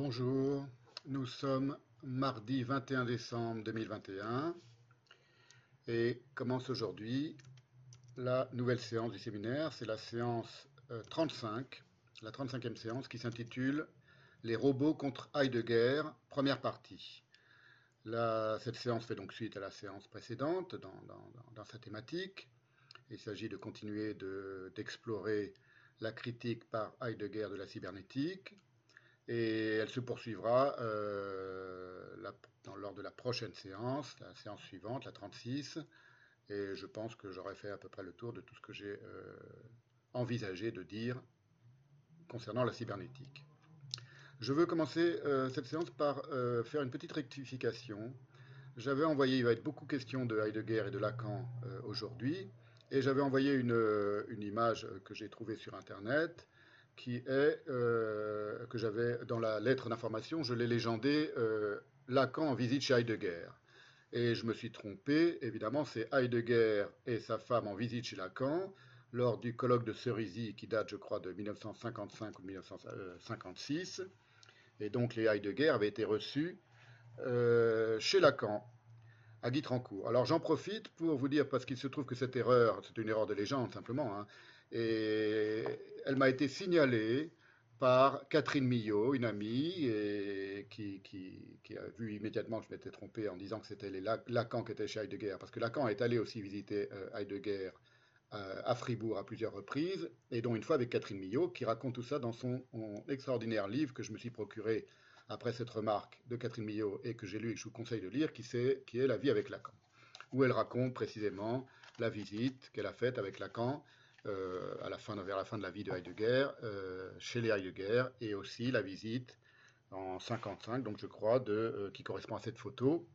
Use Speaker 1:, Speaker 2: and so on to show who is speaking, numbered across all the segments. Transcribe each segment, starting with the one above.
Speaker 1: Bonjour, nous sommes mardi 21 décembre 2021 et commence aujourd'hui la nouvelle séance du séminaire. C'est la séance 35, euh, la 35e séance qui s'intitule Les robots contre Heidegger, première partie. cette séance fait donc suite à la séance précédente dans, sa thématique. Il s'agit de continuer d'explorer la critique par Heidegger de la cybernétique et elle se poursuivra euh, lors de la prochaine séance, la séance suivante, la 36. Et je pense que j'aurai fait à peu près le tour de tout ce que j'ai euh, envisagé de dire concernant la cybernétique. Je veux commencer euh, cette séance par faire une petite rectification. J'avais envoyé, il va être beaucoup question de Heidegger et de Lacan aujourd'hui, et j'avais envoyé une, une, image que j'ai trouvée sur Internet qui est, euh, que j'avais dans la lettre d'information, je l'ai légendé euh, Lacan en visite chez Heidegger. Et je me suis trompé, évidemment, c'est Heidegger et sa femme en visite chez Lacan lors du colloque de Cerisy qui date, je crois, de 1955 ou 1956. Et donc les Heidegger avaient été reçus euh, chez Lacan à Guitrancourt. Alors j'en profite pour vous dire, parce qu'il se trouve que cette erreur, c'est une erreur de légende simplement, hein, et elle m'a été signalée par Catherine Millot, une amie, et qui, a vu immédiatement que je m'étais trompé en disant que c'était Lacan qui était chez Heidegger, parce que Lacan est allé aussi visiter euh, Heidegger euh, à Fribourg à plusieurs reprises, et dont une fois avec Catherine Millot, qui raconte tout ça dans son extraordinaire livre que je me suis procuré après cette remarque de Catherine Millot et que j'ai lu et que je vous conseille de lire, qui, est La vie avec Lacan, où elle raconte précisément la visite qu'elle a faite avec Lacan à la fin, vers la fin de la vie de Heidegger, euh, chez les Heidegger, et aussi la visite en 55, donc je crois, de, euh, qui correspond à cette photo,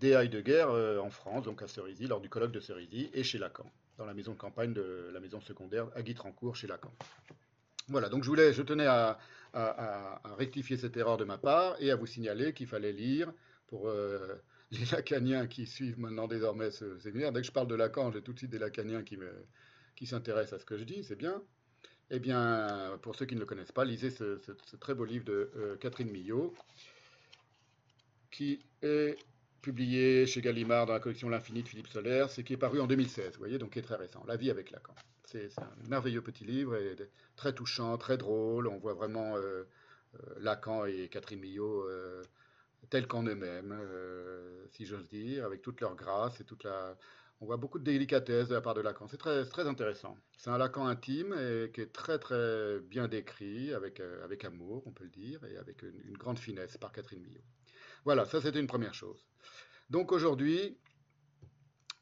Speaker 1: des Heidegger en France, donc à Cerisy, lors du colloque de Cerisy, et chez Lacan, dans la maison de campagne de la maison secondaire à Guitrancourt, chez Lacan. Voilà, donc je, voulais, je tenais à, rectifier cette erreur de ma part et à vous signaler qu'il fallait lire pour les lacaniens qui suivent maintenant désormais ce séminaire. Dès que je parle de Lacan, j'ai tout de suite des lacaniens qui me, qui s'intéressent à ce que je dis, c'est bien. Eh bien, pour ceux qui ne le connaissent pas, lisez ce, très beau livre de euh, Catherine Millot, qui est publié chez Gallimard dans la collection L'Infini de Philippe Solaire, c'est qui est paru en 2016, vous voyez, donc qui est très récent. La vie avec Lacan. C'est un merveilleux petit livre, et très touchant, très drôle. On voit vraiment euh, euh, Lacan et Catherine Millot tels qu'en eux-mêmes, si j'ose dire, avec toute leur grâce et toute la, on voit beaucoup de délicatesse de la part de Lacan. C'est très, très intéressant. C'est un Lacan intime et qui est très très bien décrit, avec, euh, avec amour, on peut le dire, et avec une, grande finesse par Catherine Millot. Voilà, ça c'était une première chose. Donc aujourd'hui,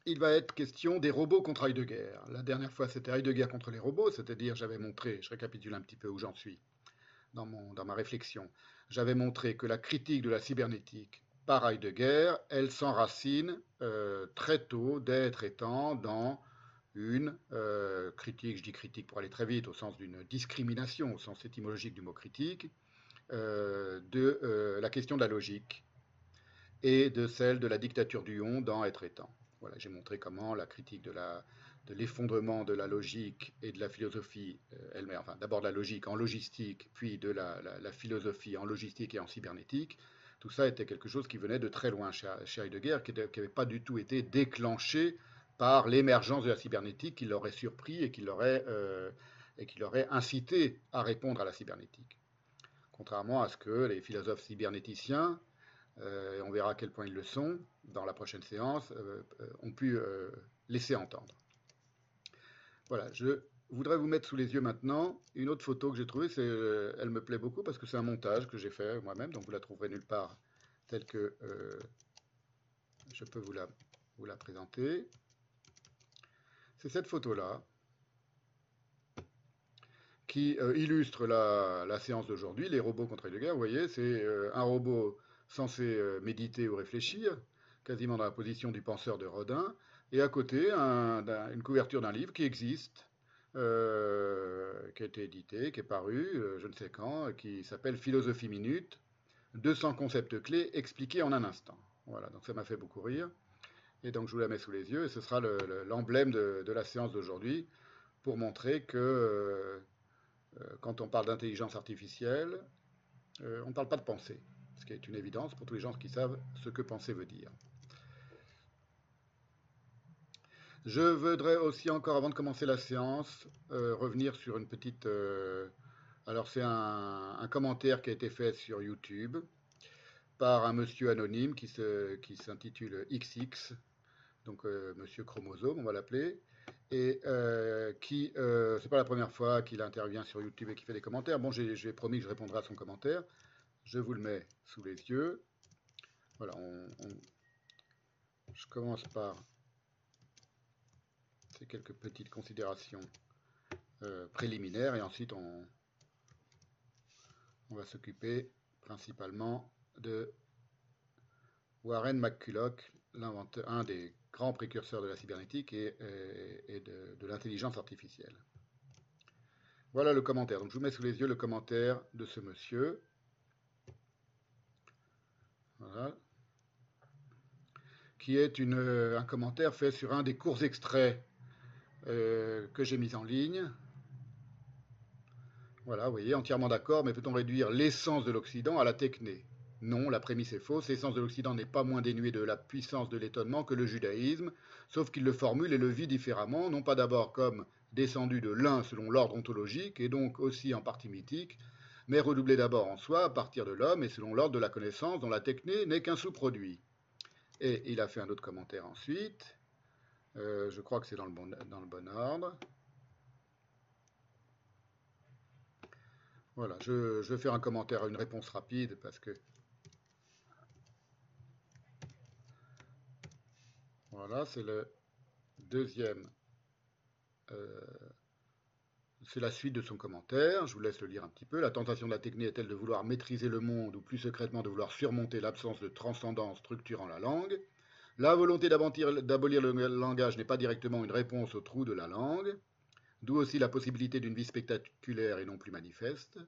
Speaker 1: il va être question des robots contre Heidegger. La dernière fois, c'était Heidegger contre les robots, c'est-à-dire j'avais montré, je récapitule un petit peu où j'en suis dans, mon, dans ma réflexion, j'avais montré que la critique de la cybernétique par Heidegger, elle s'enracine euh, très tôt, très temps, dans une euh, critique, je dis critique pour aller très vite, au sens d'une discrimination, au sens étymologique du mot critique, euh, de la question de la logique et de celle de la dictature du on dans Être étant. Voilà, j'ai montré comment la critique de l'effondrement de, la logique et de la philosophie elle-même, d'abord de la logique en logistique, puis de la, philosophie en logistique et en cybernétique, tout ça était quelque chose qui venait de très loin chez, Heidegger, qui n'avait pas du tout été déclenché par l'émergence de la cybernétique qui l'aurait surpris et qui l'aurait euh, incité à répondre à la cybernétique. Contrairement à ce que les philosophes cybernéticiens, euh, et on verra à quel point ils le sont dans la prochaine séance, euh, ont pu laisser entendre. Voilà, je voudrais vous mettre sous les yeux maintenant une autre photo que j'ai trouvée. Euh, elle me plaît beaucoup parce que c'est un montage que j'ai fait moi-même, donc vous la trouverez nulle part telle que euh, je peux vous la, vous la présenter. C'est cette photo-là qui euh, illustre la, séance d'aujourd'hui, les robots contre les guerres. Vous voyez, c'est un robot censé méditer ou réfléchir, quasiment dans la position du penseur de Rodin, et à côté, une couverture d'un livre qui existe, euh, qui a été édité, qui est paru, euh, je ne sais quand, qui s'appelle Philosophie Minute, 200 concepts clés expliqués en un instant. Voilà, donc ça m'a fait beaucoup rire. Et donc je vous la mets sous les yeux, et ce sera l'emblème de, la séance d'aujourd'hui, pour montrer que euh, quand on parle d'intelligence artificielle, on ne parle pas de pensée, ce qui est une évidence pour tous les gens qui savent ce que penser veut dire. Je voudrais aussi encore, avant de commencer la séance, revenir sur une petite... alors c'est un, commentaire qui a été fait sur YouTube par un monsieur anonyme qui s'intitule qui XX, donc monsieur Chromosome, on va l'appeler, et euh, qui, euh, c'est pas la première fois qu'il intervient sur YouTube et qui fait des commentaires. Bon, j'ai promis que je répondrai à son commentaire. Je vous le mets sous les yeux. Voilà, je commence par ces quelques petites considérations euh, préliminaires et ensuite on, va s'occuper principalement de Warren McCulloch, un des grand précurseur de la cybernétique et, de, l'intelligence artificielle. Voilà le commentaire. Je vous mets sous les yeux le commentaire de ce monsieur. Qui est une, un commentaire fait sur un des courts extraits euh, que j'ai mis en ligne. Voilà, vous voyez, entièrement d'accord, mais peut-on réduire l'essence de l'Occident à la techné non, la prémisse est fausse. L'essence de l'Occident n'est pas moins dénuée de la puissance de l'étonnement que le judaïsme, sauf qu'il le formule et le vit différemment, non pas d'abord comme descendu de l'un selon l'ordre ontologique, et donc aussi en partie mythique, mais redoublé d'abord en soi à partir de l'homme et selon l'ordre de la connaissance dont la techné n'est qu'un sous-produit. Et il a fait un autre commentaire ensuite. Euh, je crois que c'est dans, le bon ordre. Voilà, je, je, vais faire un commentaire, une réponse rapide parce que Voilà, c'est le deuxième. Euh, c'est la suite de son commentaire. Je vous laisse le lire un petit peu. La tentation de la technique est-elle de vouloir maîtriser le monde ou plus secrètement de vouloir surmonter l'absence de transcendance structurant la langue? La volonté d'abolir le langage n'est pas directement une réponse au trou de la langue, d'où aussi la possibilité d'une vie spectaculaire et non plus manifeste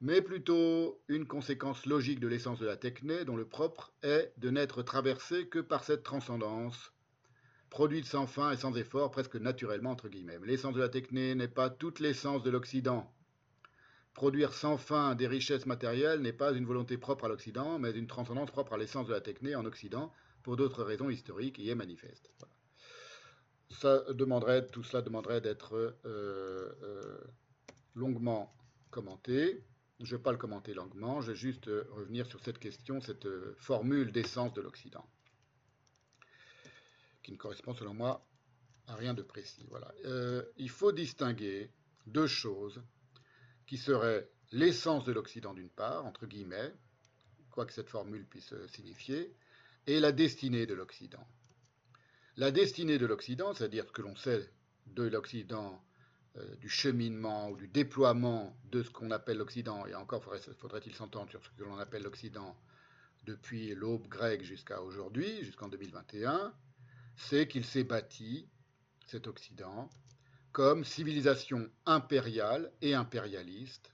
Speaker 1: mais plutôt une conséquence logique de l'essence de la techné, dont le propre est de n'être traversé que par cette transcendance, produite sans fin et sans effort, presque naturellement, entre guillemets. L'essence de la techné n'est pas toute l'essence de l'Occident. Produire sans fin des richesses matérielles n'est pas une volonté propre à l'Occident, mais une transcendance propre à l'essence de la techné en Occident, pour d'autres raisons historiques, y est manifeste. Ça demanderait, tout cela demanderait d'être euh, euh, longuement commenté. Je ne vais pas le commenter longuement, je vais juste euh, revenir sur cette question, cette formule d'essence de l'Occident, qui ne correspond selon moi à rien de précis. Voilà. Il faut distinguer deux choses qui seraient l'essence de l'Occident d'une part, entre guillemets, quoi que cette formule puisse signifier, et la destinée de l'Occident. La destinée de l'Occident, c'est-à-dire ce que l'on sait de l'Occident euh, du cheminement ou du déploiement de ce qu'on appelle l'Occident, et encore faudrait-il s'entendre sur ce que l'on appelle l'Occident depuis l'aube grecque jusqu'à aujourd'hui, jusqu'en 2021, c'est qu'il s'est bâti, cet Occident, comme civilisation impériale et impérialiste,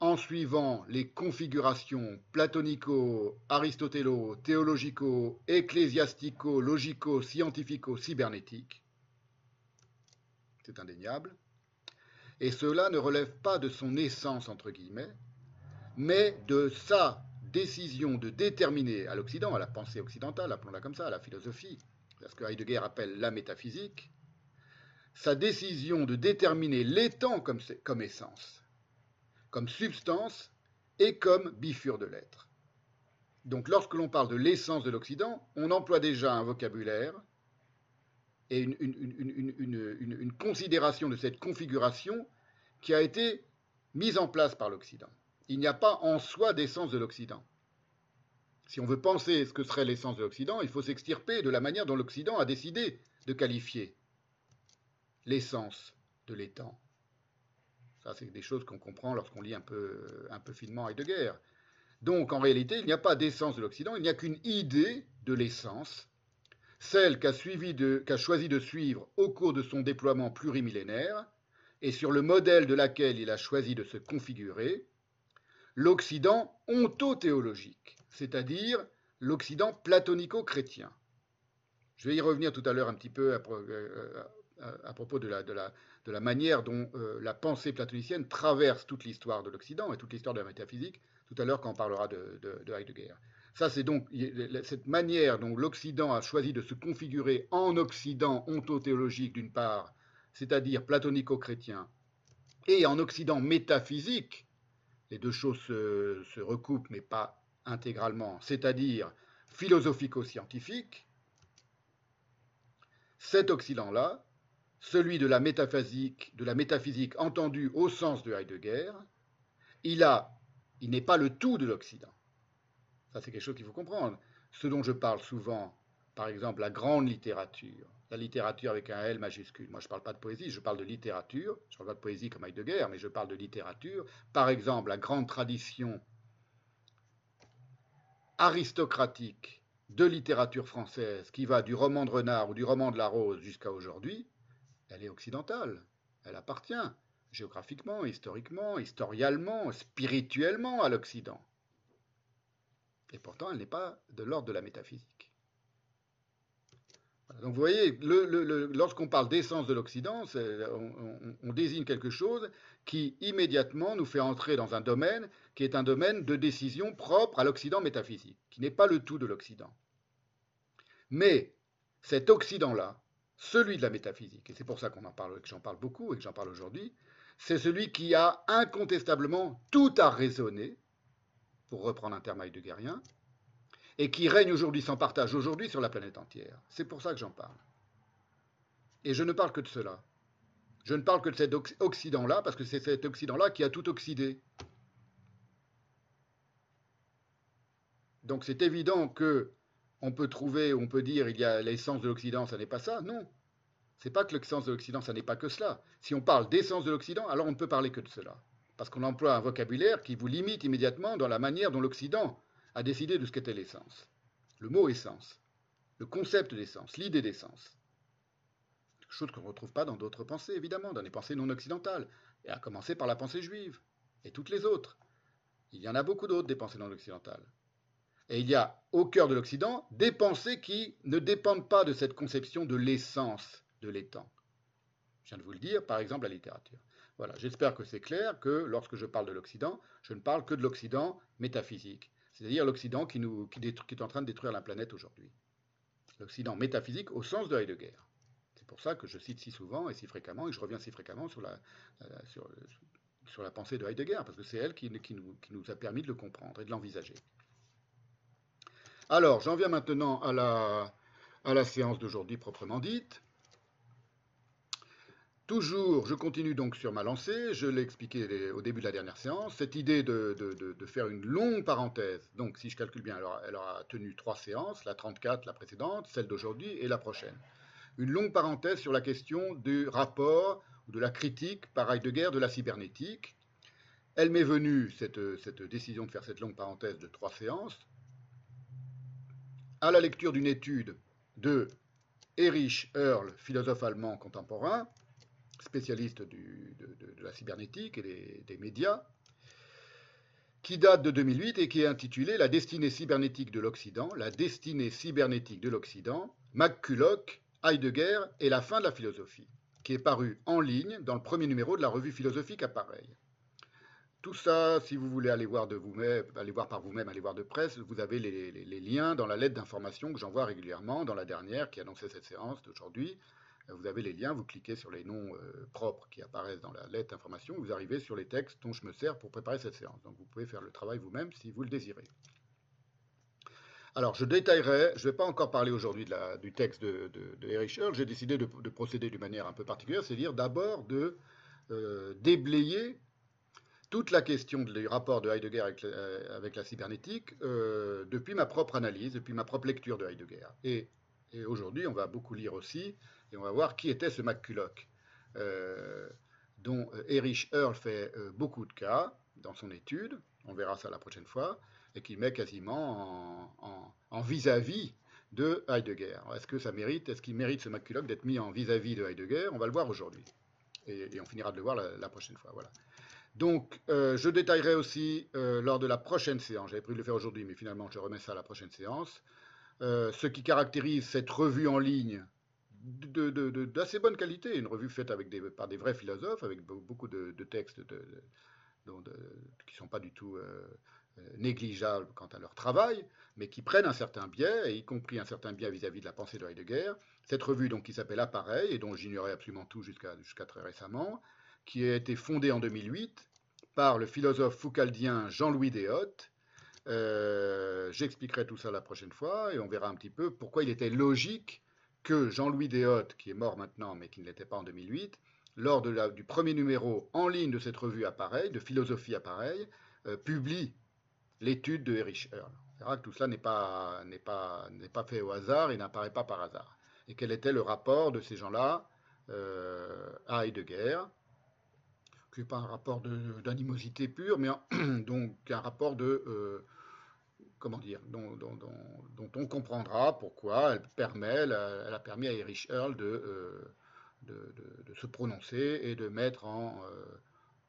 Speaker 1: en suivant les configurations platonico, aristotélo, théologico, ecclésiastico, logico, scientifico, cybernétiques, c'est indéniable, et cela ne relève pas de son essence, entre guillemets, mais de sa décision de déterminer à l'Occident, à la pensée occidentale, appelons-la comme ça, à la philosophie, ce que Heidegger appelle la métaphysique, sa décision de déterminer l'étant comme, comme essence, comme substance et comme bifure de l'être. Donc lorsque l'on parle de l'essence de l'Occident, on emploie déjà un vocabulaire et une, considération de cette configuration qui a été mise en place par l'Occident. Il n'y a pas en soi d'essence de l'Occident. Si on veut penser ce que serait l'essence de l'Occident, il faut s'extirper de la manière dont l'Occident a décidé de qualifier l'essence de l'étang. Ça, c'est des choses qu'on comprend lorsqu'on lit un peu, un peu finement Heidegger. Donc, en réalité, il n'y a pas d'essence de l'Occident, il n'y a qu'une idée de l'essence celle qu'a choisi de suivre au cours de son déploiement plurimillénaire, et sur le modèle de laquelle il a choisi de se configurer, l'Occident ontothéologique, c'est-à-dire l'Occident platonico-chrétien. Je vais y revenir tout à l'heure un petit peu à propos de la, de la, de la manière dont la pensée platonicienne traverse toute l'histoire de l'Occident et toute l'histoire de la métaphysique, tout à l'heure quand on parlera de, de Heidegger. Ça, c'est donc cette manière dont l'Occident a choisi de se configurer en Occident ontothéologique d'une part, c'est-à-dire platonico-chrétien, et en Occident métaphysique, les deux choses se, recoupent mais pas intégralement, c'est-à-dire philosophico-scientifique, cet Occident-là, celui de la métaphysique, de la métaphysique entendue au sens de Heidegger, il il n'est pas le tout de l'Occident. Ça, c'est quelque chose qu'il faut comprendre. Ce dont je parle souvent, par exemple, la grande littérature, la littérature avec un L majuscule. Moi, je ne parle pas de poésie, je parle de littérature. Je ne parle pas de poésie comme Heidegger, mais je parle de littérature. Par exemple, la grande tradition aristocratique de littérature française qui va du roman de Renard ou du roman de la Rose jusqu'à aujourd'hui, elle est occidentale. Elle appartient géographiquement, historiquement, historialement, spirituellement à l'Occident. Et pourtant, elle n'est pas de l'ordre de la métaphysique. Donc vous voyez, lorsqu'on parle d'essence de l'Occident, on, désigne quelque chose qui immédiatement nous fait entrer dans un domaine qui est un domaine de décision propre à l'Occident métaphysique, qui n'est pas le tout de l'Occident. Mais cet Occident-là, celui de la métaphysique, et c'est pour ça qu'on en parle, que j'en parle beaucoup et que j'en parle aujourd'hui, c'est celui qui a incontestablement tout à raisonner, pour reprendre un terme heideggerien, et qui règne aujourd'hui sans partage aujourd'hui sur la planète entière. C'est pour ça que j'en parle. Et je ne parle que de cela. Je ne parle que de cet Occident-là, parce que c'est cet Occident-là qui a tout oxydé. Donc c'est évident que on peut trouver, on peut dire, il y a l'essence de l'Occident, ça n'est pas ça. Non. C'est pas que l'essence de l'Occident, ça n'est pas que cela. Si on parle d'essence de l'Occident, alors on ne peut parler que de cela parce qu'on emploie un vocabulaire qui vous limite immédiatement dans la manière dont l'Occident a décidé de ce qu'était l'essence. Le mot essence, le concept d'essence, l'idée d'essence. Chose qu'on ne retrouve pas dans d'autres pensées, évidemment, dans les pensées non occidentales, et à commencer par la pensée juive, et toutes les autres. Il y en a beaucoup d'autres des pensées non occidentales. Et il y a au cœur de l'Occident des pensées qui ne dépendent pas de cette conception de l'essence de l'étang. Je viens de vous le dire, par exemple la littérature. Voilà, j'espère que c'est clair que lorsque je parle de l'Occident, je ne parle que de l'Occident métaphysique, c'est-à-dire l'Occident qui, est en train de détruire la planète aujourd'hui. L'Occident métaphysique au sens de Heidegger. C'est pour ça que je cite si souvent et si fréquemment, et je reviens si fréquemment sur la, euh, pensée de Heidegger, parce que c'est elle qui, nous, qui, nous, a permis de le comprendre et de l'envisager. Alors, j'en viens maintenant à la, à la séance d'aujourd'hui proprement dite. Toujours, je continue donc sur ma lancée, je l'ai expliqué au début de la dernière séance, cette idée de, faire une longue parenthèse, donc si je calcule bien, elle aura, tenu trois séances, la 34, la précédente, celle d'aujourd'hui et la prochaine. Une longue parenthèse sur la question du rapport, ou de la critique par Heidegger de la cybernétique. Elle m'est venue, cette, cette décision de faire cette longue parenthèse de trois séances, à la lecture d'une étude de Erich Earl, philosophe allemand contemporain, spécialiste de, la cybernétique et des, médias, qui date de 2008 et qui est intitulé La destinée cybernétique de l'Occident, la destinée cybernétique de l'Occident, McCulloch, Heidegger et la fin de la philosophie, qui est paru en ligne dans le premier numéro de la revue philosophique Appareil. Tout ça, si vous voulez aller voir de par vous-même, aller voir de presse, vous avez les, liens dans la lettre d'information que j'envoie régulièrement, dans la dernière qui annonçait cette séance d'aujourd'hui, vous avez les liens, vous cliquez sur les noms euh, propres qui apparaissent dans la lettre d'information, vous arrivez sur les textes dont je me sers pour préparer cette séance. Donc vous pouvez faire le travail vous-même si vous le désirez. Alors je détaillerai, je ne vais pas encore parler aujourd'hui du texte de, de, Earl, j'ai décidé de, procéder d'une manière un peu particulière, c'est-à-dire d'abord de euh, déblayer toute la question du rapport de Heidegger avec, euh, la cybernétique depuis ma propre analyse, depuis ma propre lecture de Heidegger. Et, aujourd'hui, on va beaucoup lire aussi et on va voir qui était ce McCulloch, euh, dont euh, Erich Earl fait euh, beaucoup de cas dans son étude, on verra ça la prochaine fois, et qui met quasiment en vis-à-vis de Heidegger. Est-ce que ça mérite, est-ce qu'il mérite ce McCulloch d'être mis en vis-à-vis de Heidegger? On va le voir aujourd'hui. Et, on finira de le voir la, prochaine fois. Voilà. Donc, je détaillerai aussi lors de la prochaine séance, j'avais prévu de le faire aujourd'hui, mais finalement je remets ça à la prochaine séance, ce qui caractérise cette revue en ligne d'assez bonne qualité, une revue faite avec par des vrais philosophes, avec beaucoup de, textes qui ne sont pas du tout euh, négligeables quant à leur travail, mais qui prennent un certain biais, y compris un certain biais vis-à-vis de la pensée de Heidegger. Cette revue, donc, qui s'appelle Appareil, et dont j'ignorais absolument tout jusqu'à très récemment, qui a été fondée en 2008 par le philosophe foucaldien Jean-Louis Deshottes. Euh, j'expliquerai tout ça la prochaine fois, et on verra un petit peu pourquoi il était logique que Jean-Louis Deshottes, qui est mort maintenant, mais qui ne l'était pas en 2008, lors du premier numéro en ligne de cette revue Appareil, de philosophie Appareil, euh, publie l'étude de Erich Earl. On verra que tout cela n'est pas, pas, pas, fait au hasard et n'apparaît pas par hasard. Et quel était le rapport de ces gens-là euh, à Heidegger, qui n'est pas un rapport d'animosité pure, mais donc un rapport de, euh, comment dire, dont, on comprendra pourquoi elle, permet, elle, a permis à Erich Earl euh, de, de, se prononcer et de mettre en,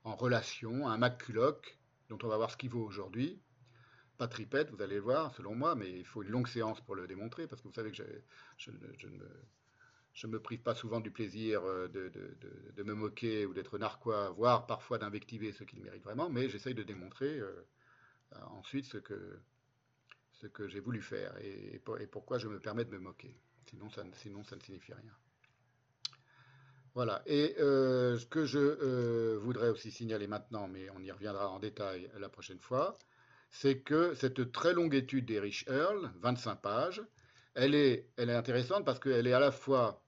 Speaker 1: en relation un McCulloch, dont on va voir ce qu'il vaut aujourd'hui, pas tripette, vous allez le voir, selon moi, mais il faut une longue séance pour le démontrer, parce que vous savez que je, ne me, prive pas souvent du plaisir euh, de, me moquer ou d'être narquois, voire parfois d'invectiver ceux qui le méritent vraiment, mais j'essaye de démontrer euh, ensuite ce que, ce j'ai voulu faire et, pourquoi je me permets de me moquer. Sinon ça, ne signifie rien. Voilà. Et euh, ce que je voudrais aussi signaler maintenant, mais on y reviendra en détail la prochaine fois, c'est que cette très longue étude d'Erich Earl, 25 pages, elle est, intéressante parce qu'elle est à la fois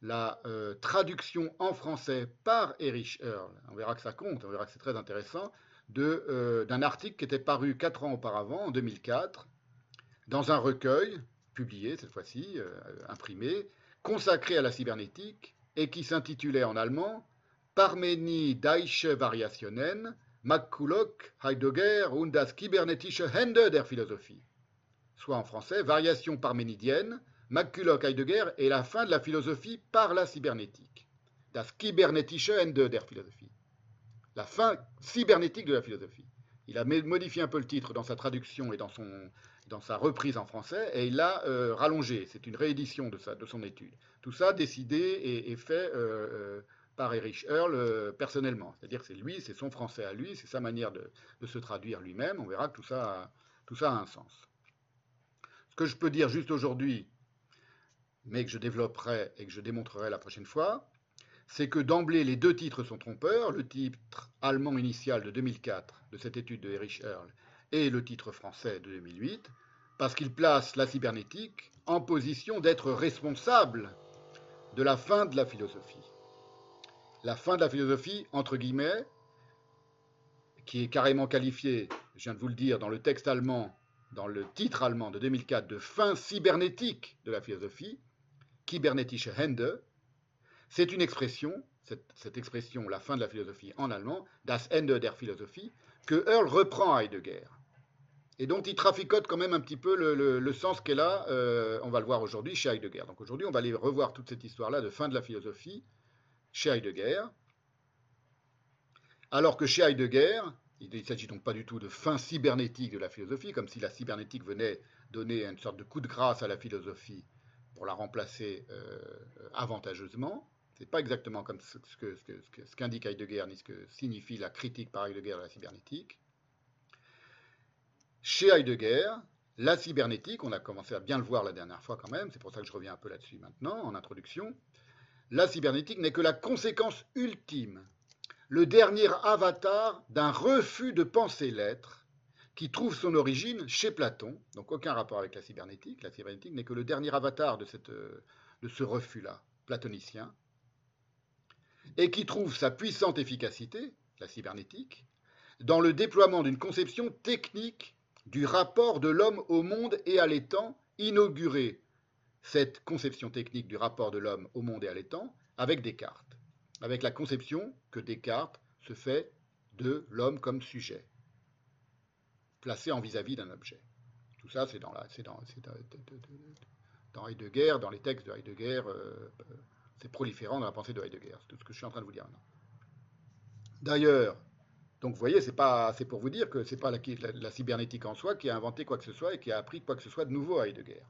Speaker 1: la euh, traduction en français par Erich Earl, on verra que ça compte, on verra que c'est très intéressant, euh, d'un article qui était paru 4 ans auparavant, en 2004, dans un recueil, publié cette fois-ci, euh, imprimé, consacré à la cybernétique, et qui s'intitulait en allemand Parmeni Deutsche Variationen, McCulloch, Heidegger und das kybernetische Ende der Philosophie. Soit en français, variation parménidienne, McCulloch, Heidegger et la fin de la philosophie par la cybernétique. Das kybernetische Ende der Philosophie. La fin cybernétique de la philosophie. Il a modifié un peu le titre dans sa traduction et dans, sa reprise en français, et il l'a euh, rallongé. C'est une réédition de, son étude. Tout ça décidé et, fait euh, euh, par Erich Earl euh, personnellement. C'est-à-dire c'est lui, c'est son français à lui, c'est sa manière de, se traduire lui-même. On verra que tout ça a un sens. Que je peux dire juste aujourd'hui, mais que je développerai et que je démontrerai la prochaine fois, c'est que d'emblée, les deux titres sont trompeurs. Le titre allemand initial de 2004 de cette étude de Erich Earl et le titre français de 2008, parce qu'il place la cybernétique en position d'être responsable de la fin de la philosophie la fin de la philosophie, entre guillemets, qui est carrément qualifiée, je viens de vous le dire, dans le texte allemand, dans le titre allemand de 2004, de fin cybernétique de la philosophie, kybernetische Ende, c'est une expression, cette, expression, la fin de la philosophie en allemand, das Ende der Philosophie, que Earl reprend à Heidegger, et dont il traficote quand même un petit peu le, sens qu'elle a, euh, on va le voir aujourd'hui, chez Heidegger. Donc aujourd'hui, on va aller revoir toute cette histoire-là de fin de la philosophie, chez Heidegger, alors que chez Heidegger, il ne s'agit donc pas du tout de fin cybernétique de la philosophie, comme si la cybernétique venait donner une sorte de coup de grâce à la philosophie pour la remplacer euh, avantageusement. Ce n'est pas exactement comme ce, qu'indique Heidegger, ni ce que signifie la critique par Heidegger de la cybernétique. Chez Heidegger, la cybernétique, on a commencé à bien le voir la dernière fois quand même, c'est pour ça que je reviens un peu là-dessus maintenant, en introduction, la cybernétique n'est que la conséquence ultime, le dernier avatar d'un refus de penser l'être qui trouve son origine chez Platon, donc aucun rapport avec la cybernétique. La cybernétique n'est que le dernier avatar de, ce refus-là, platonicien, et qui trouve sa puissante efficacité, la cybernétique, dans le déploiement d'une conception technique du rapport de l'homme au monde et à l'étang, inaugurée cette conception technique du rapport de l'homme au monde et à l'étang avec Descartes, avec la conception que Descartes se fait de l'homme comme sujet, placé en vis-à-vis d'un objet. Tout ça, c'est dans, Heidegger, dans les textes de Heidegger, euh, c'est proliférant dans la pensée de Heidegger, c'est tout ce que je suis en train de vous dire maintenant. D'ailleurs, donc vous voyez, c'est pour vous dire que ce n'est pas la, cybernétique en soi qui a inventé quoi que ce soit et qui a appris quoi que ce soit de nouveau à Heidegger.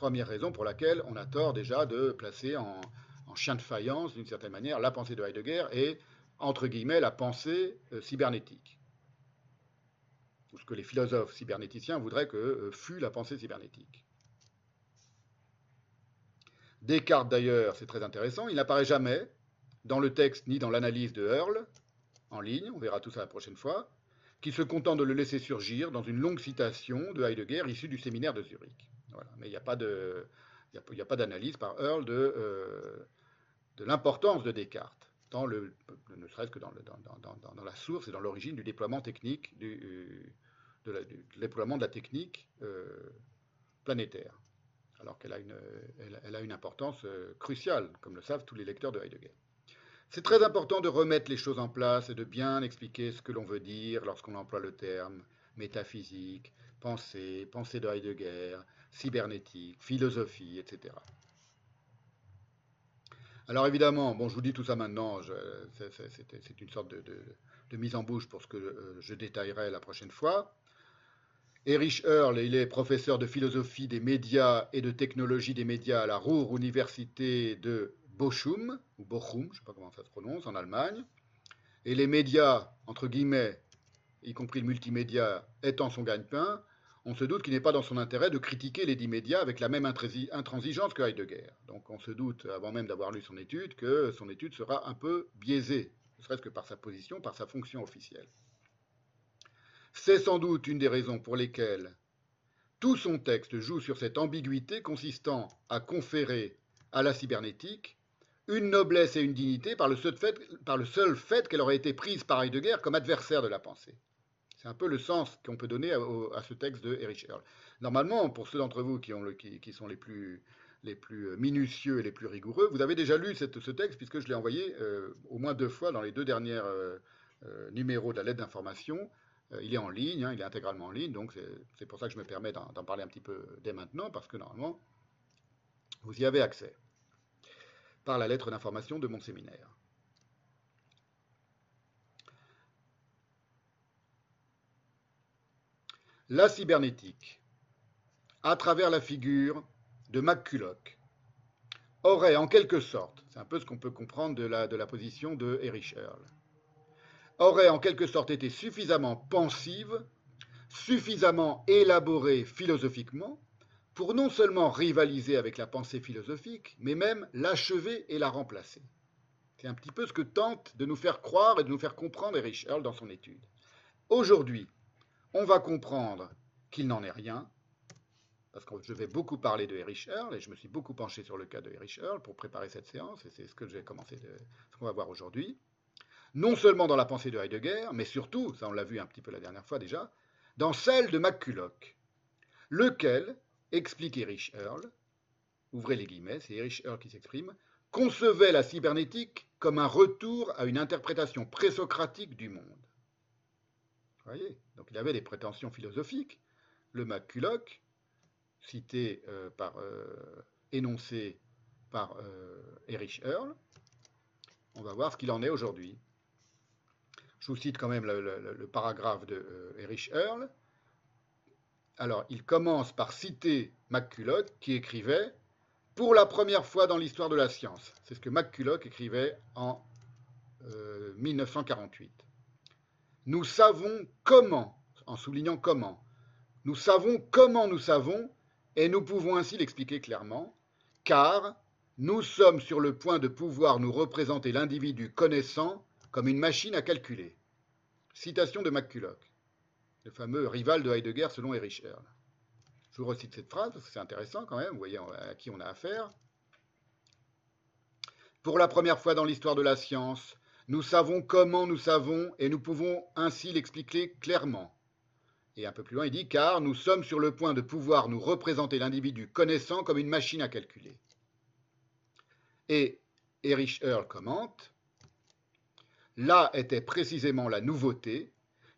Speaker 1: Première raison pour laquelle on a tort déjà de placer en, chien de faïence, d'une certaine manière, la pensée de Heidegger et, entre guillemets, la pensée euh, cybernétique. Ou ce que les philosophes cybernéticiens voudraient que euh, fût la pensée cybernétique. Descartes, d'ailleurs, c'est très intéressant, il n'apparaît jamais dans le texte ni dans l'analyse de Hurl, en ligne, on verra tout ça la prochaine fois, qui se contente de le laisser surgir dans une longue citation de Heidegger issue du séminaire de Zurich. Mais il n'y a pas d'analyse par Hurl de, euh, l'importance de Descartes, dans le, ne serait-ce que dans, la source et dans l'origine du déploiement technique, du, de déploiement de la technique euh, planétaire. Alors qu'elle a, a, une importance euh, cruciale, comme le savent tous les lecteurs de Heidegger. C'est très important de remettre les choses en place et de bien expliquer ce que l'on veut dire lorsqu'on emploie le terme métaphysique, pensée, pensée de Heidegger, cybernétique, philosophie, etc. Alors évidemment, bon, je vous dis tout ça maintenant, c'est une sorte de, mise en bouche pour ce que euh, je détaillerai la prochaine fois. Erich Earl, il est professeur de philosophie des médias et de technologie des médias à la Ruhr Université de Bochum, ou Bochum, je ne sais pas comment ça se prononce, en Allemagne. Et les médias, entre guillemets, y compris le multimédia, étant son gagne-pain, on se doute qu'il n'est pas dans son intérêt de critiquer les dix médias avec la même intransigeance que Heidegger. Donc on se doute, avant même d'avoir lu son étude, que son étude sera un peu biaisée, ne serait-ce que par sa position, par sa fonction officielle. C'est sans doute une des raisons pour lesquelles tout son texte joue sur cette ambiguïté consistant à conférer à la cybernétique une noblesse et une dignité par le seul fait, qu'elle aurait été prise par Heidegger comme adversaire de la pensée. C'est un peu le sens qu'on peut donner à, ce texte de Erich Earl. Normalement, pour ceux d'entre vous qui, sont les plus, minutieux et les plus rigoureux, vous avez déjà lu ce texte puisque je l'ai envoyé euh, au moins deux fois dans les deux derniers euh, euh, numéros de la lettre d'information euh, il est en ligne, hein, il est intégralement en ligne, donc c'est pour ça que je me permets d'en parler un petit peu dès maintenant, parce que normalement, vous y avez accès par la lettre d'information de mon séminaire. La cybernétique, à travers la figure de McCulloch, aurait en quelque sorte, c'est un peu ce qu'on peut comprendre de la, position de Erich Earl, aurait en quelque sorte été suffisamment pensive, suffisamment élaborée philosophiquement, pour non seulement rivaliser avec la pensée philosophique, mais même l'achever et la remplacer. C'est un petit peu ce que tente de nous faire croire et de nous faire comprendre Erich Earl dans son étude. Aujourd'hui, on va comprendre qu'il n'en est rien, parce que je vais beaucoup parler de Erich Earl, et je me suis beaucoup penché sur le cas de Erich Earl pour préparer cette séance, et c'est ce que je vais commencer, de, ce qu'on va voir aujourd'hui non seulement dans la pensée de Heidegger, mais surtout, ça on l'a vu un petit peu la dernière fois déjà, dans celle de McCulloch, lequel, explique Erich Earl, ouvrez les guillemets, c'est Erich Earl qui s'exprime, concevait la cybernétique comme un retour à une interprétation présocratique du monde. Donc il avait des prétentions philosophiques. Le McCulloch, cité euh, par, euh, énoncé par euh, Erich Earl, on va voir ce qu'il en est aujourd'hui. Je vous cite quand même le, paragraphe de Erich Earl. Alors, il commence par citer McCulloch qui écrivait Pour la première fois dans l'histoire de la science. C'est ce que McCulloch écrivait en 1948. Euh, nous savons comment, en soulignant comment, nous savons comment nous savons, et nous pouvons ainsi l'expliquer clairement, car nous sommes sur le point de pouvoir nous représenter l'individu connaissant comme une machine à calculer. Citation de McCulloch, le fameux rival de Heidegger selon Erich Earl. Je vous recite cette phrase parce que c'est intéressant quand même, vous voyez à qui on a affaire. Pour la première fois dans l'histoire de la science, nous savons comment nous savons et nous pouvons ainsi l'expliquer clairement. Et un peu plus loin, il dit car nous sommes sur le point de pouvoir nous représenter l'individu connaissant comme une machine à calculer. Et Erich Earl commente Là était précisément la nouveauté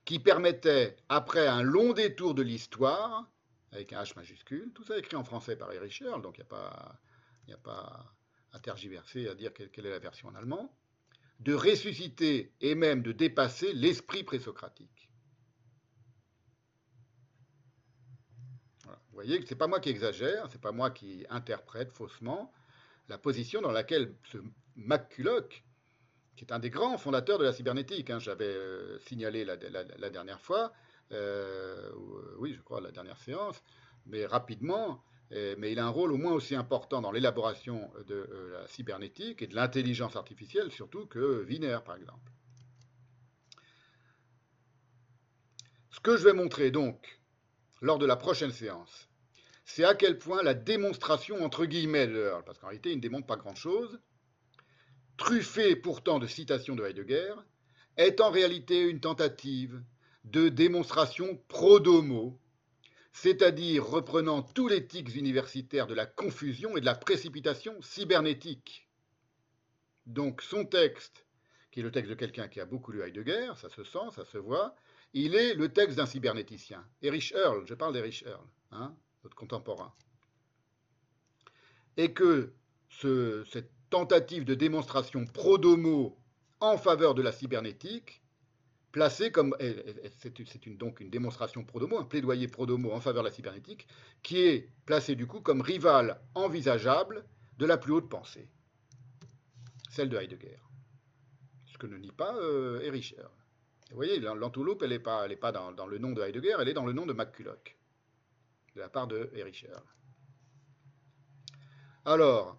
Speaker 1: qui permettait, après un long détour de l'histoire, avec un H majuscule, tout ça écrit en français par Erich Earl, donc il n'y a, pas à tergiverser, à dire quelle, est la version en allemand, de ressusciter et même de dépasser l'esprit présocratique. Voilà, vous voyez que ce n'est pas moi qui exagère, ce n'est pas moi qui interprète faussement la position dans laquelle ce McCulloch, qui est un des grands fondateurs de la cybernétique, hein, j'avais euh, signalé la, dernière fois, euh, oui, je crois, la dernière séance, mais rapidement, mais il a un rôle au moins aussi important dans l'élaboration de la cybernétique et de l'intelligence artificielle, surtout que Wiener, par exemple. Ce que je vais montrer donc lors de la prochaine séance, c'est à quel point la démonstration, entre guillemets, parce qu'en réalité, il ne démontre pas grand-chose, truffée pourtant de citations de Heidegger, est en réalité une tentative de démonstration pro-domo, c'est-à-dire reprenant tous les tics universitaires de la confusion et de la précipitation cybernétique. Donc son texte, qui est le texte de quelqu'un qui a beaucoup lu Heidegger, ça se sent, ça se voit, il est le texte d'un cybernéticien. Erich Earl, je parle d'Erich Earl, hein, notre contemporain. Et que cette tentative de démonstration pro-domo en faveur de la cybernétique, placée comme. C'est donc une démonstration pro-domo, un plaidoyer pro-domo en faveur de la cybernétique, qui est placée du coup comme rival envisageable de la plus haute pensée, celle de Heidegger. Ce que ne nie pas euh. Vous voyez, l'entourloupe, elle n'est pas, pas dans, le nom de Heidegger, elle est dans le nom de McCulloch, de la part de Erich. Alors,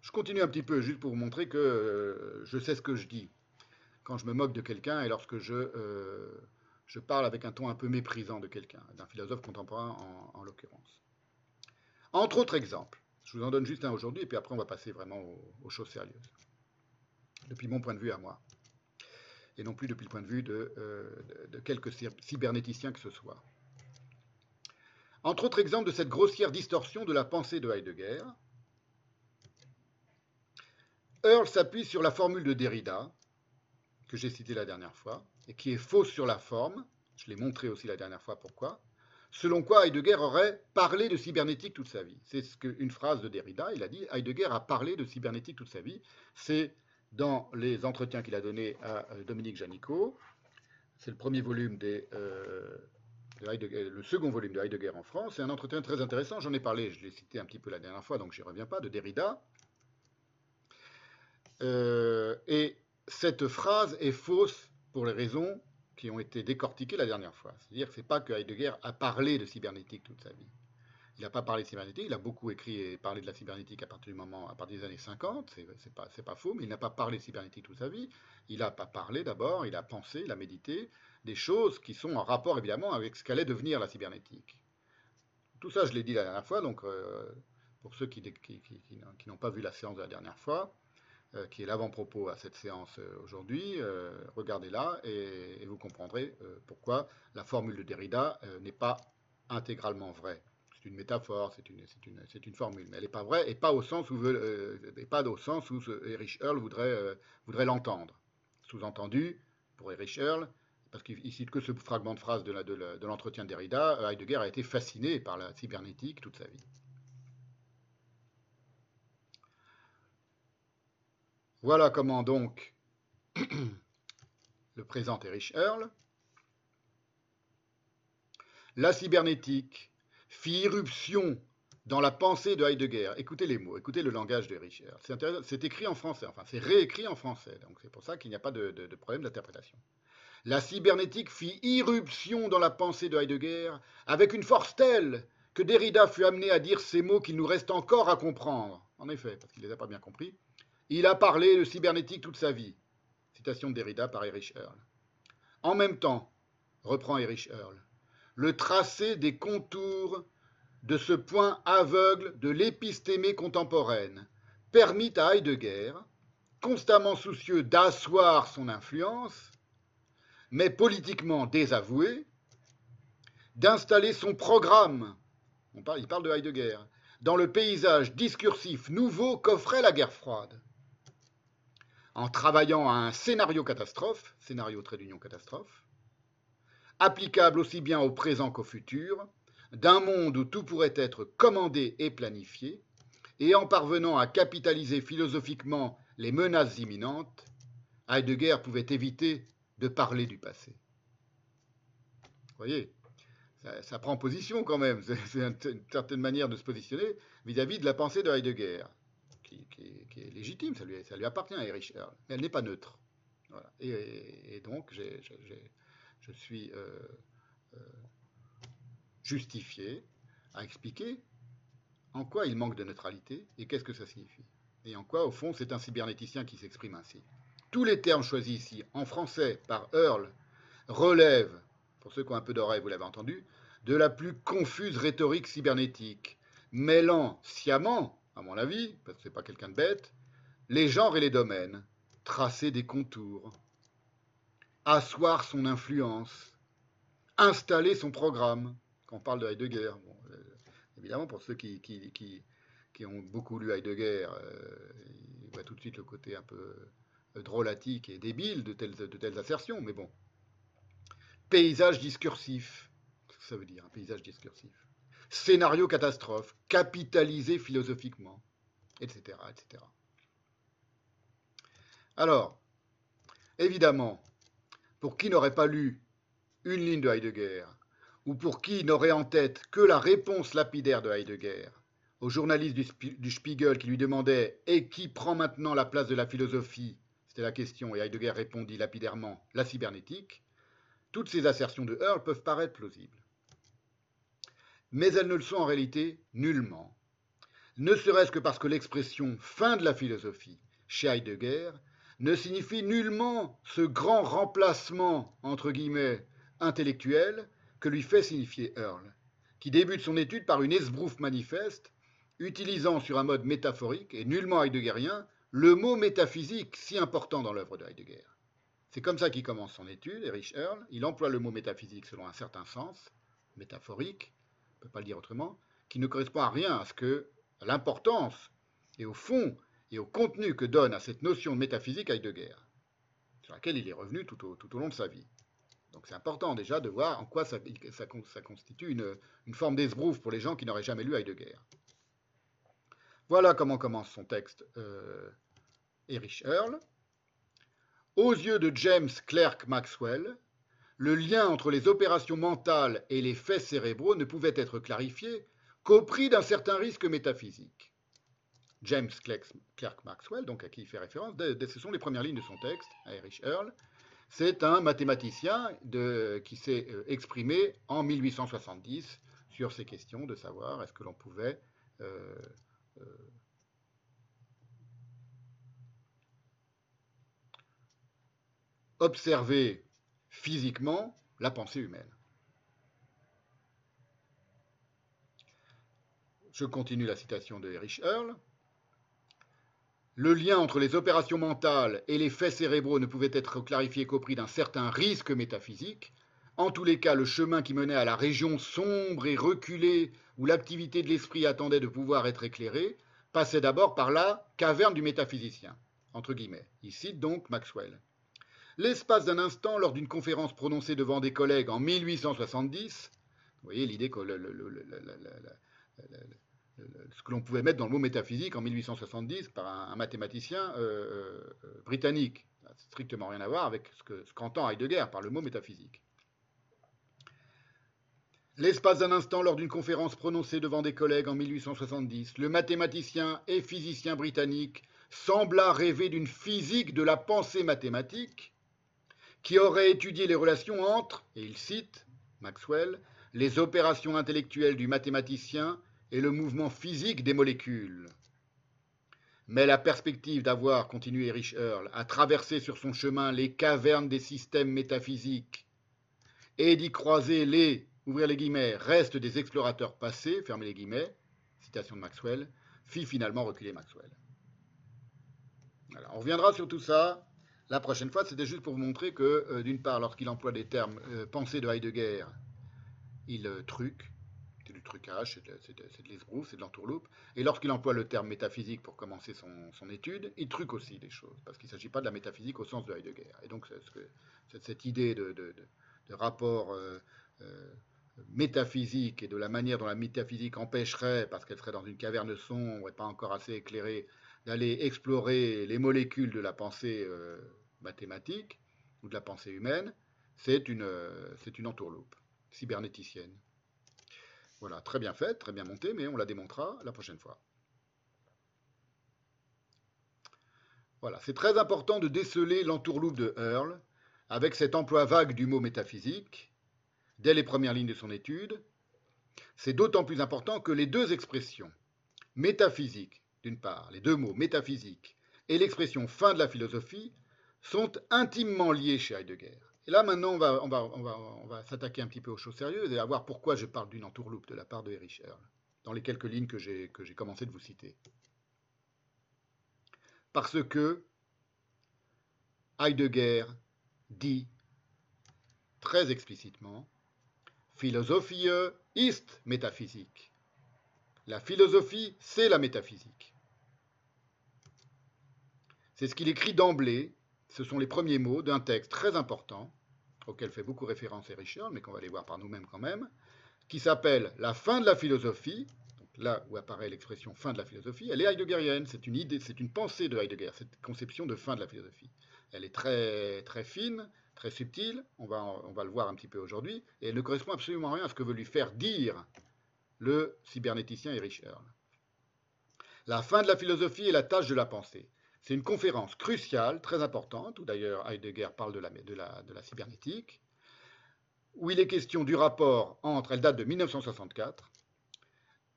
Speaker 1: je continue un petit peu, juste pour vous montrer que euh, je sais ce que je dis quand je me moque de quelqu'un et lorsque je, euh, je parle avec un ton un peu méprisant de quelqu'un, d'un philosophe contemporain en, l'occurrence. Entre autres exemples, je vous en donne juste un aujourd'hui, et puis après on va passer vraiment aux choses sérieuses, depuis mon point de vue à moi et non plus depuis le point de vue de, euh, quelques cybernéticiens que ce soit. Entre autres exemples de cette grossière distorsion de la pensée de Heidegger, Earl s'appuie sur la formule de Derrida, que j'ai citée la dernière fois, et qui est fausse sur la forme, je l'ai montré aussi la dernière fois pourquoi, selon quoi Heidegger aurait parlé de cybernétique toute sa vie. C'est ce qu'une phrase de Derrida, il a dit Heidegger a parlé de cybernétique toute sa vie. C'est dans les entretiens qu'il a donnés à euh, Dominique Janicot. C'est le premier volume des, euh, le second volume de Heidegger en France. C'est un entretien très intéressant. J'en ai parlé, je l'ai cité un petit peu la dernière fois, donc j'y reviens pas, de Derrida. Euh, et cette phrase est fausse pour les raisons qui ont été décortiquées la dernière fois. C'est-à-dire que ce n'est pas que Heidegger a parlé de cybernétique toute sa vie. Il n'a pas parlé de cybernétique, il a beaucoup écrit et parlé de la cybernétique à partir du moment, à partir des années 50, c'est pas, pas faux, mais il n'a pas parlé de cybernétique toute sa vie. Il n'a pas parlé d'abord, il a pensé, il a médité des choses qui sont en rapport évidemment avec ce qu'allait devenir la cybernétique. Tout ça, je l'ai dit la dernière fois, donc euh, pour ceux qui, n'ont pas vu la séance de la dernière fois, qui est l'avant-propos à cette séance euh, aujourd'hui, regardez-la et, vous comprendrez pourquoi la formule de Derrida n'est pas intégralement vraie c'est une métaphore, c'est une, formule, mais elle n'est pas vraie, et pas au sens où, euh, Erich Earl voudrait, euh, l'entendre. Sous-entendu, pour Erich Earl, parce qu'il cite que ce fragment de phrase de l'entretien de Derrida, Heidegger a été fasciné par la cybernétique toute sa vie. Voilà comment donc le présente Erich Earl. La cybernétique fit irruption dans la pensée de Heidegger. Écoutez les mots, écoutez le langage de Richard. C'est écrit en français, enfin c'est réécrit en français, donc c'est pour ça qu'il n'y a pas de, de problème d'interprétation. La cybernétique fit irruption dans la pensée de Heidegger avec une force telle que Derrida fut amené à dire ces mots qu'il nous reste encore à comprendre. En effet, parce qu'il ne les a pas bien compris. Il a parlé de cybernétique toute sa vie. Citation de Derrida par Erich Earl. En même temps, reprend Erich Earl, le tracé des contours de ce point aveugle de l'épistémée contemporaine permit à Heidegger, constamment soucieux d'asseoir son influence, mais politiquement désavoué, d'installer son programme, il parle de Heidegger, dans le paysage discursif nouveau qu'offrait la guerre froide. En travaillant à un scénario catastrophe, scénario trait d'union catastrophe, applicable aussi bien au présent qu'au futur, d'un monde où tout pourrait être commandé et planifié, et en parvenant à capitaliser philosophiquement les menaces imminentes, Heidegger pouvait éviter de parler du passé. Vous voyez ça, prend position quand même. C'est une certaine manière de se positionner vis-à-vis de la pensée de Heidegger, qui, est légitime, ça lui, appartient à Erich Erl, mais elle n'est pas neutre. Et, donc, je suis euh, euh, justifié à expliquer en quoi il manque de neutralité et qu'est-ce que ça signifie. Et en quoi, au fond, c'est un cybernéticien qui s'exprime ainsi. Tous les termes choisis ici, en français, par Earl, relèvent, pour ceux qui ont un peu d'oreille, vous l'avez entendu, de la plus confuse rhétorique cybernétique, mêlant sciemment, à mon avis, parce que ce n'est pas quelqu'un de bête, les genres et les domaines, tracer des contours, asseoir son influence, installer son programme, quand on parle de Heidegger. Euh, évidemment, pour ceux qui, ont beaucoup lu Heidegger, euh, ils voient tout de suite le côté un peu euh, drôlatique et débile de telles, assertions, mais bon. Paysage discursif, ça veut dire un paysage discursif? Scénario catastrophe, capitalisé philosophiquement, etc. etc. Alors, évidemment, pour qui n'aurait pas lu une ligne de Heidegger, ou pour qui n'aurait en tête que la réponse lapidaire de Heidegger au journaliste du, Spiegel qui lui demandait Et qui prend maintenant la place de la philosophie? C'était la question, et Heidegger répondit lapidairement La cybernétique. Toutes ces assertions de Hurl peuvent paraître plausibles. Mais elles ne le sont en réalité nullement. Ne serait-ce que parce que l'expression fin de la philosophie chez Heidegger ne signifie nullement ce grand remplacement, entre guillemets, intellectuel que lui fait signifier Earl, qui débute son étude par une esbrouffe manifeste, utilisant sur un mode métaphorique et nullement heideggerien le mot métaphysique si important dans l'œuvre de Heidegger. C'est comme ça qu'il commence son étude, Erich Earl. Il emploie le mot métaphysique selon un certain sens, métaphorique, on ne peut pas le dire autrement, qui ne correspond à rien à ce que l'importance et au fond et au contenu que donne à cette notion de métaphysique Heidegger, sur laquelle il est revenu tout au, tout au long de sa vie. Donc c'est important déjà de voir en quoi ça, constitue une, forme d'esbrouf pour les gens qui n'auraient jamais lu Heidegger. Voilà comment commence son texte euh, Erich Earl. Aux yeux de James Clerk Maxwell, le lien entre les opérations mentales et les faits cérébraux ne pouvait être clarifié qu'au prix d'un certain risque métaphysique. James Clerk Maxwell, donc à qui il fait référence, ce sont les premières lignes de son texte, à Erich Earl, c'est un mathématicien qui s'est euh, exprimé en 1870 sur ces questions de savoir est-ce que l'on pouvait euh, euh, observer physiquement la pensée humaine. Je continue la citation de Erich Earl le lien entre les opérations mentales et les faits cérébraux ne pouvait être clarifié qu'au prix d'un certain risque métaphysique. En tous les cas, le chemin qui menait à la région sombre et reculée où l'activité de l'esprit attendait de pouvoir être éclairée passait d'abord par la caverne du métaphysicien. Entre guillemets. Il cite donc Maxwell. L'espace d'un instant, lors d'une conférence prononcée devant des collègues en 1870, vous voyez l'idée que ce que l'on pouvait mettre dans le mot métaphysique en 1870 par un, mathématicien euh, euh, britannique. Ça strictement rien à voir avec ce qu'entend Heidegger par le mot métaphysique. L'espace d'un instant, lors d'une conférence prononcée devant des collègues en 1870, le mathématicien et physicien britannique sembla rêver d'une physique de la pensée mathématique qui aurait étudié les relations entre, et il cite Maxwell, les opérations intellectuelles du mathématicien et le mouvement physique des molécules. Mais la perspective d'avoir, continué Erich Earl, à traverser sur son chemin les cavernes des systèmes métaphysiques et d'y croiser les, ouvrir les guillemets, restes des explorateurs passés, fermez les guillemets, citation de Maxwell, fit finalement reculer Maxwell. on reviendra sur tout ça la prochaine fois. C'était juste pour vous montrer que, euh, d'une part, lorsqu'il emploie des termes euh, de Heidegger, il euh, truque, trucage, c'est de, l'esbrouf, c'est de l'entourloupe. Et lorsqu'il emploie le terme métaphysique pour commencer son, étude, il truque aussi des choses, parce qu'il ne s'agit pas de la métaphysique au sens de Heidegger. Et donc, cette idée de, rapport euh, euh, métaphysique et de la manière dont la métaphysique empêcherait, parce qu'elle serait dans une caverne sombre et pas encore assez éclairée, d'aller explorer les molécules de la pensée mathématique ou de la pensée humaine, c'est une, une entourloupe cybernéticienne. Voilà, très bien faite, très bien montée, mais on la démontrera la prochaine fois. Voilà, c'est très important de déceler l'entourloupe de Earle avec cet emploi vague du mot métaphysique dès les premières lignes de son étude. C'est d'autant plus important que les deux expressions, métaphysique d'une part, les deux mots métaphysique et l'expression fin de la philosophie, sont intimement liés chez Heidegger. Et là, maintenant, on va, s'attaquer un petit peu aux choses sérieuses et à voir pourquoi je parle d'une entourloupe de la part de Erich Earl, dans les quelques lignes que j'ai commencé de vous citer. Parce que Heidegger dit très explicitement Philosophie ist métaphysique. La philosophie, c'est la métaphysique. C'est ce qu'il écrit d'emblée, ce sont les premiers mots d'un texte très important auquel fait beaucoup référence Erich mais qu'on va aller voir par nous-mêmes quand même, qui s'appelle La fin de la philosophie. là où apparaît l'expression fin de la philosophie, elle est heideggerienne. C'est une idée, c'est une pensée de Heidegger, cette conception de fin de la philosophie. Elle est très, fine, très subtile, on va, on le voir un petit peu aujourd'hui, et elle ne correspond absolument rien à ce que veut lui faire dire le cybernéticien Erich Earl. La fin de la philosophie est la tâche de la pensée. C'est une conférence cruciale, très importante, où d'ailleurs Heidegger parle de la, de, la, cybernétique, où il est question du rapport entre, elle date de 1964,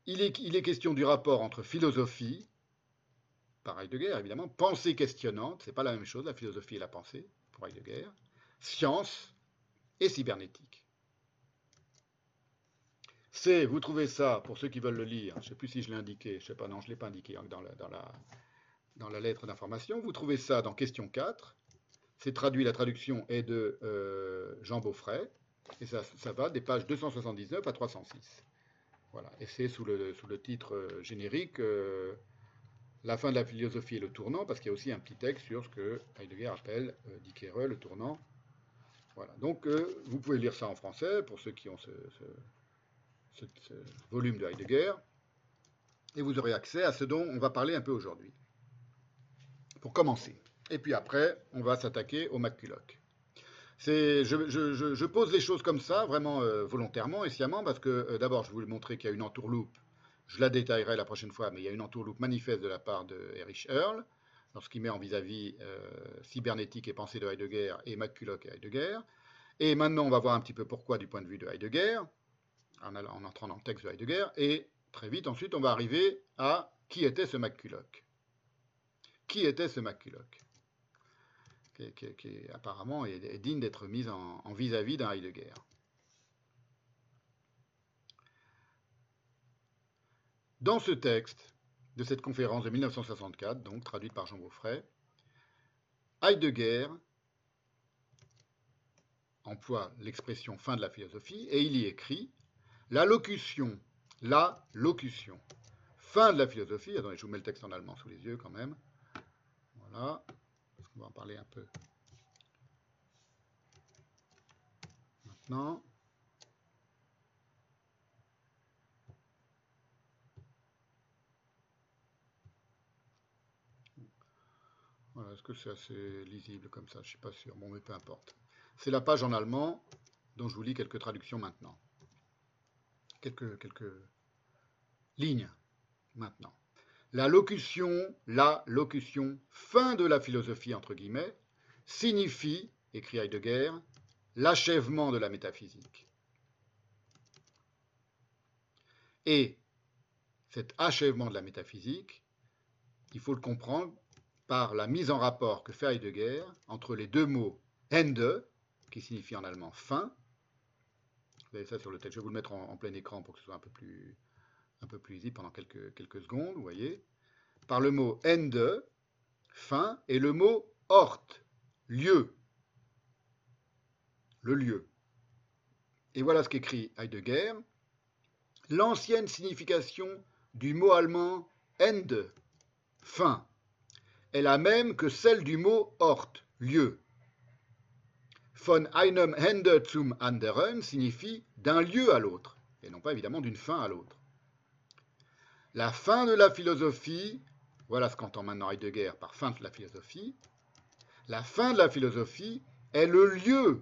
Speaker 1: il est, question du rapport entre philosophie, par Heidegger évidemment, pensée questionnante, c'est pas la même chose, la philosophie et la pensée, pour Heidegger, science et cybernétique. C'est, vous trouvez ça, pour ceux qui veulent le lire, je ne sais plus si je l'ai indiqué, je ne sais pas, non, je ne l'ai pas indiqué dans dans la, dans la lettre d'information. Vous trouvez ça dans question 4. C'est traduit, la traduction est de euh, Jean Beaufray, et ça, va des pages 279 à 306. Voilà, et c'est sous le, sous le titre euh, générique euh, La fin de la philosophie et le tournant, parce qu'il y a aussi un petit texte sur ce que Heidegger appelle, dit le tournant. Voilà, donc vous pouvez lire ça en français pour ceux qui ont ce, ce volume de Heidegger, et vous aurez accès à ce dont on va parler un peu aujourd'hui pour commencer. Et puis après, on va s'attaquer au McCulloch. Je, pose les choses comme ça, vraiment euh, volontairement et sciemment, parce que euh, d'abord, je voulais montrer qu'il y a une entourloupe. Je la détaillerai la prochaine fois, mais il y a une entourloupe manifeste de la part de Erich Earl, lorsqu'il met en vis-à-vis euh, cybernétique et pensée de Heidegger et McCulloch et Heidegger. Et maintenant, on va voir un petit peu pourquoi du point de vue de Heidegger, en, en entrant dans le texte de Heidegger, et très vite ensuite, on va arriver à qui était ce McCulloch. Qui était ce McCulloch qui, apparemment est, digne d'être mis en vis-à-vis d'un Heidegger. Dans ce texte de cette conférence de 1964, donc traduite par Jean Beaufray, Heidegger emploie l'expression fin de la philosophie et il y écrit la locution, la locution, fin de la philosophie, attendez, je vous mets le texte en allemand sous les yeux quand même, voilà, on va en parler un peu. Maintenant. Voilà, est-ce que c'est assez lisible comme ça? Je ne suis pas sûr. Bon, mais peu importe. C'est la page en allemand dont je vous lis quelques traductions maintenant. Quelques, quelques lignes maintenant. La locution, la locution, fin de la philosophie, entre guillemets, signifie, écrit Heidegger, l'achèvement de la métaphysique. Et cet achèvement de la métaphysique, il faut le comprendre par la mise en rapport que fait Heidegger entre les deux mots Ende, qui signifie en allemand fin, vous avez ça sur le texte, je vais vous le mettre en, plein écran pour que ce soit un peu plus, un peu plus lisible pendant quelques, secondes, vous voyez, par le mot ende, fin, et le mot ort, lieu, le lieu. Et voilà ce qu'écrit Heidegger. L'ancienne signification du mot allemand ende, fin, est la même que celle du mot ort, lieu. Von einem Ende zum anderen signifie d'un lieu à l'autre, et non pas évidemment d'une fin à l'autre. La fin de la philosophie, voilà ce qu'entend maintenant Heidegger par fin de la philosophie, la fin de la philosophie est le lieu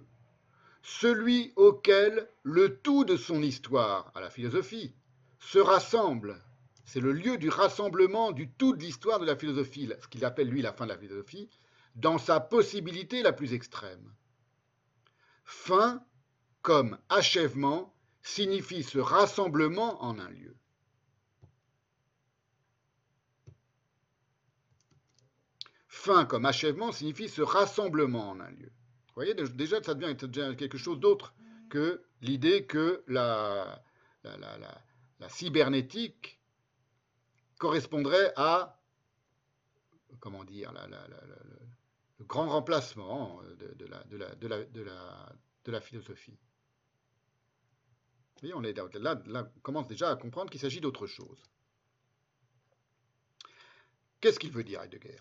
Speaker 1: celui auquel le tout de son histoire, à la philosophie, se rassemble. C'est le lieu du rassemblement du tout de l'histoire de la philosophie, ce qu'il appelle lui la fin de la philosophie, dans sa possibilité la plus extrême. Fin comme achèvement signifie ce rassemblement en un lieu. Fin comme achèvement signifie ce rassemblement en un lieu. Vous voyez, déjà, ça devient quelque chose d'autre que l'idée que la, cybernétique correspondrait à, comment dire, le grand remplacement de, la, philosophie. Voyez, on là, là, on commence déjà à comprendre qu'il s'agit d'autre chose. Qu'est-ce qu'il veut dire Heidegger?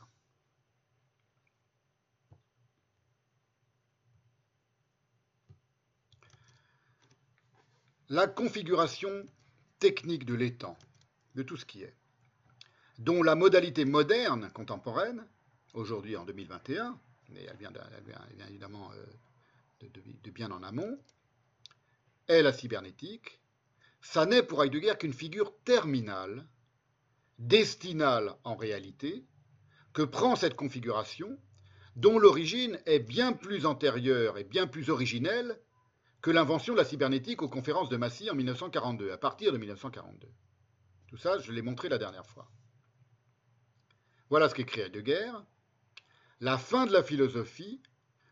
Speaker 1: La configuration technique de l'étang, de tout ce qui est, dont la modalité moderne, contemporaine, aujourd'hui en 2021, mais elle vient, évidemment euh, de, bien en amont, est la cybernétique, ça n'est pour Heidegger qu'une figure terminale, destinale en réalité, que prend cette configuration, dont l'origine est bien plus antérieure et bien plus originelle que l'invention de la cybernétique aux conférences de Massy en 1942, à partir de 1942. Tout ça, je l'ai montré la dernière fois. Voilà ce qu'écrit Heidegger. La fin de la philosophie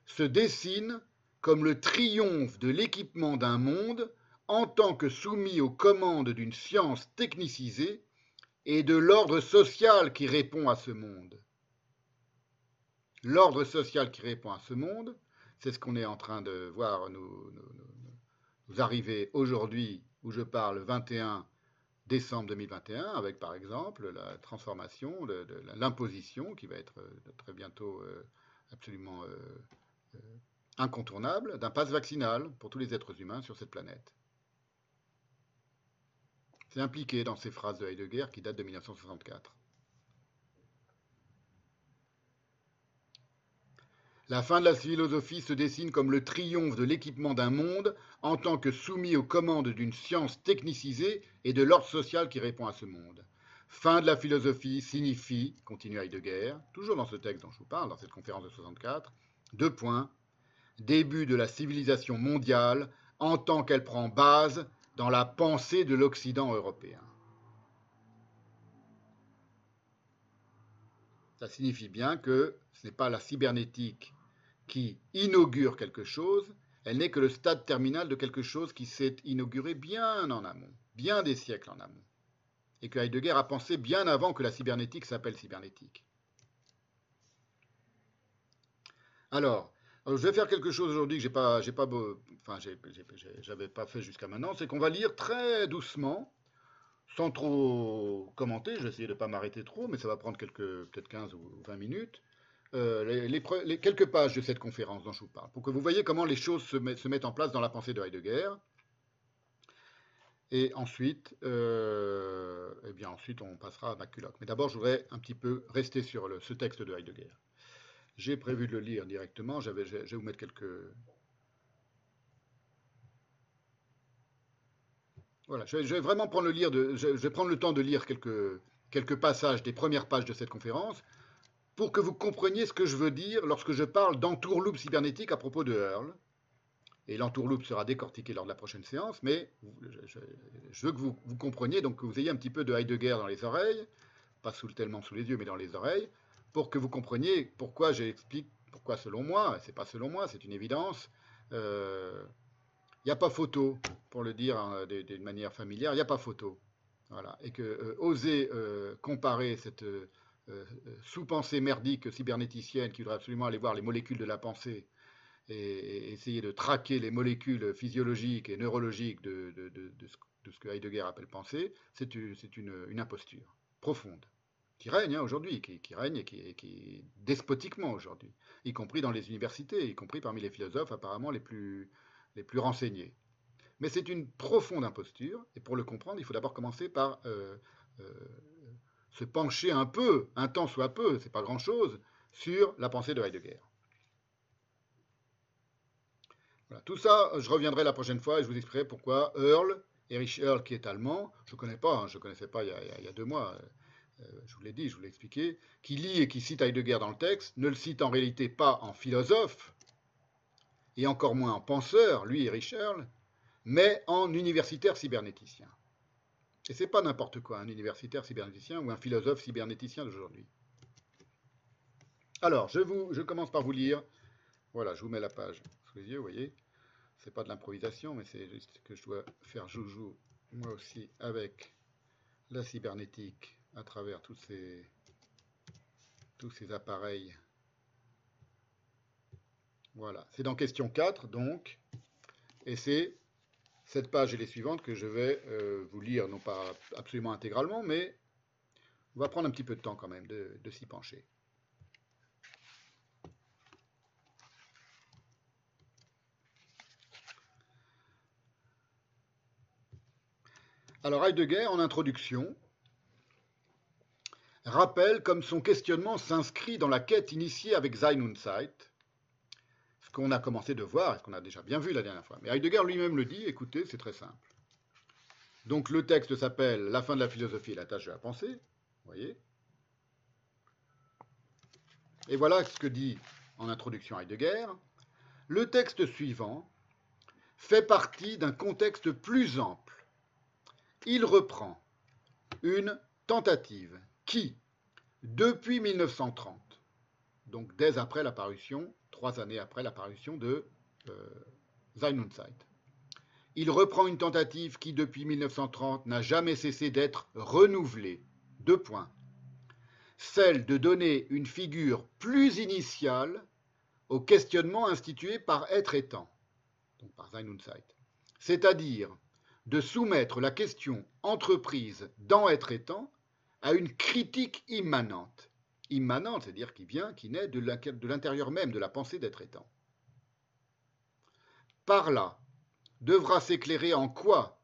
Speaker 1: se dessine comme le triomphe de l'équipement d'un monde en tant que soumis aux commandes d'une science technicisée et de l'ordre social qui répond à ce monde. L'ordre social qui répond à ce monde, c'est ce qu'on est en train de voir nous, arriver aujourd'hui, où je parle 21 décembre 2021, avec par exemple la transformation, de, l'imposition, qui va être euh, très bientôt euh, absolument euh, incontournable, d'un passe vaccinal pour tous les êtres humains sur cette planète. C'est impliqué dans ces phrases de Heidegger qui datent de 1964. La fin de la philosophie se dessine comme le triomphe de l'équipement d'un monde en tant que soumis aux commandes d'une science technicisée et de l'ordre social qui répond à ce monde. Fin de la philosophie signifie, continue Heidegger, toujours dans ce texte dont je vous parle, dans cette conférence de 64, deux points, début de la civilisation mondiale en tant qu'elle prend base dans la pensée de l'Occident européen. Ça signifie bien que ce n'est pas la cybernétique qui inaugure quelque chose, elle n'est que le stade terminal de quelque chose qui s'est inauguré bien en amont, bien des siècles en amont, et que Heidegger a pensé bien avant que la cybernétique s'appelle cybernétique. Alors, je vais faire quelque chose aujourd'hui que j'ai pas, j'ai pas, enfin, j'avais pas fait jusqu'à maintenant, c'est qu'on va lire très doucement, sans trop commenter. Je vais essayer de ne pas m'arrêter trop, mais ça va prendre peut-être 15 ou 20 minutes. Euh, les, quelques pages de cette conférence dont je vous parle, pour que vous voyez comment les choses se, mettent en place dans la pensée de Heidegger. Et ensuite, euh, eh bien ensuite, on passera à Maculot. Mais d'abord, je voudrais un petit peu rester sur ce texte de Heidegger. J'ai prévu de le lire directement. je vais vous mettre quelques. Voilà, je vais, vraiment prendre le, lire de, je le temps de lire quelques, quelques passages des premières pages de cette conférence pour que vous compreniez ce que je veux dire lorsque je parle d'entourloupe cybernétique à propos de Earl. Et l'entourloupe sera décortiqué lors de la prochaine séance, mais je, veux que vous, compreniez, donc que vous ayez un petit peu de Heidegger dans les oreilles, pas sous, tellement sous les yeux, mais dans les oreilles, pour que vous compreniez pourquoi j'explique, pourquoi selon moi, c'est pas selon moi, c'est une évidence, il euh, n'y a pas photo, pour le dire hein, d'une manière familière, il n'y a pas photo. Voilà. Et que euh, oser euh, comparer cette sous-pensée merdique cybernéticienne qui voudrait absolument aller voir les molécules de la pensée et, essayer de traquer les molécules physiologiques et neurologiques de, ce que Heidegger appelle pensée, c'est une, imposture profonde qui règne hein, aujourd'hui, qui, règne et qui, qui despotiquement aujourd'hui, y compris dans les universités, y compris parmi les philosophes apparemment les plus, renseignés. Mais c'est une profonde imposture, et pour le comprendre, il faut d'abord commencer par euh, euh, se pencher un peu, un temps soit peu, c'est pas grand-chose, sur la pensée de Heidegger. Voilà. Tout ça, je reviendrai la prochaine fois et je vous expliquerai pourquoi Earl, Erich Earl, qui est allemand, je ne connais pas, hein, je ne connaissais pas il y, a, deux mois, euh, je vous l'ai dit, je vous l'ai expliqué, qui lit et qui cite Heidegger dans le texte, ne le cite en réalité pas en philosophe, et encore moins en penseur, lui Erich Earl, mais en universitaire cybernéticien. Et c'est pas n'importe quoi, un universitaire cybernéticien ou un philosophe cybernéticien d'aujourd'hui. Alors, je, commence par vous lire. Voilà, je vous mets la page sous les yeux, vous voyez. C'est pas de l'improvisation, mais c'est juste que je dois faire joujou, moi aussi, avec la cybernétique à travers tous ces, tous ces appareils. Voilà, c'est dans question 4, donc, et c'est cette page et les suivantes que je vais euh, vous lire, non pas absolument intégralement, mais on va prendre un petit peu de temps quand même de, de s'y pencher. Alors Heidegger, en introduction, rappelle comme son questionnement s'inscrit dans la quête initiée avec Sein und Zeit, qu'on a commencé de voir, et ce qu'on a déjà bien vu la dernière fois. Mais Heidegger lui-même le dit, écoutez, c'est très simple. Donc le texte s'appelle La fin de la philosophie et la tâche de la pensée, voyez. Et voilà ce que dit en introduction Heidegger. Le texte suivant fait partie d'un contexte plus ample il reprend une tentative qui, depuis 1930, donc dès après l'apparition, trois années après l'apparition de euh, il reprend une tentative qui, depuis 1930, n'a jamais cessé d'être renouvelée. Deux points. Celle de donner une figure plus initiale au questionnement institué par être étant, donc par Sein c'est-à-dire de soumettre la question entreprise dans être étant à une critique immanente. Immanente, c'est-à-dire qui vient, qui naît de l'intérieur même de la pensée d'être étant. Par là, devra s'éclairer en quoi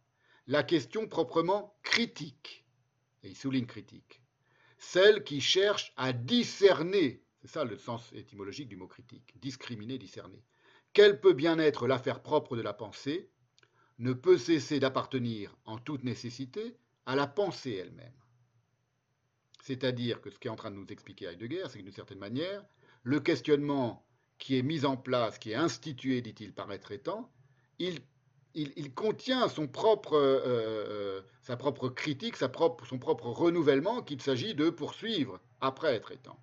Speaker 1: la question proprement critique, et il souligne critique, celle qui cherche à discerner, c'est ça le sens étymologique du mot critique, discriminer, discerner, quelle peut bien être l'affaire propre de la pensée ne peut cesser d'appartenir en toute nécessité à la pensée elle-même. C'est-à-dire que ce qu'est en train de nous expliquer Heidegger, c'est que d'une certaine manière, le questionnement qui est mis en place, qui est institué, dit-il, par être étant, il, contient son propre, euh, euh, sa propre critique, son propre renouvellement qu'il s'agit de poursuivre après être étant.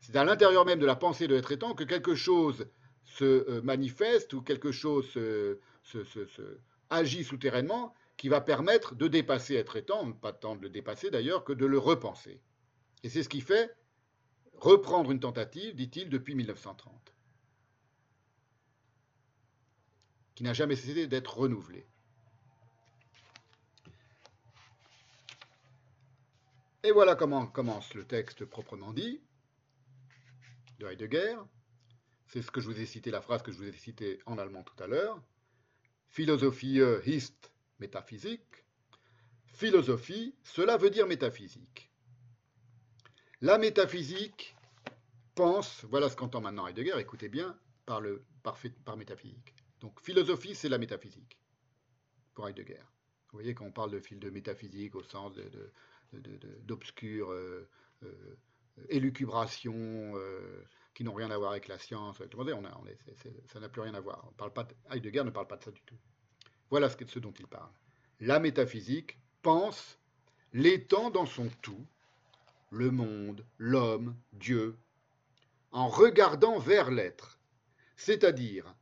Speaker 1: C'est à l'intérieur même de la pensée de être étant que quelque chose se euh, manifeste ou quelque chose se, agit souterrainement qui va permettre de dépasser être étant, pas tant de le dépasser d'ailleurs que de le repenser. Et c'est ce qui fait reprendre une tentative, dit-il, depuis 1930, qui n'a jamais cessé d'être renouvelée. Et voilà comment commence le texte proprement dit de Heidegger. C'est ce que je vous ai cité, la phrase que je vous ai citée en allemand tout à l'heure. Philosophie ist métaphysique. Philosophie, cela veut dire métaphysique. La métaphysique pense, voilà ce qu'entend maintenant Heidegger, écoutez bien, par, le, par, par métaphysique. Donc philosophie, c'est la métaphysique, pour Heidegger. Vous voyez, quand on parle de fil de métaphysique au sens d'obscure de, euh, euh, élucubration, euh, qui n'ont rien à voir avec la science. Ça n'a plus rien à voir. On parle pas Heidegger ne parle pas de ça du tout. Voilà ce, dont il parle. La métaphysique pense l'étant dans son tout, le monde, l'homme, Dieu, en regardant vers l'être, c'est-à-dire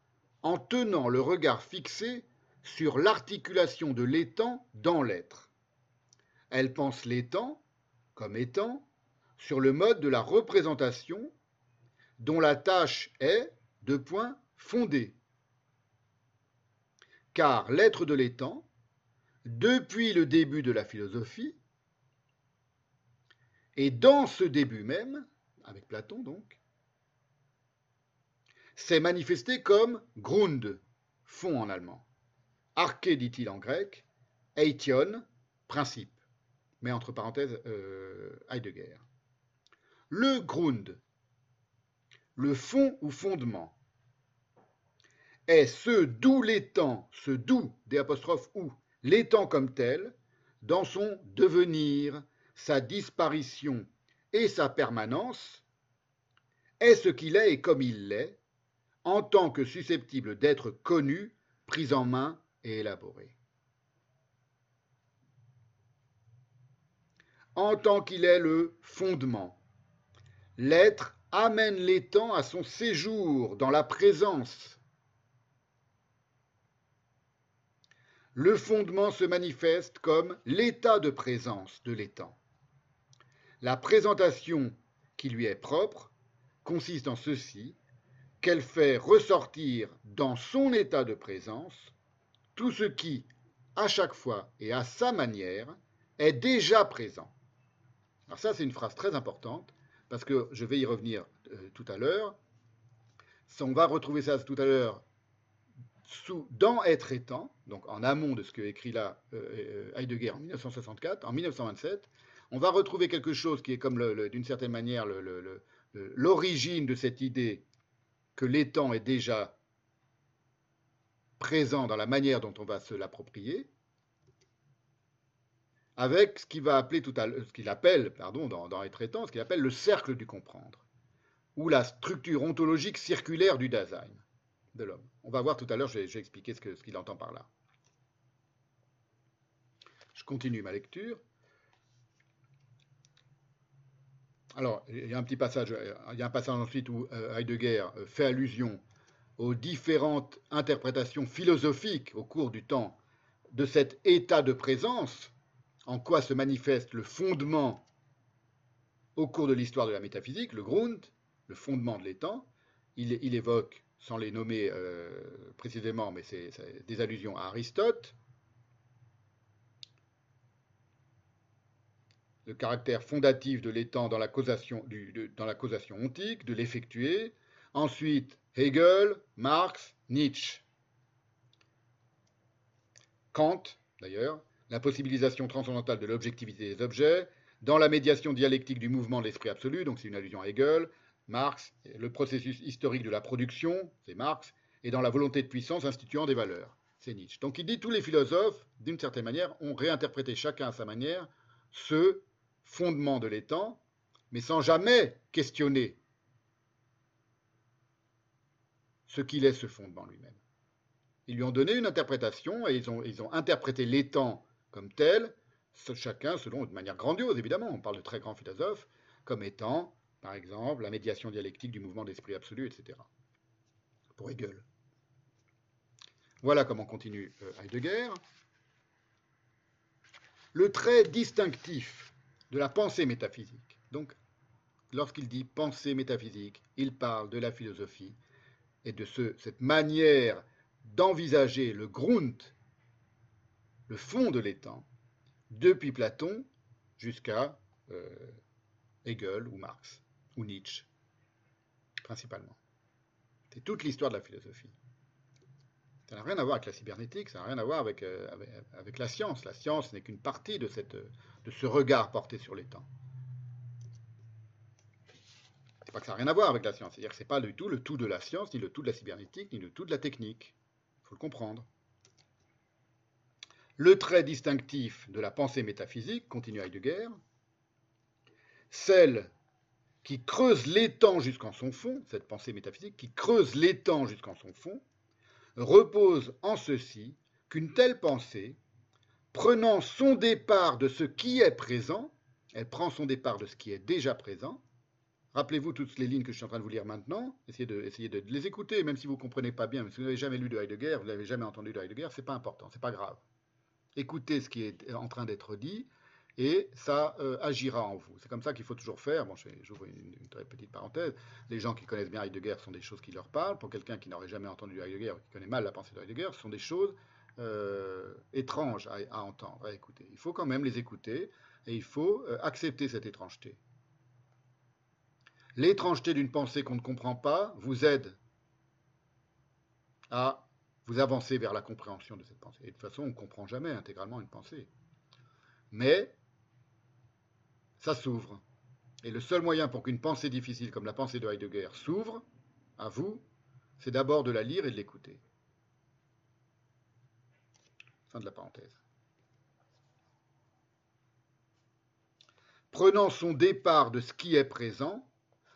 Speaker 1: en tenant le regard fixé sur l'articulation de l'étant dans l'être. Elle pense l'étant comme étant sur le mode de la représentation dont la tâche est, de point, fondée. Car l'être de l'étang, depuis le début de la philosophie, et dans ce début même, avec Platon donc, s'est manifesté comme Grund, fond en allemand, arché dit-il en grec, eition, principe, mais entre parenthèses euh, Heidegger. Le Grund, le fond ou fondement, est ce d'où l'étang, ce d'où, des apostrophes ou, l'étang comme tel, dans son devenir, sa disparition et sa permanence, est ce qu'il est et comme il l'est, en tant que susceptible d'être connu, pris en main et élaboré. En tant qu'il est le fondement, l'être amène l'étang à son séjour dans la présence. Le fondement se manifeste comme l'état de présence de l'étang. La présentation qui lui est propre consiste en ceci qu'elle fait ressortir dans son état de présence tout ce qui, à chaque fois et à sa manière, est déjà présent. Alors ça, c'est une phrase très importante, parce que je vais y revenir euh, tout à l'heure. On va retrouver ça tout à l'heure dans Être étant, donc en amont de ce que écrit là euh, euh, Heidegger en 1964, en 1927, on va retrouver quelque chose qui est comme d'une certaine manière l'origine de cette idée que l'étang est déjà présent dans la manière dont on va se l'approprier, avec ce qu'il va appeler tout à ce qu'il appelle, dans, Être ce qu'il appelle le cercle du comprendre, ou la structure ontologique circulaire du Dasein On va voir tout à l'heure, je vais expliquer ce qu'il entend par là. Je continue ma lecture. Alors, il y a un petit passage, il y a un passage ensuite où euh, Heidegger euh, fait allusion aux différentes interprétations philosophiques au cours du temps de cet état de présence, en quoi se manifeste le fondement au cours de l'histoire de la métaphysique, le Grund, le fondement de l'état. Il, il, évoque, sans les nommer euh, précisément, mais c'est des allusions à Aristote, le caractère fondatif de l'étang dans, dans la causation ontique, de l'effectuer. Ensuite, Hegel, Marx, Nietzsche. Kant, d'ailleurs, la possibilisation transcendantale de l'objectivité des objets, dans la médiation dialectique du mouvement de l'esprit absolu, donc c'est une allusion à Hegel, Marx, le processus historique de la production, c'est Marx, et dans la volonté de puissance instituant des valeurs, c'est Nietzsche. Donc il dit tous les philosophes, d'une certaine manière, ont réinterprété chacun à sa manière ce fondement de l'étang, mais sans jamais questionner ce qu'il est ce fondement lui-même. Ils lui ont donné une interprétation et ils ont, interprété l'étang comme tel, chacun selon de manière grandiose évidemment, on parle de très grands philosophes, comme étant, par exemple, la médiation dialectique du mouvement d'esprit absolu, etc. Pour Hegel. Voilà comment continue euh, Heidegger. Le trait distinctif de la pensée métaphysique. Donc, lorsqu'il dit pensée métaphysique, il parle de la philosophie et de ce, cette manière d'envisager le Grund, le fond de l'étang, depuis Platon jusqu'à euh, Hegel ou Marx ou Nietzsche, principalement. C'est toute l'histoire de la philosophie. Ça n'a rien à voir avec la cybernétique, ça n'a rien à voir avec, euh, la science. La science n'est qu'une partie de, de ce regard porté sur les temps. C'est pas que ça n'a rien à voir avec la science, c'est-à-dire que ce n'est pas du tout le tout de la science, ni le tout de la cybernétique, ni le tout de la technique. Il faut le comprendre. Le trait distinctif de la pensée métaphysique, continue Heidegger, celle qui creuse l'étang jusqu'en son fond, cette pensée métaphysique qui creuse l'étang jusqu'en son fond, repose en ceci qu'une telle pensée, prenant son départ de ce qui est présent, elle prend son départ de ce qui est déjà présent. Rappelez-vous toutes les lignes que je suis en train de vous lire maintenant, essayez de, de les écouter, même si vous ne comprenez pas bien, mais si vous n'avez jamais lu de Heidegger, vous n'avez jamais entendu de Heidegger, ce n'est pas important, ce n'est pas grave. Écoutez ce qui est en train d'être dit, et ça euh, agira en vous. C'est comme ça qu'il faut toujours faire. Bon, j'ouvre une, très petite parenthèse. Les gens qui connaissent bien Heidegger sont des choses qui leur parlent. Pour quelqu'un qui n'aurait jamais entendu Heidegger, qui connaît mal la pensée de Heidegger, ce sont des choses euh, étranges à, entendre, à écouter. Il faut quand même les écouter et il faut euh, accepter cette étrangeté. L'étrangeté d'une pensée qu'on ne comprend pas vous aide à vous avancer vers la compréhension de cette pensée. Et de toute façon, on ne comprend jamais intégralement une pensée. Mais ça s'ouvre. Et le seul moyen pour qu'une pensée difficile comme la pensée de Heidegger s'ouvre, à vous, c'est d'abord de la lire et de l'écouter. Fin de la parenthèse. Prenant son départ de ce qui est présent,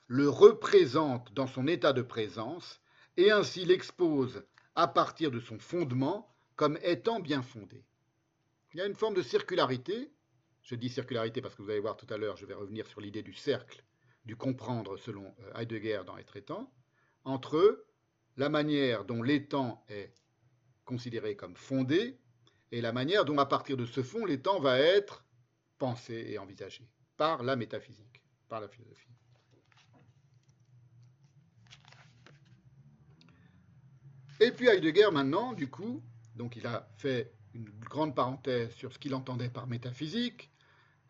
Speaker 1: le représente dans son état de présence et ainsi l'expose à partir de son fondement comme étant bien fondé. Il y a une forme de circularité, je dis circularité parce que vous allez voir tout à l'heure, je vais revenir sur l'idée du cercle, du comprendre selon euh, Heidegger dans Être étant, entre la manière dont l'étang est considéré comme fondé et la manière dont à partir de ce fond l'étang va être pensé et envisagé par la métaphysique, par la philosophie. Et puis Heidegger maintenant, du coup, donc il a fait une grande parenthèse sur ce qu'il entendait par métaphysique,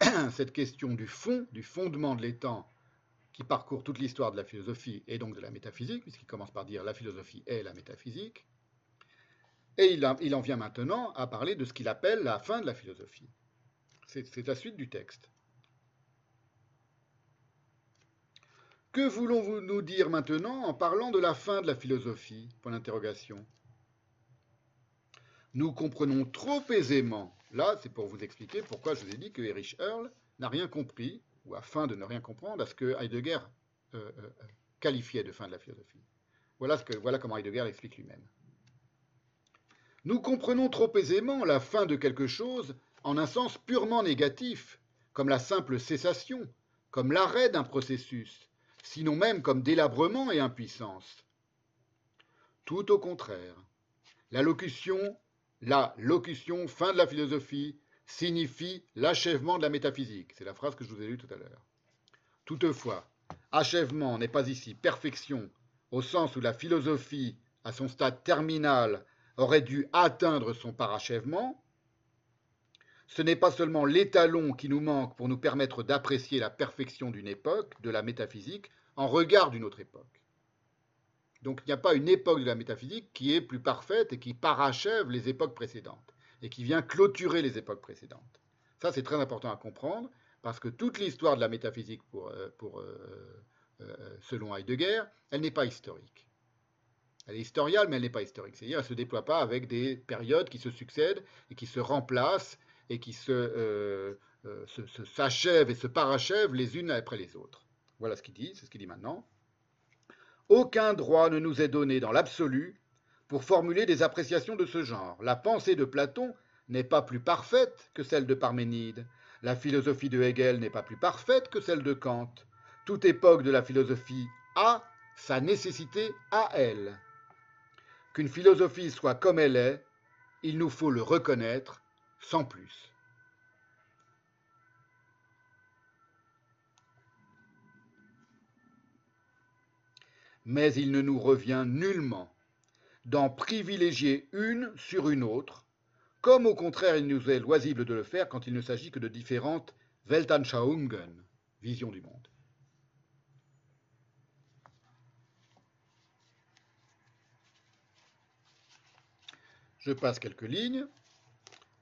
Speaker 1: cette question du fond, du fondement de l'étang qui parcourt toute l'histoire de la philosophie et donc de la métaphysique, puisqu'il commence par dire la philosophie est la métaphysique. Et il, en vient maintenant à parler de ce qu'il appelle la fin de la philosophie. C'est la suite du texte. Que voulons-vous nous dire maintenant en parlant de la fin de la philosophie? Point d'interrogation. Nous comprenons trop aisément, là c'est pour vous expliquer pourquoi je vous ai dit que Erich Earl n'a rien compris, ou afin de ne rien comprendre, à ce que Heidegger euh, euh, qualifiait de fin de la philosophie. Voilà, ce voilà comment Heidegger l'explique lui-même. Nous comprenons trop aisément la fin de quelque chose en un sens purement négatif, comme la simple cessation, comme l'arrêt d'un processus, sinon même comme délabrement et impuissance. Tout au contraire, la locution, la locution fin de la philosophie signifie l'achèvement de la métaphysique. C'est la phrase que je vous ai lue tout à l'heure. Toutefois, achèvement n'est pas ici perfection, au sens où la philosophie, à son stade terminal, aurait dû atteindre son parachèvement. Ce n'est pas seulement l'étalon qui nous manque pour nous permettre d'apprécier la perfection d'une époque, de la métaphysique, en regard d'une autre époque. Donc il n'y a pas une époque de la métaphysique qui est plus parfaite et qui parachève les époques précédentes et qui vient clôturer les époques précédentes. Ça, c'est très important à comprendre parce que toute l'histoire de la métaphysique, pour, euh, euh, euh, selon Heidegger, elle n'est pas historique. Elle est historiale, mais elle n'est pas historique. C'est-à-dire, elle ne se déploie pas avec des périodes qui se succèdent et qui se remplacent et qui se, s'achèvent et se parachèvent les unes après les autres. Voilà ce qu'il dit, c'est ce qu'il dit maintenant. Aucun droit ne nous est donné dans l'absolu pour formuler des appréciations de ce genre. La pensée de Platon n'est pas plus parfaite que celle de Parménide. La philosophie de Hegel n'est pas plus parfaite que celle de Kant. Toute époque de la philosophie a sa nécessité à elle. Qu'une philosophie soit comme elle est, il nous faut le reconnaître sans plus. Mais il ne nous revient nullement d'en privilégier une sur une autre, comme au contraire il nous est loisible de le faire quand il ne s'agit que de différentes Weltanschauungen, visions du monde. Je passe quelques lignes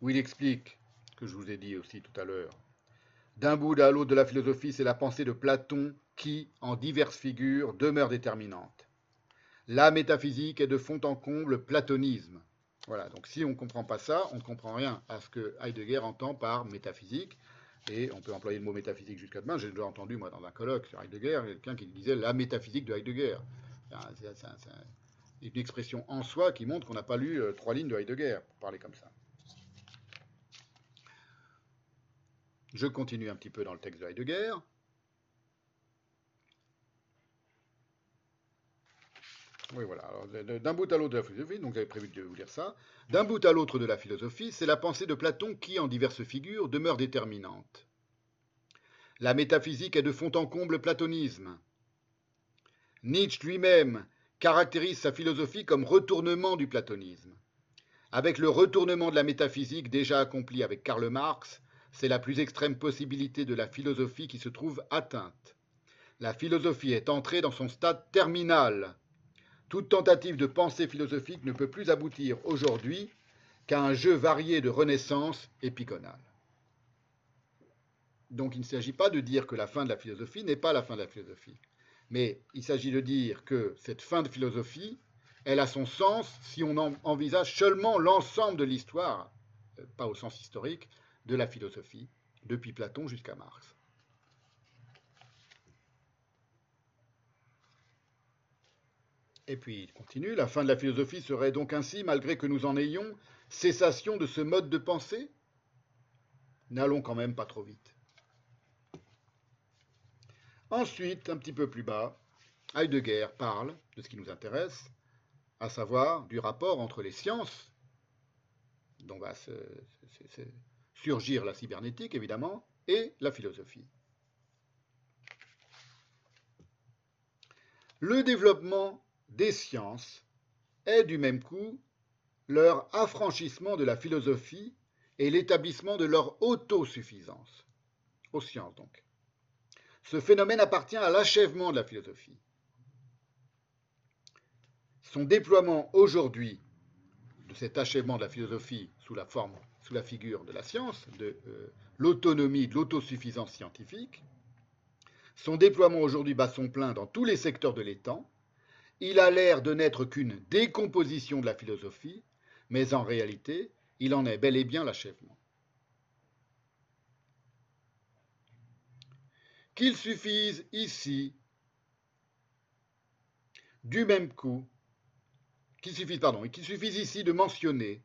Speaker 1: où il explique que je vous ai dit aussi tout à l'heure. D'un bout à l'autre de la philosophie, c'est la pensée de Platon qui, en diverses figures, demeure déterminante. La métaphysique est de fond en comble platonisme. Voilà, donc si on ne comprend pas ça, on ne comprend rien à ce que Heidegger entend par métaphysique. Et on peut employer le mot métaphysique jusqu'à demain. J'ai déjà entendu, moi, dans un colloque sur Heidegger, quelqu'un qui disait la métaphysique de Heidegger. C'est une expression en soi qui montre qu'on n'a pas lu euh, trois lignes de Heidegger, pour parler comme ça. Je continue un petit peu dans le texte de Heidegger. Oui, voilà. D'un bout à l'autre de la philosophie, donc j'avais prévu de vous lire ça. D'un bout à l'autre de la philosophie, c'est la pensée de Platon qui, en diverses figures, demeure déterminante. La métaphysique est de fond en comble platonisme. Nietzsche lui-même caractérise sa philosophie comme retournement du platonisme. Avec le retournement de la métaphysique déjà accompli avec Karl Marx, c'est la plus extrême possibilité de la philosophie qui se trouve atteinte. La philosophie est entrée dans son stade terminal, toute tentative de pensée philosophique ne peut plus aboutir aujourd'hui qu'à un jeu varié de renaissance épiconale. Donc il ne s'agit pas de dire que la fin de la philosophie n'est pas la fin de la philosophie, mais il s'agit de dire que cette fin de philosophie, elle a son sens si on envisage seulement l'ensemble de l'histoire pas au sens historique, de la philosophie, depuis Platon jusqu'à Marx. Et puis il continue, la fin de la philosophie serait donc ainsi, malgré que nous en ayons, cessation de ce mode de pensée? N'allons quand même pas trop vite. Ensuite, un petit peu plus bas, Heidegger parle de ce qui nous intéresse, à savoir du rapport entre les sciences, dont va surgir la cybernétique évidemment, et la philosophie. Le développement des sciences est du même coup leur affranchissement de la philosophie et l'établissement de leur autosuffisance, aux sciences donc. Ce phénomène appartient à l'achèvement de la philosophie. Son déploiement aujourd'hui de cet achèvement de la philosophie sous la forme, sous la figure de la science, de euh, l'autonomie, de l'autosuffisance scientifique, son déploiement aujourd'hui bat son plein dans tous les secteurs de l'étang, il a l'air de n'être qu'une décomposition de la philosophie, mais en réalité, il en est bel et bien l'achèvement. Qu'il suffise ici, du même coup, qu'il suffise, pardon, qu'il suffise ici de mentionner,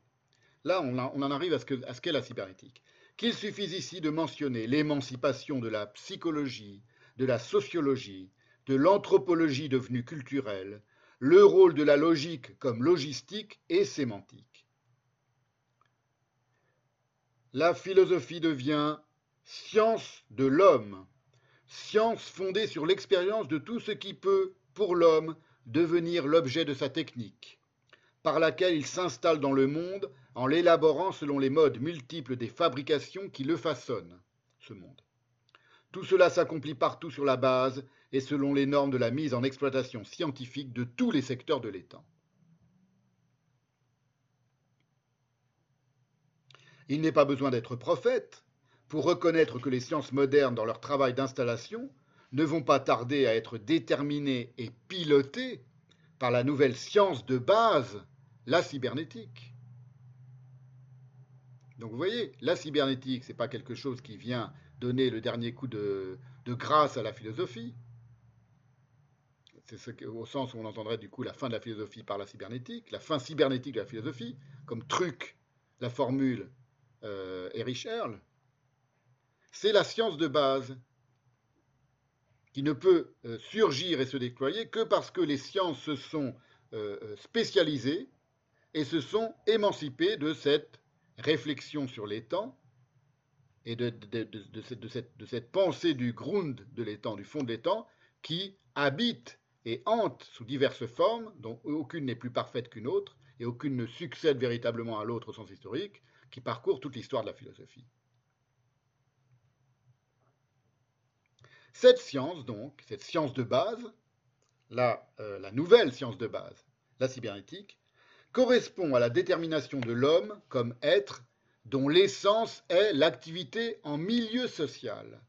Speaker 1: là on, en arrive à ce qu'est la cybernétique, qu'il suffise ici de mentionner l'émancipation de la psychologie, de la sociologie, de l'anthropologie devenue culturelle, le rôle de la logique comme logistique et sémantique. La philosophie devient science de l'homme, science fondée sur l'expérience de tout ce qui peut, pour l'homme, devenir l'objet de sa technique, par laquelle il s'installe dans le monde en l'élaborant selon les modes multiples des fabrications qui le façonnent, ce monde. Tout cela s'accomplit partout sur la base et selon les normes de la mise en exploitation scientifique de tous les secteurs de l'État. Il n'est pas besoin d'être prophète pour reconnaître que les sciences modernes, dans leur travail d'installation, ne vont pas tarder à être déterminées et pilotées par la nouvelle science de base, la cybernétique. Donc vous voyez, la cybernétique, ce n'est pas quelque chose qui vient donner le dernier coup de, grâce à la philosophie. C'est au sens où on entendrait du coup la fin de la philosophie par la cybernétique, la fin cybernétique de la philosophie, comme truc, la formule euh, Erich Erl. C'est la science de base qui ne peut euh, surgir et se déployer que parce que les sciences se sont euh, spécialisées et se sont émancipées de cette réflexion sur temps et de, cette, pensée du ground de l'étang, du fond de l'étang, qui habite et hante sous diverses formes, dont aucune n'est plus parfaite qu'une autre, et aucune ne succède véritablement à l'autre au sens historique, qui parcourt toute l'histoire de la philosophie. Cette science, donc, cette science de base, la, euh, la nouvelle science de base, la cybernétique, correspond à la détermination de l'homme comme être dont l'essence est l'activité en milieu social.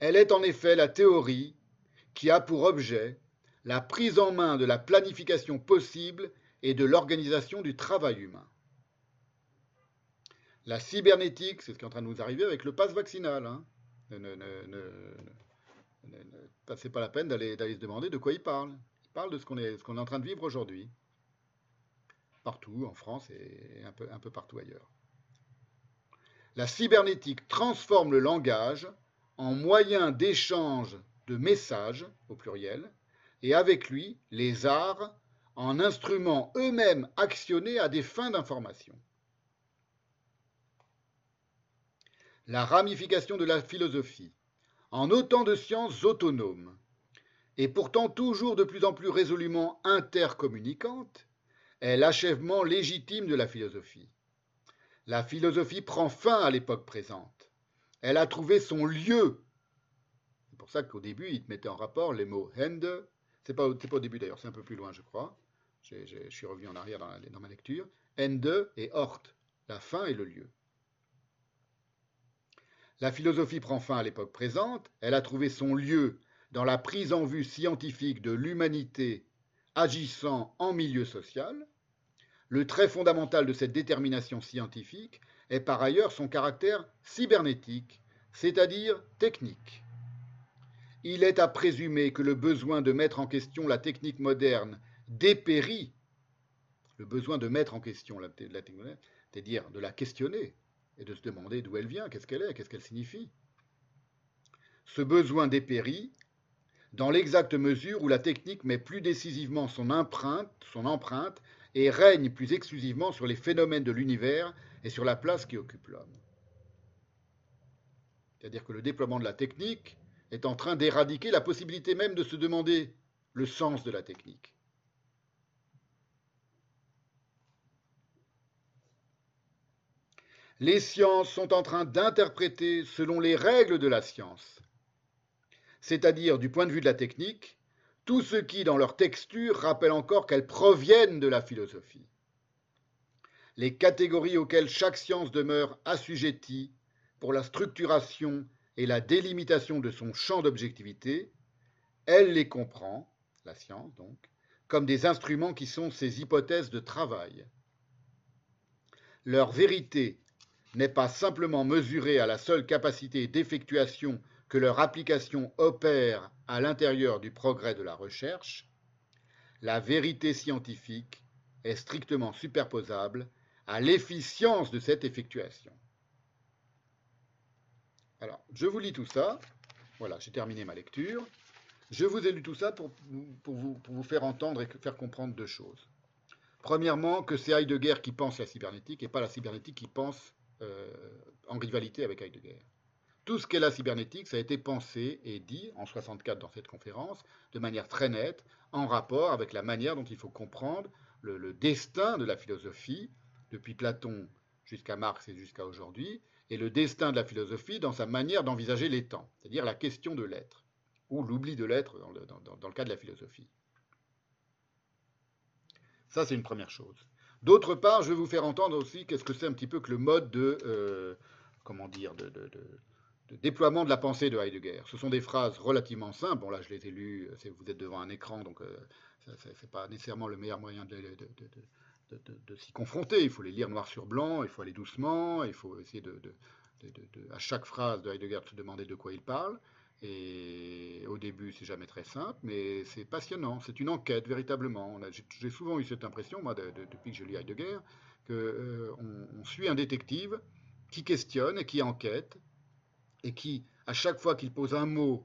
Speaker 1: Elle est en effet la théorie qui a pour objet la prise en main de la planification possible et de l'organisation du travail humain. La cybernétique, c'est ce qui est en train de nous arriver avec le pass vaccinal. Hein. Ne, passez pas la peine d'aller se demander de quoi il parle. Il parle de ce qu'on est, est en train de vivre aujourd'hui partout en France et un peu partout ailleurs. La cybernétique transforme le langage en moyen d'échange de messages, au pluriel, et avec lui les arts en instruments eux-mêmes actionnés à des fins d'information. La ramification de la philosophie en autant de sciences autonomes, et pourtant toujours de plus en plus résolument intercommunicantes, est l'achèvement légitime de la philosophie. La philosophie prend fin à l'époque présente. Elle a trouvé son lieu. C'est pour ça qu'au début, il mettait en rapport les mots Hende. C'est pas, pas au début d'ailleurs, c'est un peu plus loin, je crois. je suis revenu en arrière dans, ma lecture. Hende et Hort, la fin et le lieu. La philosophie prend fin à l'époque présente. Elle a trouvé son lieu dans la prise en vue scientifique de l'humanité agissant en milieu social, Le trait fondamental de cette détermination scientifique est par ailleurs son caractère cybernétique, c'est-à-dire technique. Il est à présumer que le besoin de mettre en question la technique moderne dépérit, le besoin de mettre en question la, technique moderne, c'est-à-dire de la questionner et de se demander d'où elle vient, qu'est-ce qu'elle est, qu'est-ce qu'elle signifie. Ce besoin dépérit dans l'exacte mesure où la technique met plus décisivement son empreinte, son empreinte et règne plus exclusivement sur les phénomènes de l'univers et sur la place qui occupe l'homme. C'est-à-dire que le déploiement de la technique est en train d'éradiquer la possibilité même de se demander le sens de la technique. Les sciences sont en train d'interpréter selon les règles de la science, c'est-à-dire du point de vue de la technique, tout ce qui, dans leur texture, rappelle encore qu'elles proviennent de la philosophie. Les catégories auxquelles chaque science demeure assujettie pour la structuration et la délimitation de son champ d'objectivité, elle les comprend, la science donc, comme des instruments qui sont ses hypothèses de travail. Leur vérité n'est pas simplement mesurée à la seule capacité d'effectuation que leur application opère à l'intérieur du progrès de la recherche, la vérité scientifique est strictement superposable à l'efficience de cette effectuation. Je vous lis tout ça. Voilà, j'ai terminé ma lecture. Je vous ai lu tout ça pour, vous, faire entendre et faire comprendre deux choses. Premièrement, que c'est Heidegger qui pense la cybernétique et pas la cybernétique qui pense euh, en rivalité avec Heidegger. Tout ce qu'est la cybernétique, ça a été pensé et dit en 64 dans cette conférence de manière très nette, en rapport avec la manière dont il faut comprendre le, destin de la philosophie, depuis Platon jusqu'à Marx et jusqu'à aujourd'hui, et le destin de la philosophie dans sa manière d'envisager les temps, c'est-à-dire la question de l'être, ou l'oubli de l'être dans, le, cas de la philosophie. Ça, c'est une première chose. D'autre part, je vais vous faire entendre aussi qu'est-ce que c'est un petit peu que le mode de, euh, comment dire, de, déploiement de la pensée de Heidegger. Ce sont des phrases relativement simples. Bon, là, je les ai lues, vous êtes devant un écran, donc euh, ce n'est pas nécessairement le meilleur moyen de, de s'y confronter. Il faut les lire noir sur blanc, il faut aller doucement, il faut essayer de, à chaque phrase de Heidegger de se demander de quoi il parle. Et au début, c'est jamais très simple, mais c'est passionnant. C'est une enquête, véritablement. J'ai souvent eu cette impression, moi, depuis que je lis Heidegger, qu'on euh, on suit un détective qui questionne et qui enquête, et qui, à chaque fois qu'il pose un mot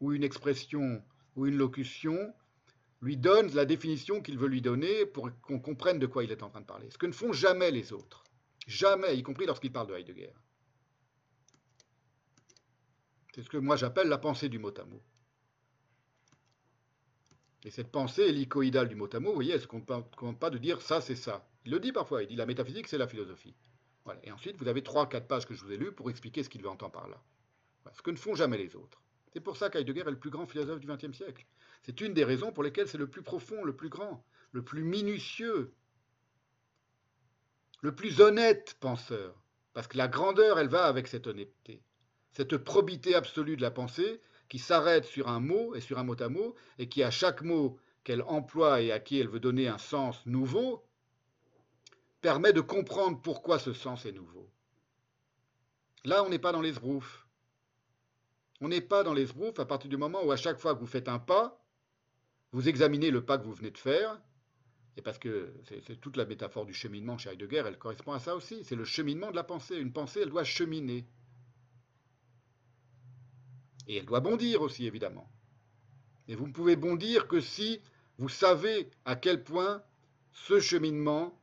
Speaker 1: ou une expression ou une locution, lui donne la définition qu'il veut lui donner pour qu'on comprenne de quoi il est en train de parler. Ce que ne font jamais les autres. Jamais, y compris lorsqu'ils parlent de Heidegger. C'est ce que moi j'appelle la pensée du mot à mot. Et cette pensée est l'icoïdale du mot à mot, vous voyez, elle ne compte pas de dire ça, c'est ça. Il le dit parfois, il dit la métaphysique, c'est la philosophie. Et ensuite, vous avez trois, quatre pages que je vous ai lues pour expliquer ce qu'il veut entendre par là ce que ne font jamais les autres. C'est pour ça qu'Heidegger est le plus grand philosophe du XXe siècle. C'est une des raisons pour lesquelles c'est le plus profond, le plus grand, le plus minutieux, le plus honnête penseur. Parce que la grandeur, elle va avec cette honnêteté, cette probité absolue de la pensée qui s'arrête sur un mot et sur un mot à mot, et qui, à chaque mot qu'elle emploie et à qui elle veut donner un sens nouveau, permet de comprendre pourquoi ce sens est nouveau. Là, on n'est pas dans les roufs. On n'est pas dans les sbroufs à partir du moment où à chaque fois que vous faites un pas, vous examinez le pas que vous venez de faire, et parce que c'est toute la métaphore du cheminement chez Heidegger, elle correspond à ça aussi, c'est le cheminement de la pensée. Une pensée, elle doit cheminer. Et elle doit bondir aussi, évidemment. Et vous ne pouvez bondir que si vous savez à quel point ce cheminement,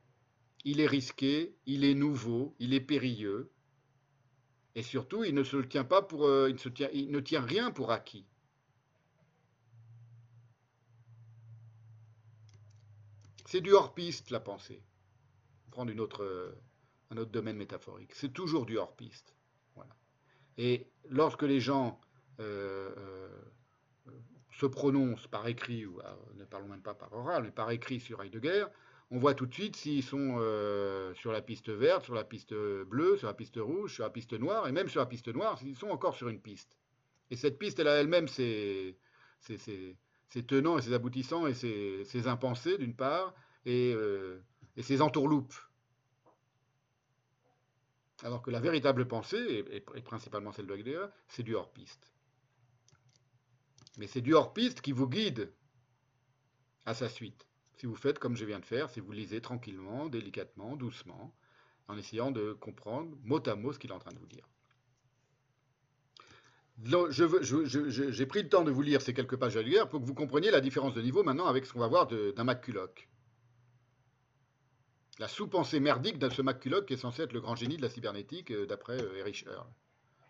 Speaker 1: il est risqué, il est nouveau, il est périlleux, et surtout, il ne se tient pas pour, euh, il, ne tient rien pour acquis. C'est du hors-piste, la pensée. Prendre une autre, euh, un autre domaine métaphorique. C'est toujours du hors-piste. Voilà. Et lorsque les gens euh, se prononcent par écrit, ou ne parlons même pas par oral, mais par écrit sur Heidegger, on voit tout de suite s'ils sont euh, sur la piste verte, sur la piste bleue, sur la piste rouge, sur la piste noire, et même sur la piste noire, s'ils sont encore sur une piste. Et cette piste, elle a elle-même ses, tenants et ses aboutissants et ses, impensés, d'une part, et, euh, ses entourloupes. Alors que la véritable pensée, et, principalement celle de Heidegger, c'est du hors-piste. Mais c'est du hors-piste qui vous guide à sa suite. Si vous faites comme je viens de faire, si vous lisez tranquillement, délicatement, doucement, en essayant de comprendre mot à mot ce qu'il est en train de vous dire. J'ai pris le temps de vous lire ces quelques pages de pour que vous compreniez la différence de niveau maintenant avec ce qu'on va voir d'un McCulloch. La sous-pensée merdique de ce McCulloch qui est censé être le grand génie de la cybernétique euh, d'après euh, Erich Earl.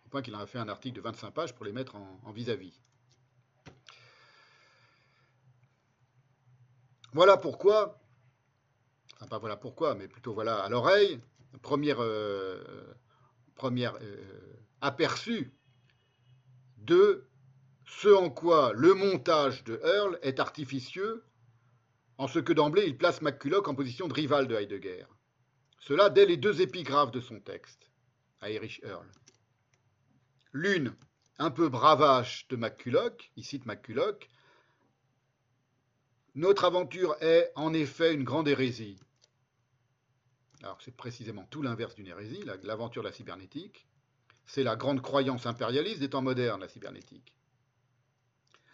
Speaker 1: Au point qu'il en a fait un article de 25 pages pour les mettre en vis-à-vis. Voilà pourquoi, enfin pas voilà pourquoi, mais plutôt voilà à l'oreille, premier, euh, aperçu de ce en quoi le montage de Earl est artificieux, en ce que d'emblée il place McCulloch en position de rival de Heidegger. Cela dès les deux épigraphes de son texte, à Erich Earl. L'une, un peu bravache de McCulloch, il cite McCulloch, Notre aventure est en effet une grande hérésie. Alors c'est précisément tout l'inverse d'une hérésie, l'aventure de la cybernétique. C'est la grande croyance impérialiste des temps modernes, la cybernétique.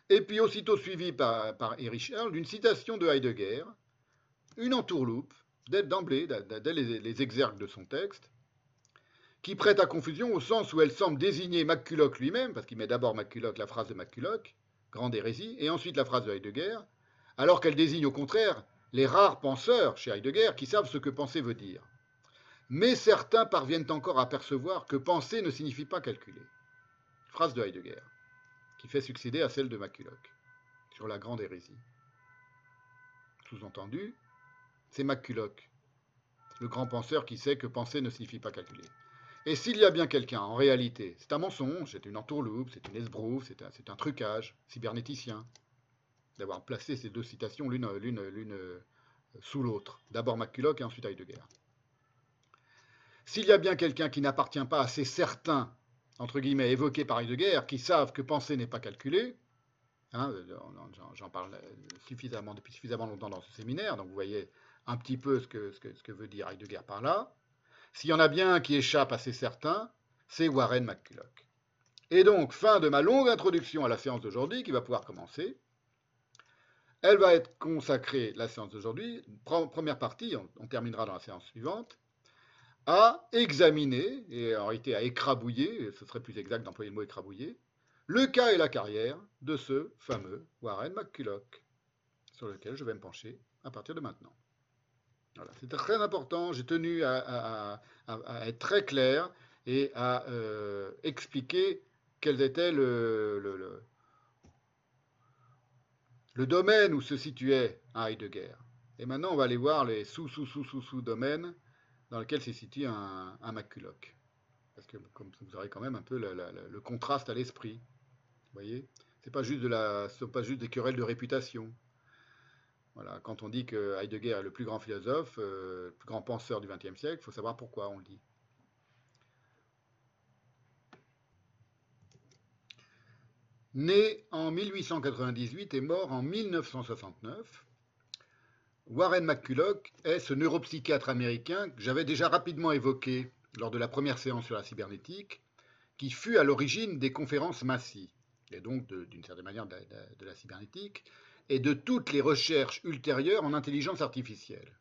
Speaker 1: Et puis aussitôt suivi par, Erich Earl d'une citation de Heidegger, une entourloupe, d'emblée, dès les, les exergues de son texte, qui prête à confusion au sens où elle semble désigner McCulloch lui-même, parce qu'il met d'abord McCulloch la phrase de McCulloch, grande hérésie, et ensuite la phrase de Heidegger, alors qu'elle désigne au contraire les rares penseurs chez Heidegger qui savent ce que penser veut dire mais certains parviennent encore à percevoir que penser ne signifie pas calculer. Phrase de Heidegger, qui fait succéder à celle de McCulloch, sur la grande hérésie. Sous-entendu, c'est McCulloch, le grand penseur qui sait que penser ne signifie pas calculer. Et s'il y a bien quelqu'un, en réalité, c'est un mensonge, c'est une entourloupe, c'est une esbrouffe, c'est un, un, trucage cybernéticien, d'avoir placé ces deux citations l'une euh, sous l'autre. D'abord McCulloch et ensuite Heidegger. S'il y a bien quelqu'un qui n'appartient pas à ces certains, entre guillemets, évoqués par Heidegger, qui savent que penser n'est pas calculé, hein, j'en parle suffisamment, depuis suffisamment longtemps dans ce séminaire, donc vous voyez un petit peu ce que, ce que, veut dire Heidegger par là. S'il y en a bien un qui échappe à ces certains, c'est Warren McCulloch. Et donc, fin de ma longue introduction à la séance d'aujourd'hui, qui va pouvoir commencer. Elle va être consacrée, la séance d'aujourd'hui, première partie, on terminera dans la séance suivante, à examiner, et en réalité à écrabouiller, ce serait plus exact d'employer le mot écrabouiller, le cas et la carrière de ce fameux Warren McCulloch, sur lequel je vais me pencher à partir de maintenant. Voilà, c'est très important, j'ai tenu à, être très clair et à euh, expliquer quel était le, domaine où se situait Heidegger. Et maintenant, on va aller voir les sous-sous-sous-sous-sous-domaines dans lequel se situe un, un McCulloch. Parce que comme vous aurez quand même un peu le contraste à l'esprit. Vous voyez Ce la, sont pas juste des querelles de réputation. Voilà, quand on dit que Heidegger est le plus grand philosophe, euh, le plus grand penseur du XXe siècle, il faut savoir pourquoi on le dit. Né en 1898 et mort en 1969, Warren McCulloch est ce neuropsychiatre américain que j'avais déjà rapidement évoqué lors de la première séance sur la cybernétique, qui fut à l'origine des conférences Massy, et donc d'une certaine manière de, la cybernétique, et de toutes les recherches ultérieures en intelligence artificielle.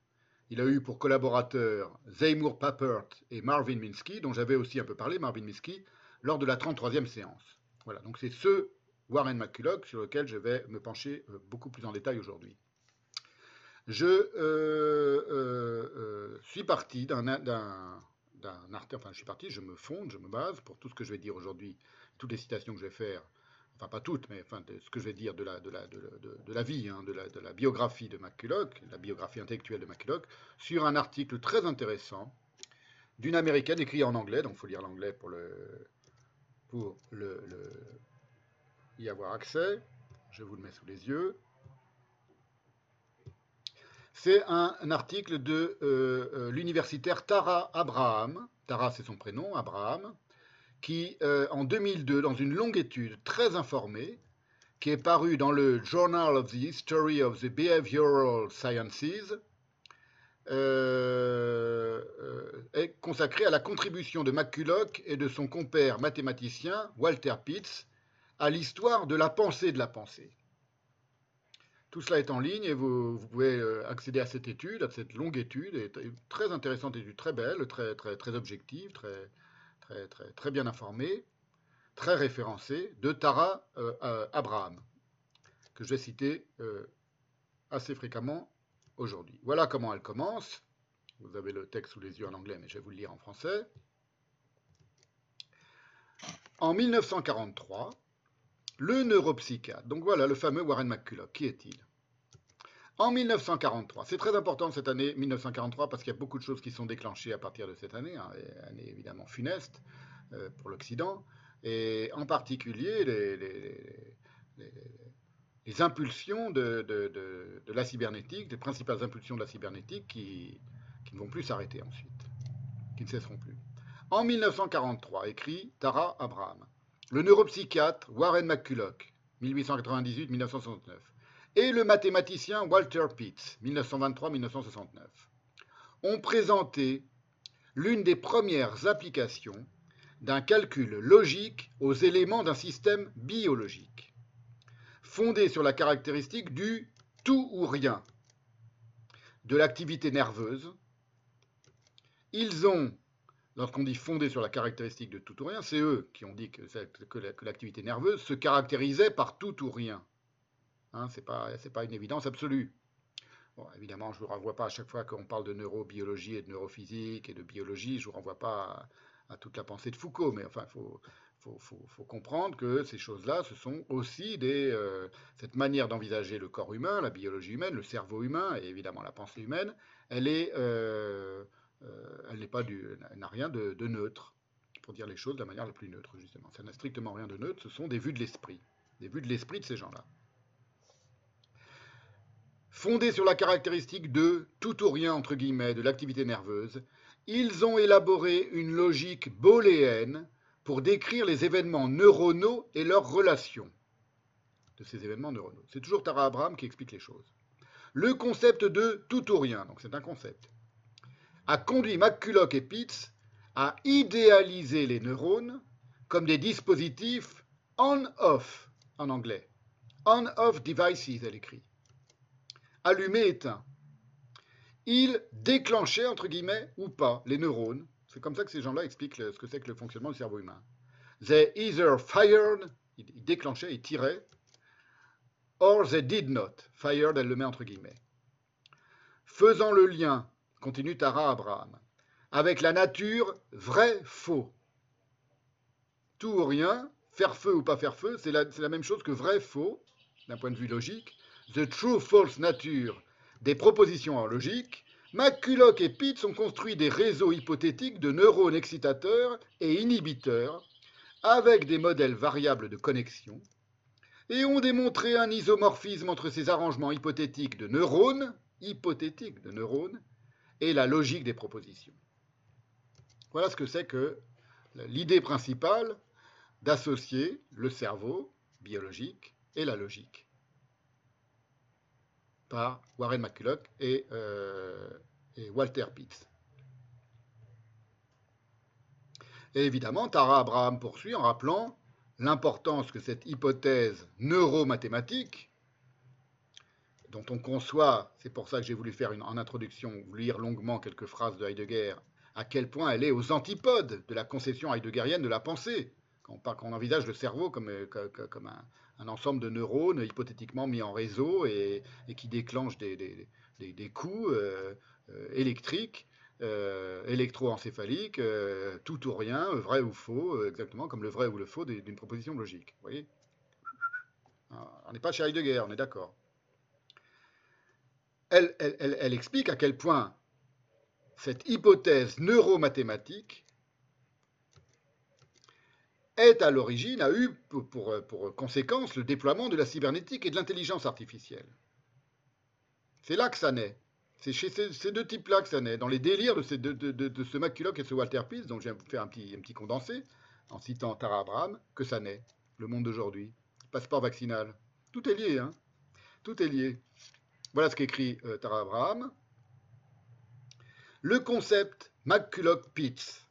Speaker 1: Il a eu pour collaborateurs Seymour Papert et Marvin Minsky, dont j'avais aussi un peu parlé, Marvin Minsky, lors de la 33e séance. Voilà, donc c'est ce Warren McCulloch sur lequel je vais me pencher euh, beaucoup plus en détail aujourd'hui. Je euh, euh, euh, suis parti d'un article, enfin je suis parti, je me fonde, je me base pour tout ce que je vais dire aujourd'hui, toutes les citations que je vais faire, enfin pas toutes, mais enfin ce que je vais dire de la, de la, de, la vie, hein, de, la, de la biographie de McCulloch, la biographie intellectuelle de McCulloch, sur un article très intéressant d'une américaine écrit en anglais, donc il faut lire l'anglais pour, le, pour le, y avoir accès. Je vous le mets sous les yeux. C'est un, article de euh, euh, l'universitaire Tara Abraham, Tara c'est son prénom, Abraham, qui euh, en 2002, dans une longue étude très informée, qui est parue dans le Journal of the History of the Behavioral Sciences, est consacré à la contribution de McCulloch et de son compère mathématicien Walter Pitts à l'histoire de la pensée de la pensée. Tout cela est en ligne et vous, pouvez accéder à cette étude, à cette longue étude, très intéressante étude, très belle, très, très, objective, très, bien informée, très référencée, de Tara Abraham, que je vais citer assez fréquemment aujourd'hui. Voilà comment elle commence. Vous avez le texte sous les yeux en anglais, mais je vais vous le lire en français. En 1943, le neuropsychiatre, donc voilà le fameux Warren McCulloch, qui est-il? En 1943, c'est très important cette année 1943 parce qu'il y a beaucoup de choses qui sont déclenchées à partir de cette année, hein, année évidemment funeste euh, pour l'Occident, et en particulier les impulsions de, la cybernétique, les principales impulsions de la cybernétique qui, ne vont plus s'arrêter ensuite, qui ne cesseront plus. En 1943, écrit Tara Abraham, le neuropsychiatre Warren McCulloch, 1898-1969, et le mathématicien Walter Pitts, 1923-1969, ont présenté l'une des premières applications d'un calcul logique aux éléments d'un système biologique fondée sur la caractéristique du tout ou rien de l'activité nerveuse. Ils ont, lorsqu'on dit fondé sur la caractéristique de tout ou rien, c'est eux qui ont dit que, l'activité nerveuse se caractérisait par tout ou rien. Hein, Ce n'est pas, une évidence absolue. évidemment, je ne vous renvoie pas à chaque fois qu'on parle de neurobiologie et de neurophysique et de biologie, je ne vous renvoie pas à, toute la pensée de Foucault, mais enfin, il faut, comprendre que ces choses-là, ce sont aussi des, euh, cette manière d'envisager le corps humain, la biologie humaine, le cerveau humain et évidemment la pensée humaine, elle est, euh, elle n'est pas du, n'a rien de, neutre, pour dire les choses de la manière la plus neutre justement. Ça n'a strictement rien de neutre. Ce sont des vues de l'esprit, des vues de l'esprit de ces gens-là. Fondés sur la caractéristique de tout ou rien entre guillemets de l'activité nerveuse, ils ont élaboré une logique booléenne pour décrire les événements neuronaux et leurs relations de ces événements neuronaux. C'est toujours Tara Abraham qui explique les choses. Le concept de tout ou rien, donc c'est un concept, a conduit McCulloch et Pitts à idéaliser les neurones comme des dispositifs on-off en anglais. On-off devices, elle écrit. Allumé, éteint. Ils déclenchaient, entre guillemets, ou pas, les neurones c'est comme ça que ces gens-là expliquent ce que c'est que le fonctionnement du cerveau humain. They either fired, ils déclenchaient, ils tiraient, or they did not. Fired, elle le met entre guillemets. Faisant le lien, continue Tara Abraham, avec la nature vrai-faux. Tout ou rien, faire feu ou pas faire feu, c'est la, même chose que vrai-faux, d'un point de vue logique. The true-false nature des propositions en logique, McCulloch et Pitts ont construit des réseaux hypothétiques de neurones excitateurs et inhibiteurs avec des modèles variables de connexion et ont démontré un isomorphisme entre ces arrangements hypothétiques de neurones, hypothétiques de neurones, et la logique des propositions. Voilà ce que c'est que l'idée principale d'associer le cerveau biologique et la logique par Warren McCulloch euh, et, Walter Pitts. Et évidemment, Tara Abraham poursuit en rappelant l'importance que cette hypothèse neuromathématique, dont on conçoit, c'est pour ça que j'ai voulu faire une, en introduction, lire longuement quelques phrases de Heidegger, à quel point elle est aux antipodes de la conception heideggerienne de la pensée, quand on, envisage le cerveau comme, comme un, ensemble de neurones hypothétiquement mis en réseau et, qui déclenchent des, coups euh, euh, électriques, euh, tout ou rien, vrai ou faux, exactement comme le vrai ou le faux d'une proposition logique. Vous voyez? On n'est pas chez Heidegger, on est d'accord. Elle, explique à quel point cette hypothèse neuromathématique est à l'origine, a eu pour, conséquence le déploiement de la cybernétique et de l'intelligence artificielle. C'est là que ça naît. C'est chez ces, deux types-là que ça naît, dans les délires de, ce McCulloch et ce Walter Pitts, dont je viens vous faire un petit, un petit condensé, en citant Tara Abraham, que ça naît, le monde d'aujourd'hui. Passeport vaccinal. Tout est lié, hein Tout est lié. Voilà ce qu'écrit euh, Tara Abraham. Le concept McCulloch-Pitts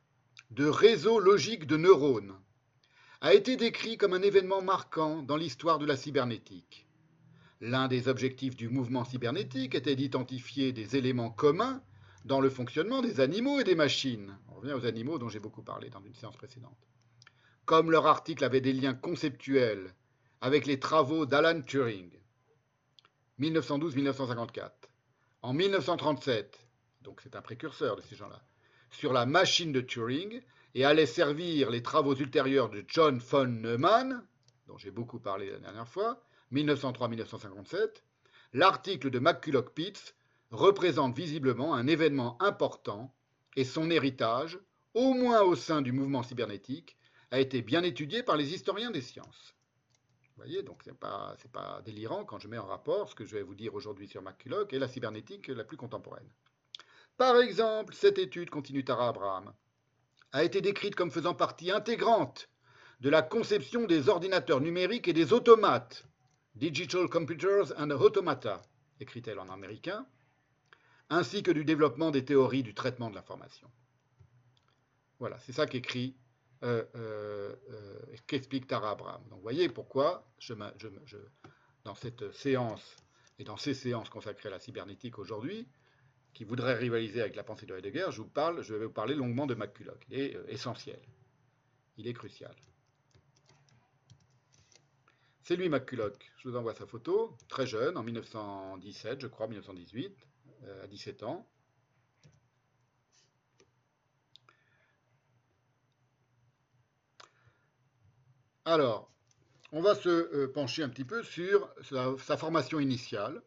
Speaker 1: de réseau logique de neurones a été décrit comme un événement marquant dans l'histoire de la cybernétique. L'un des objectifs du mouvement cybernétique était d'identifier des éléments communs dans le fonctionnement des animaux et des machines. On revient aux animaux dont j'ai beaucoup parlé dans une séance précédente. Comme leur article avait des liens conceptuels avec les travaux d'Alan Turing, 1912-1954. En 1937, donc c'est un précurseur de ces gens-là, sur la machine de Turing et allait servir les travaux ultérieurs de John von Neumann, dont j'ai beaucoup parlé la dernière fois, 1903-1957, l'article de McCulloch-Pitts représente visiblement un événement important et son héritage, au moins au sein du mouvement cybernétique, a été bien étudié par les historiens des sciences. Vous voyez, donc ce n'est pas, délirant quand je mets en rapport ce que je vais vous dire aujourd'hui sur McCulloch et la cybernétique la plus contemporaine. Par exemple, cette étude, continue Tara Abraham, a été décrite comme faisant partie intégrante de la conception des ordinateurs numériques et des automates, Digital Computers and Automata, écrit-elle en américain, ainsi que du développement des théories du traitement de l'information. Voilà, c'est ça qu'écrit, euh, euh, euh, qu'explique Tara Abraham. Donc, vous voyez pourquoi, dans cette séance et dans ces séances consacrées à la cybernétique aujourd'hui, qui voudrait rivaliser avec la pensée de Heidegger, je, vous parle, je vais vous parler longuement de McCulloch. Il est euh, essentiel. Il est crucial. C'est lui McCulloch. Je vous envoie sa photo, très jeune, en 1917, je crois, 1918, euh, à 17 ans. Alors, on va se euh, pencher un petit peu sur sa, formation initiale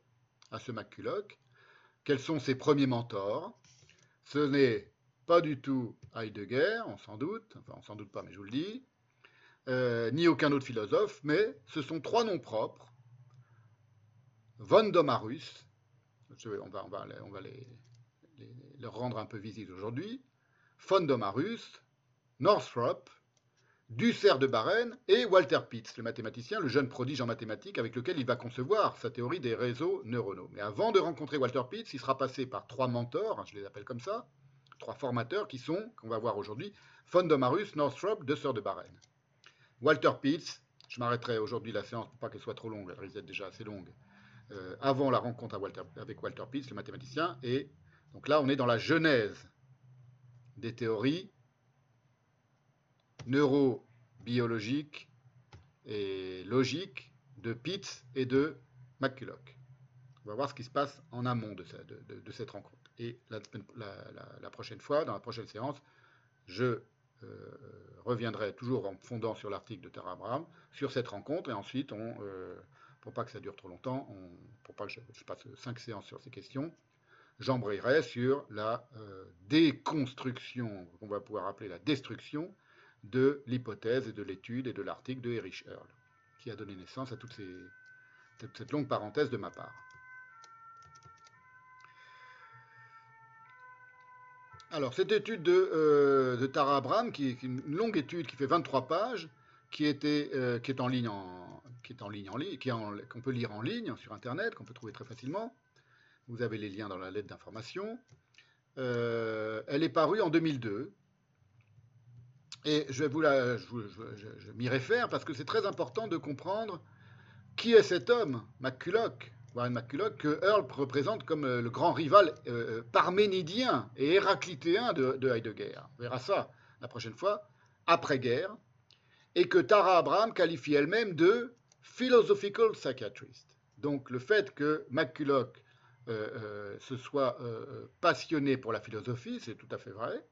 Speaker 1: à ce McCulloch quels sont ses premiers mentors? Ce n'est pas du tout Heidegger, on s'en doute, enfin on s'en doute pas, mais je vous le dis, euh, ni aucun autre philosophe, mais ce sont trois noms propres. Von Domarus, on va, les, leur rendre un peu visibles aujourd'hui, von Domarus, Northrop Dussert de Barren et Walter Pitts, le mathématicien, le jeune prodige en mathématiques avec lequel il va concevoir sa théorie des réseaux neuronaux. Mais avant de rencontrer Walter Pitts, il sera passé par trois mentors, hein, je les appelle comme ça, trois formateurs qui sont, qu'on va voir aujourd'hui, von Domarus, Northrop, Dussert de Barren. Walter Pitts, je m'arrêterai aujourd'hui la séance pour pas qu'elle soit trop longue, elle risque d'être déjà assez longue, euh, avant la rencontre avec Walter Pitts, le mathématicien, et donc là on est dans la genèse des théories neurobiologique et logique de Pitts et de McCulloch. On va voir ce qui se passe en amont de, cette rencontre. Et la, prochaine fois, dans la prochaine séance, je euh, reviendrai toujours en fondant sur l'article de Tara Abraham sur cette rencontre. Et ensuite, on, euh, pour pas que ça dure trop longtemps, pour pas que je, passe cinq séances sur ces questions, j'embrayerai sur la euh, déconstruction, qu'on va pouvoir appeler la destruction de l'hypothèse et de l'étude et de l'article de Erich Earl, qui a donné naissance à toute cette longue parenthèse de ma part. Alors, cette étude de, euh, Tara Abraham, qui est une longue étude qui fait 23 pages, qui, était, euh, est en ligne en, qui est en ligne, qu'on peut lire en ligne sur Internet, qu'on peut trouver très facilement. Vous avez les liens dans la lettre d'information. Euh, elle est parue en 2002 et je, vous la, je, m'y réfère parce que c'est très important de comprendre qui est cet homme, McCulloch, Warren McCulloch, que Earl représente comme euh, le grand rival euh, euh, parménidien et héraclitéen de, Heidegger. On verra ça la prochaine fois, après-guerre, et que Tara Abraham qualifie elle-même de philosophical psychiatrist. Donc le fait que McCulloch se soit passionné pour la philosophie, c'est tout à fait vrai,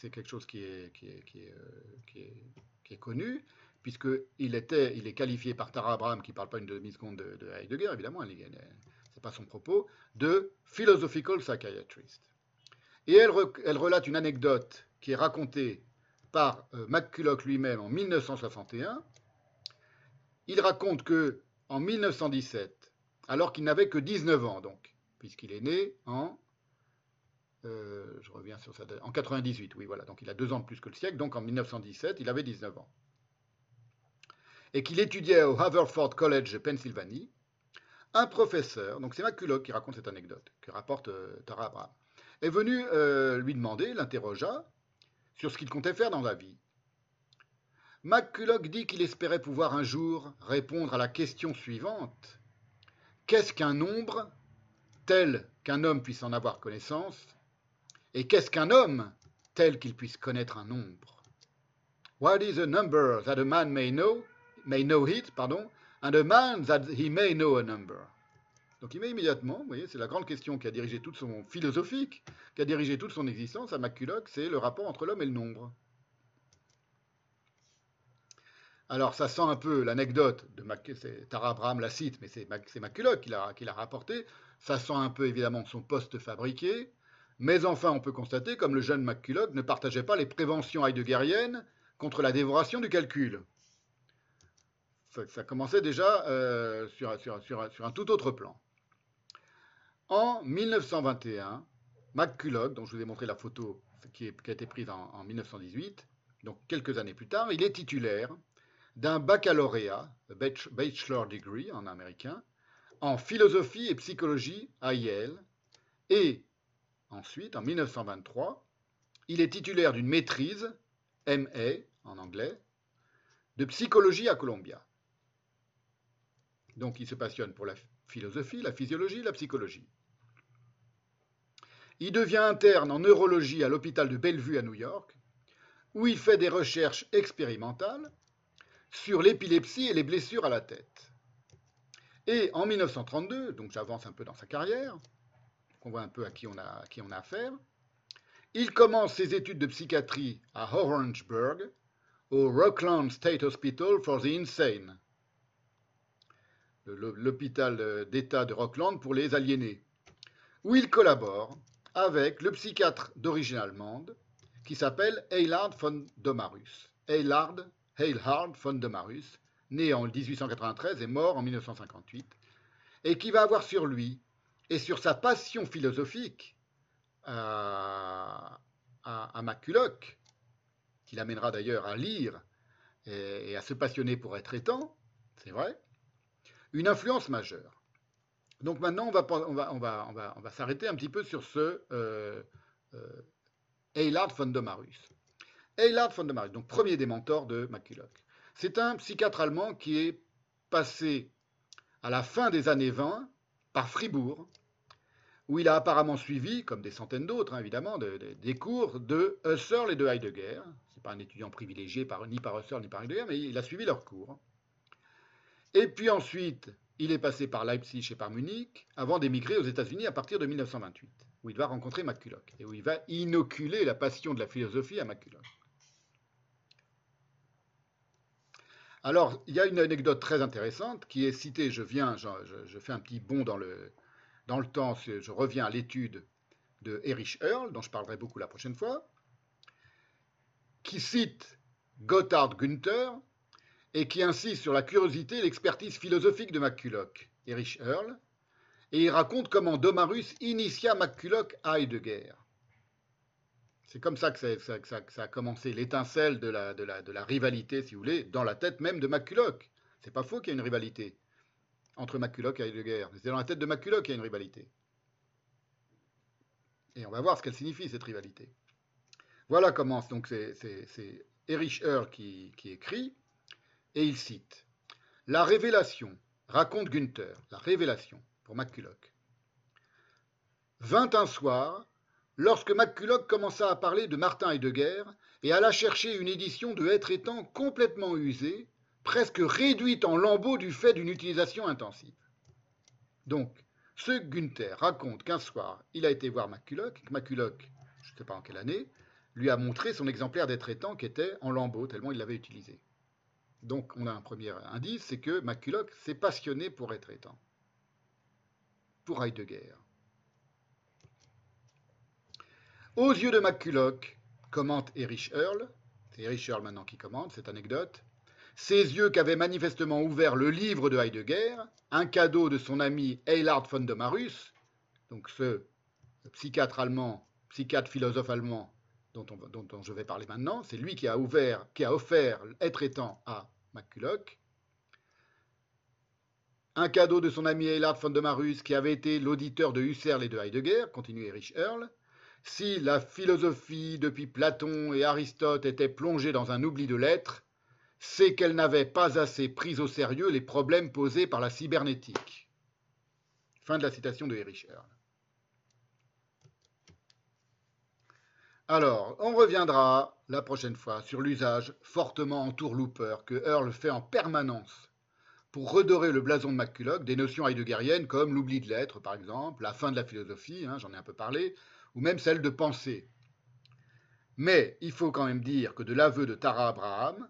Speaker 1: c'est quelque chose qui est, euh, connu, puisqu'il il est qualifié par Tara Abraham, qui ne parle pas une demi-seconde de, Heidegger, évidemment, ce n'est pas son propos, de philosophical psychiatrist. Et elle, elle, relate une anecdote qui est racontée par euh, McCulloch lui-même en 1961. Il raconte que en 1917, alors qu'il n'avait que 19 ans, donc, puisqu'il est né en euh, je reviens sur ça. En 98, oui, voilà. Donc il a deux ans de plus que le siècle. Donc en 1917, il avait 19 ans. Et qu'il étudiait au Haverford College, Pennsylvanie. Un professeur, donc c'est McCulloch qui raconte cette anecdote, que rapporte euh, Tara Abraham. est venu euh, lui demander, l'interrogea, sur ce qu'il comptait faire dans la vie. McCulloch dit qu'il espérait pouvoir un jour répondre à la question suivante. Qu'est-ce qu'un nombre tel qu'un homme puisse en avoir connaissance Et qu'est-ce qu'un homme tel qu'il puisse connaître un nombre? What is a number that a man may know, may know it, pardon, and a man that he may know a number? Donc il met immédiatement, vous voyez, c'est la grande question qui a dirigé toute son philosophique, qui a dirigé toute son existence à McCulloch, c'est le rapport entre l'homme et le nombre. Alors ça sent un peu l'anecdote de c'est Tara Abraham la cite, mais c'est McCulloch qui l'a rapporté. Ça sent un peu évidemment son poste fabriqué, mais enfin on peut constater comme le jeune McCulloch ne partageait pas les préventions heideggeriennes contre la dévoration du calcul. Ça, commençait déjà euh, sur, un tout autre plan. En 1921, McCulloch, dont je vous ai montré la photo qui, a été prise en, 1918, donc quelques années plus tard, il est titulaire d'un baccalauréat, bachelor degree en américain, en philosophie et psychologie à Yale, et ensuite, en 1923, il est titulaire d'une maîtrise, MA en anglais, de psychologie à Columbia. Donc il se passionne pour la philosophie, la physiologie, la psychologie. Il devient interne en neurologie à l'hôpital de Bellevue à New York, où il fait des recherches expérimentales sur l'épilepsie et les blessures à la tête. Et en 1932, donc j'avance un peu dans sa carrière, on voit un peu à qui on a, affaire, il commence ses études de psychiatrie à Orangeburg, au Rockland State Hospital for the Insane, l'hôpital d'État de Rockland pour les aliénés, où il collabore avec le psychiatre d'origine allemande qui s'appelle Eilhard von Domarus. Eilhard, Eilhard von Domarus, né en 1893 et mort en 1958, et qui va avoir sur lui et sur sa passion philosophique à, à, McCulloch, qui l'amènera d'ailleurs à lire et, à se passionner pour être étant, c'est vrai, une influence majeure. Donc maintenant, on va, s'arrêter un petit peu sur ce euh, euh, Eilhard von Domarus. Eilhard von Domarus, donc premier des mentors de McCulloch. C'est un psychiatre allemand qui est passé à la fin des années 20 par Fribourg, où il a apparemment suivi, comme des centaines d'autres hein, évidemment, des cours de Husserl et de Heidegger. Ce n'est pas un étudiant privilégié ni par Husserl ni par Heidegger, mais il a suivi leurs cours. Et puis ensuite, il est passé par Leipzig et par Munich avant d'émigrer aux États-Unis à partir de 1928, où il va rencontrer McCulloch et où il va inoculer la passion de la philosophie à McCulloch. Alors, il y a une anecdote très intéressante qui est citée, je viens, je, fais un petit bond dans le, dans le temps, je reviens à l'étude de Erich Earl, dont je parlerai beaucoup la prochaine fois, qui cite Gotthard Günther, et qui insiste sur la curiosité et l'expertise philosophique de McCulloch, Erich Earl, et il raconte comment Domarus initia McCulloch à Heidegger. C'est comme ça que ça, a commencé, l'étincelle de la, de, la, rivalité, si vous voulez, dans la tête même de McCulloch. C'est pas faux qu'il y ait une rivalité entre McCulloch et Heidegger. C'est dans la tête de McCulloch qu'il y a une rivalité. Et on va voir ce qu'elle signifie, cette rivalité. Voilà comment, donc c'est Erich Earl qui écrit, et il cite La révélation, raconte Günther, la révélation pour McCulloch. Vint un soir, lorsque McCulloch commença à parler de Martin Heidegger et alla chercher une édition de Être étant complètement usée, presque réduite en lambeaux du fait d'une utilisation intensive. Donc, ce Günther raconte qu'un soir, il a été voir McCulloch, que McCulloch, je ne sais pas en quelle année, lui a montré son exemplaire d'être étant qui était en lambeaux, tellement il l'avait utilisé. Donc on a un premier indice, c'est que McCulloch s'est passionné pour être étant, pour Heidegger. Aux yeux de McCulloch, commente Erich Earl, c'est Erich Earl maintenant qui commente cette anecdote, ses yeux qu'avait manifestement ouvert le livre de Heidegger, un cadeau de son ami Eilhard von Domarus, donc ce psychiatre allemand, psychiatre philosophe allemand dont, je vais parler maintenant, c'est lui qui a, ouvert, qui a offert être étant à McCulloch. Un cadeau de son ami Eilhard von de Marus, qui avait été l'auditeur de Husserl et de Heidegger, continue Erich Earl, si la philosophie depuis Platon et Aristote était plongée dans un oubli de l'être, c'est qu'elle n'avait pas assez pris au sérieux les problèmes posés par la cybernétique. Fin de la citation de Erich Earl. Alors, on reviendra la prochaine fois sur l'usage fortement entourloupeur que Earl fait en permanence pour redorer le blason de McCulloch des notions heideggeriennes comme l'oubli de l'être, par exemple, la fin de la philosophie, hein, j'en ai un peu parlé, ou même celle de penser. Mais il faut quand même dire que de l'aveu de Tara Abraham,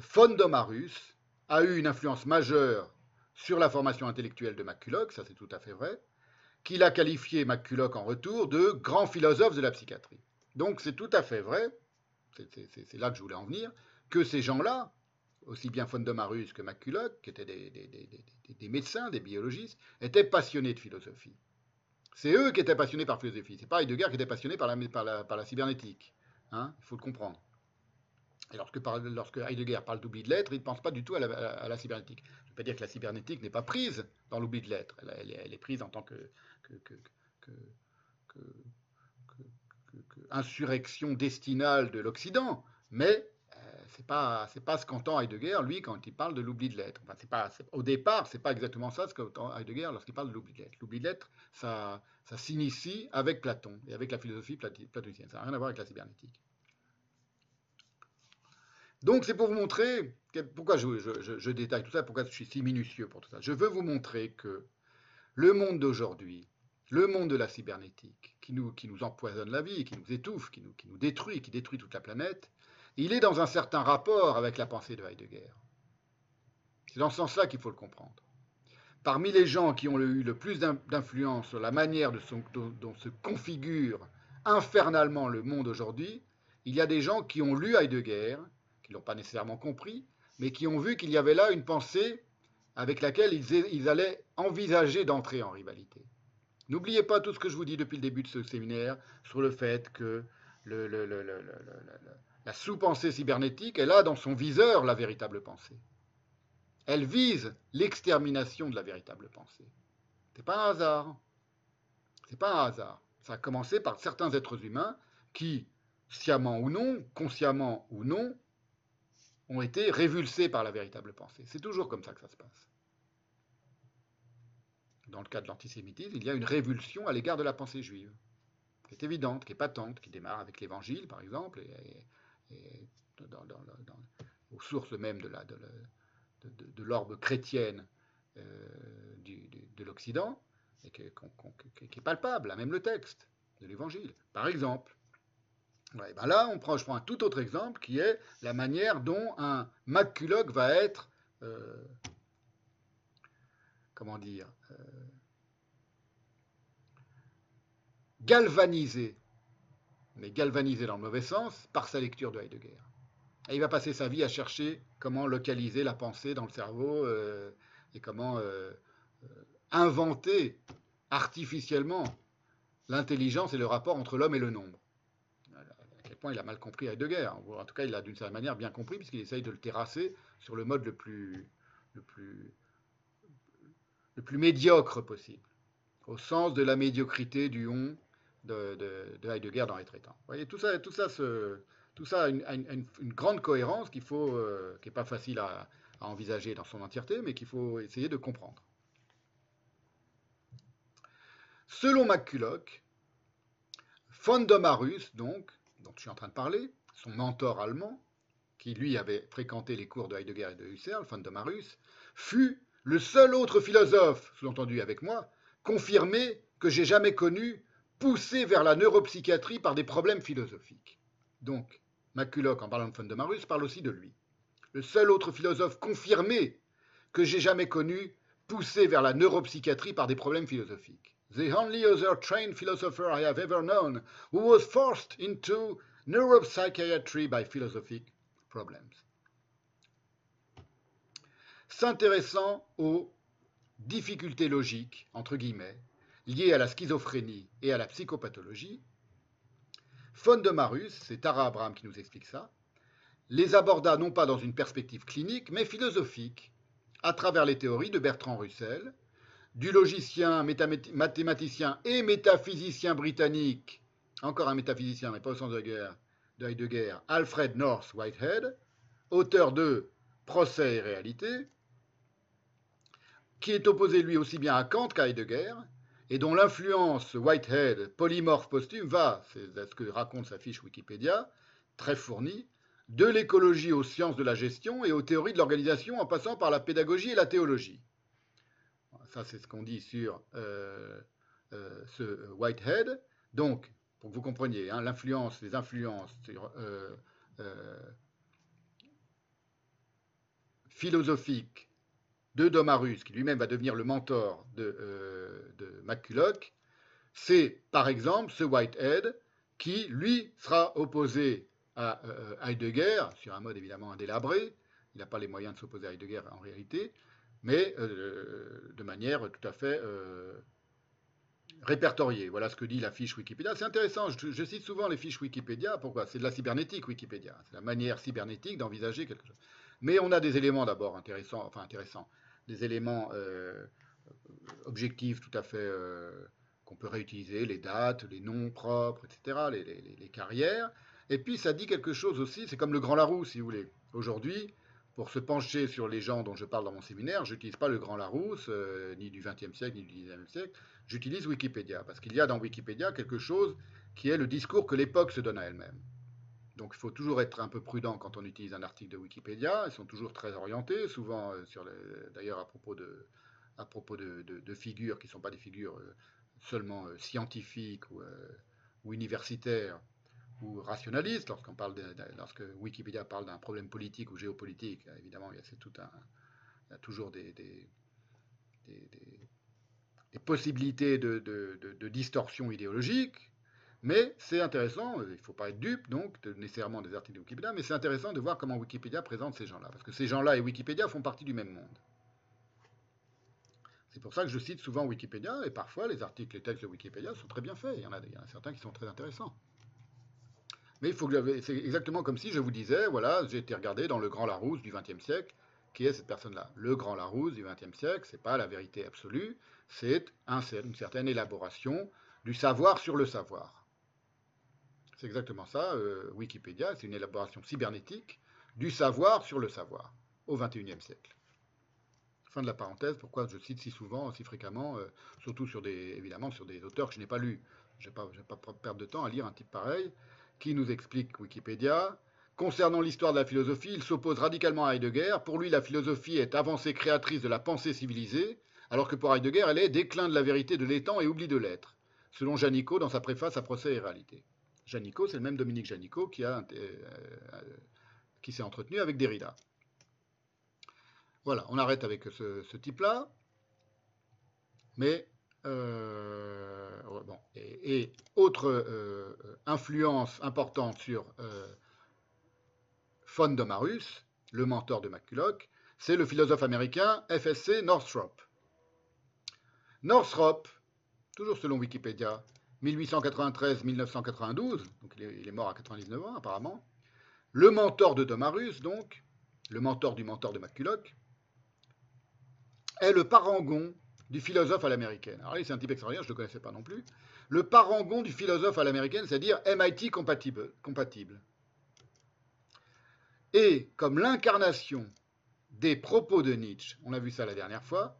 Speaker 1: Fondomarus a eu une influence majeure sur la formation intellectuelle de McCulloch, ça c'est tout à fait vrai, qu'il a qualifié McCulloch en retour de grand philosophe de la psychiatrie. Donc c'est tout à fait vrai, c'est là que je voulais en venir, que ces gens-là, aussi bien Fondomarus que McCulloch, qui étaient des, médecins, des biologistes, étaient passionnés de philosophie. C'est eux qui étaient passionnés par philosophie. C'est pas Heidegger qui était passionné par la, cybernétique. Hein, il faut le comprendre. Et lorsque, lorsque Heidegger parle d'oubli de l'être, il ne pense pas du tout à la, cybernétique. Je ne veux pas dire que la cybernétique n'est pas prise dans l'oubli de l'être. Elle, est prise en tant que, insurrection destinale de l'Occident, mais euh, c'est pas c'est pas ce qu'entend Heidegger lui quand il parle de l'oubli de l'être. Au départ c'est pas exactement ça ce qu'entend Heidegger lorsqu'il parle de l'oubli de l'être. L'oubli de l'être ça ça s'initie avec Platon et avec la philosophie platonicienne. Ça n'a rien à voir avec la cybernétique. Donc c'est pour vous montrer pourquoi je, détaille tout ça, pourquoi je suis si minutieux pour tout ça. Je veux vous montrer que le monde d'aujourd'hui, le monde de la cybernétique, qui nous, empoisonne la vie, qui nous étouffe, qui nous, qui nous détruit, qui détruit toute la planète, il est dans un certain rapport avec la pensée de Heidegger. C'est dans ce sens-là qu'il faut le comprendre. Parmi les gens qui ont eu le plus d'influence sur la manière dont, se configure infernalement le monde aujourd'hui, il y a des gens qui ont lu Heidegger, qui pas nécessairement compris, mais qui ont vu qu'il y avait là une pensée avec laquelle ils allaient envisager d'entrer en rivalité. N'oubliez pas tout ce que je vous dis depuis le début de ce séminaire sur le fait que la sous-pensée cybernétique, elle a dans son viseur la véritable pensée. Elle vise l'extermination de la véritable pensée. C'est pas un hasard. C'est pas un hasard. Ça a commencé par certains êtres humains qui, sciemment ou non, consciemment ou non, ont été révulsés par la véritable pensée. C'est toujours comme ça que ça se passe dans le cas de l'antisémitisme, il y a une révulsion à l'égard de la pensée juive, qui est évidente, qui est patente, qui démarre avec l'Évangile, par exemple, et, aux sources même de, l'orbe chrétienne euh, de l'Occident, et qui, est palpable, même le texte de l'Évangile. Par exemple, ben là, on prend, je prends un tout autre exemple, qui est la manière dont un maculogue va être... Euh, comment dire, euh, galvanisé, mais galvanisé dans le mauvais sens, par sa lecture de Heidegger. Et il va passer sa vie à chercher comment localiser la pensée dans le cerveau euh, et comment inventer artificiellement l'intelligence et le rapport entre l'homme et le nombre. À il a mal compris Heidegger. En tout cas, il l'a d'une certaine manière bien compris, puisqu'il essaye de le terrasser sur le mode le plus, le plus le plus médiocre possible, au sens de la médiocrité du on de, de, Heidegger dans les traitants. Vous voyez, tout ça, tout ça, tout ça a une, grande cohérence euh, qui n'est pas facile à, envisager dans son entièreté, mais qu'il faut essayer de comprendre. Selon McCulloch, von Domarus, donc, dont je suis en train de parler, son mentor allemand, qui lui avait fréquenté les cours de Heidegger et de Husserl, von Domarus, fut le seul autre philosophe, sous-entendu avec moi, confirmé que j'ai jamais connu, poussé vers la neuropsychiatrie par des problèmes philosophiques. Donc, McCulloch, en parlant de Fondemarus, parle aussi de lui. Le seul autre philosophe confirmé que j'ai jamais connu, poussé vers la neuropsychiatrie par des problèmes philosophiques. The only other trained philosopher I have ever known who was forced into neuropsychiatry by philosophic problems. S'intéressant aux difficultés logiques, entre guillemets, liées à la schizophrénie et à la psychopathologie, Fondemarus, c'est Tara Abraham qui nous explique ça, les aborda non pas dans une perspective clinique, mais philosophique, à travers les théories de Bertrand Russell, du logicien, mathématicien et métaphysicien britannique encore un métaphysicien, mais pas au sens de, guerre, de Heidegger, Alfred North Whitehead, auteur de Procès et réalité, qui est opposé lui aussi bien à Kant qu'à Heidegger, et dont l'influence Whitehead, polymorphe posthume, va, c'est ce que raconte sa fiche Wikipédia, très fournie, de l'écologie aux sciences de la gestion et aux théories de l'organisation en passant par la pédagogie et la théologie. Ça, c'est ce qu'on dit sur euh, euh, ce Whitehead. Donc, pour que vous compreniez, hein, l'influence, les influences euh, philosophiques de Domarus, qui lui-même va devenir le mentor de, de McCulloch, c'est par exemple ce Whitehead qui, lui, sera opposé à Heidegger, sur un mode évidemment indélabré, il n'a pas les moyens de s'opposer à Heidegger en réalité, mais euh, de manière tout à fait euh, répertoriée. Voilà ce que dit la fiche Wikipédia. C'est intéressant, je, cite souvent les fiches Wikipédia. Pourquoi? C'est de la cybernétique Wikipédia. C'est la manière cybernétique d'envisager quelque chose. Mais on a des éléments d'abord intéressants, enfin intéressants, des éléments euh, objectifs tout à fait qu'on peut réutiliser, les dates, les noms propres, etc., les, carrières. Et puis ça dit quelque chose aussi, c'est comme le Grand Larousse, si vous voulez. Aujourd'hui, pour se pencher sur les gens dont je parle dans mon séminaire, je n'utilise pas le Grand Larousse, euh, ni du XXe siècle, ni du XIXe siècle, j'utilise Wikipédia, parce qu'il y a dans Wikipédia quelque chose qui est le discours que l'époque se donne à elle-même. Donc il faut toujours être un peu prudent quand on utilise un article de Wikipédia, ils sont toujours très orientés, souvent euh, d'ailleurs à propos de, figures qui ne sont pas des figures euh, seulement scientifiques ou universitaires, ou rationaliste, lorsqu'on parle lorsque Wikipédia parle d'un problème politique ou géopolitique, évidemment, il y a, toujours des, possibilités de, distorsion idéologique, mais c'est intéressant, il ne faut pas être dupe donc nécessairement des articles de Wikipédia, mais c'est intéressant de voir comment Wikipédia présente ces gens-là, parce que ces gens-là et Wikipédia font partie du même monde. C'est pour ça que je cite souvent Wikipédia, et parfois les articles, les textes de Wikipédia sont très bien faits, il y en a certains qui sont très intéressants. Mais il faut que c'est exactement comme si je vous disais, voilà, j'ai été regardé dans le Grand Larousse du XXe siècle, qui est cette personne-là? Le Grand Larousse du XXe siècle, c'est pas la vérité absolue, c'est une certaine élaboration du savoir sur le savoir. C'est exactement ça, euh, Wikipédia, c'est une élaboration cybernétique du savoir sur le savoir au XXIe siècle. Fin de la parenthèse, pourquoi je cite si souvent, si fréquemment, euh, surtout sur des, évidemment sur des auteurs que je n'ai pas lus. Je ne vais pas perdre de temps à lire un type pareil qui nous explique Wikipédia. Concernant l'histoire de la philosophie, il s'oppose radicalement à Heidegger. Pour lui, la philosophie est avancée créatrice de la pensée civilisée, alors que pour Heidegger, elle est déclin de la vérité de l'étang et oubli de l'être, selon Janicot dans sa préface à Procès et réalité. Janicot, c'est le même Dominique Janicot qui, euh, euh, qui s'est entretenu avec Derrida. Voilà, on arrête avec ce, type-là. Mais euh, et, autre euh, influence importante sur euh, von Domarus, le mentor de McCulloch, c'est le philosophe américain FSC Northrop. Northrop, toujours selon Wikipédia, 1893-1992, donc il est, mort à 99 ans apparemment, le mentor de Domarus, donc, le mentor du mentor de McCulloch, est le parangon du philosophe à l'américaine. Alors, c'est un type extraordinaire, je ne le connaissais pas non plus. Le parangon du philosophe à l'américaine, c'est-à-dire MIT compatible. Et comme l'incarnation des propos de Nietzsche, on a vu ça la dernière fois,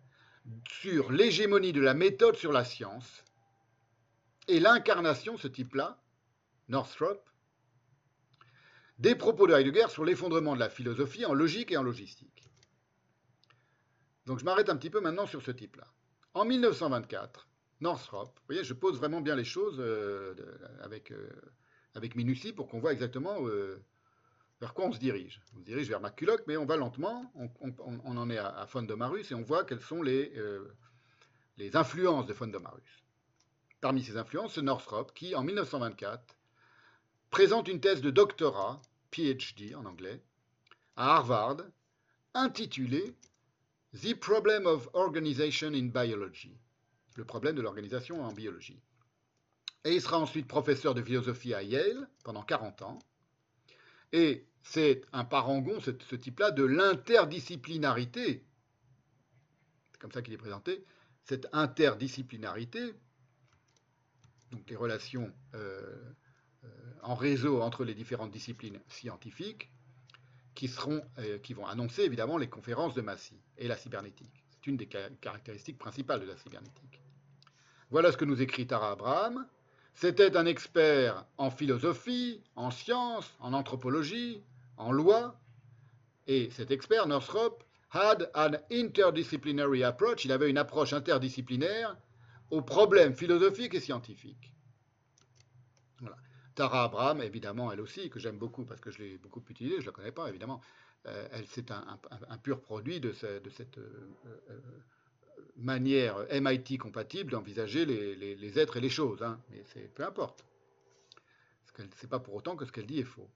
Speaker 1: sur l'hégémonie de la méthode sur la science, et l'incarnation, ce type-là, Northrop, des propos de Heidegger sur l'effondrement de la philosophie en logique et en logistique. Donc je m'arrête un petit peu maintenant sur ce type-là. En 1924, Northrop, vous voyez, je pose vraiment bien les choses euh, avec, euh, avec minutie pour qu'on voit exactement euh, vers quoi on se dirige. On se dirige vers McCulloch, mais on va lentement, on, en est à, à Fondomarus et on voit quelles sont les, les influences de Fondomarus. Parmi ces influences, c'est Northrop qui, en 1924, présente une thèse de doctorat, PhD en anglais, à Harvard, intitulée The Problem of Organization in Biology, le problème de l'organisation en biologie. Et il sera ensuite professeur de philosophie à Yale pendant 40 ans. Et c'est un parangon, ce, type-là, de l'interdisciplinarité. C'est comme ça qu'il est présenté. Cette interdisciplinarité donc les relations en réseau entre les différentes disciplines scientifiques, qui, seront, qui vont annoncer évidemment les conférences de Massy et la cybernétique. C'est une des caractéristiques principales de la cybernétique. Voilà ce que nous écrit Tara Abraham. C'était un expert en philosophie, en sciences, en anthropologie, en loi, et cet expert, Northrop, had an interdisciplinary approach, il avait une approche interdisciplinaire aux problèmes philosophiques et scientifiques. Tara Abraham, évidemment, elle aussi, que j'aime beaucoup parce que je l'ai beaucoup utilisée, je ne la connais pas, évidemment. Euh, elle, c'est un, pur produit de, cette euh, euh, manière MIT compatible d'envisager les, êtres et les choses. Hein. Mais c'est peu importe. Ce n'est pas pour autant que ce qu'elle dit est faux.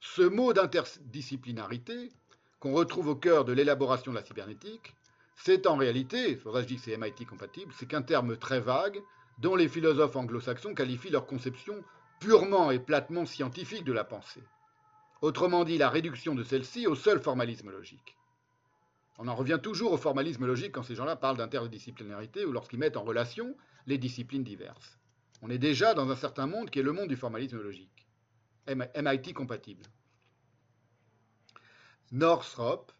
Speaker 1: Ce mot d'interdisciplinarité, qu'on retrouve au cœur de l'élaboration de la cybernétique, c'est en réalité, pour ça que je dis que c'est MIT compatible, c'est qu'un terme très vague dont les philosophes anglo-saxons qualifient leur conception purement et platement scientifique de la pensée. Autrement dit, la réduction de celle-ci au seul formalisme logique. On en revient toujours au formalisme logique quand ces gens-là parlent d'interdisciplinarité ou lorsqu'ils mettent en relation les disciplines diverses. On est déjà dans un certain monde qui est le monde du formalisme logique. MIT compatible. Northrop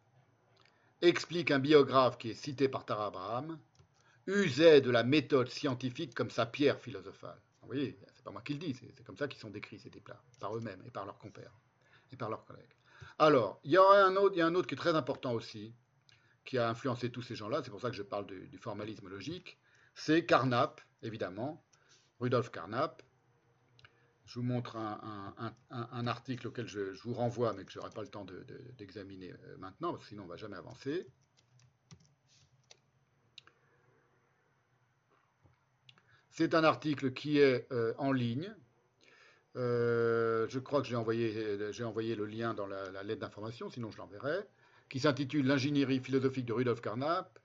Speaker 1: explique un biographe qui est cité par Tara Abraham, usait de la méthode scientifique comme sa pierre philosophale. Vous voyez, c'est pas moi qui le dis, c'est comme ça qu'ils sont décrits ces types-là, par eux-mêmes et par leurs compères et par leurs collègues. Alors, il y, il y a un autre qui est très important aussi, qui a influencé tous ces gens-là, c'est pour ça que je parle du, formalisme logique, c'est Carnap, évidemment, Rudolf Carnap. Je vous montre un, article auquel je, vous renvoie, mais que je n'aurai pas le temps d'examiner euh, maintenant, parce que sinon on ne va jamais avancer. C'est un article qui est euh, en ligne. Euh, je crois que j'ai envoyé, envoyé, le lien dans la lettre d'information, sinon je l'enverrai qui s'intitule L'ingénierie philosophique de Rudolf Carnap,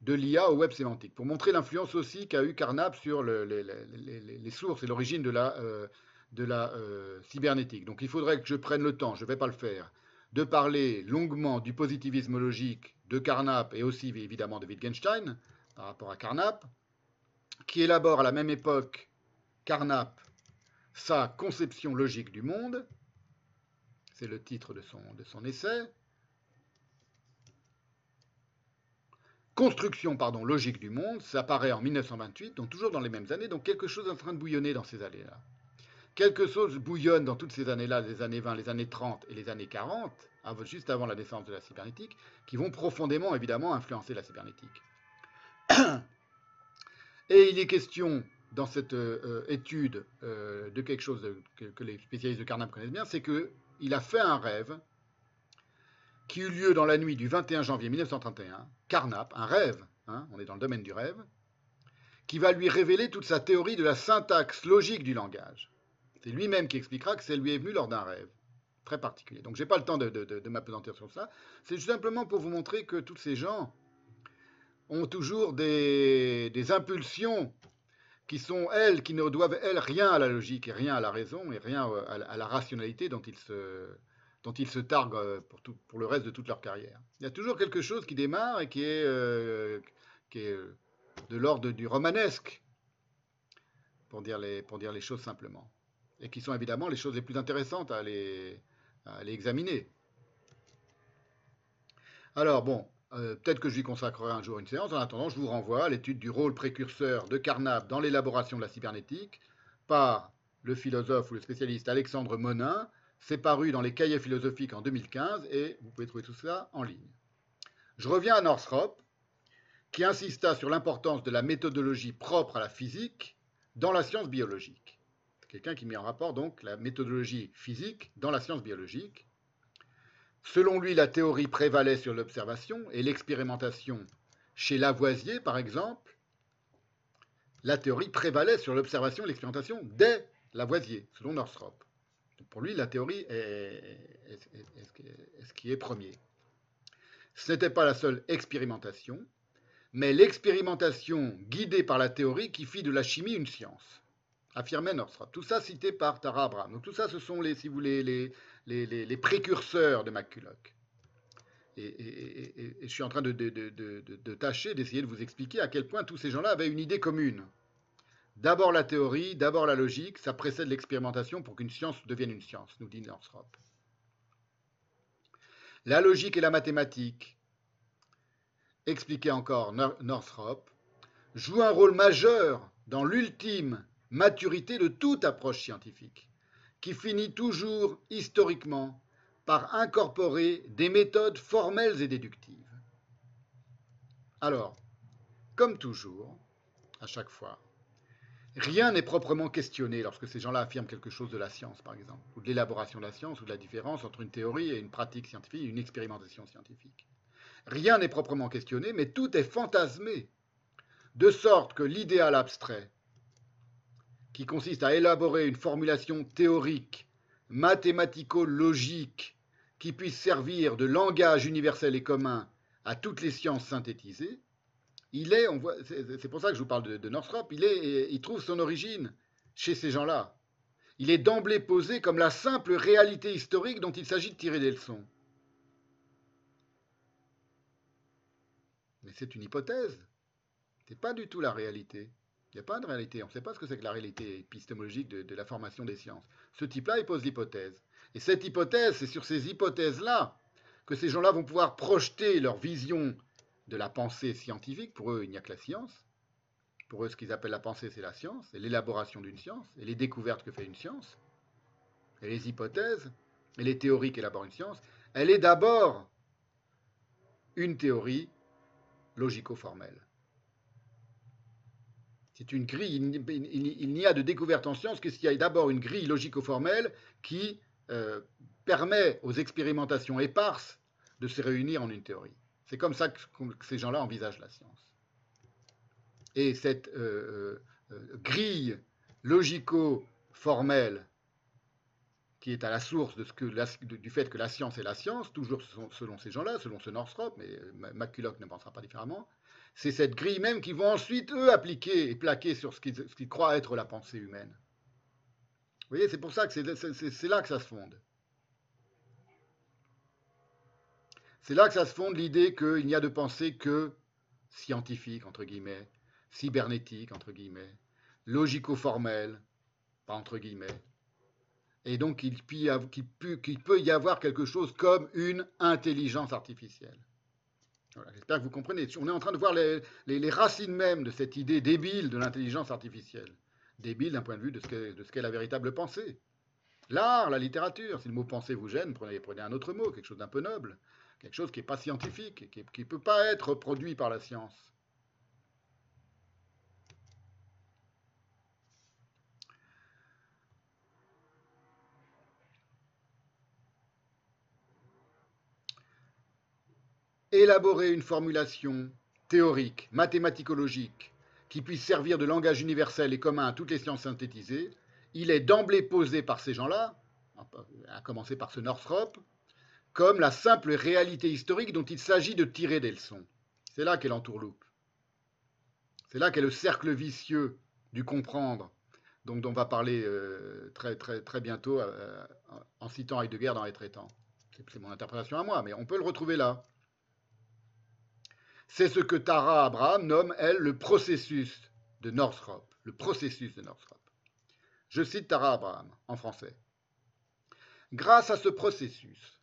Speaker 1: de l'IA au web sémantique, pour montrer l'influence aussi qu'a eu Carnap sur les, sources et l'origine de la, euh, euh, cybernétique. Donc il faudrait que je prenne le temps, je ne vais pas le faire, de parler longuement du positivisme logique de Carnap et aussi évidemment de Wittgenstein par rapport à Carnap, qui élabore à la même époque Carnap sa conception logique du monde, c'est le titre de son essai, construction pardon, logique du monde, ça apparaît en 1928, donc toujours dans les mêmes années, donc quelque chose est en train de bouillonner dans ces années-là. Quelque chose bouillonne dans toutes ces années-là, les années 20, les années 30 et les années 40, juste avant la naissance de la cybernétique, qui vont profondément évidemment influencer la cybernétique. Et il est question dans cette euh, étude euh, de quelque chose que, que, les spécialistes de Carnap connaissent bien, c'est qu'il a fait un rêve qui eut lieu dans la nuit du 21 janvier 1931, Carnap, un rêve, hein, on est dans le domaine du rêve, qui va lui révéler toute sa théorie de la syntaxe logique du langage. C'est lui-même qui expliquera que c'est lui est venu lors d'un rêve très particulier. Donc je n'ai pas le temps de, de, m'apesantir sur ça. C'est simplement pour vous montrer que tous ces gens ont toujours des, impulsions qui sont, elles, qui ne doivent, elles, rien à la logique et rien à la raison et rien à la rationalité dont ils se, dont ils se targuent euh, pour, le reste de toute leur carrière. Il y a toujours quelque chose qui démarre et qui est, euh, euh, de l'ordre du romanesque, pour dire, les, choses simplement, et qui sont évidemment les choses les plus intéressantes à à examiner. Alors bon, peut-être que je lui consacrerai un jour une séance. En attendant, je vous renvoie à l'étude du rôle précurseur de Carnap dans l'élaboration de la cybernétique par le philosophe ou le spécialiste Alexandre Monin, c'est paru dans les cahiers philosophiques en 2015 et vous pouvez trouver tout cela en ligne. Je reviens à Northrop, qui insista sur l'importance de la méthodologie propre à la physique dans la science biologique. Quelqu'un qui met en rapport donc la méthodologie physique dans la science biologique. Selon lui, la théorie prévalait sur l'observation et l'expérimentation. Chez Lavoisier, par exemple, la théorie prévalait sur l'observation et l'expérimentation dès Lavoisier, selon Northrop. Pour lui, la théorie est, ce qui est premier. Ce n'était pas la seule expérimentation, mais l'expérimentation guidée par la théorie qui fit de la chimie une science, affirmait Northrop. Tout ça cité par Tara Abraham. Donc tout ça, ce sont les, si vous voulez, les, précurseurs de McCulloch. Et, je suis en train de, de tâcher d'essayer de vous expliquer à quel point tous ces gens-là avaient une idée commune. D'abord la théorie, d'abord la logique, ça précède l'expérimentation pour qu'une science devienne une science, nous dit Northrop. La logique et la mathématique, expliquait encore Northrop, jouent un rôle majeur dans l'ultime maturité de toute approche scientifique, qui finit toujours, historiquement, par incorporer des méthodes formelles et déductives. Alors, comme toujours, à chaque fois, rien n'est proprement questionné lorsque ces gens-là affirment quelque chose de la science, par exemple, ou de l'élaboration de la science, ou de la différence entre une théorie et une pratique scientifique, une expérimentation scientifique. Rien n'est proprement questionné, mais tout est fantasmé, de sorte que l'idéal abstrait, qui consiste à élaborer une formulation théorique, mathématico-logique, qui puisse servir de langage universel et commun à toutes les sciences synthétisées, il est, c'est pour ça que je vous parle de, Northrop, il, trouve son origine chez ces gens-là. Il est d'emblée posé comme la simple réalité historique dont il s'agit de tirer des leçons. Mais c'est une hypothèse. Ce n'est pas du tout la réalité. Il n'y a pas de réalité. On ne sait pas ce que c'est que la réalité épistémologique de, de la formation des sciences. Ce type-là, il pose l'hypothèse. Et cette hypothèse, c'est sur ces hypothèses-là que ces gens-là vont pouvoir projeter leur vision de la pensée scientifique. Pour eux, il n'y a que la science. Pour eux, ce qu'ils appellent la pensée, c'est la science, et l'élaboration d'une science, et les découvertes que fait une science, et les hypothèses, et les théories qu'élabore une science. Elle est d'abord une théorie logico-formelle. C'est une grille, il n'y a de découverte en science que s'il y a d'abord une grille logico-formelle qui euh, permet aux expérimentations éparses de se réunir en une théorie. C'est comme ça que, ces gens-là envisagent la science. Et cette euh, euh, grille logico-formelle qui est à la source de ce que du fait que la science est la science, toujours selon ces gens-là, selon ce Northrop, mais McCulloch ne pensera pas différemment, c'est cette grille même qu'ils vont ensuite, eux, appliquer et plaquer sur ce qu'ils croient être la pensée humaine. Vous voyez, c'est pour ça que c'est là que ça se fonde. C'est là que ça se fonde l'idée qu'il n'y a de pensée que scientifique, entre guillemets, cybernétique, entre guillemets, logico-formelle, entre guillemets. Et donc qu'il peut y avoir quelque chose comme une intelligence artificielle. J'espère que vous comprenez. On est en train de voir les, racines même de cette idée débile de l'intelligence artificielle. Débile d'un point de vue de ce qu'est la véritable pensée. L'art, la littérature, si le mot pensée vous gêne, prenez un autre mot, quelque chose d'un peu noble quelque chose qui n'est pas scientifique, qui ne peut pas être produit par la science. Élaborer une formulation théorique, mathématicologique, qui puisse servir de langage universel et commun à toutes les sciences synthétisées, il est d'emblée posé par ces gens-là, à commencer par ce Northrop, comme la simple réalité historique dont il s'agit de tirer des leçons. C'est là qu'est l'entourloupe. C'est là qu'est le cercle vicieux du comprendre, dont on va parler euh, très, bientôt euh, en citant Heidegger dans Les Traitants. C'est mon interprétation à moi, mais on peut le retrouver là. C'est ce que Tara Abraham nomme, elle, le processus de Northrop. Le processus de Northrop. Je cite Tara Abraham en français. Grâce à ce processus,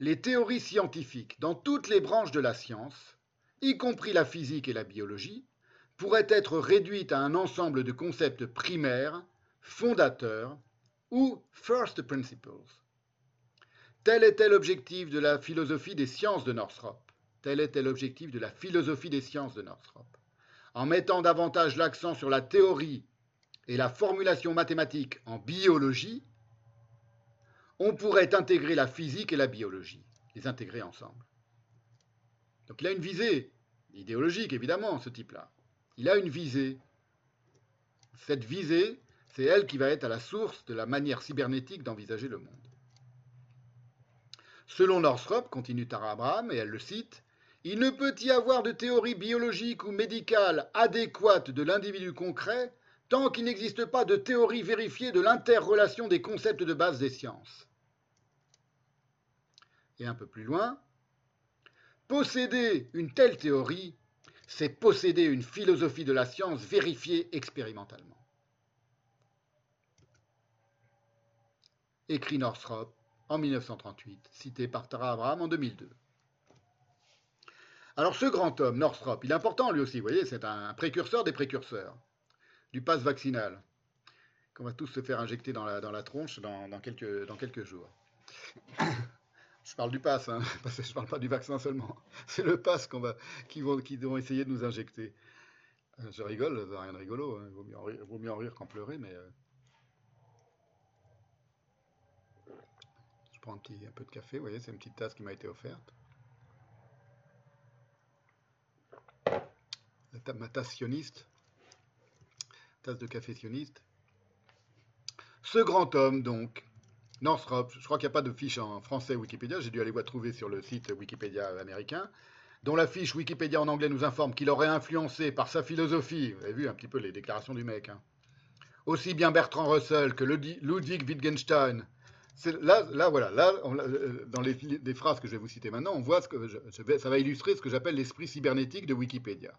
Speaker 1: les théories scientifiques dans toutes les branches de la science, y compris la physique et la biologie, pourraient être réduites à un ensemble de concepts primaires, fondateurs ou first principles. Tel était l'objectif de la philosophie des sciences de Northrop. Tel était l'objectif de la philosophie des sciences de Northrop. En mettant davantage l'accent sur la théorie et la formulation mathématique en biologie, on pourrait intégrer la physique et la biologie, les intégrer ensemble. Donc il a une visée idéologique, évidemment, ce type-là. Il a une visée. Cette visée, c'est elle qui va être à la source de la manière cybernétique d'envisager le monde. Selon Northrop, continue Tara Abraham, et elle le cite, il ne peut y avoir de théorie biologique ou médicale adéquate de l'individu concret tant qu'il n'existe pas de théorie vérifiée de l'interrelation des concepts de base des sciences et un peu plus loin, posséder une telle théorie c'est posséder une philosophie de la science vérifiée expérimentalement. Écrit Northrop en 1938, cité par Tara Abraham en 2002. Alors ce grand homme, Northrop, il est important lui aussi, vous voyez, c'est un précurseur des précurseurs du pass vaccinal qu'on va tous se faire injecter dans la, tronche quelques, dans quelques jours. Je parle du pass, hein, parce que je ne parle pas du vaccin seulement. C'est le pass qu'on va, qui, vont, vont essayer de nous injecter. Euh, je rigole, ça rien de rigolo. Hein. Il vaut mieux, en rire, qu'en pleurer, mais. Euh, je prends un, petit, un peu de café, vous voyez, c'est une petite tasse qui m'a été offerte. Ma tasse sioniste, tasse de café sioniste. Ce grand homme, donc, Northrop, je crois qu'il n'y a pas de fiche en français Wikipédia, j'ai dû aller voir trouver sur le site Wikipédia américain, dont la fiche Wikipédia en anglais nous informe qu'il aurait influencé par sa philosophie, vous avez vu un petit peu les déclarations du mec, hein, aussi bien Bertrand Russell que Ludwig Wittgenstein. Là, là, voilà, là, euh, dans les, phrases que je vais vous citer maintenant, on voit ce que ça va illustrer ce que j'appelle l'esprit cybernétique de Wikipédia.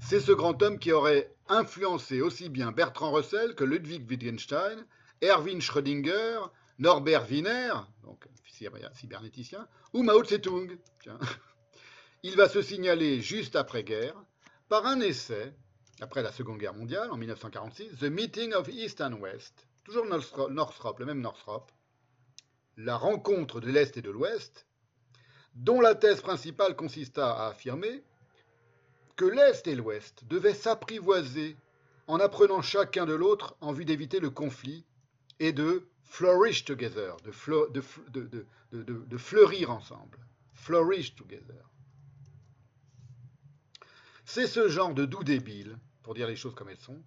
Speaker 1: C'est ce grand homme qui aurait influencé aussi bien Bertrand Russell que Ludwig Wittgenstein, Erwin Schrödinger, Norbert Wiener, donc cybernéticien, ou Mao Tse-tung. Il va se signaler juste après-guerre par un essai, après la Seconde Guerre mondiale, en 1946, The Meeting of East and West, toujours Northrop, le même Northrop, la rencontre de l'Est et de l'Ouest, dont la thèse principale consista à affirmer que l'Est et l'Ouest devaient s'apprivoiser en apprenant chacun de l'autre en vue d'éviter le conflit et de flourish together, de, fleurir ensemble. Flourish together. C'est ce genre de doux débile, pour dire les choses comme elles sont,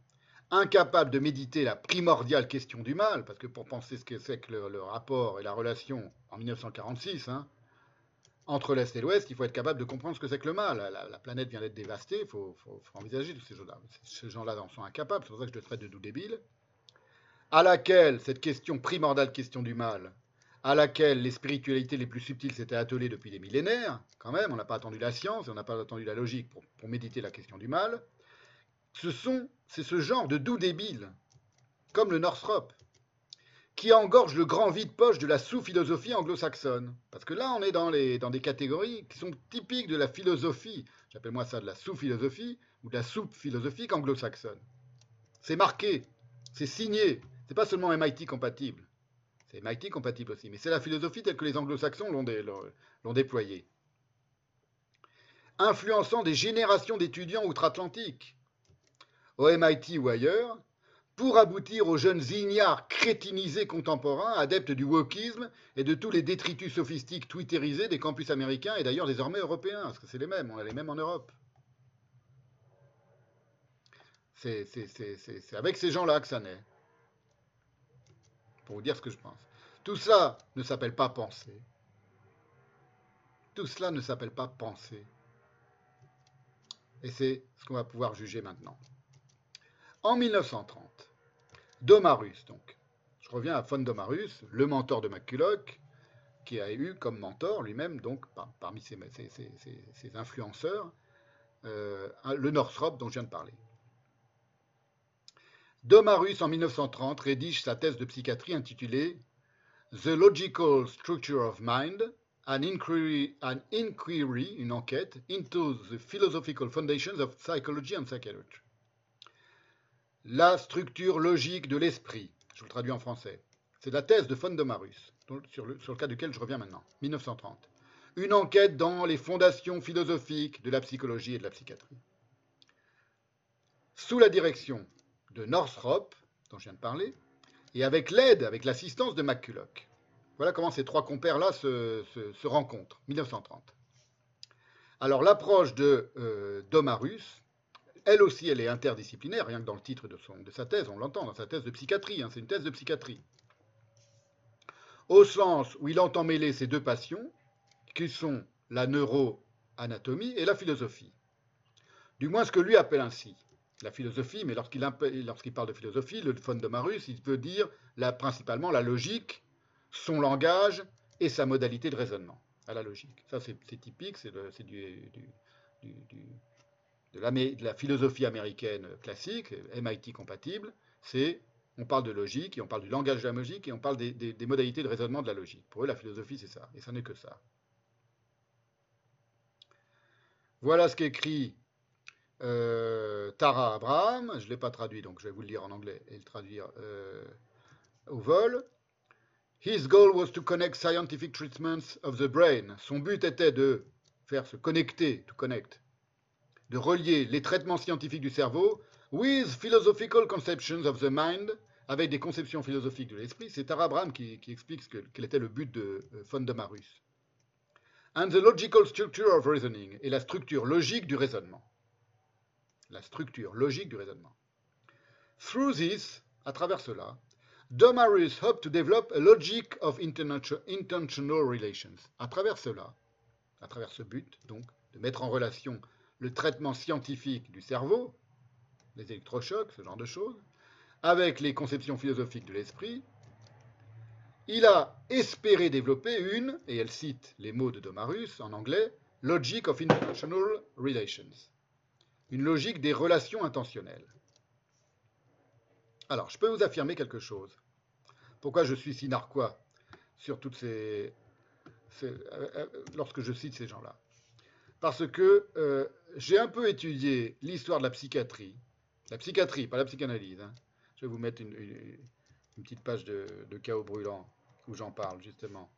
Speaker 1: incapable de méditer la primordiale question du mal, parce que pour penser ce que c'est que le, rapport et la relation en 1946, hein, entre l'Est et l'Ouest, il faut être capable de comprendre ce que c'est que le mal. La, planète vient d'être dévastée, il faut, envisager tous ces gens-là. Ces gens-là en sont incapables, c'est pour ça que je le traite de doux débile à laquelle, cette question primordiale question du mal, à laquelle les spiritualités les plus subtiles s'étaient attelées depuis des millénaires, quand même, on n'a pas attendu la science on n'a pas attendu la logique pour, méditer la question du mal, ce sont, c'est ce genre de doux débile, comme le Northrop, qui engorge le grand vide-poche de la sous-philosophie anglo-saxonne. Parce que là, on est dans des catégories qui sont typiques de la philosophie, j'appelle moi ça de la sous-philosophie, ou de la soupe philosophique anglo-saxonne. C'est marqué, c'est signé, c'est pas seulement MIT compatible, c'est MIT compatible aussi, mais c'est la philosophie telle que les anglo-saxons l'ont déployée. Influençant des générations d'étudiants outre-Atlantique, au MIT ou ailleurs, pour aboutir aux jeunes ignares crétinisés contemporains, adeptes du wokisme et de tous les détritus sophistiques twitterisés des campus américains et d'ailleurs désormais européens, parce que c'est les mêmes, on a les mêmes en Europe. C'est avec ces gens-là que ça naît pour vous dire ce que je pense. Tout cela ne s'appelle pas penser. Tout cela ne s'appelle pas penser. Et c'est ce qu'on va pouvoir juger maintenant. En 1930, Domarus, donc, je reviens à von Domarus, le mentor de McCulloch, qui a eu comme mentor lui-même, donc parmi ses, influenceurs, euh, le Northrop dont je viens de parler. Domarus, en 1930, rédige sa thèse de psychiatrie intitulée The Logical Structure of Mind, an inquiry, an inquiry, une enquête, into the philosophical foundations of psychology and psychiatry. La structure logique de l'esprit, je le traduis en français. C'est la thèse de von Domarus, sur le, sur le cas duquel je reviens maintenant, 1930. Une enquête dans les fondations philosophiques de la psychologie et de la psychiatrie. Sous la direction de Northrop, dont je viens de parler, et avec l'aide, avec l'assistance de McCulloch. Voilà comment ces trois compères-là se, rencontrent, 1930. Alors l'approche de euh, Domarus, elle aussi, elle est interdisciplinaire, rien que dans le titre de, son, sa thèse, on l'entend dans sa thèse de psychiatrie, hein, c'est une thèse de psychiatrie. Au sens où il entend mêler ces deux passions, qui sont la neuroanatomie et la philosophie. Du moins ce que lui appelle ainsi la philosophie, mais lorsqu'il parle de philosophie, le fond de Marus, il veut dire principalement la logique, son langage et sa modalité de raisonnement à la logique. Ça, c'est typique, c'est de, la, philosophie américaine classique, MIT compatible, c'est on parle de logique, et on parle du langage de la logique, et on parle des, modalités de raisonnement de la logique. Pour eux, la philosophie, c'est ça, et ça n'est que ça. Voilà ce qu'écrit euh, Tara Abraham. Je ne l'ai pas traduit, donc je vais vous le lire en anglais et le traduire euh, au vol. His goal was to connect scientific treatments of the brain. Son but était de faire se connecter, to connect, de relier les traitements scientifiques du cerveau with philosophical conceptions of the mind, avec des conceptions philosophiques de l'esprit. C'est Tara Abraham qui, explique quel était le but de euh, Fondemarus and the logical structure of reasoning, et la structure logique du raisonnement. La structure logique du raisonnement. Through this, à travers cela, Domarius hoped to develop a logic of intentional relations. À travers cela, à travers ce but, donc, de mettre en relation le traitement scientifique du cerveau, les électrochocs, ce genre de choses, avec les conceptions philosophiques de l'esprit, il a espéré développer une, et elle cite les mots de Domarus en anglais, Logic of International Relations, une logique des relations intentionnelles. Alors, je peux vous affirmer quelque chose. Pourquoi je suis si narquois sur toutes ces, euh, euh, lorsque je cite ces gens-là? Parce que euh, j'ai un peu étudié l'histoire de la psychiatrie, la psychiatrie, pas la psychanalyse. Hein. Je vais vous mettre une, petite page de, de chaos brûlant où j'en parle justement.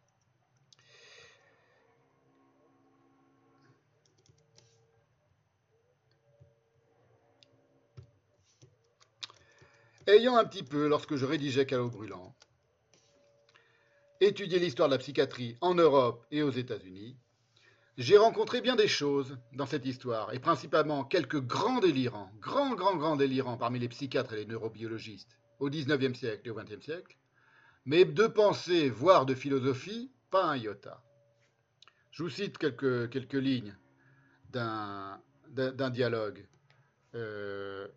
Speaker 1: Ayant un petit peu, lorsque je rédigeais Calo Brûlant, étudié l'histoire de la psychiatrie en Europe et aux États-Unis, j'ai rencontré bien des choses dans cette histoire, et principalement quelques grands délirants, grands, grands, grands délirants parmi les psychiatres et les neurobiologistes au XIXe siècle et au XXe siècle, mais de pensée, voire de philosophie, pas un iota. Je vous cite quelques, quelques lignes d'un dialogue euh,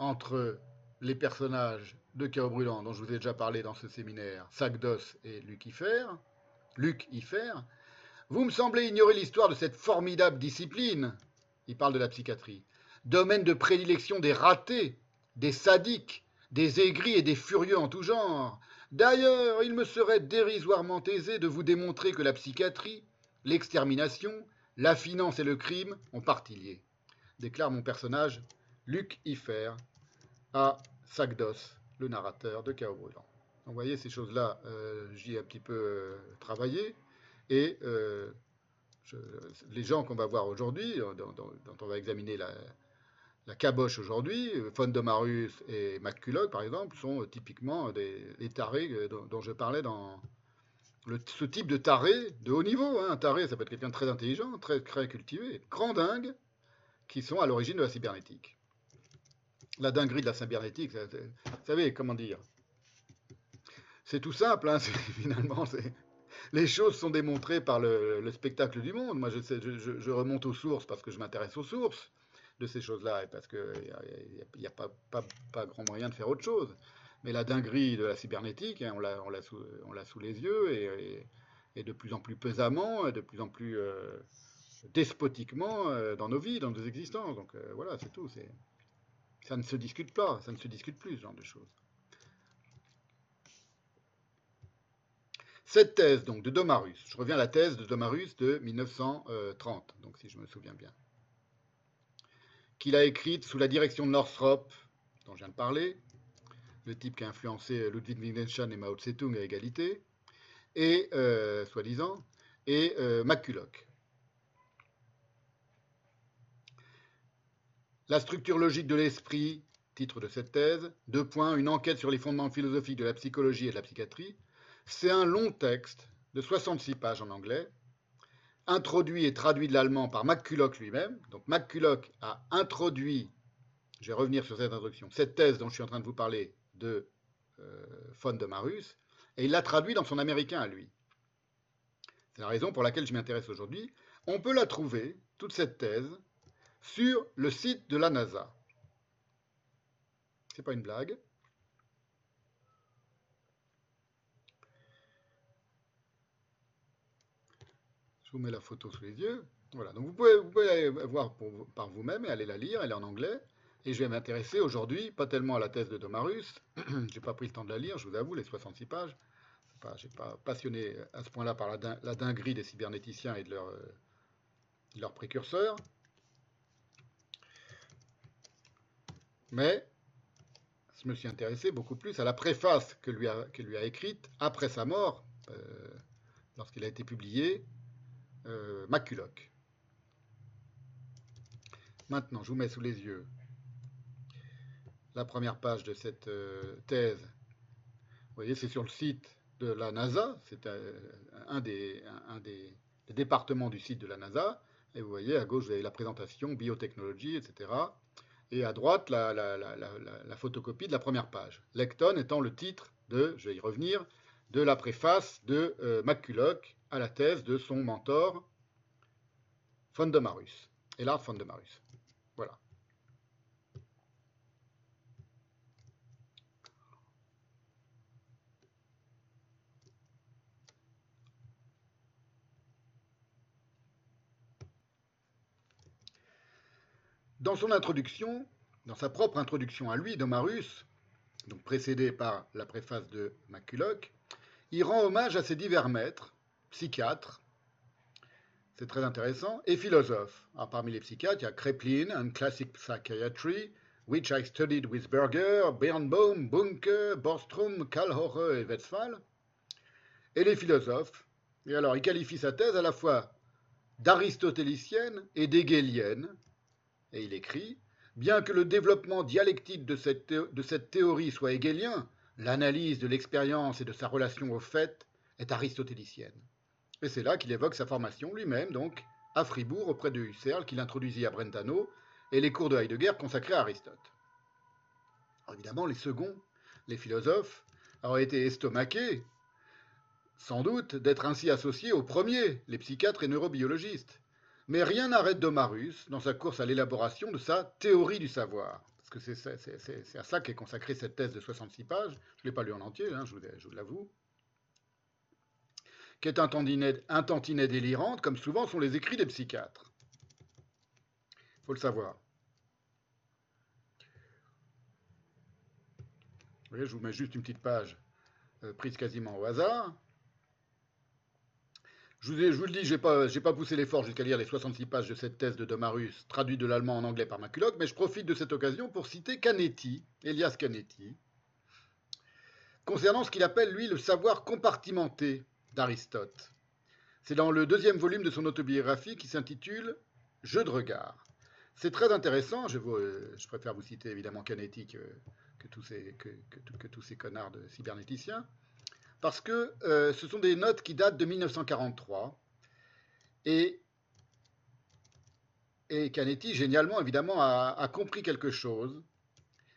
Speaker 1: entre les personnages de Chaos Brûlant, dont je vous ai déjà parlé dans ce séminaire, Sagdos et Luc Ifer. Luc Ifer. Vous me semblez ignorer l'histoire de cette formidable discipline, il parle de la psychiatrie, domaine de prédilection des ratés, des sadiques, des aigris et des furieux en tout genre. D'ailleurs, il me serait dérisoirement aisé de vous démontrer que la psychiatrie, l'extermination, la finance et le crime ont partie liée, déclare mon personnage Luc Ifer à Sagdos, le narrateur de Chaos Brûlant. vous voyez, ces choses-là, euh, j'y ai un petit peu euh, travaillé, et euh, les gens qu'on va voir aujourd'hui, dont, on va examiner la, caboche aujourd'hui, Fondomarus et McCulloch, par exemple, sont typiquement des, tarés dont, je parlais dans ce type de taré de haut niveau. Hein. Un taré, ça peut être quelqu'un de très intelligent, très, très cultivé, grand dingue, qui sont à l'origine de la cybernétique. La dinguerie de la cybernétique, vous savez, comment dire C'est tout simple, hein, finalement, les choses sont démontrées par le, spectacle du monde. Moi, je, remonte aux sources parce que je m'intéresse aux sources de ces choses-là, et parce qu'il n'y a, pas, grand moyen de faire autre chose. Mais la dinguerie de la cybernétique, hein, on l'a sous, les yeux, et, et, de plus en plus pesamment, et de plus en plus euh, despotiquement euh, dans nos vies, dans nos existences. Donc euh, voilà, c'est tout. Ça ne se discute pas, ça ne se discute plus, ce genre de choses. Cette thèse donc de Domarus, je reviens à la thèse de Domarus de 1930, donc si je me souviens bien qu'il a écrite sous la direction de Northrop, dont je viens de parler, le type qui a influencé Ludwig Wittgenstein et Mao Tse-tung à égalité, et, euh, soi-disant, et euh, McCulloch. La structure logique de l'esprit, titre de cette thèse, deux points, une enquête sur les fondements philosophiques de la psychologie et de la psychiatrie. C'est un long texte de 66 pages en anglais, introduit et traduit de l'allemand par McCulloch lui-même. Donc McCulloch a introduit, je vais revenir sur cette introduction, cette thèse dont je suis en train de vous parler de euh, von de Marus, et il l'a traduit dans son américain à lui. C'est la raison pour laquelle je m'intéresse aujourd'hui. On peut la trouver, toute cette thèse, sur le site de la NASA. C'est pas une blague. Je vous mets la photo sous les yeux. Voilà, donc vous pouvez, vous aller voir par vous-même et aller la lire, elle est en anglais. Et je vais m'intéresser aujourd'hui, pas tellement à la thèse de Domarus, j'ai pas pris le temps de la lire, je vous avoue, les 66 pages. Je n'ai pas passionné à ce point-là par la, dinguerie des cybernéticiens et de, euh, leurs précurseurs. Mais je me suis intéressé beaucoup plus à la préface que lui a, lui a écrite après sa mort, euh, lorsqu'il a été publié, euh, Maculoc. Maintenant, je vous mets sous les yeux la première page de cette euh, thèse. Vous voyez, c'est sur le site de la NASA, c'est euh, un, des, départements du site de la NASA, et vous voyez, à gauche, vous avez la présentation, biotechnologie, etc. Et à droite, la, photocopie de la première page. Lecton étant le titre de, je vais y revenir, de la préface de euh, McCulloch à la thèse de son mentor, Fondomarus, Elard Fondomarus. Voilà. Dans son introduction, dans sa propre introduction à lui, Domarus, donc précédé par la préface de McCulloch, il rend hommage à ses divers maîtres, psychiatres, c'est très intéressant, et philosophes. parmi les psychiatres, il y a Kreplin, and Classic Psychiatry, which I studied with Berger, Birnbaum, Bunke, Borstrom, Kalhoche et Westphal. Et les philosophes, et alors il qualifie sa thèse à la fois d'aristotélicienne et d'hegelienne, et il écrit Bien que le développement dialectique de cette, théorie soit hegelien, l'analyse de l'expérience et de sa relation au fait est aristotélicienne. Et c'est là qu'il évoque sa formation lui-même, donc, à Fribourg, auprès de Husserl, qu'il introduisit à Brentano, et les cours de Heidegger consacrés à Aristote. évidemment, les seconds, les philosophes, auraient été estomaqués, sans doute, d'être ainsi associés aux premiers, les psychiatres et neurobiologistes. Mais rien n'arrête Domarus dans sa course à l'élaboration de sa théorie du savoir. Parce que c'est à ça qu'est consacrée cette thèse de 66 pages. Je ne l'ai pas lu en entier, hein, je vous, l'avoue. Qui est un tantinet, délirante, comme souvent sont les écrits des psychiatres. Il faut le savoir. Je vous mets juste une petite page euh, prise quasiment au hasard. Je vous, le dis, je n'ai pas, poussé l'effort jusqu'à lire les 66 pages de cette thèse de Domarus, traduite de l'allemand en anglais par Maculot, mais je profite de cette occasion pour citer Canetti, Elias Canetti, concernant ce qu'il appelle, lui, le savoir compartimenté d'Aristote. C'est dans le deuxième volume de son autobiographie qui s'intitule Jeu de regard. C'est très intéressant, je, préfère vous citer évidemment Canetti que tous ces connards de cybernéticiens parce que euh, ce sont des notes qui datent de 1943. Et, et Canetti, génialement, évidemment, a, compris quelque chose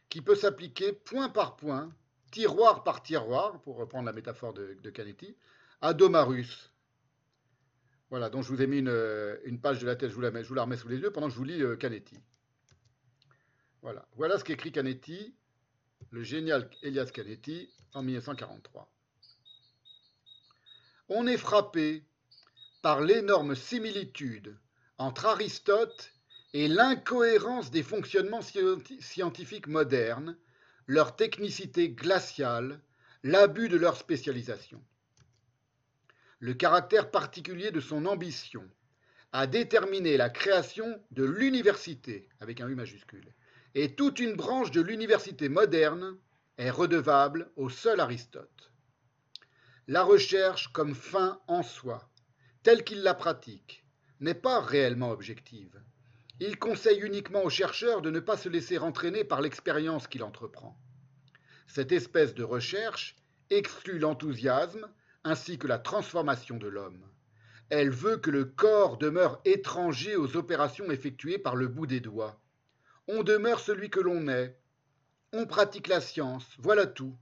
Speaker 1: qui peut s'appliquer point par point, tiroir par tiroir, pour reprendre la métaphore de, Canetti, à Domarus. Voilà, donc je vous ai mis une, page de la tête, je vous, la je vous, la remets sous les yeux pendant que je vous lis euh, Canetti. Voilà, voilà ce qu'écrit Canetti, le génial Elias Canetti, en 1943 on est frappé par l'énorme similitude entre Aristote et l'incohérence des fonctionnements scientifiques modernes, leur technicité glaciale, l'abus de leur spécialisation. Le caractère particulier de son ambition a déterminé la création de l'université, avec un U majuscule, et toute une branche de l'université moderne est redevable au seul Aristote la recherche comme fin en soi, telle qu'il la pratique, n'est pas réellement objective. Il conseille uniquement au chercheur de ne pas se laisser entraîner par l'expérience qu'il entreprend. Cette espèce de recherche exclut l'enthousiasme ainsi que la transformation de l'homme. Elle veut que le corps demeure étranger aux opérations effectuées par le bout des doigts. On demeure celui que l'on est. On pratique la science, voilà tout.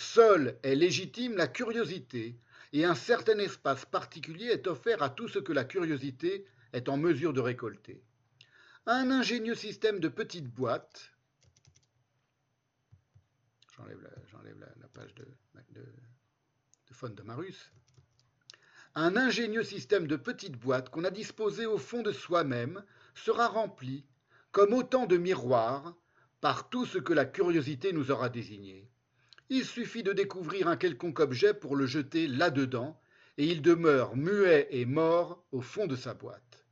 Speaker 1: Seule est légitime la curiosité, et un certain espace particulier est offert à tout ce que la curiosité est en mesure de récolter. Un ingénieux système de petites boîtes, j'enlève la, page de, Marus, un ingénieux système de petites boîtes qu'on a disposées au fond de soi-même sera rempli, comme autant de miroirs, par tout ce que la curiosité nous aura désigné. Il suffit de découvrir un quelconque objet pour le jeter là-dedans, et il demeure muet et mort au fond de sa boîte.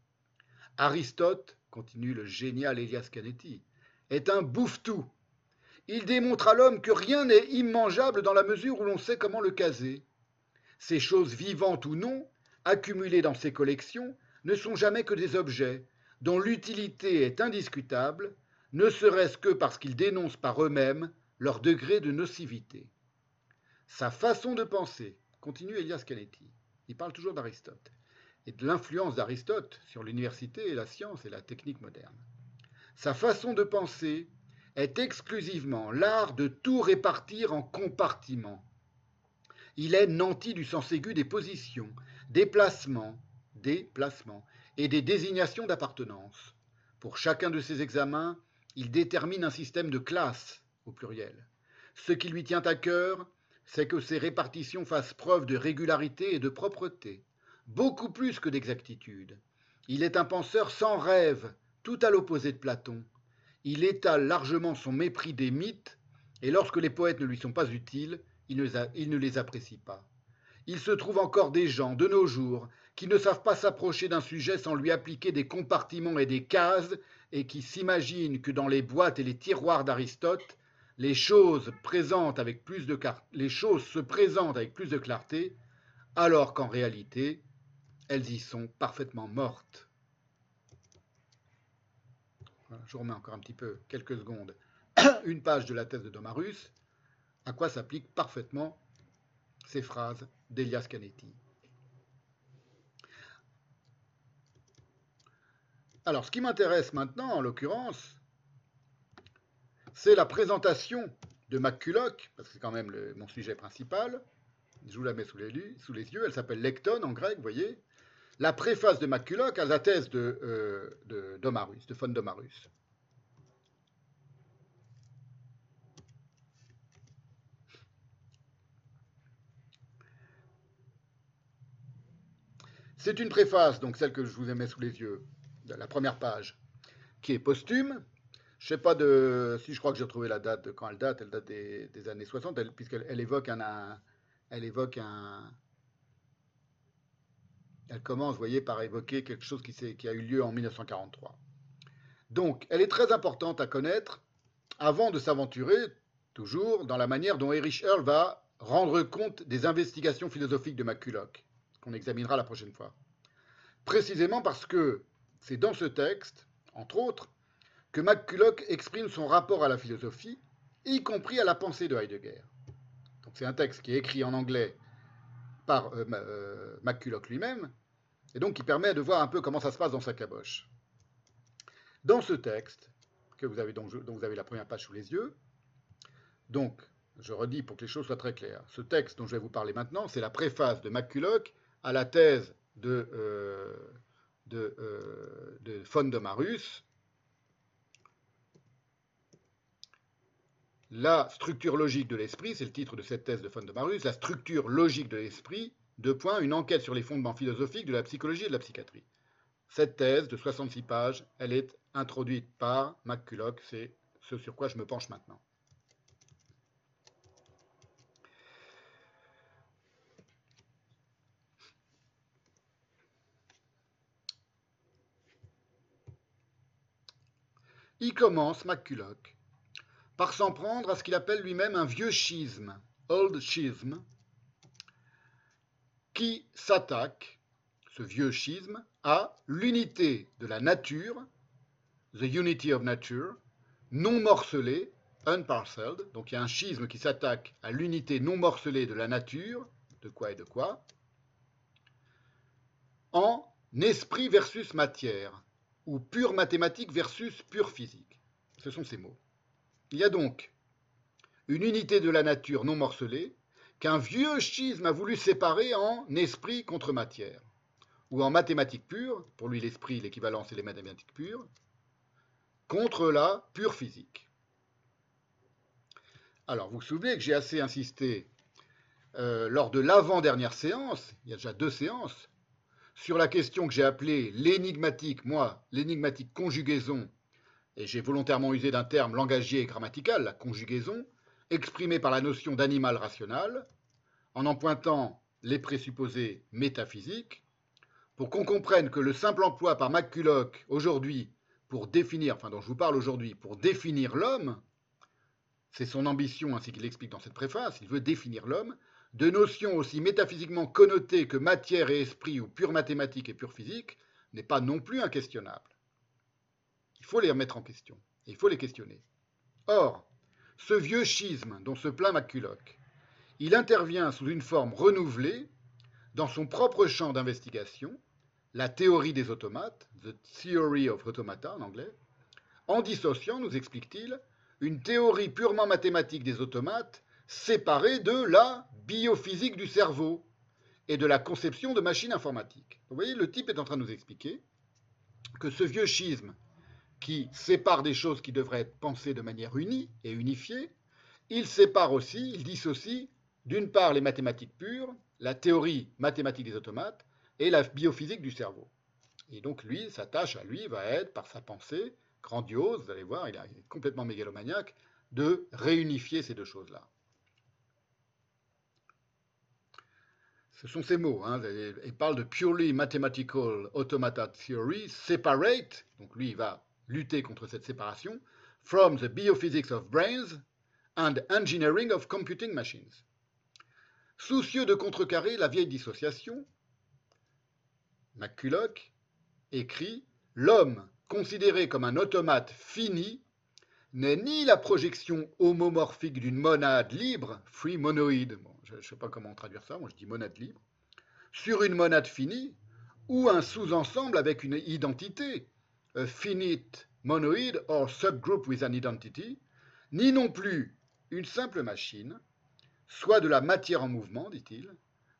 Speaker 1: Aristote, continue le génial Elias Canetti, est un bouffe-tout. Il démontre à l'homme que rien n'est immangeable dans la mesure où l'on sait comment le caser. Ces choses vivantes ou non, accumulées dans ses collections, ne sont jamais que des objets, dont l'utilité est indiscutable, ne serait-ce que parce qu'ils dénoncent par eux-mêmes leur degré de nocivité. Sa façon de penser, continue Elias Canetti, il parle toujours d'Aristote, et de l'influence d'Aristote sur l'université et la science et la technique moderne. Sa façon de penser est exclusivement l'art de tout répartir en compartiments. Il est nanti du sens aigu des positions, des placements, des et des désignations d'appartenance. Pour chacun de ces examens, il détermine un système de classes pluriel. Ce qui lui tient à cœur, c'est que ces répartitions fassent preuve de régularité et de propreté, beaucoup plus que d'exactitude. Il est un penseur sans rêve, tout à l'opposé de Platon. Il étale largement son mépris des mythes, et lorsque les poètes ne lui sont pas utiles, il ne les apprécie pas. Il se trouve encore des gens, de nos jours, qui ne savent pas s'approcher d'un sujet sans lui appliquer des compartiments et des cases et qui s'imaginent que dans les boîtes et les tiroirs d'Aristote, les choses, se présentent avec plus de clarté, alors qu'en réalité, elles y sont parfaitement mortes. je remets encore un petit peu, quelques secondes, une page de la thèse de Domarus, à quoi s'appliquent parfaitement ces phrases d'Elias Canetti? Alors, ce qui m'intéresse maintenant, en l'occurrence, c'est la présentation de McCulloch, parce que c'est quand même mon sujet principal. Je vous la mets sous les, yeux. Elle s'appelle Lecton en grec, vous voyez. La préface de McCulloch à la thèse de, euh, Domarus, de von Domarus. C'est une préface, donc celle que je vous ai mis sous les yeux, la première page, qui est posthume. Je sais pas de, si je crois que j'ai retrouvé la date, quand elle date, elle date des, années 60, puisqu'elle évoque un, elle évoque un, elle commence, vous voyez, par évoquer quelque chose qui, qui a eu lieu en 1943. Donc, elle est très importante à connaître avant de s'aventurer, toujours, dans la manière dont Erich Earl va rendre compte des investigations philosophiques de McCulloch, qu'on examinera la prochaine fois. Précisément parce que c'est dans ce texte, entre autres, que McCulloch exprime son rapport à la philosophie, y compris à la pensée de Heidegger. C'est un texte qui est écrit en anglais par euh, euh, McCulloch lui-même, et donc qui permet de voir un peu comment ça se passe dans sa caboche. Dans ce texte, que vous avez donc, dont vous avez la première page sous les yeux, donc, je redis pour que les choses soient très claires, ce texte dont je vais vous parler maintenant, c'est la préface de McCulloch à la thèse de, euh, de, euh, von de La structure logique de l'esprit, c'est le titre de cette thèse de von de Marus, la structure logique de l'esprit, deux points, une enquête sur les fondements philosophiques de la psychologie et de la psychiatrie. Cette thèse de 66 pages, elle est introduite par McCulloch, c'est ce sur quoi je me penche maintenant. Il commence, McCulloch, par s'en prendre à ce qu'il appelle lui-même un vieux schisme, old schism, qui s'attaque, ce vieux schisme, à l'unité de la nature, the unity of nature, non morcelée, unparcelled, donc il y a un schisme qui s'attaque à l'unité non morcelée de la nature, de quoi et de quoi, en esprit versus matière, ou pure mathématique versus pure physique. Ce sont ces mots. Il y a donc une unité de la nature non morcelée qu'un vieux schisme a voulu séparer en esprit contre matière, ou en mathématiques pures, pour lui l'esprit, l'équivalence et les mathématiques pures, contre la pure physique. Alors, vous vous souvenez que j'ai assez insisté euh, lors de l'avant-dernière séance, il y a déjà deux séances, sur la question que j'ai appelée l'énigmatique, moi, l'énigmatique conjugaison, et j'ai volontairement usé d'un terme langagier et grammatical, la conjugaison, exprimée par la notion d'animal rationnel, en en pointant les présupposés métaphysiques, pour qu'on comprenne que le simple emploi par McCulloch aujourd'hui pour définir, enfin dont je vous parle aujourd'hui, pour définir l'homme, c'est son ambition ainsi qu'il l'explique dans cette préface, il veut définir l'homme, de notions aussi métaphysiquement connotées que matière et esprit ou pure mathématique et pure physique, n'est pas non plus inquestionnable. Il faut les remettre en question, et il faut les questionner. Or, ce vieux schisme dont se plaint McCulloch, il intervient sous une forme renouvelée dans son propre champ d'investigation, la théorie des automates, The Theory of Automata en anglais, en dissociant, nous explique-t-il, une théorie purement mathématique des automates séparée de la biophysique du cerveau et de la conception de machines informatiques. Vous voyez, le type est en train de nous expliquer que ce vieux schisme qui sépare des choses qui devraient être pensées de manière unie et unifiée, il sépare aussi, il dissocie d'une part les mathématiques pures, la théorie mathématique des automates, et la biophysique du cerveau. Et donc lui, sa tâche à lui va être, par sa pensée grandiose, vous allez voir, il est complètement mégalomaniaque, de réunifier ces deux choses-là. Ce sont ces mots. Hein. Il parle de purely mathematical automata theory, separate, donc lui il va lutter contre cette séparation, from the biophysics of brains and engineering of computing machines. Soucieux de contrecarrer la vieille dissociation, McCulloch écrit L'homme, considéré comme un automate fini, n'est ni la projection homomorphique d'une monade libre, free monoid, je ne sais pas comment traduire ça, moi je dis monade libre, sur une monade finie, ou un sous-ensemble avec une identité, a finite monoid or subgroup with an identity, ni non plus une simple machine, soit de la matière en mouvement, dit-il,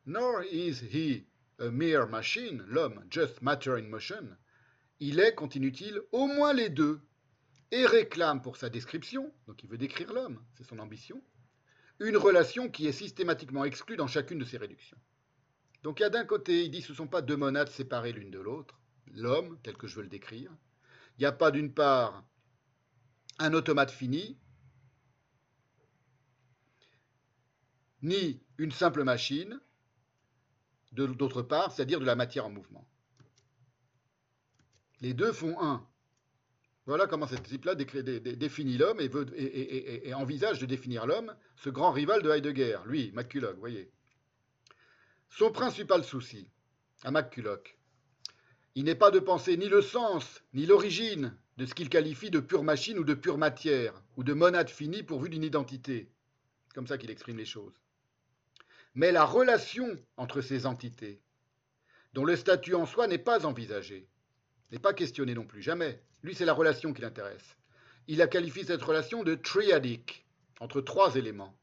Speaker 1: nor is he a mere machine, l'homme, just matter in motion, il est, continue-t-il, au moins les deux, et réclame pour sa description, donc il veut décrire l'homme, c'est son ambition, une relation qui est systématiquement exclue dans chacune de ses réductions. Donc il y a d'un côté, il dit ce ne sont pas deux monades séparées l'une de l'autre, l'homme, tel que je veux le décrire. Il n'y a pas d'une part un automate fini, ni une simple machine, d'autre part, c'est-à-dire de la matière en mouvement. Les deux font un. Voilà comment ce type-là définit l'homme et, envisage de définir l'homme, ce grand rival de Heidegger, lui, McCulloch, voyez. Son principal souci, à McCulloch, il n'est pas de penser ni le sens, ni l'origine de ce qu'il qualifie de pure machine ou de pure matière, ou de monade finie pourvue d'une identité. Comme ça qu'il exprime les choses mais la relation entre ces entités, dont le statut en soi n'est pas envisagé, n'est pas questionné non plus, jamais. Lui, c'est la relation qui l'intéresse. Il a qualifié cette relation de triadique, entre trois éléments.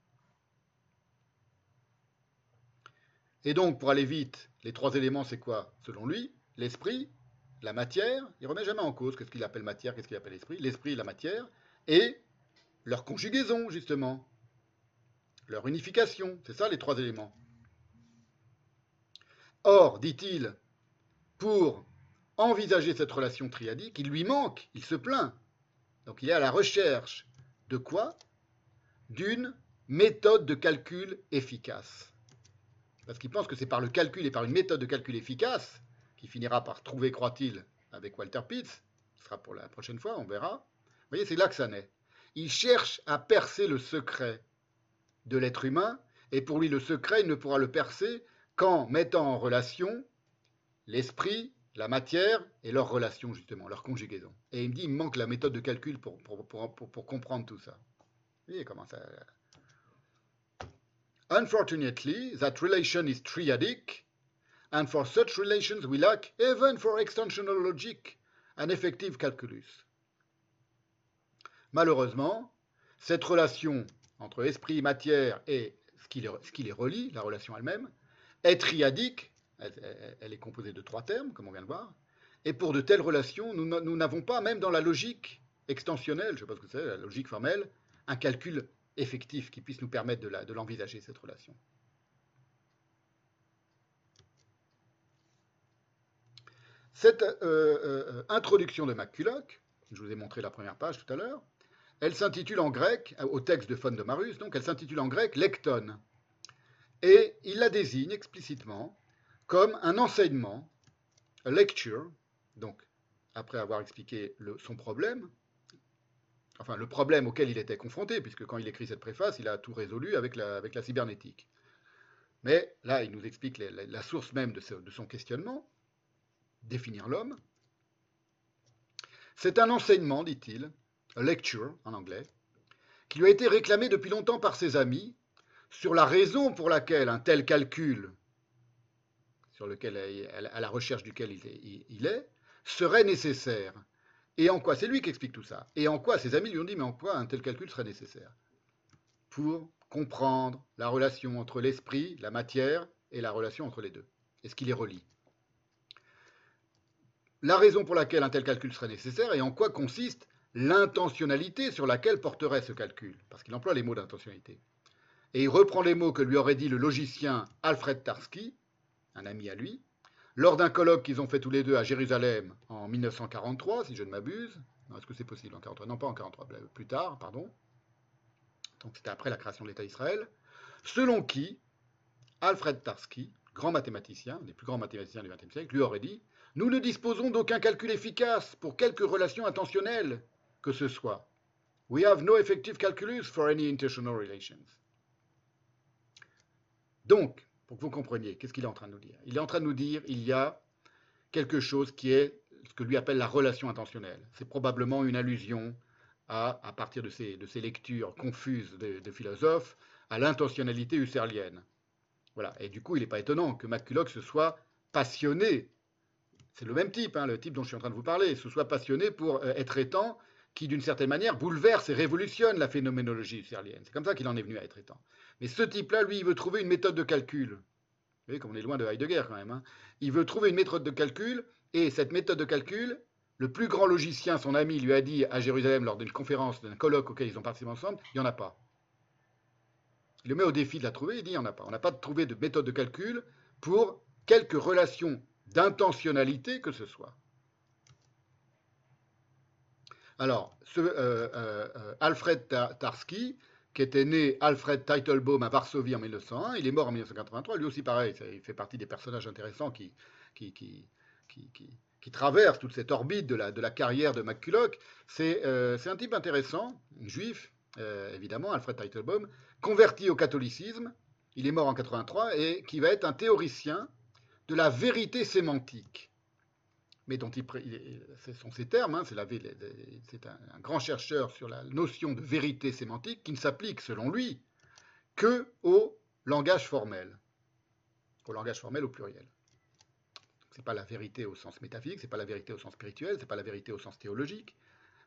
Speaker 1: Et donc, pour aller vite, les trois éléments, c'est quoi Selon lui, l'esprit, la matière, il remet jamais en cause qu'est-ce qu'il appelle matière, qu'est-ce qu'il appelle esprit, l'esprit, la matière, et leur conjugaison, justement leur unification. C'est ça les trois éléments. Or, dit-il, pour envisager cette relation triadique, il lui manque, il se plaint. Donc il est à la recherche de quoi? D'une méthode de calcul efficace. Parce qu'il pense que c'est par le calcul et par une méthode de calcul efficace qu'il finira par trouver, croit-il, avec Walter Pitts. Ce sera pour la prochaine fois, on verra. Vous voyez, c'est là que ça naît. Il cherche à percer le secret de l'être humain, et pour lui le secret, il ne pourra le percer qu'en mettant en relation l'esprit, la matière et leur relation, justement, leur conjugaison. Et il me dit, il manque la méthode de calcul pour, pour, comprendre tout ça. Vous voyez comment ça... Unfortunately, that relation is triadic, and for such relations we lack, even for extensional logic, an effective calculus. Malheureusement, cette relation entre esprit, matière et ce qui, les, relie, la relation elle-même, est triadique, elle, est composée de trois termes, comme on vient de voir, et pour de telles relations, nous n'avons pas, même dans la logique extensionnelle, je ne sais pas ce que c'est, la logique formelle, un calcul effectif qui puisse nous permettre de l'envisager, cette relation. Cette euh, euh, introduction de McCulloch, je vous ai montré la première page tout à l'heure, elle s'intitule en grec, au texte de Fon de Marus, donc elle s'intitule en grec lecton. Et il la désigne explicitement comme un enseignement, a lecture, donc après avoir expliqué son problème, enfin le problème auquel il était confronté, puisque quand il écrit cette préface, il a tout résolu avec la, cybernétique. Mais là, il nous explique la, source même de son questionnement, définir l'homme. C'est un enseignement, dit-il, lecture en anglais, qui lui a été réclamé depuis longtemps par ses amis sur la raison pour laquelle un tel calcul, sur lequel, à la recherche duquel il est, serait nécessaire. Et en quoi C'est lui qui explique tout ça. Et en quoi Ses amis lui ont dit, mais en quoi un tel calcul serait nécessaire? Pour comprendre la relation entre l'esprit, la matière, et la relation entre les deux. Est-ce qu'il les relie La raison pour laquelle un tel calcul serait nécessaire et en quoi consiste l'intentionnalité sur laquelle porterait ce calcul, parce qu'il emploie les mots d'intentionnalité. Et il reprend les mots que lui aurait dit le logicien Alfred Tarski, un ami à lui, lors d'un colloque qu'ils ont fait tous les deux à Jérusalem en 1943, si je ne m'abuse. Est-ce que c'est possible en 43 Non, pas en 43, plus tard, pardon. Donc c'était après la création de l'État d'Israël. Selon qui, Alfred Tarski, grand mathématicien, un des plus grands mathématiciens du XXe siècle, lui aurait dit Nous ne disposons d'aucun calcul efficace pour quelque relation intentionnelle que ce soit. We have no effective calculus for any intentional relations. Donc, pour que vous compreniez, qu'est-ce qu'il est en train de nous dire? Il est en train de nous dire il y a quelque chose qui est ce que lui appelle la relation intentionnelle. C'est probablement une allusion à, à partir de ces, de ces lectures confuses de, philosophes, à l'intentionnalité husserlienne. Voilà. Et du coup, il n'est pas étonnant que McCulloch se soit passionné, c'est le même type, hein, le type dont je suis en train de vous parler, se soit passionné pour euh, être étant qui, d'une certaine manière, bouleverse et révolutionne la phénoménologie husserlienne. C'est comme ça qu'il en est venu à être étant. Mais ce type-là, lui, il veut trouver une méthode de calcul. Vous voyez, comme on est loin de Heidegger quand même. Hein. Il veut trouver une méthode de calcul, et cette méthode de calcul, le plus grand logicien, son ami, lui a dit à Jérusalem lors d'une conférence, d'un colloque auquel ils ont participé ensemble, il n'y en a pas. Il le met au défi de la trouver, il dit il n'y en a pas. On n'a pas trouvé de méthode de calcul pour quelque relation d'intentionnalité que ce soit. Alors, euh, euh, euh, Alfred Tarski, qui était né Alfred Teitelbaum à Varsovie en 1901, il est mort en 1983, lui aussi pareil, il fait partie des personnages intéressants qui, qui, toute cette orbite de la, de la carrière de McCulloch. C'est un type intéressant, juif, évidemment, Alfred Teitelbaum, converti au catholicisme, il est mort en 1983, et qui va être un théoricien de la vérité sémantique mais dont il, ce sont ces termes, hein, c'est un, grand chercheur sur la notion de vérité sémantique qui ne s'applique, selon lui, que au langage formel, au langage formel au pluriel. Ce n'est pas la vérité au sens métaphysique, ce n'est pas la vérité au sens spirituel, ce n'est pas la vérité au sens théologique,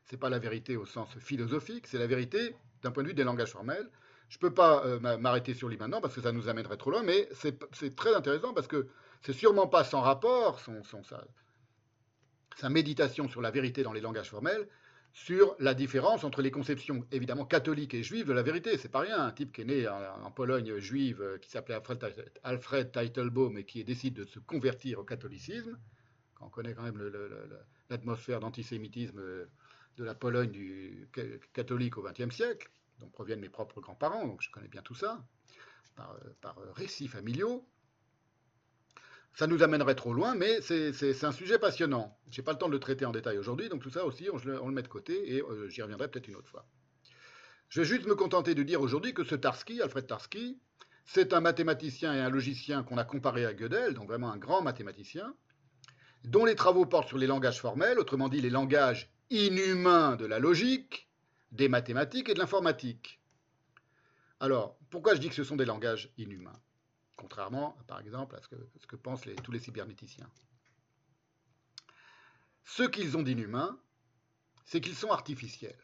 Speaker 1: ce n'est pas la vérité au sens philosophique, c'est la vérité d'un point de vue des langages formels. Je ne peux pas euh, m'arrêter sur lui maintenant parce que ça nous amènerait trop loin, mais c'est très intéressant parce que c'est sûrement pas sans rapport, son, sa méditation sur la vérité dans les langages formels, sur la différence entre les conceptions évidemment catholiques et juives de la vérité. C'est pas rien, un type qui est né en, Pologne juive, euh, qui s'appelait Alfred, Teitelbaum et qui décide de se convertir au catholicisme, quand on connaît quand même l'atmosphère d'antisémitisme euh, de la Pologne du catholique au XXe siècle, dont proviennent mes propres grands-parents, donc je connais bien tout ça, par, euh, par récits familiaux. Ça nous amènerait trop loin, mais c'est un sujet passionnant. Je n'ai pas le temps de le traiter en détail aujourd'hui, donc tout ça aussi, on, le met de côté et euh, j'y reviendrai peut-être une autre fois. Je vais juste me contenter de dire aujourd'hui que ce Tarski, Alfred Tarski, c'est un mathématicien et un logicien qu'on a comparé à Gödel, donc vraiment un grand mathématicien, dont les travaux portent sur les langages formels, autrement dit les langages inhumains de la logique, des mathématiques et de l'informatique. Alors, pourquoi je dis que ce sont des langages inhumains? Contrairement, par exemple, à ce que, pensent tous les cybernéticiens. Ce qu'ils ont d'inhumain, c'est qu'ils sont artificiels,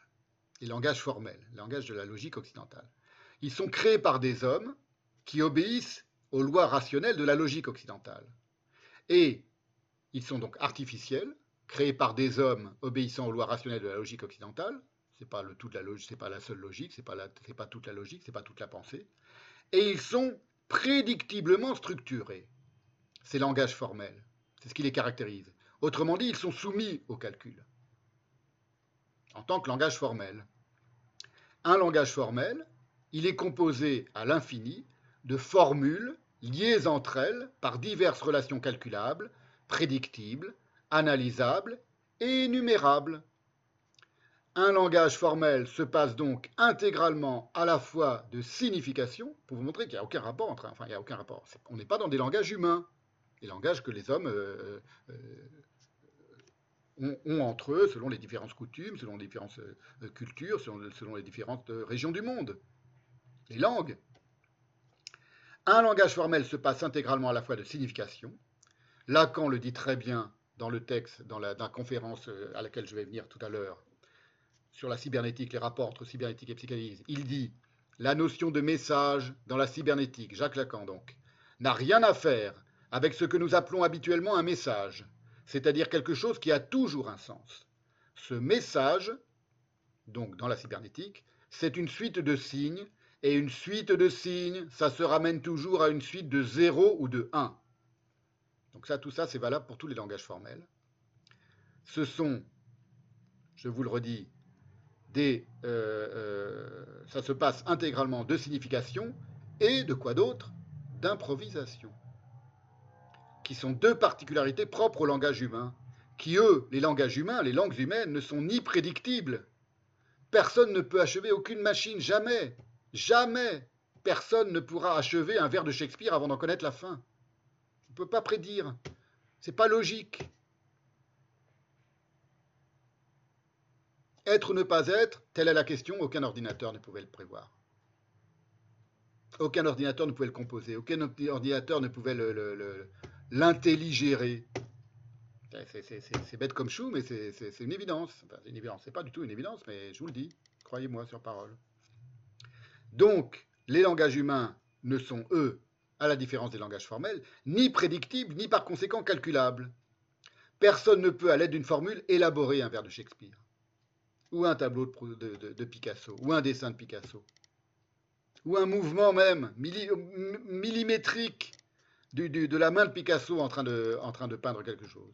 Speaker 1: les langages formels, les langages de la logique occidentale. Ils sont créés par des hommes qui obéissent aux lois rationnelles de la logique occidentale. Et ils sont donc artificiels, créés par des hommes obéissant aux lois rationnelles de la logique occidentale. C'est pas la logique, c'est pas la seule logique, c'est pas, pas toute la logique, c'est pas toute la pensée. Et ils sont prédictiblement structurés, ces langages formels. C'est ce qui les caractérise. Autrement dit, ils sont soumis au calcul en tant que langage formel. Un langage formel, il est composé à l'infini de formules liées entre elles par diverses relations calculables, prédictibles, analysables et énumérables. Un langage formel se passe donc intégralement à la fois de signification, pour vous montrer qu'il n'y a aucun rapport entre, enfin il n'y a aucun rapport. On n'est pas dans des langages humains, les langages que les hommes euh, euh, ont, entre eux, selon les différentes coutumes, selon les différentes euh, cultures, selon, les différentes régions du monde. Les langues. Un langage formel se passe intégralement à la fois de signification. Lacan le dit très bien dans le texte, dans la, conférence à laquelle je vais venir tout à l'heure, sur la cybernétique, les rapports entre cybernétique et psychanalyse. Il dit la notion de message dans la cybernétique, Jacques Lacan donc, n'a rien à faire avec ce que nous appelons habituellement un message, c'est-à-dire quelque chose qui a toujours un sens. Ce message, donc dans la cybernétique, c'est une suite de signes, et une suite de signes, ça se ramène toujours à une suite de 0 ou de 1. Donc ça, tout ça, c'est valable pour tous les langages formels. Ce sont, je vous le redis, euh, euh, ça se passe intégralement de signification et de quoi d'autre? D'improvisation qui sont deux particularités propres au langage humain, qui, eux, les langages humains, les langues humaines, ne sont ni prédictibles. Personne ne peut achever aucune machine, jamais, jamais. Personne ne pourra achever un vers de Shakespeare avant d'en connaître la fin. On ne peut pas prédire. C'est pas logique. Être ou ne pas être, telle est la question, aucun ordinateur ne pouvait le prévoir. Aucun ordinateur ne pouvait le composer, aucun ordinateur ne pouvait l'intelligérer. C'est bête comme chou, mais c'est une évidence. c'est une évidence. C'est pas du tout une évidence, mais je vous le dis. Croyez-moi sur parole. Donc, les langages humains ne sont, eux, à la différence des langages formels, ni prédictibles, ni par conséquent calculables. Personne ne peut, à l'aide d'une formule, élaborer un vers de Shakespeare, ou un tableau de, Picasso, ou un dessin de Picasso, ou un mouvement même millimétrique de la main de Picasso en train de, peindre quelque chose.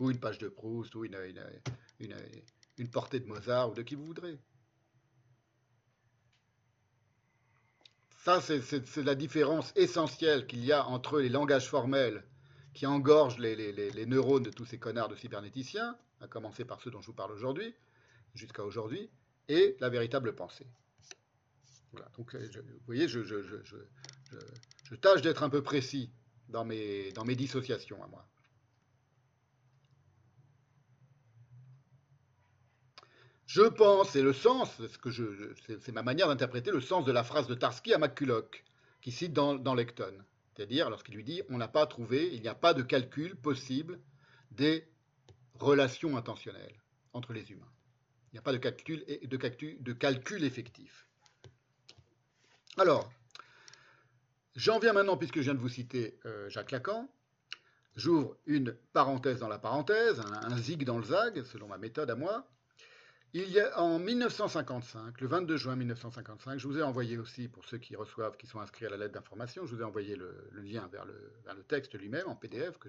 Speaker 1: Ou une page de Proust, ou une, une, portée de Mozart, ou de qui vous voudrez. Ça, c'est la différence essentielle qu'il y a entre les langages formels qui engorgent les, les, neurones de tous ces connards de cybernéticiens, à commencer par ceux dont je vous parle aujourd'hui, jusqu'à aujourd'hui, et la véritable pensée. Voilà. Donc, euh, vous voyez, je, tâche d'être un peu précis dans mes, dissociations à moi. Je pense, et le sens, c'est ma manière d'interpréter le sens de la phrase de Tarski à McCulloch, qui cite dans Lecton. C'est-à-dire lorsqu'il lui dit on n'a pas trouvé, il n'y a pas de calcul possible des relations intentionnelles entre les humains. Il n'y a pas de calcul, effectif. Alors, J'en viens maintenant, puisque je viens de vous citer euh, Jacques Lacan, j'ouvre une parenthèse dans la parenthèse, un, zig dans le zag, selon ma méthode à moi. Il y a en 1955, le 22 juin 1955, je vous ai envoyé aussi, pour ceux qui reçoivent, qui sont inscrits à la lettre d'information, je vous ai envoyé le, lien vers le, texte lui-même en PDF que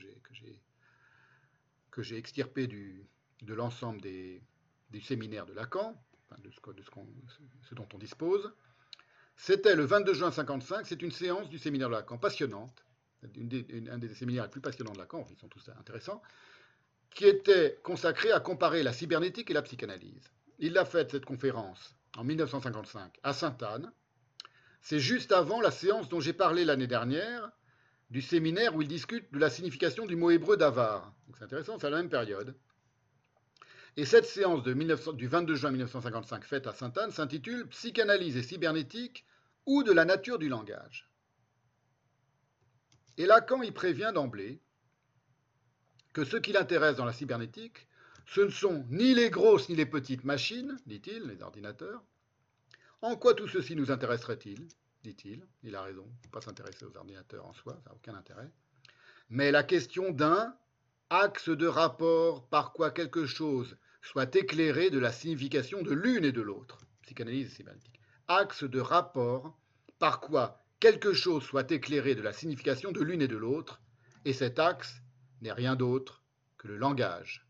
Speaker 1: j'ai extirpé de l'ensemble des, du séminaire de Lacan, de, ce, dont on dispose. C'était le 22 juin 55, c'est une séance du séminaire de Lacan, passionnante, un des séminaires les plus passionnants de Lacan, ils sont tous intéressants, qui était consacré à comparer la cybernétique et la psychanalyse. Il a fait, cette conférence, en 1955, à Sainte-Anne. C'est juste avant la séance dont j'ai parlé l'année dernière, du séminaire où il discute de la signification du mot hébreu d'avare. C'est intéressant, c'est à la même période. Et cette séance du 22 juin 1955 faite à Sainte-Anne s'intitule Psychanalyse et cybernétique ou de la nature du langage. Et Lacan y prévient d'emblée que ce qui l'intéresse dans la cybernétique, ce ne sont ni les grosses ni les petites machines, dit-il, les ordinateurs. En quoi tout ceci nous intéresserait-il dit-il. Il a raison, il ne faut pas s'intéresser aux ordinateurs en soi, ça n'a aucun intérêt. Mais la question d'un axe de rapport par quoi quelque chose soit éclairé de la signification de l'une et de l'autre, psychanalyse cybernétique axe de rapport par quoi quelque chose soit éclairé de la signification de l'une et de l'autre, et cet axe n'est rien d'autre que le langage.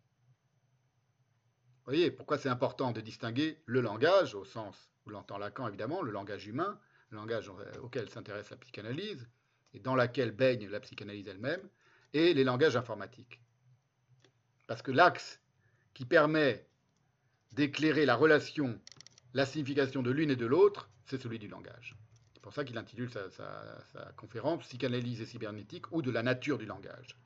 Speaker 1: Vous voyez, pourquoi c'est important de distinguer le langage, au sens où l'entend Lacan évidemment, le langage humain, le langage auquel s'intéresse la psychanalyse, et dans laquelle baigne la psychanalyse elle-même, et les langages informatiques. Parce que l'axe qui permet d'éclairer la relation, la signification de l'une et de l'autre, c'est celui du langage. C'est pour ça qu'il intitule sa, conférence Psychanalyse et cybernétique ou de la nature du langage.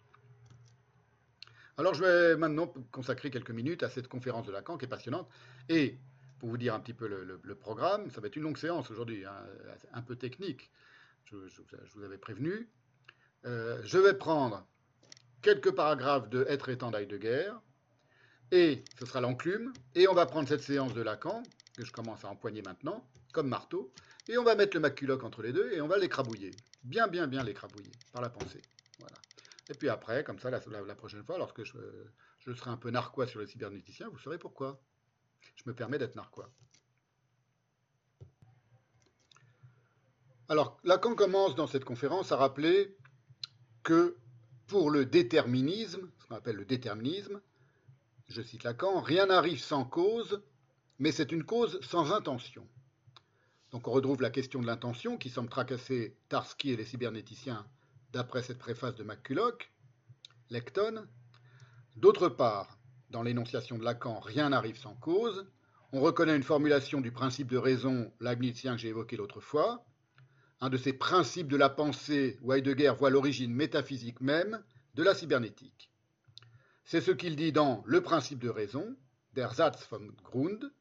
Speaker 1: Alors je vais maintenant consacrer quelques minutes à cette conférence de Lacan qui est passionnante. Et pour vous dire un petit peu le, programme, ça va être une longue séance aujourd'hui, hein, un peu technique, je, vous avais prévenu. Euh, je vais prendre quelques paragraphes de Être étant guerre et ce sera l'enclume, et on va prendre cette séance de Lacan, que je commence à empoigner maintenant, comme marteau, et on va mettre le maculoc entre les deux, et on va l'écrabouiller. Bien, bien, bien l'écrabouiller, par la pensée. Voilà. Et puis après, comme ça, la, prochaine fois, lorsque je, serai un peu narquois sur le cybernéticien, vous saurez pourquoi. Je me permets d'être narquois. Alors, Lacan commence dans cette conférence à rappeler que pour le déterminisme, ce qu'on appelle le déterminisme, je cite Lacan, rien n'arrive sans cause, mais c'est une cause sans intention. Donc on retrouve la question de l'intention qui semble tracasser Tarski et les cybernéticiens d'après cette préface de McCulloch, Lecton. D'autre part, dans l'énonciation de Lacan, rien n'arrive sans cause, on reconnaît une formulation du principe de raison leibnizien que j'ai évoqué l'autre fois, un de ces principes de la pensée où Heidegger voit l'origine métaphysique même de la cybernétique. C'est ce qu'il dit dans Le principe de raison, Der Satz vom Grund,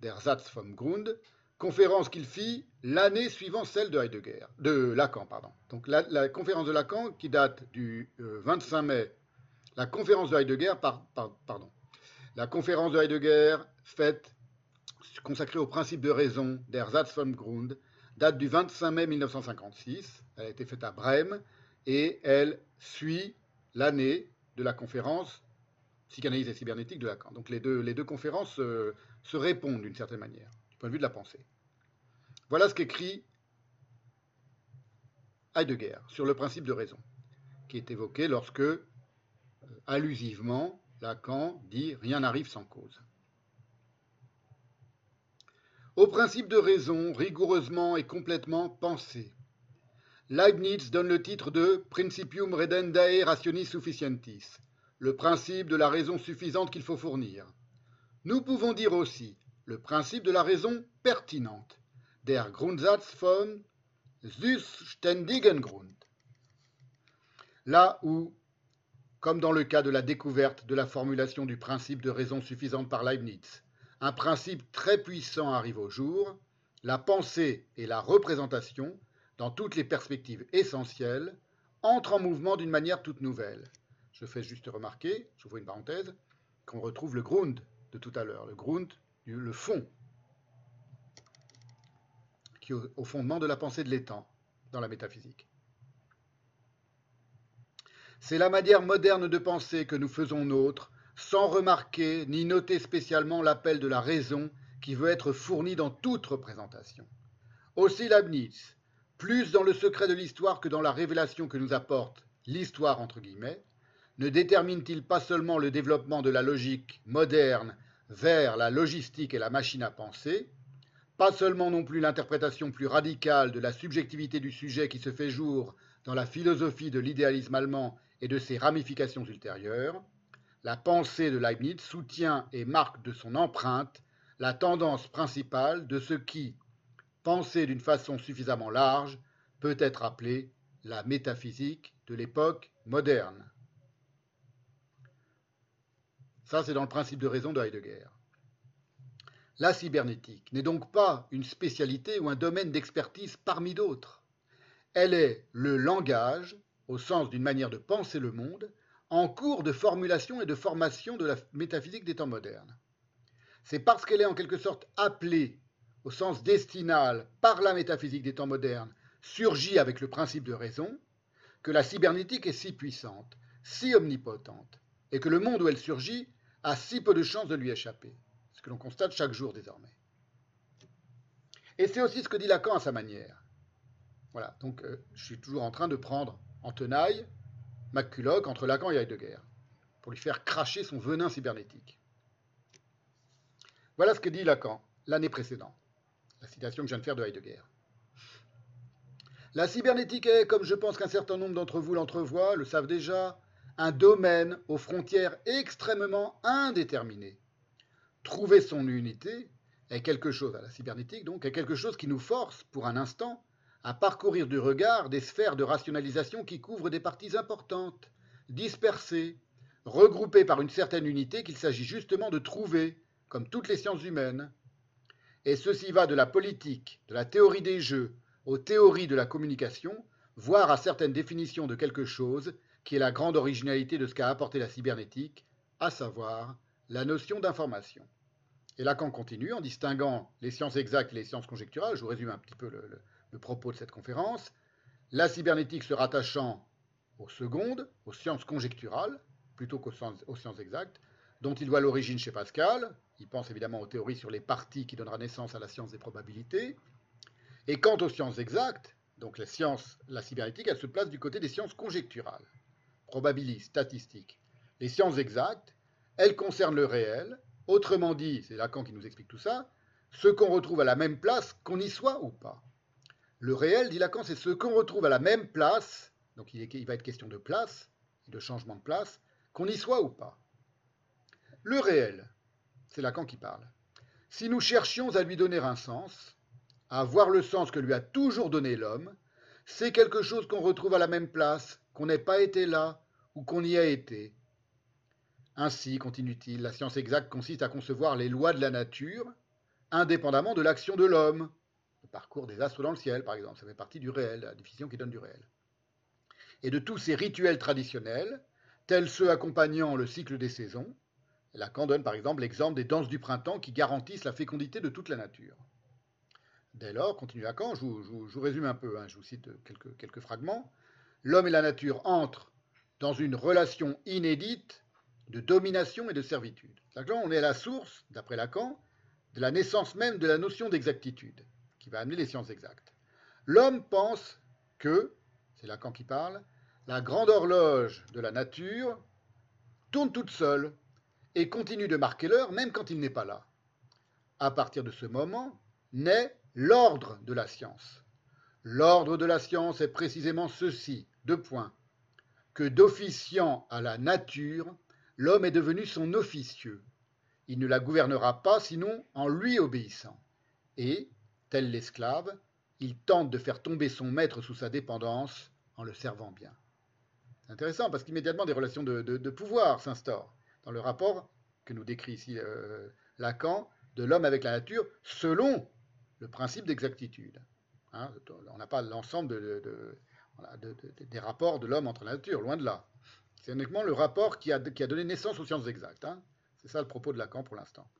Speaker 1: Der Satz vom Grund, conférence qu'il fit l'année suivant celle de Heidegger, de Lacan, pardon. Donc la, conférence de Lacan qui date du 25 euh, mai, la conférence de Heidegger, pardon, la conférence de Heidegger faite consacrée au principe de raison, Der Satz vom Grund, date du 25 mai 1956. Elle a été faite à Brême et elle suit l'année de la conférence Psychanalyse et cybernétique de Lacan. Donc les deux, les deux conférences euh, se répondent d'une certaine manière, du point de vue de la pensée. Voilà ce qu'écrit Heidegger sur le principe de raison, qui est évoqué lorsque, euh, allusivement, Lacan dit rien n'arrive sans cause. Au principe de raison, rigoureusement et complètement pensé, Leibniz donne le titre de Principium redendae rationis sufficientis, le principe de la raison suffisante qu'il faut fournir. Nous pouvons dire aussi le principe de la raison pertinente, der Grundsatz von Grund. Là où, comme dans le cas de la découverte de la formulation du principe de raison suffisante par Leibniz, un principe très puissant arrive au jour, la pensée et la représentation dans toutes les perspectives essentielles, entre en mouvement d'une manière toute nouvelle. Je fais juste remarquer, j'ouvre une parenthèse, qu'on retrouve le Grund de tout à l'heure, le Grund, le fond, qui est au fondement de la pensée de l'étang dans la métaphysique. C'est la manière moderne de penser que nous faisons nôtre, sans remarquer ni noter spécialement l'appel de la raison qui veut être fourni dans toute représentation. Aussi Leibniz, plus dans le secret de l'histoire que dans la révélation que nous apporte l'histoire entre guillemets, ne détermine-t-il pas seulement le développement de la logique moderne vers la logistique et la machine à penser, pas seulement non plus l'interprétation plus radicale de la subjectivité du sujet qui se fait jour dans la philosophie de l'idéalisme allemand et de ses ramifications ultérieures, la pensée de Leibniz soutient et marque de son empreinte la tendance principale de ce qui, pensée d'une façon suffisamment large, peut être appelée la métaphysique de l'époque moderne. Ça, c'est dans le principe de raison de Heidegger. La cybernétique n'est donc pas une spécialité ou un domaine d'expertise parmi d'autres. Elle est le langage, au sens d'une manière de penser le monde, en cours de formulation et de formation de la métaphysique des temps modernes. C'est parce qu'elle est en quelque sorte appelée au sens destinal par la métaphysique des temps modernes, surgit avec le principe de raison, que la cybernétique est si puissante, si omnipotente, et que le monde où elle surgit a si peu de chances de lui échapper, ce que l'on constate chaque jour désormais. Et c'est aussi ce que dit Lacan à sa manière. Voilà, donc euh, je suis toujours en train de prendre en tenaille McCulloch entre Lacan et Heidegger, pour lui faire cracher son venin cybernétique. Voilà ce que dit Lacan l'année précédente, la citation que je viens de faire de Heidegger. La cybernétique est, comme je pense qu'un certain nombre d'entre vous l'entrevoient, le savent déjà, un domaine aux frontières extrêmement indéterminées. Trouver son unité est quelque chose, la cybernétique donc, est quelque chose qui nous force, pour un instant, à parcourir du regard des sphères de rationalisation qui couvrent des parties importantes, dispersées, regroupées par une certaine unité qu'il s'agit justement de trouver, comme toutes les sciences humaines. Et ceci va de la politique, de la théorie des jeux, aux théories de la communication, voire à certaines définitions de quelque chose qui est la grande originalité de ce qu'a apporté la cybernétique, à savoir la notion d'information. Et Lacan continue en distinguant les sciences exactes et les sciences conjecturales. Je vous résume un petit peu le, propos de cette conférence. La cybernétique se rattachant aux secondes, aux sciences conjecturales, plutôt qu'aux sciences exactes, dont il voit l'origine chez Pascal. Il pense évidemment aux théories sur les parties qui donnera naissance à la science des probabilités. Et quant aux sciences exactes, donc la science, la cybernétique, elle se place du côté des sciences conjecturales, probabilistes, statistiques. Les sciences exactes, elles concernent le réel, autrement dit, c'est Lacan qui nous explique tout ça, ce qu'on retrouve à la même place, qu'on y soit ou pas. Le réel, dit Lacan, c'est ce qu'on retrouve à la même place, donc il, va être question de place, de changement de place, qu'on y soit ou pas. Le réel, c'est Lacan qui parle. Si nous cherchions à lui donner un sens, à voir le sens que lui a toujours donné l'homme, c'est quelque chose qu'on retrouve à la même place, qu'on n'ait pas été là ou qu'on y a été. Ainsi, continue-t-il, la science exacte consiste à concevoir les lois de la nature, indépendamment de l'action de l'homme, le parcours des astres dans le ciel, par exemple. Ça fait partie du réel, la définition qui donne du réel. Et de tous ces rituels traditionnels, tels ceux accompagnant le cycle des saisons, Lacan donne par exemple l'exemple des danses du printemps qui garantissent la fécondité de toute la nature. Dès lors, continue Lacan, je vous, résume un peu, hein, je vous cite quelques, fragments, l'homme et la nature entrent dans une relation inédite de domination et de servitude. Là, on est à la source, d'après Lacan, de la naissance même de la notion d'exactitude va amener les sciences exactes. L'homme pense que, c'est Lacan qui parle, la grande horloge de la nature tourne toute seule et continue de marquer l'heure même quand il n'est pas là. À partir de ce moment naît l'ordre de la science. L'ordre de la science est précisément ceci, deux points, que d'officiant à la nature, l'homme est devenu son officieux. Il ne la gouvernera pas sinon en lui obéissant. Et, tel l'esclave, il tente de faire tomber son maître sous sa dépendance en le servant bien. C'est intéressant parce qu'immédiatement des relations de, pouvoir s'instaurent dans le rapport que nous décrit ici euh, Lacan de l'homme avec la nature selon le principe d'exactitude. Hein, on n'a pas l'ensemble des rapports de l'homme entre la nature, loin de là. C'est uniquement le rapport qui a, donné naissance aux sciences exactes. Hein. C'est ça le propos de Lacan pour l'instant.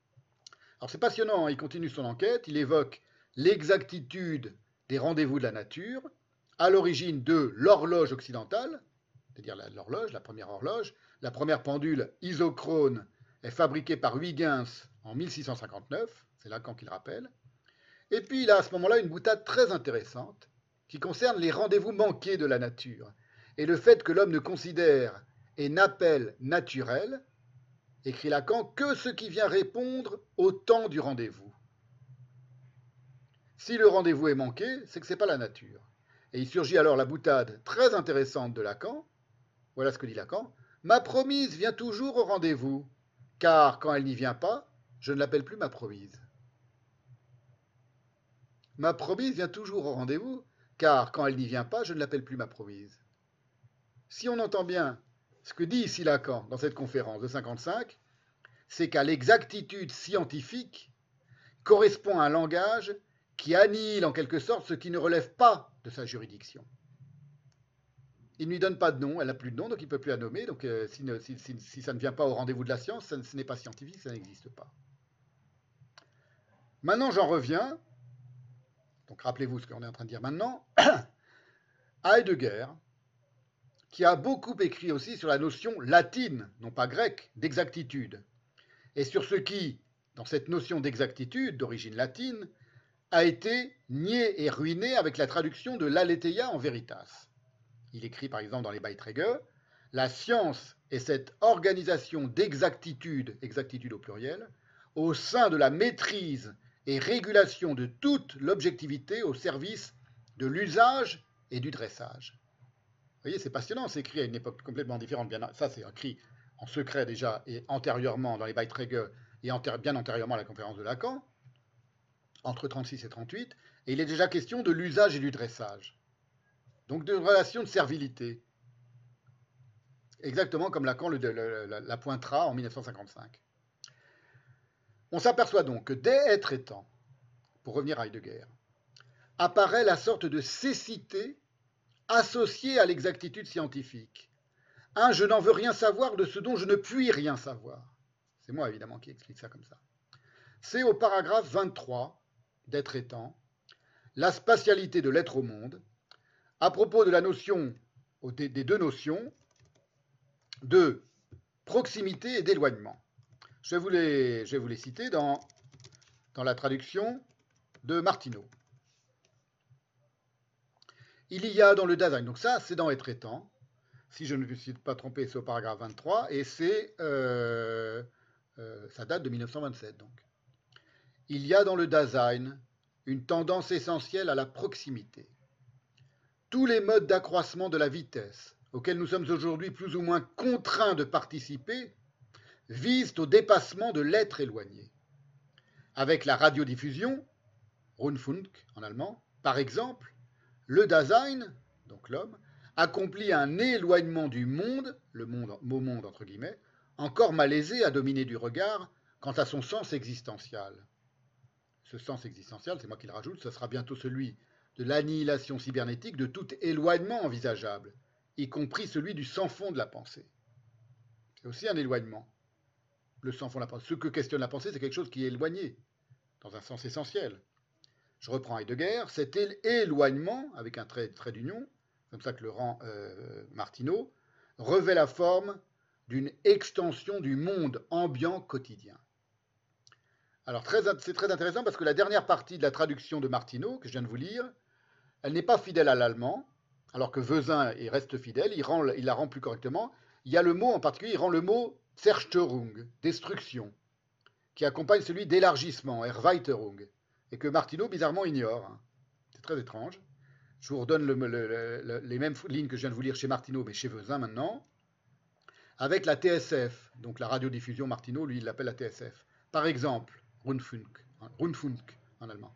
Speaker 1: Alors c'est passionnant, hein. il continue son enquête, il évoque l'exactitude des rendez-vous de la nature, à l'origine de l'horloge occidentale, c'est-à-dire l'horloge, la première horloge. La première pendule isochrone est fabriquée par Huygens en 1659, c'est Lacan qui le rappelle. Et puis il a à ce moment-là une boutade très intéressante qui concerne les rendez-vous manqués de la nature et le fait que l'homme ne considère et n'appelle naturel, écrit Lacan, que ce qui vient répondre au temps du rendez-vous. Si le rendez-vous est manqué, c'est que ce n'est pas la nature. Et il surgit alors la boutade très intéressante de Lacan. Voilà ce que dit Lacan. Ma promise vient toujours au rendez-vous, car quand elle n'y vient pas, je ne l'appelle plus ma promise. Ma promise vient toujours au rendez-vous, car quand elle n'y vient pas, je ne l'appelle plus ma promise. Si on entend bien ce que dit ici Lacan dans cette conférence de 55, c'est qu'à l'exactitude scientifique correspond un langage qui annihile en quelque sorte ce qui ne relève pas de sa juridiction. Il ne lui donne pas de nom, elle n'a plus de nom, donc il ne peut plus la nommer. Donc euh, si, ça ne vient pas au rendez-vous de la science, ce n'est pas scientifique, ça n'existe pas. Maintenant, j'en reviens, donc rappelez-vous ce qu'on est en train de dire maintenant, à Heidegger, qui a beaucoup écrit aussi sur la notion latine, non pas grecque, d'exactitude, et sur ce qui, dans cette notion d'exactitude d'origine latine, a été nié et ruiné avec la traduction de l'Aletheia en Veritas. Il écrit par exemple dans les Beiträge La science est cette organisation d'exactitude, exactitude au pluriel, au sein de la maîtrise et régulation de toute l'objectivité au service de l'usage et du dressage. Vous voyez, c'est passionnant, c'est écrit à une époque complètement différente. Bien, ça, c'est écrit en secret déjà et antérieurement dans les Beiträge et bien antérieurement à la conférence de Lacan, entre 36 et 38, et il est déjà question de l'usage et du dressage. Donc de relation de servilité. Exactement comme Lacan le, la pointera en 1955. On s'aperçoit donc que dès être étant, pour revenir à Heidegger, apparaît la sorte de cécité associée à l'exactitude scientifique. Un je n'en veux rien savoir de ce dont je ne puis rien savoir. C'est moi évidemment qui explique ça comme ça. C'est au paragraphe 23 d'être étant la spatialité de l'être au monde à propos des deux notions de proximité et d'éloignement. Je vais vous les, citer dans, la traduction de Martineau. Il y a dans le Dasein, donc ça c'est dans être étant, si je ne me suis pas trompé, c'est au paragraphe 23, et c'est, euh, euh, ça date de 1927 donc. Il y a dans le Dasein une tendance essentielle à la proximité. Tous les modes d'accroissement de la vitesse auxquels nous sommes aujourd'hui plus ou moins contraints de participer visent au dépassement de l'être éloigné. Avec la radiodiffusion, Rundfunk en allemand, par exemple, le Dasein, donc l'homme, accomplit un éloignement du monde, le monde, mot monde entre guillemets, encore malaisé à dominer du regard quant à son sens existentiel. Ce sens existentiel, c'est moi qui le rajoute, ce sera bientôt celui de l'annihilation cybernétique de tout éloignement envisageable, y compris celui du sans-fond de la pensée. C'est aussi un éloignement le sans fond de la pensée. Ce que questionne la pensée, c'est quelque chose qui est éloigné, dans un sens essentiel. Je reprends Heidegger, cet éloignement, avec un trait, trait d'union, comme ça que le rend euh, Martineau, revêt la forme d'une extension du monde ambiant quotidien. Alors c'est très intéressant parce que la dernière partie de la traduction de Martineau, que je viens de vous lire, elle n'est pas fidèle à l'allemand, alors que Vezin reste fidèle, il, il la rend plus correctement. Il y a le mot en particulier, il rend le mot Zerstörung, destruction, qui accompagne celui d'élargissement, Erweiterung, et que Martineau bizarrement ignore. C'est très étrange. Je vous redonne les mêmes lignes que je viens de vous lire chez Martineau, mais chez Vezin maintenant, avec la TSF, donc la radiodiffusion Martineau, lui, il l'appelle la TSF. Par exemple, Rundfunk, hein, Rundfunk en allemand.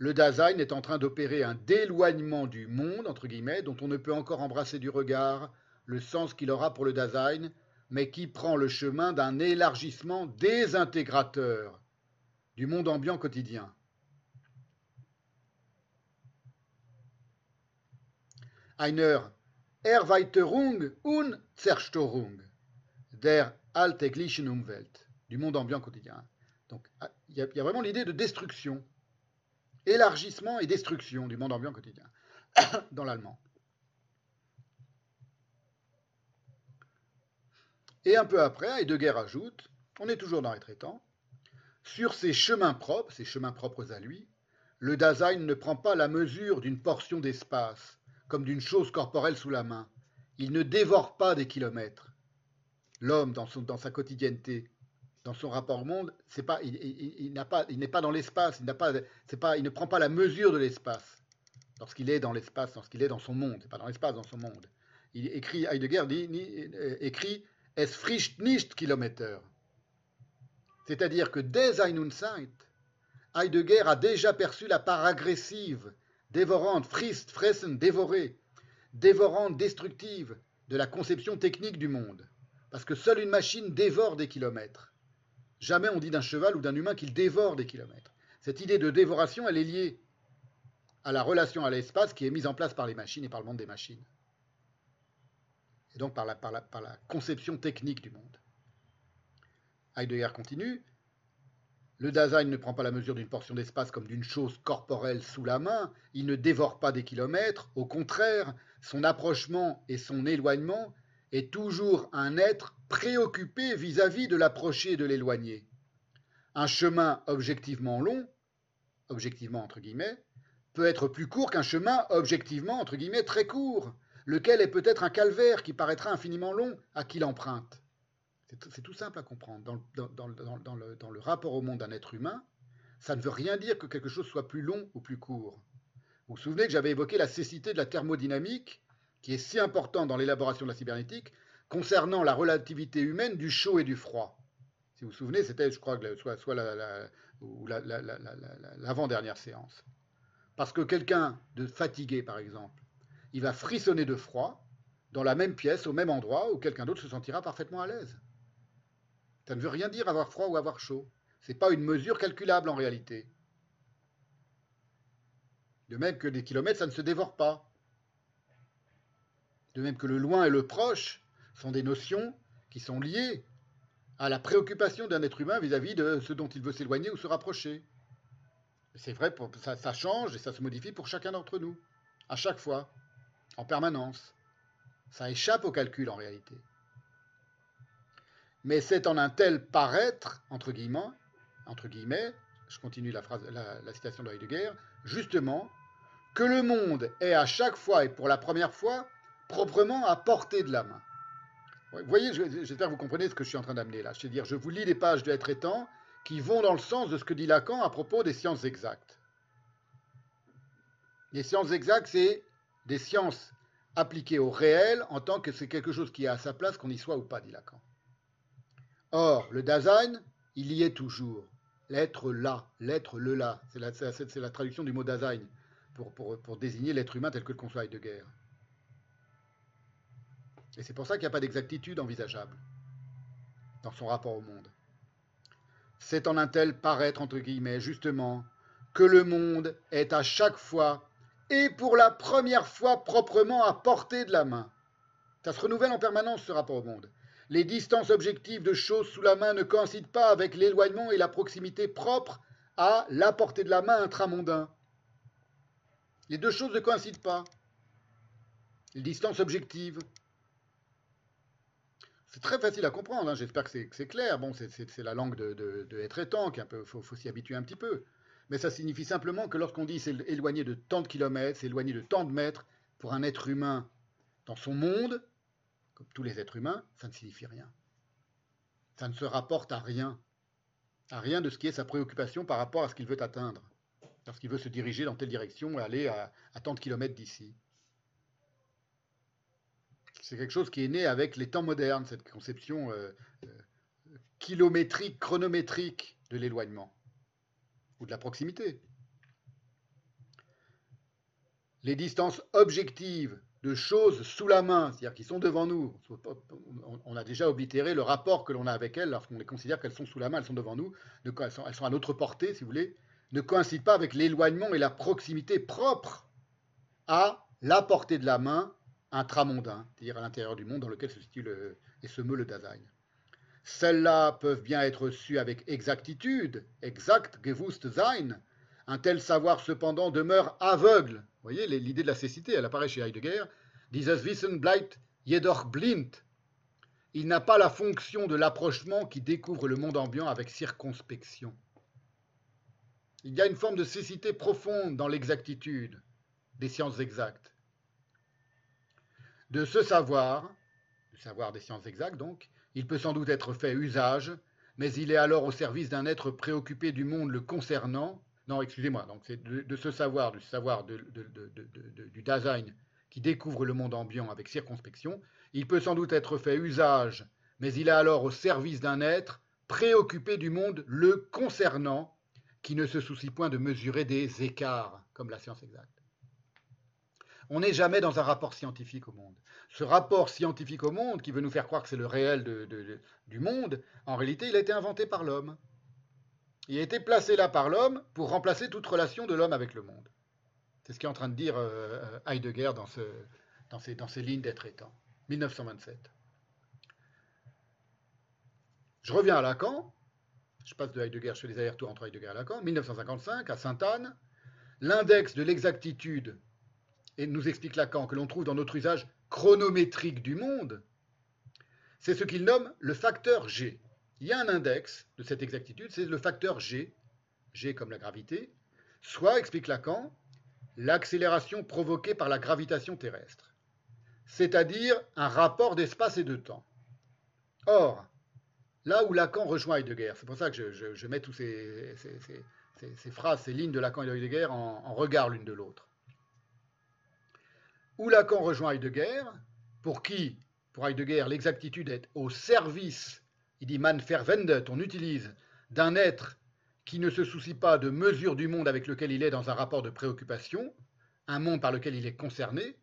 Speaker 1: Le Dasein est en train d'opérer un déloignement du monde, entre guillemets, dont on ne peut encore embrasser du regard le sens qu'il aura pour le Dasein, mais qui prend le chemin d'un élargissement désintégrateur du monde ambiant quotidien. Einer Erweiterung und Zerstörung der alltäglichen Umwelt, du monde ambiant quotidien. Donc il y, a vraiment l'idée de destruction, élargissement et destruction du monde ambiant quotidien dans l'allemand. Et un peu après, Heidegger ajoute, on est toujours dans les traitants, sur ses chemins propres, ses chemins propres à lui, le Dasein ne prend pas la mesure d'une portion d'espace, comme d'une chose corporelle sous la main. Il ne dévore pas des kilomètres. L'homme, dans, sa quotidienneté, dans son rapport au monde, il, n'est pas dans l'espace, il, ne prend pas la mesure de l'espace lorsqu'il est dans l'espace, lorsqu'il est dans son monde. C'est pas dans l'espace, dans son monde. Il écrit, Heidegger euh, écrit es frischt nicht Kilometer. C'est-à-dire que dès Ein Heidegger a déjà perçu la part agressive, dévorante, frist, fressen, dévorée, dévorante, destructive de la conception technique du monde. Parce que seule une machine dévore des kilomètres. Jamais on dit d'un cheval ou d'un humain qu'il dévore des kilomètres. Cette idée de dévoration, elle est liée à la relation à l'espace qui est mise en place par les machines et par le monde des machines et donc par la, conception technique du monde. Heidegger continue. Le Dasein ne prend pas la mesure d'une portion d'espace comme d'une chose corporelle sous la main, il ne dévore pas des kilomètres, au contraire, son approchement et son éloignement est toujours un être préoccupé vis-à-vis de l'approcher et de l'éloigner. Un chemin objectivement long, objectivement entre guillemets, peut être plus court qu'un chemin objectivement entre guillemets très court, lequel est peut-être un calvaire qui paraîtra infiniment long à qui l'emprunte. C'est tout simple à comprendre. Dans, le, rapport au monde d'un être humain, ça ne veut rien dire que quelque chose soit plus long ou plus court. Vous vous souvenez que j'avais évoqué la cécité de la thermodynamique, qui est si importante dans l'élaboration de la cybernétique, concernant la relativité humaine du chaud et du froid. Si vous vous souvenez, c'était, je crois, soit, soit l'avant-dernière séance. Parce que quelqu'un de fatigué, par exemple, il va frissonner de froid dans la même pièce, au même endroit, où quelqu'un d'autre se sentira parfaitement à l'aise. Ça ne veut rien dire avoir froid ou avoir chaud. Ce n'est pas une mesure calculable en réalité. De même que des kilomètres, ça ne se dévore pas. De même que le loin et le proche sont des notions qui sont liées à la préoccupation d'un être humain vis-à-vis de ce dont il veut s'éloigner ou se rapprocher. C'est vrai, ça, change et ça se modifie pour chacun d'entre nous, à chaque fois, en permanence. Ça échappe au calcul en réalité mais c'est en un tel paraître, entre guillemets, entre guillemets je continue la, phrase, la, citation de Heidegger, justement, que le monde est à chaque fois et pour la première fois proprement à portée de la main. Vous voyez, j'espère que vous comprenez ce que je suis en train d'amener là. C'est-à-dire, je vous lis les pages de Être étant qui vont dans le sens de ce que dit Lacan à propos des sciences exactes. Les sciences exactes, c'est des sciences appliquées au réel en tant que c'est quelque chose qui est à sa place, qu'on y soit ou pas, dit Lacan. Or, le Dasein, il y est toujours. L'être là, l'être le là. C'est la, traduction du mot Dasein pour, désigner l'être humain tel que le conçoit de guerre. Et c'est pour ça qu'il n'y a pas d'exactitude envisageable dans son rapport au monde. C'est en un tel paraître, entre guillemets, justement, que le monde est à chaque fois et pour la première fois proprement à portée de la main. Ça se renouvelle en permanence ce rapport au monde les distances objectives de choses sous la main ne coïncident pas avec l'éloignement et la proximité propre à la portée de la main intramondain. Les deux choses ne coïncident pas. Les distances objectives. C'est très facile à comprendre, hein. j'espère que c'est clair. Bon, c'est la langue de, être il faut, s'y habituer un petit peu. Mais ça signifie simplement que lorsqu'on dit c'est éloigné de tant de kilomètres, c'est éloigné de tant de mètres, pour un être humain dans son monde, tous les êtres humains, ça ne signifie rien. Ça ne se rapporte à rien, à rien de ce qui est sa préoccupation par rapport à ce qu'il veut atteindre, lorsqu'il veut se diriger dans telle direction et aller à, tant de kilomètres d'ici. C'est quelque chose qui est né avec les temps modernes, cette conception euh, euh, kilométrique, chronométrique de l'éloignement ou de la proximité. Les distances objectives de choses sous la main, c'est-à-dire qui sont devant nous. On a déjà oblitéré le rapport que l'on a avec elles lorsqu'on les considère qu'elles sont sous la main, elles sont devant nous, elles sont, à notre portée, si vous voulez, ne coïncident pas avec l'éloignement et la proximité propre à la portée de la main intramondain, c'est-à-dire à, l'intérieur du monde dans lequel se situe le, et se meut le Dasein. Celles-là peuvent bien être sues avec exactitude, exact Gewusstsein. Un tel savoir cependant demeure aveugle vous voyez, l'idée de la cécité, elle apparaît chez Heidegger. Dieses Wissen bleibt jedoch blind. Il n'a pas la fonction de l'approchement qui découvre le monde ambiant avec circonspection. Il y a une forme de cécité profonde dans l'exactitude des sciences exactes. De ce savoir, le savoir des sciences exactes donc, il peut sans doute être fait usage, mais il est alors au service d'un être préoccupé du monde le concernant non, excusez-moi, donc c'est de, ce savoir, du savoir du Dasein qui découvre le monde ambiant avec circonspection, il peut sans doute être fait usage, mais il est alors au service d'un être préoccupé du monde le concernant, qui ne se soucie point de mesurer des écarts, comme la science exacte. On n'est jamais dans un rapport scientifique au monde. Ce rapport scientifique au monde, qui veut nous faire croire que c'est le réel du monde, en réalité, il a été inventé par l'homme. Il a été placé là par l'homme pour remplacer toute relation de l'homme avec le monde. C'est ce qu'est en train de dire euh, euh, Heidegger dans, ces, lignes d'être étant. 1927. Je reviens à Lacan. Je passe de Heidegger, je fais des allers-retours entre Heidegger et Lacan. 1955, à Sainte-Anne, l'index de l'exactitude, et nous explique Lacan, que l'on trouve dans notre usage chronométrique du monde, c'est ce qu'il nomme le facteur G il y a un index de cette exactitude, c'est le facteur g, g comme la gravité, soit, explique Lacan, l'accélération provoquée par la gravitation terrestre. c'est-à-dire un rapport d'espace et de temps. Or, là où Lacan rejoint Heidegger, c'est pour ça que je, mets toutes ces, phrases, ces lignes de Lacan et de Heidegger en, en regard l'une de l'autre. Où Lacan rejoint Heidegger, pour qui, pour Heidegger, l'exactitude est au service, il dit man verwendet, on utilise, d'un être qui ne se soucie pas de mesure du monde avec lequel il est dans un rapport de préoccupation, un monde par lequel il est concerné,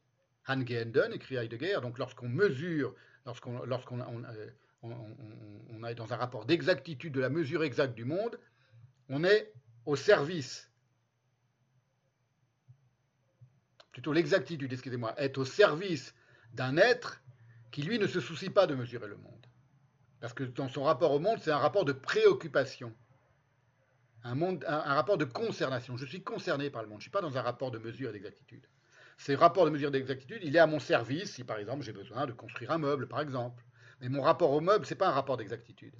Speaker 1: Hangehenden, écrit Heidegger, donc lorsqu'on mesure, lorsqu'on lorsqu'on euh, on, est dans un rapport d'exactitude de la mesure exacte du monde, on est au service, plutôt l'exactitude, excusez-moi, est au service d'un être qui, lui, ne se soucie pas de mesurer le monde. Parce que dans son rapport au monde, c'est un rapport de préoccupation, un, rapport de concernation. Je suis concerné par le monde, je ne suis pas dans un rapport de mesure et d'exactitude. Ce rapport de mesure et d'exactitude, il est à mon service si, par exemple, j'ai besoin de construire un meuble, par exemple. Mais mon rapport au meuble, ce n'est pas un rapport d'exactitude.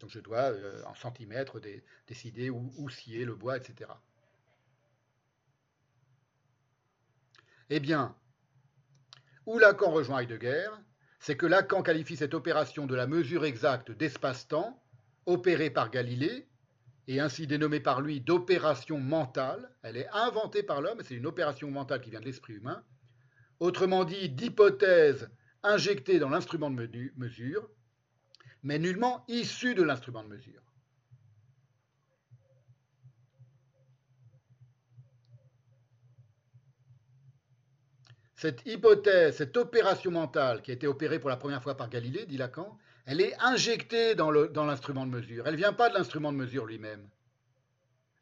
Speaker 1: Donc je dois, euh, en centimètres, décider où, où scier le bois, etc. Eh bien, où Lacan rejoint Heidegger, c'est que Lacan qualifie cette opération de la mesure exacte d'espace-temps, opérée par Galilée, et ainsi dénommée par lui d'opération mentale. Elle est inventée par l'homme, c'est une opération mentale qui vient de l'esprit humain. Autrement dit, d'hypothèse injectée dans l'instrument de mesure, mais nullement issue de l'instrument de mesure. Cette hypothèse, cette opération mentale qui a été opérée pour la première fois par Galilée, dit Lacan, elle est injectée dans l'instrument de mesure. Elle ne vient pas de l'instrument de mesure lui-même.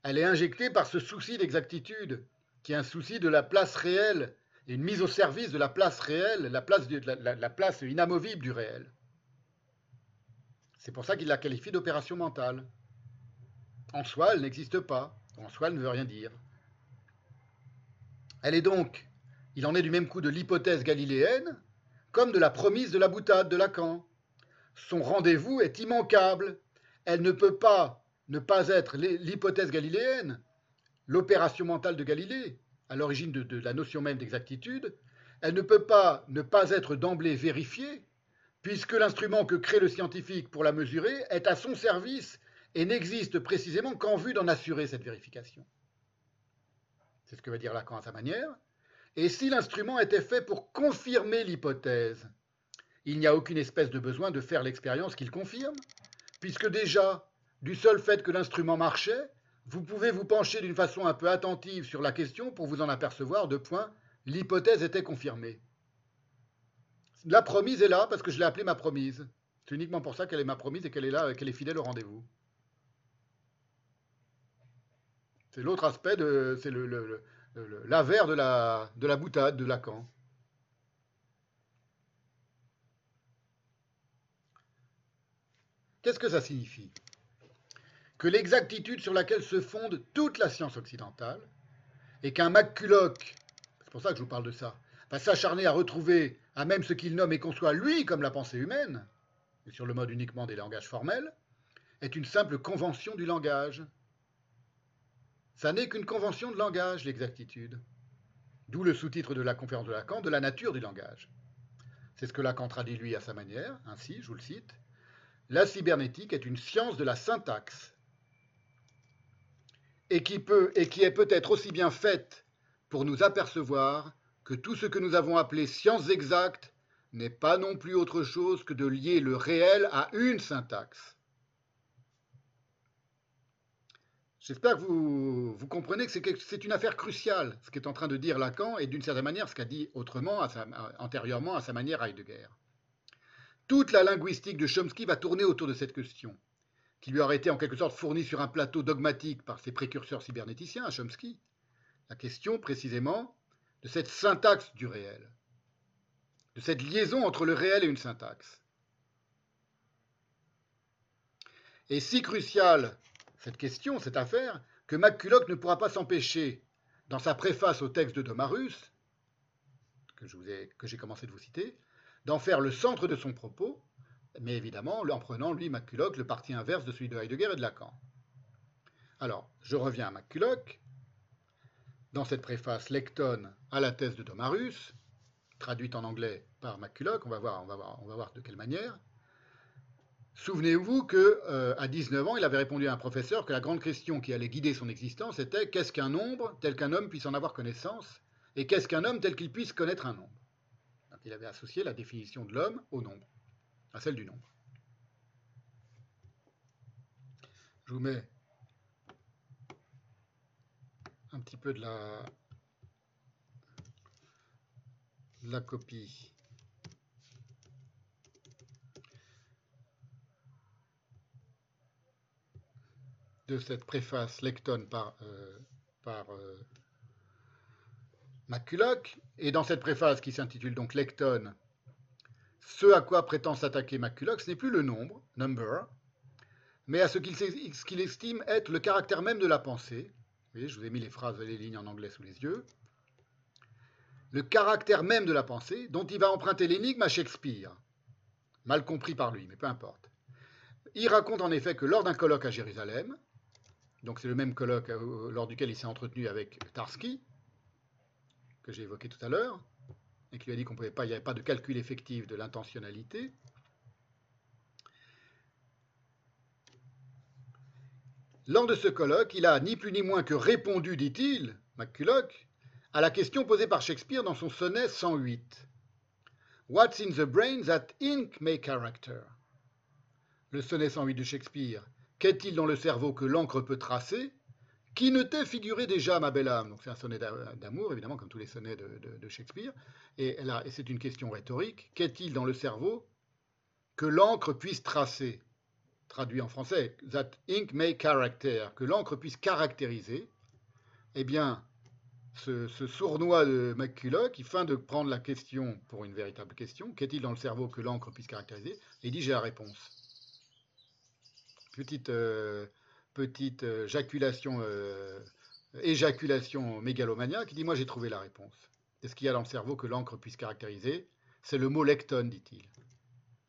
Speaker 1: Elle est injectée par ce souci d'exactitude, qui est un souci de la place réelle, et une mise au service de la place réelle, la place, la place inamovible du réel. C'est pour ça qu'il la qualifie d'opération mentale. En soi, elle n'existe pas. En soi, elle ne veut rien dire. Elle est donc il en est du même coup de l'hypothèse galiléenne, comme de la promise de la boutade de Lacan. Son rendez-vous est immanquable. Elle ne peut pas ne pas être l'hypothèse galiléenne, l'opération mentale de Galilée, à l'origine de, la notion même d'exactitude. Elle ne peut pas ne pas être d'emblée vérifiée, puisque l'instrument que crée le scientifique pour la mesurer est à son service et n'existe précisément qu'en vue d'en assurer cette vérification. C'est ce que va dire Lacan à sa manière. Et si l'instrument était fait pour confirmer l'hypothèse, il n'y a aucune espèce de besoin de faire l'expérience qu'il confirme, puisque déjà, du seul fait que l'instrument marchait, vous pouvez vous pencher d'une façon un peu attentive sur la question pour vous en apercevoir de point, l'hypothèse était confirmée. La promise est là parce que je l'ai appelée ma promise. C'est uniquement pour ça qu'elle est ma promise et qu'elle est là, qu'elle est fidèle au rendez-vous. C'est l'autre aspect de, l'avers de la, de la boutade de Lacan. Qu'est-ce que ça signifie? Que l'exactitude sur laquelle se fonde toute la science occidentale, et qu'un McCulloch, c'est pour ça que je vous parle de ça, va s'acharner à retrouver à même ce qu'il nomme et conçoit lui comme la pensée humaine, et sur le mode uniquement des langages formels, est une simple convention du langage, ça n'est qu'une convention de langage, l'exactitude. D'où le sous-titre de la conférence de Lacan, de la nature du langage. C'est ce que Lacan traduit lui à sa manière, ainsi, je vous le cite. La cybernétique est une science de la syntaxe, et qui, peut, et qui est peut-être aussi bien faite pour nous apercevoir que tout ce que nous avons appelé sciences exactes n'est pas non plus autre chose que de lier le réel à une syntaxe. J'espère que vous, comprenez que c'est une affaire cruciale, ce qu'est en train de dire Lacan, et d'une certaine manière ce qu'a dit autrement, antérieurement à sa manière Heidegger. Toute la linguistique de Chomsky va tourner autour de cette question, qui lui aurait été en quelque sorte fournie sur un plateau dogmatique par ses précurseurs cybernéticiens à Chomsky. La question, précisément, de cette syntaxe du réel, de cette liaison entre le réel et une syntaxe. Et si cruciale cette question, cette affaire, que McCulloch ne pourra pas s'empêcher, dans sa préface au texte de Domarus, que j'ai commencé de vous citer, d'en faire le centre de son propos, mais évidemment en prenant, lui, McCulloch, le parti inverse de celui de Heidegger et de Lacan. Alors, je reviens à McCulloch. Dans cette préface Lecton à la thèse de Domarus, traduite en anglais par McCulloch, on va voir, on va on va voir de quelle manière. Souvenez-vous que euh, à 19 ans, il avait répondu à un professeur que la grande question qui allait guider son existence était qu'est-ce qu'un nombre tel qu'un homme puisse en avoir connaissance et qu'est-ce qu'un homme tel qu'il puisse connaître un nombre? il avait associé la définition de l'homme au nombre, à celle du nombre. Je vous mets un petit peu de la, de la copie de cette préface Lecton par, euh, euh, McCulloch. Et dans cette préface qui s'intitule donc Lecton, ce à quoi prétend s'attaquer McCulloch, ce n'est plus le nombre, number, mais à ce qu'il estime être le caractère même de la pensée. Vous voyez, je vous ai mis les phrases et les lignes en anglais sous les yeux. Le caractère même de la pensée, dont il va emprunter l'énigme à Shakespeare. Mal compris par lui, mais peu importe. Il raconte en effet que lors d'un colloque à Jérusalem, donc c'est le même colloque euh, lors duquel il s'est entretenu avec Tarski, que j'ai évoqué tout à l'heure, et qui lui a dit qu'on pouvait pas, il n'y avait pas de calcul effectif de l'intentionnalité. Lors de ce colloque, il a ni plus ni moins que répondu, dit-il, McCulloch, à la question posée par Shakespeare dans son sonnet 108. What's in the brain that ink may character? Le sonnet 108 de Shakespeare Qu'est-il dans le cerveau que l'encre peut tracer Qui ne t'est figuré déjà, ma belle âme? Donc c'est un sonnet d'amour, évidemment, comme tous les sonnets de, Shakespeare. Et, c'est une question rhétorique. Qu'est-il dans le cerveau que l'encre puisse tracer? Traduit en français, that ink may character, que l'encre puisse caractériser. Eh bien, ce, sournois de McCulloch, qui feint de prendre la question pour une véritable question, qu'est-il dans le cerveau que l'encre puisse caractériser? Il dit j'ai la réponse petite, euh, euh, euh, éjaculation mégalomaniaque, qui dit Moi j'ai trouvé la réponse. est ce qu'il y a dans le cerveau que l'encre puisse caractériser C'est le mot lecton, dit-il.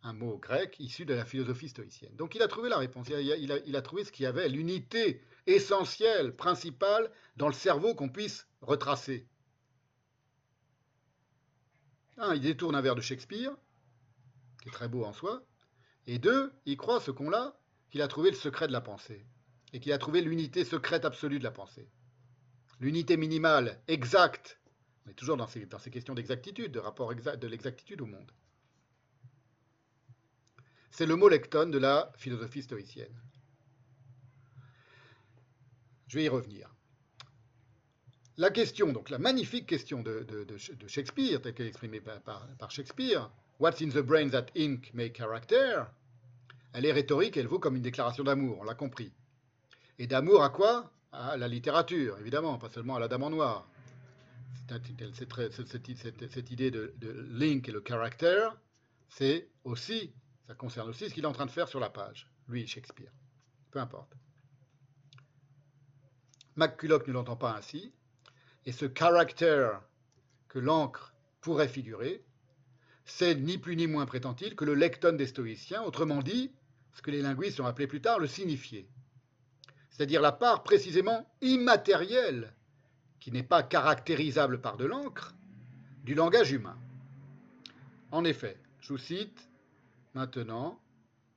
Speaker 1: Un mot grec issu de la philosophie stoïcienne. Donc il a trouvé la réponse. Il a, il a trouvé ce qu'il y avait, l'unité essentielle, principale dans le cerveau qu'on puisse retracer. Un, il détourne un vers de Shakespeare, qui est très beau en soi. Et deux, il croit ce qu'on l'a qu'il a trouvé le secret de la pensée et qu'il a trouvé l'unité secrète absolue de la pensée. L'unité minimale, exacte. On est toujours dans ces, questions d'exactitude, de rapport de l'exactitude au monde. C'est le mot lecton de la philosophie stoïcienne. Je vais y revenir. La question, donc la magnifique question de, Shakespeare, telle qu'elle est exprimée par, par Shakespeare, What's in the brain that ink may character? Elle est rhétorique, elle vaut comme une déclaration d'amour, on l'a compris. Et d'amour à quoi? À la littérature, évidemment, pas seulement à la dame en noir. Cette, idée de, link et le caractère, c'est aussi, ça concerne aussi ce qu'il est en train de faire sur la page, lui, Shakespeare. Peu importe. McCulloch ne l'entend pas ainsi, et ce caractère que l'encre pourrait figurer, c'est ni plus ni moins, prétend-il, que le lecton des stoïciens, autrement dit, ce que les linguistes ont appelé plus tard le signifié, c'est-à-dire la part précisément immatérielle, qui n'est pas caractérisable par de l'encre, du langage humain. En effet, je vous cite maintenant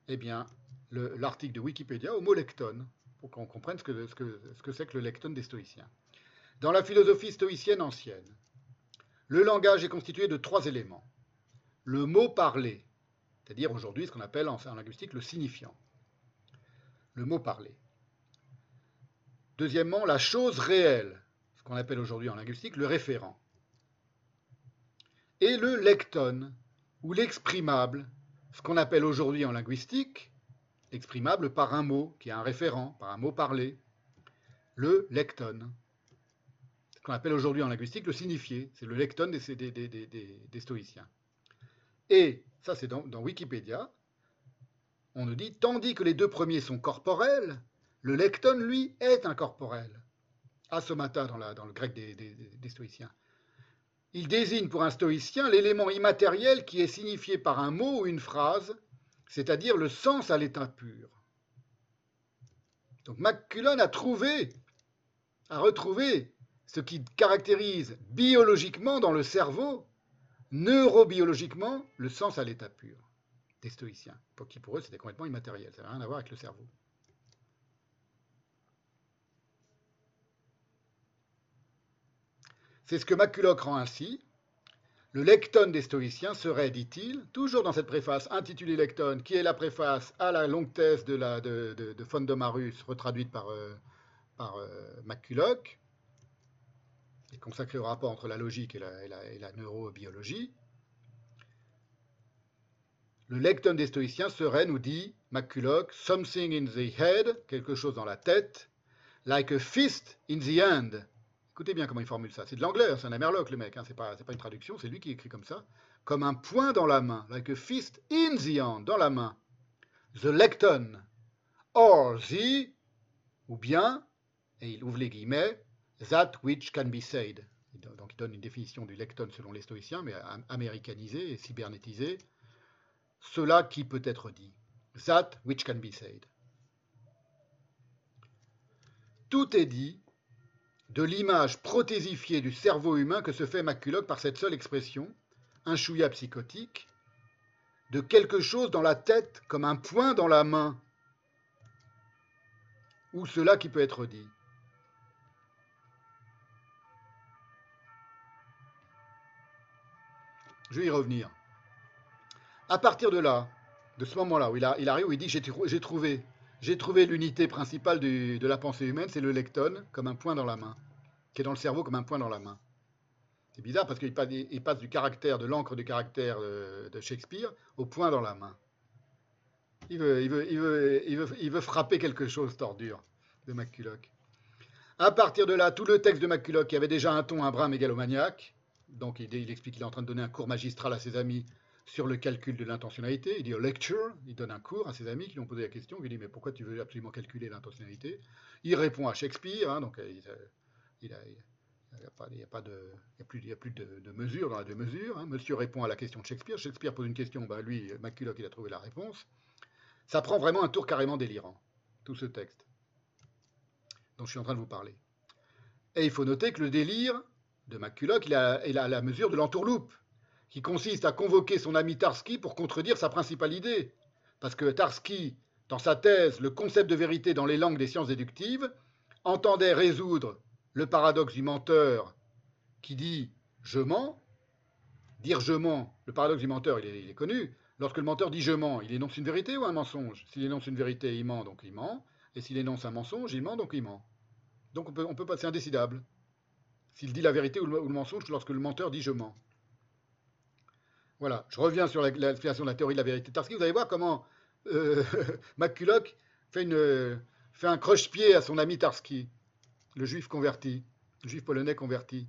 Speaker 1: eh bien, l'article de Wikipédia au mot lecton, pour qu'on comprenne ce que c'est que, le lecton des stoïciens. Dans la philosophie stoïcienne ancienne, le langage est constitué de trois éléments. Le mot parlé, c'est-à-dire aujourd'hui ce qu'on appelle en, linguistique le signifiant, le mot parlé. Deuxièmement, la chose réelle, ce qu'on appelle aujourd'hui en linguistique le référent. Et le lecton, ou l'exprimable, ce qu'on appelle aujourd'hui en linguistique l'exprimable par un mot, qui est un référent, par un mot parlé, le lecton. Ce qu'on appelle aujourd'hui en linguistique le signifié, c'est le lecton des, des stoïciens. Et ça c'est dans, Wikipédia, on nous dit, tandis que les deux premiers sont corporels, le lecton, lui, est incorporel. Asomata dans, dans le grec des, stoïciens. Il désigne pour un stoïcien l'élément immatériel qui est signifié par un mot ou une phrase, c'est-à-dire le sens à l'état pur. Donc McCullon a trouvé, a retrouvé ce qui caractérise biologiquement dans le cerveau neurobiologiquement le sens à l'état pur des stoïciens, pour qui pour eux c'était complètement immatériel, ça n'a rien à voir avec le cerveau. C'est ce que Maculoc rend ainsi. Le lecton des stoïciens serait, dit-il, toujours dans cette préface intitulée Lecton, qui est la préface à la longue thèse de, Fondomarus, retraduite par, euh, euh, et consacrée au rapport entre la logique et la, neurobiologie. Le lecton des stoïciens serait, nous dit Maculoc, something in the head, quelque chose dans la tête, like a fist in the hand. Écoutez bien comment il formule ça. C'est de l'anglais, hein, c'est un Amerloc le mec, hein, c'est pas, pas une traduction, c'est lui qui écrit comme ça. Comme un poing dans la main, like a fist in the hand, dans la main. The lecton, or the, ou bien, et il ouvre les guillemets, that which can be said. Donc il donne une définition du lecton selon les stoïciens, mais américanisé et cybernétisé cela qui peut être dit. That which can be said. Tout est dit de l'image prothésifiée du cerveau humain que se fait Maculoc par cette seule expression, un chouïa psychotique, de quelque chose dans la tête comme un point dans la main, ou cela qui peut être dit. Je vais y revenir. À partir de là, de ce moment-là, où il, arrive, où il dit j'ai trouvé, trouvé l'unité principale de la pensée humaine, c'est le lecton, comme un point dans la main, qui est dans le cerveau comme un point dans la main. C'est bizarre parce qu'il passe, du caractère, de l'encre du caractère de, Shakespeare au point dans la main. Il, veut, frapper quelque chose, tordure, de McCulloch. À partir de là, tout le texte de McCulloch, qui avait déjà un ton un brin mégalomaniaque, donc il, il explique qu'il est en train de donner un cours magistral à ses amis sur le calcul de l'intentionnalité. Il dit a lecture, il donne un cours à ses amis qui lui ont posé la question. Il dit Mais pourquoi tu veux absolument calculer l'intentionnalité? Il répond à Shakespeare, hein, donc il n'y a, pas, de, a plus, il a plus de, mesure dans la deux mesures. Hein. Monsieur répond à la question de Shakespeare. Shakespeare pose une question, bah, lui, McCulloch, il a trouvé la réponse. Ça prend vraiment un tour carrément délirant, tout ce texte dont je suis en train de vous parler. Et il faut noter que le délire de McCulloch, il a, la mesure de l'entourloupe qui consiste à convoquer son ami Tarski pour contredire sa principale idée. Parce que Tarski, dans sa thèse Le concept de vérité dans les langues des sciences déductives, entendait résoudre le paradoxe du menteur qui dit je mens. Dire je mens, le paradoxe du menteur, il est, connu. Lorsque le menteur dit je mens, il énonce une vérité ou un mensonge? S'il énonce une vérité, il ment, donc il ment. Et s'il énonce un mensonge, il ment, donc il ment. Donc on peut, on peut passer indécidable. S'il dit la vérité ou le mensonge lorsque le menteur dit je mens. Voilà, je reviens sur l'explication de la théorie de la vérité Tarski. Vous allez voir comment euh, McCulloch fait, un croche-pied à son ami Tarski, le juif converti, le juif polonais converti.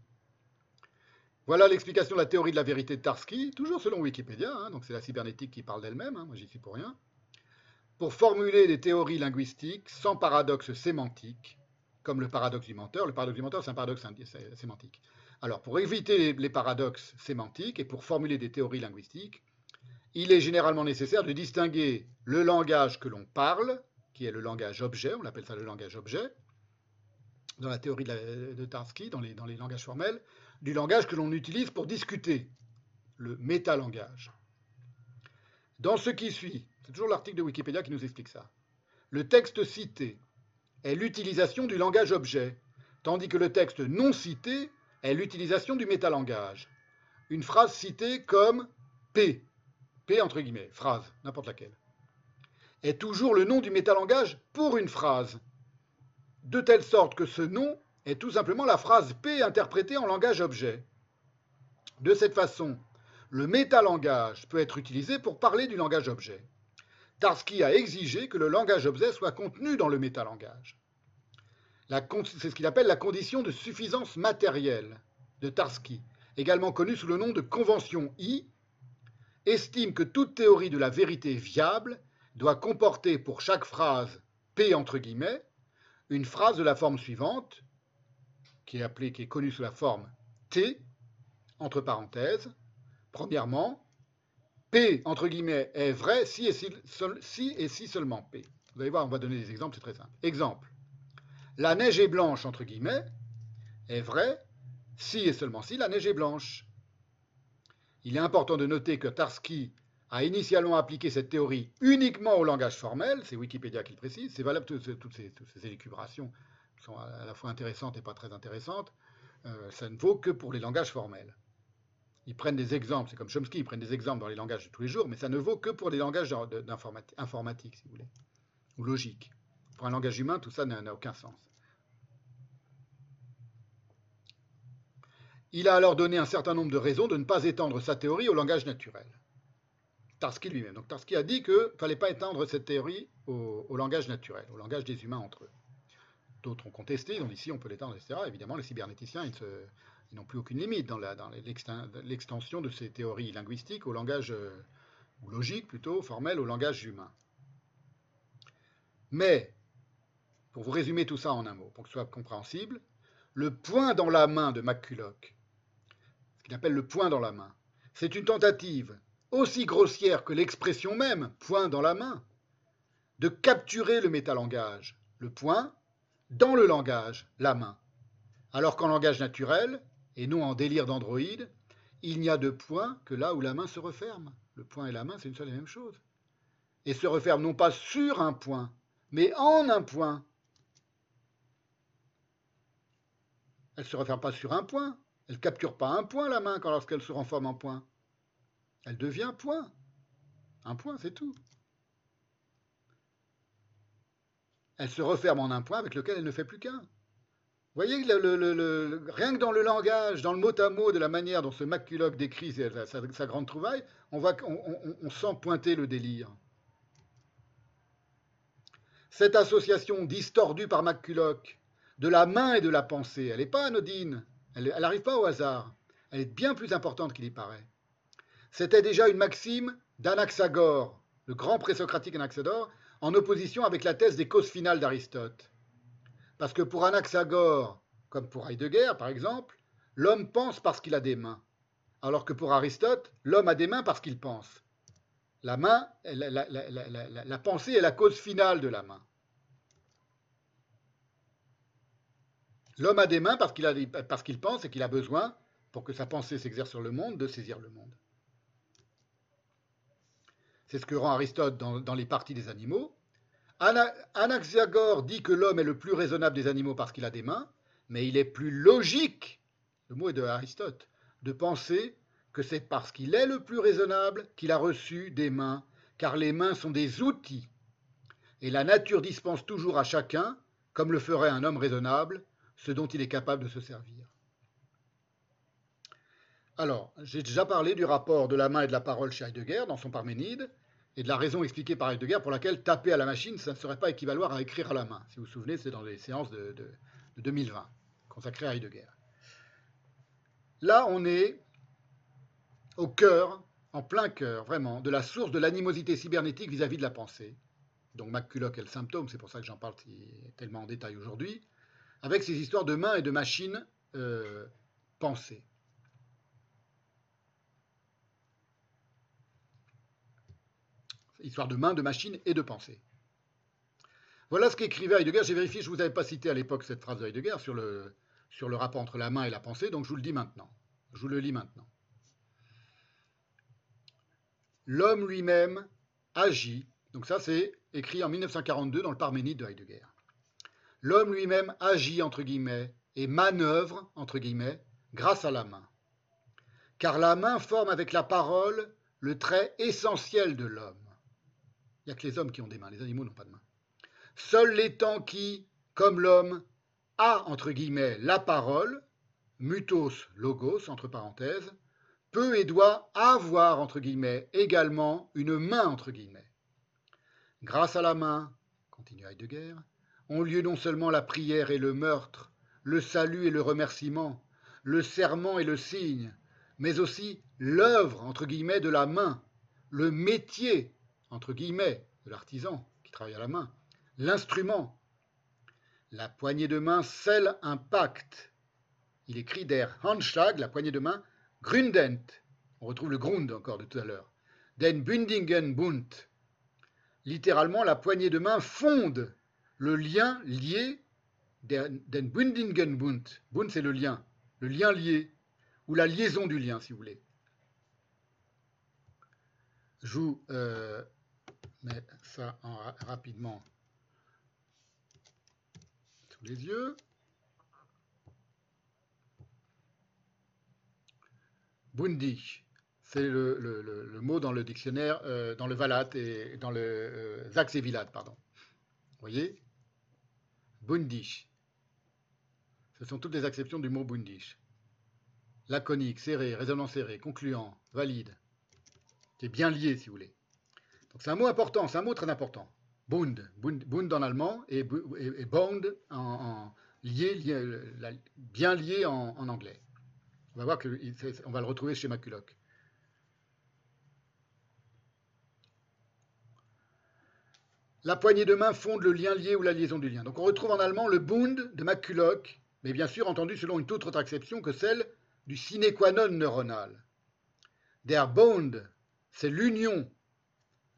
Speaker 1: Voilà l'explication de la théorie de la vérité de Tarski, toujours selon Wikipédia, hein, donc c'est la cybernétique qui parle d'elle-même, hein, moi j'y suis pour rien. Pour formuler des théories linguistiques sans paradoxe sémantique, comme le paradoxe du menteur, le paradoxe du menteur c'est un paradoxe sémantique. Alors, pour éviter les paradoxes sémantiques et pour formuler des théories linguistiques, il est généralement nécessaire de distinguer le langage que l'on parle, qui est le langage objet, on appelle ça le langage objet, dans la théorie de, Tarski, dans les, dans les langages formels, du langage que l'on utilise pour discuter, le métalangage. Dans ce qui suit, c'est toujours l'article de Wikipédia qui nous explique ça, le texte cité est l'utilisation du langage objet, tandis que le texte non cité est l'utilisation du métalangage. Une phrase citée comme P, P entre guillemets, phrase, n'importe laquelle, est toujours le nom du métalangage pour une phrase, de telle sorte que ce nom est tout simplement la phrase P interprétée en langage objet. De cette façon, le métalangage peut être utilisé pour parler du langage objet. Tarski a exigé que le langage objet soit contenu dans le métalangage c'est ce qu'il appelle la condition de suffisance matérielle de Tarski, également connue sous le nom de convention I, estime que toute théorie de la vérité viable doit comporter pour chaque phrase P entre guillemets une phrase de la forme suivante, qui est appelée, qui est connue sous la forme T, entre parenthèses. Premièrement, P entre guillemets est vrai si et si, et si seulement P. Vous allez voir, on va donner des exemples, c'est très simple. Exemple la neige est blanche, entre guillemets, est vrai si et seulement si la neige est blanche. il est important de noter que Tarski a initialement appliqué cette théorie uniquement au langage formel, c'est Wikipédia qui le précise, c'est valable toutes, toutes, ces, toutes ces élucubrations sont à la fois intéressantes et pas très intéressantes, euh, ça ne vaut que pour les langages formels. Ils prennent des exemples, c'est comme Chomsky, ils prennent des exemples dans les langages de tous les jours, mais ça ne vaut que pour les langages informatiques, si vous voulez, ou logiques. Pour un langage humain, tout ça n'a aucun sens. Il a alors donné un certain nombre de raisons de ne pas étendre sa théorie au langage naturel. Tarski lui-même. Donc Tarski a dit qu'il ne fallait pas étendre cette théorie au, langage naturel, au langage des humains entre eux. D'autres ont contesté, ils ont dit si on peut l'étendre, etc. Évidemment, les cybernéticiens, ils, n'ont plus aucune limite dans l'extension de ces théories linguistiques au langage, euh, ou logique plutôt, formel, au langage humain. Mais, pour vous résumer tout ça en un mot, pour que ce soit compréhensible, le point dans la main de McCulloch, ce qu'il appelle le point dans la main, c'est une tentative aussi grossière que l'expression même, point dans la main, de capturer le métalangage, le point, dans le langage, la main. Alors qu'en langage naturel, et non en délire d'androïde, il n'y a de point que là où la main se referme. Le point et la main, c'est une seule et même chose. Et se referme non pas sur un point, mais en un point. Elle ne se referme pas sur un point. Elle ne capture pas un point, la main, quand lorsqu'elle se renforme en point. Elle devient point. Un point, c'est tout. Elle se referme en un point avec lequel elle ne fait plus qu'un. Voyez, rien que dans le langage, dans le mot à mot, de la manière dont ce McCulloch décrit sa, grande trouvaille, on, sent pointer le délire. Cette association distordue par McCulloch de la main et de la pensée, elle n'est pas anodine, elle n'arrive pas au hasard, elle est bien plus importante qu'il y paraît. C'était déjà une maxime d'Anaxagore, le grand présocratique Anaxagore, en opposition avec la thèse des causes finales d'Aristote. Parce que pour Anaxagore, comme pour Heidegger par exemple, l'homme pense parce qu'il a des mains, alors que pour Aristote, l'homme a des mains parce qu'il pense. La main, la, la, pensée est la cause finale de la main. L'homme a des mains parce qu'il pense et qu'il a besoin, pour que sa pensée s'exerce sur le monde, de saisir le monde. C'est ce que rend Aristote dans, les parties des animaux. Anaxagore dit que l'homme est le plus raisonnable des animaux parce qu'il a des mains, mais il est plus logique, le mot est de Aristote, de penser que c'est parce qu'il est le plus raisonnable qu'il a reçu des mains, car les mains sont des outils. Et la nature dispense toujours à chacun, comme le ferait un homme raisonnable, ce dont il est capable de se servir. Alors, j'ai déjà parlé du rapport de la main et de la parole chez Heidegger dans son Parménide, et de la raison expliquée par Heidegger pour laquelle taper à la machine, ça ne serait pas équivaloir à écrire à la main. Si vous vous souvenez, c'est dans les séances de, 2020, consacrées à Heidegger. Là, on est au cœur, en plein cœur, vraiment, de la source de l'animosité cybernétique vis-à-vis de la pensée. Donc McCulloch est le symptôme, c'est pour ça que j'en parle tellement en détail aujourd'hui, avec ces histoires de mains et de machines euh, pensées. Histoire de main, de machine et de pensée. Voilà ce qu'écrivait Heidegger. J'ai vérifié, je ne vous avais pas cité à l'époque cette phrase de Heidegger sur le, rapport entre la main et la pensée, donc je vous le dis maintenant. Je vous le lis maintenant. L'homme lui-même agit, donc ça c'est écrit en 1942 dans le Parménide de Heidegger. L'homme lui-même agit, entre guillemets, et manœuvre, entre guillemets, grâce à la main. Car la main forme avec la parole le trait essentiel de l'homme. Il n'y a que les hommes qui ont des mains, les animaux n'ont pas de mains. Les temps qui, comme l'homme, a, entre guillemets, la parole, mutos logos, entre parenthèses, peut et doit avoir, entre guillemets, également une main, entre guillemets. Grâce à la main, continue Heidegger, ont lieu non seulement la prière et le meurtre, le salut et le remerciement, le serment et le signe, mais aussi l'œuvre, entre guillemets, de la main, le métier entre guillemets, de l'artisan qui travaille à la main, l'instrument. La poignée de main scelle un pacte. Il écrit der Handschlag, la poignée de main, Grundent. On retrouve le Grund encore de tout à l'heure. Den Bundingen Bund. Littéralement, la poignée de main fonde le lien lié. Den Bundingen Bund. Bund, c'est le lien. Le lien lié. Ou la liaison du lien, si vous voulez. Je vous euh, mets ça rapidement sous les yeux. Bundi, c'est le, mot dans le dictionnaire, euh, dans le Valat et dans le euh, Zax pardon. Vous voyez? Bundish. Ce sont toutes les acceptions du mot bundish. Laconique, serré, résonant serré, concluant, valide. C'est bien lié, si vous voulez. C'est un mot important, c'est un mot très important. Bund, bund, en allemand et, bond en, lié, bien lié en, anglais. On va voir va le retrouver chez Maculoc. La poignée de main fonde le lien lié ou la liaison du lien. Donc on retrouve en allemand le Bund de Maculoc, mais bien sûr entendu selon une toute autre acception que celle du sine qua non neuronal. Der Bund, c'est l'union,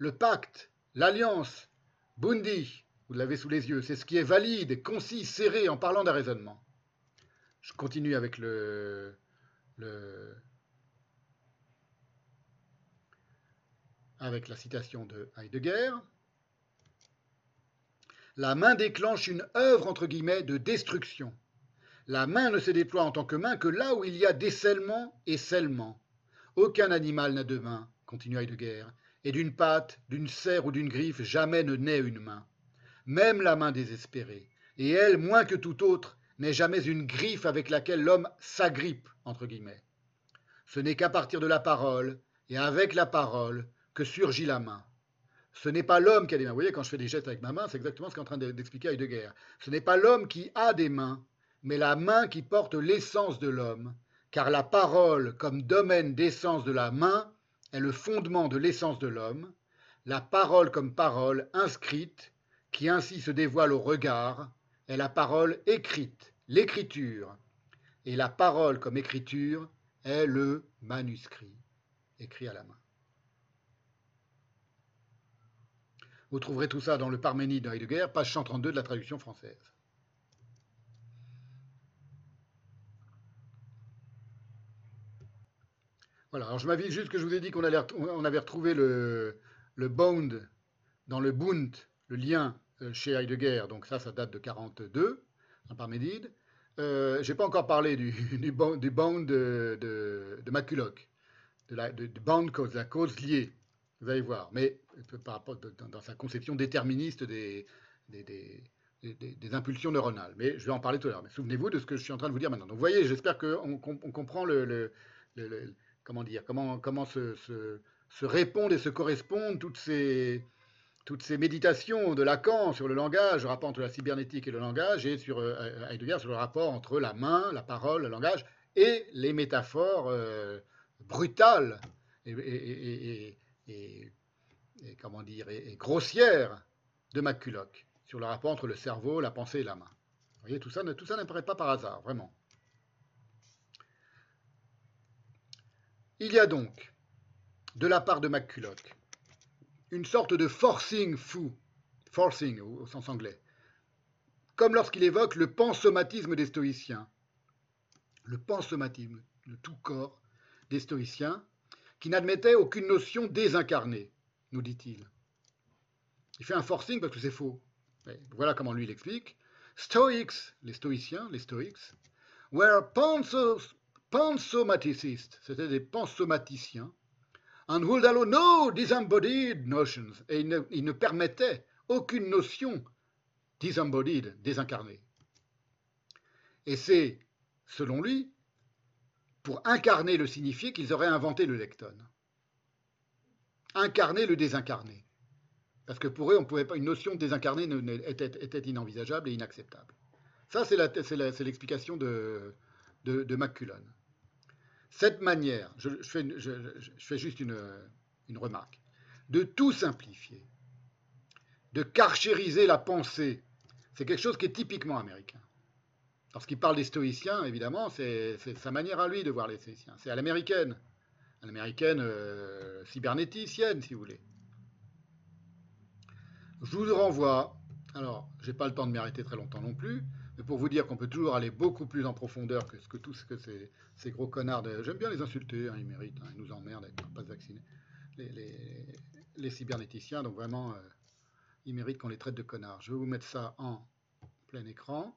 Speaker 1: le pacte, l'alliance. Bundi, vous l'avez sous les yeux, c'est ce qui est valide, concis, serré en parlant d'un raisonnement. Je continue avec le, avec la citation de Heidegger. La main déclenche une œuvre, entre guillemets, de destruction. La main ne se déploie en tant que main que là où il y a décellement et scellement. Aucun animal n'a de main, continue Heidegger, et d'une patte, d'une serre ou d'une griffe, jamais ne naît une main. Même la main désespérée, et elle, moins que tout autre, n'est jamais une griffe avec laquelle l'homme s'agrippe, entre guillemets. Ce n'est qu'à partir de la parole, et avec la parole, que surgit la main. Ce n'est pas l'homme qui a des mains. Vous voyez, quand je fais des gestes avec ma main, c'est exactement ce qu'est en train d'expliquer Heidegger. Ce n'est pas l'homme qui a des mains, mais la main qui porte l'essence de l'homme, car la parole, comme domaine d'essence de la main, est le fondement de l'essence de l'homme, la parole comme parole inscrite, qui ainsi se dévoile au regard, est la parole écrite, l'écriture, et la parole comme écriture est le manuscrit, écrit à la main. Vous trouverez tout ça dans le Parménide de page 132 de la traduction française. Voilà, alors je m'avise juste que je vous ai dit qu'on avait retrouvé le, le bound dans le Bund, le lien euh, chez Heidegger, donc ça, ça date de 42, un Parménide. Euh, je n'ai pas encore parlé du, du, bound, de, de, Maculoc, de, bound cause, la cause liée. Vous allez voir. Mais par rapport, dans sa conception déterministe des, des, impulsions neuronales. Mais je vais en parler tout à l'heure. Mais souvenez-vous de ce que je suis en train de vous dire maintenant. Donc vous voyez, j'espère qu'on on comprend le, comment dire, comment, comment se, se, répondent et se correspondent toutes ces, toutes ces méditations de Lacan sur le langage, le rapport entre la cybernétique et le langage, et sur euh, Heidegger sur le rapport entre la main, la parole, le langage, et les métaphores euh, brutales et, et, comment dire, et, grossière de McCulloch sur le rapport entre le cerveau, la pensée et la main. Voyez, tout ça, tout ça n'apparaît pas par hasard, vraiment. Il y a donc, de la part de McCulloch, une sorte de forcing fou, forcing au, sens anglais, comme lorsqu'il évoque le pansomatisme des stoïciens. Le pansomatisme, le tout corps des stoïciens, qui n'admettait aucune notion désincarnée, nous dit-il. Il fait un forcing parce que c'est faux. voilà comment lui l'explique. Stoics, les stoïciens, les stoïcs, were pansomaticists, c'était des pansomaticiens, and would allow no disembodied notions, et ils ne, ne permettaient aucune notion disembodied, désincarnée. Et c'est, selon lui, pour incarner le signifié qu'ils auraient inventé le lecton. Incarner le désincarné. Parce que pour eux, on pouvait pas, une notion de désincarné était, inenvisageable et inacceptable. Ça, c'est l'explication de, de. Cette manière, je, fais, juste une, une remarque, de tout simplifier, de carchériser la pensée, c'est quelque chose qui est typiquement américain. Lorsqu'il parle des stoïciens, évidemment, c'est sa manière à lui de voir les stoïciens. C'est à l'américaine, à l'américaine euh, si vous voulez. Je vous renvoie, alors, je n'ai pas le temps de m'arrêter très longtemps non plus, mais pour vous dire qu'on peut toujours aller beaucoup plus en profondeur que ce que tous que ces, gros connards, j'aime bien les insulter, hein, ils méritent, hein, ils nous emmerdent avec leur passe vacciné. les, cybernéticiens, donc vraiment, euh, ils méritent qu'on les traite de connards. Je vais vous mettre ça en plein écran.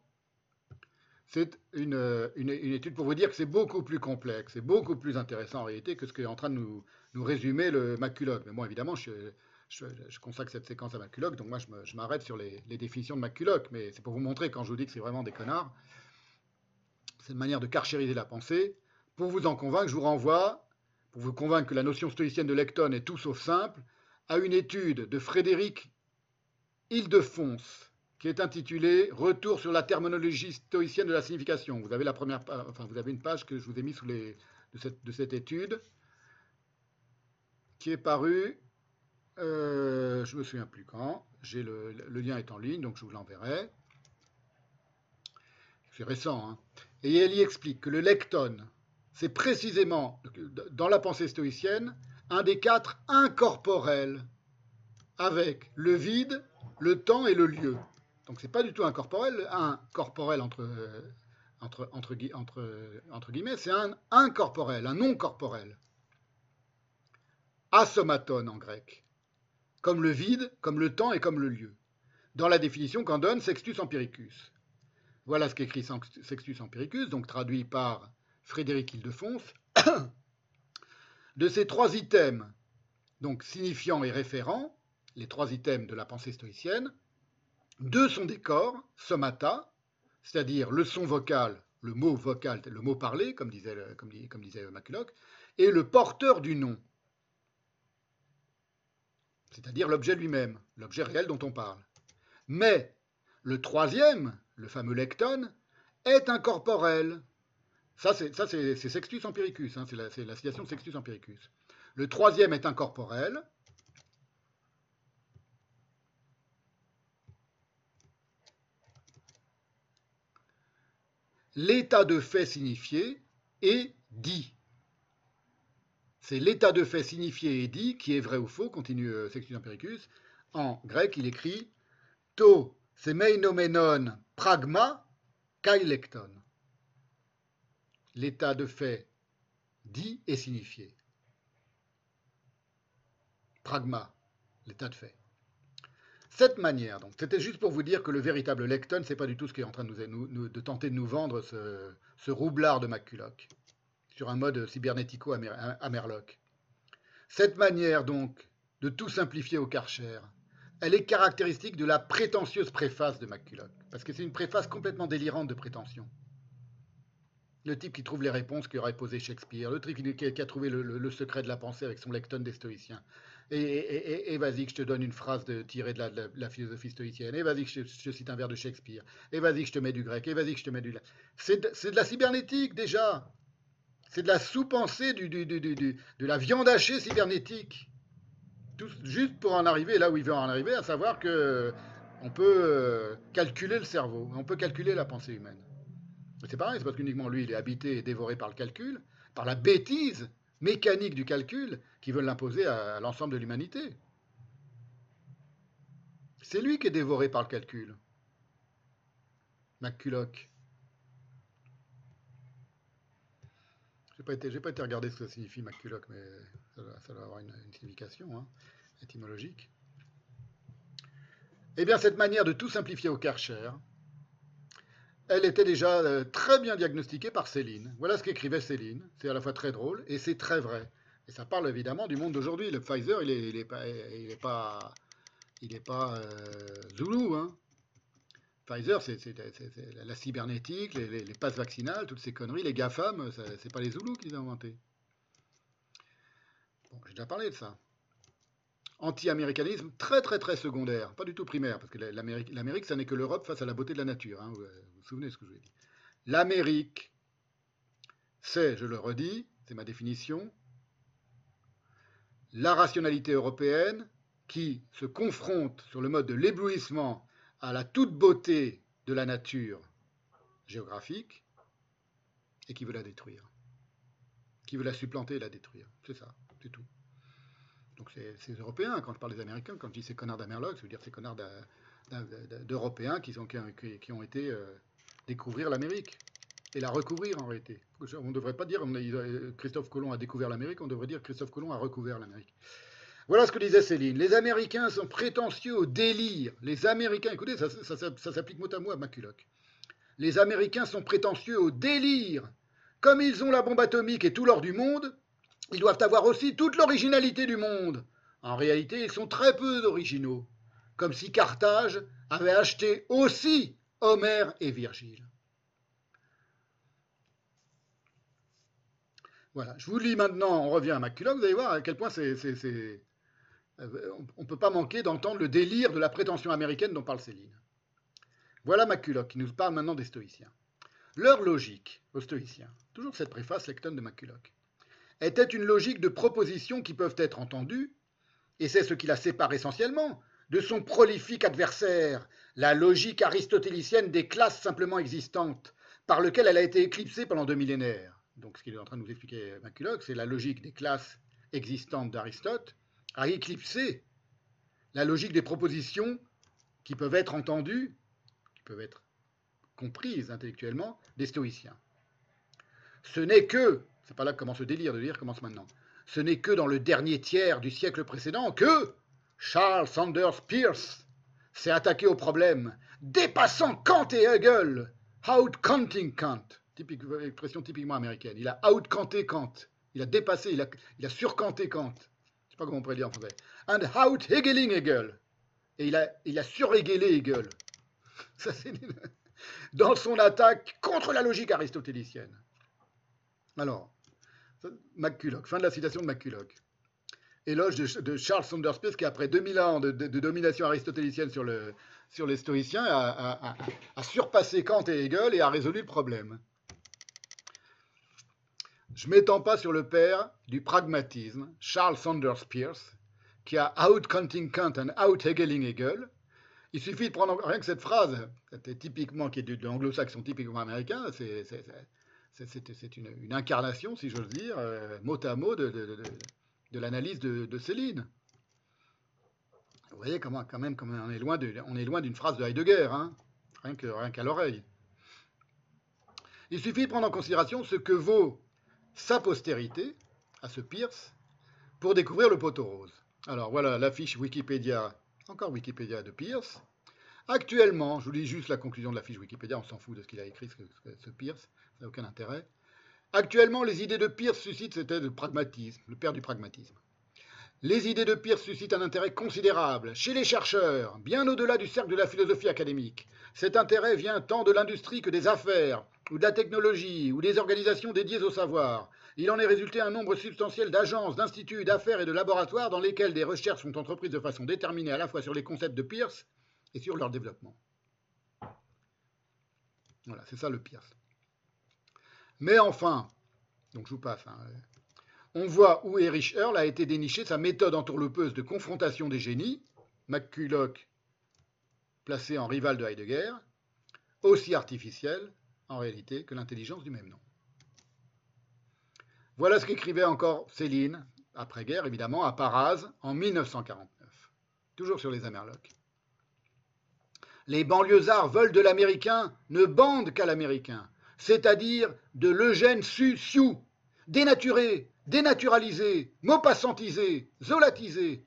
Speaker 1: C'est une, étude pour vous dire que c'est beaucoup plus complexe, c'est beaucoup plus intéressant en réalité que ce qu'est en train de nous, résumer le maculogue. Mais bon, évidemment, je, consacre cette séquence à maculogue, donc moi je m'arrête sur les, définitions de maculogue, mais c'est pour vous montrer quand je vous dis que c'est vraiment des connards. C'est une manière de carchériser la pensée. Pour vous en convaincre, je vous renvoie pour vous convaincre que la notion stoïcienne de Lecton est tout sauf simple, à une étude de Frédéric Ildefonse, qui est intitulée Retour sur la terminologie stoïcienne de la signification. Vous avez, la première, enfin, vous avez une page que je vous ai mise de, cette, étude, qui est parue, euh, je me souviens plus quand, le, lien est en ligne, donc je vous l'enverrai. C'est récent. Hein. Et elle y explique que le lecton, c'est précisément, dans la pensée stoïcienne, un des quatre incorporels, avec le vide, le temps et le lieu. Donc c'est pas du tout un corporel, un corporel entre, entre, entre, entre, guillemets, c'est un incorporel, un non corporel. Asomaton en grec, comme le vide, comme le temps et comme le lieu, dans la définition qu'en donne Sextus Empiricus. Voilà ce qu'écrit Sextus Empiricus, donc traduit par Frédéric Ildefonse, de ces trois items, donc signifiant et référent, les trois items de la pensée stoïcienne, deux sont des corps, somata, c'est-à-dire le son vocal, le mot vocal, le mot parlé, comme disait, comme, et le porteur du nom, c'est-à-dire l'objet lui-même, l'objet réel dont on parle. Mais le troisième, le fameux lecton, est incorporel, ça, c'est Sextus Empiricus, hein, c'est la, la, citation de Sextus Empiricus. Le troisième est incorporel. L'état de fait signifié est dit. C'est l'état de fait signifié et dit qui est vrai ou faux, continue euh, Sextus Empiricus. En grec, il écrit To semeinomenon pragma kai lecton l'état de fait dit et signifié. Pragma, l'état de fait. Cette manière, donc, c'était juste pour vous dire que le véritable lecton, c'est pas du tout ce qui est en train de tenter de nous vendre ce, roublard de McCulloch, sur un mode cybernético-amerloc. Cette manière, donc, de tout simplifier au Karcher, elle est caractéristique de la prétentieuse préface de McCulloch, parce que c'est une préface complètement délirante de prétention le type qui trouve les réponses qu'aurait posé Shakespeare, le type qui, a trouvé le, secret de la pensée avec son lecton des stoïciens. Et, vas-y que je te donne une phrase tirée de la, philosophie stoïcienne. Et vas-y que je, je, cite un vers de Shakespeare. Et vas-y que je te mets du grec. Et vas-y que je te mets du... C'est de, la cybernétique déjà. C'est de la sous-pensée, du, de la viande hachée cybernétique. Juste pour en arriver là où il veut en arriver, à savoir que on peut euh, calculer le cerveau, on peut calculer la pensée humaine. C'est pareil, c'est parce qu'uniquement lui, il est habité et dévoré par le calcul, par la bêtise mécanique du calcul qui veulent l'imposer à, l'ensemble de l'humanité. C'est lui qui est dévoré par le calcul. McCulloch. Je n'ai été, pas été regarder ce que signifie McCulloch, mais ça doit, avoir une, signification hein, étymologique. Eh bien, cette manière de tout simplifier au Karcher, elle était déjà euh, très bien diagnostiquée par Céline. Voilà ce qu'écrivait Céline. C'est à la fois très drôle et c'est très vrai. Et ça parle évidemment du monde d'aujourd'hui. Le Pfizer, il n'est est pas, il est pas, il est pas euh, Zoulou. Hein. Pfizer, c'est la cybernétique, les, passes vaccinales, toutes ces conneries. Les GAFAM, c'est pas les Zoulous qui les ont inventés. Bon, j'ai déjà parlé de ça anti-américanisme très très très secondaire, pas du tout primaire, parce que l'Amérique, ça n'est que l'Europe face à la beauté de la nature. Hein, vous, vous, souvenez de ce que je vous ai dit. L'Amérique, c'est, je le redis, c'est ma définition, la rationalité européenne qui se confronte sur le mode de l'éblouissement à la toute beauté de la nature géographique et qui veut la détruire, qui veut la supplanter et la détruire. C'est ça, c'est tout. Donc c'est Européens, quand je parle des Américains, quand je dis ces connards d'Amerloc, ça veut dire ces connards d'Européens qui, qui, ont été euh, découvrir l'Amérique. et la recouvrir en réalité. On ne devrait pas dire Christophe Colomb a découvert l'Amérique, on devrait dire Christophe Colomb a recouvert l'Amérique. Voilà ce que disait Céline. Les Américains sont prétentieux au délire. Les Américains, écoutez, ça, s'applique mot à mot à McCulloch. Les Américains sont prétentieux au délire. Comme ils ont la bombe atomique et tout l'or du monde, ils doivent avoir aussi toute l'originalité du monde. En réalité, ils sont très peu originaux. Comme si Carthage avait acheté aussi Homère et Virgile. Voilà, je vous lis maintenant, on revient à McCulloch, vous allez voir à quel point c'est on ne peut pas manquer d'entendre le délire de la prétention américaine dont parle Céline. Voilà McCulloch qui nous parle maintenant des stoïciens. Leur logique aux stoïciens, toujours cette préface lecton de McCulloch, était une logique de propositions qui peuvent être entendues, et c'est ce qui la sépare essentiellement de son prolifique adversaire, la logique aristotélicienne des classes simplement existantes, par lequel elle a été éclipsée pendant deux millénaires. Donc ce qu'il est en train de nous expliquer McCulloch, c'est la logique des classes existantes d'Aristote, à éclipser la logique des propositions qui peuvent être entendues, qui peuvent être comprises intellectuellement, des stoïciens. Ce n'est que, c'est pas là que commence le délire, le délire commence maintenant, ce n'est que dans le dernier tiers du siècle précédent que Charles Sanders Peirce s'est attaqué au problème, dépassant Kant et Hegel, out-canting Kant, typique, expression typiquement américaine. Il a out-canté Kant, il a dépassé, il a, il a surcanté Kant sais pas comment on pourrait dire en français. And out Hegeling Hegel. Et il a, il a surhégelé Hegel. Ça, dans son attaque contre la logique aristotélicienne. Alors, McCulloch, fin de la citation de McCulloch. Éloge de, Charles Saunders Peirce qui, après 2000 ans de, domination aristotélicienne sur, le, sur les stoïciens, a, a surpassé Kant et Hegel et a résolu le problème. Je m'étends pas sur le père du pragmatisme, Charles Sanders Peirce, qui a out-counting Kant and out-Hegeling Hegel. Il suffit de prendre rien que cette phrase, typiquement, qui est de l'anglo-saxon typiquement américain, c'est une, incarnation, si j'ose dire, euh, mot à mot de, l'analyse de, Céline. Vous voyez comment, quand même, on est loin d'une phrase de Heidegger, hein, rien qu'à l'oreille. Il suffit de prendre en considération ce que vaut sa postérité, à ce Pierce, pour découvrir le poteau rose. Alors voilà l'affiche Wikipédia, encore Wikipédia de Pierce. Actuellement, je vous lis juste la conclusion de la fiche Wikipédia, on s'en fout de ce qu'il a écrit, ce, Pierce, ça n'a aucun intérêt. Actuellement, les idées de Pierce suscitent, le pragmatisme, le père du pragmatisme. Les idées de Pierce suscitent un intérêt considérable chez les chercheurs, bien au-delà du cercle de la philosophie académique. Cet intérêt vient tant de l'industrie que des affaires, ou de la technologie, ou des organisations dédiées au savoir. Il en est résulté un nombre substantiel d'agences, d'instituts, d'affaires et de laboratoires dans lesquels des recherches sont entreprises de façon déterminée à la fois sur les concepts de Pierce et sur leur développement. Voilà, c'est ça le Pierce. Mais enfin, donc je vous passe, hein, on voit où Erich Earl a été déniché sa méthode entourloupeuse de confrontation des génies, McCulloch placé en rival de Heidegger, aussi artificielle, en réalité, que l'intelligence du même nom. Voilà ce qu'écrivait encore Céline, après-guerre évidemment, à Paraz, en 1949, toujours sur les Amerlocs. Les banlieusards veulent de l'américain, ne bandent qu'à l'américain, c'est-à-dire de l'eugène su-siou, dénaturé, dénaturalisé, maupassantisé, zolatisé.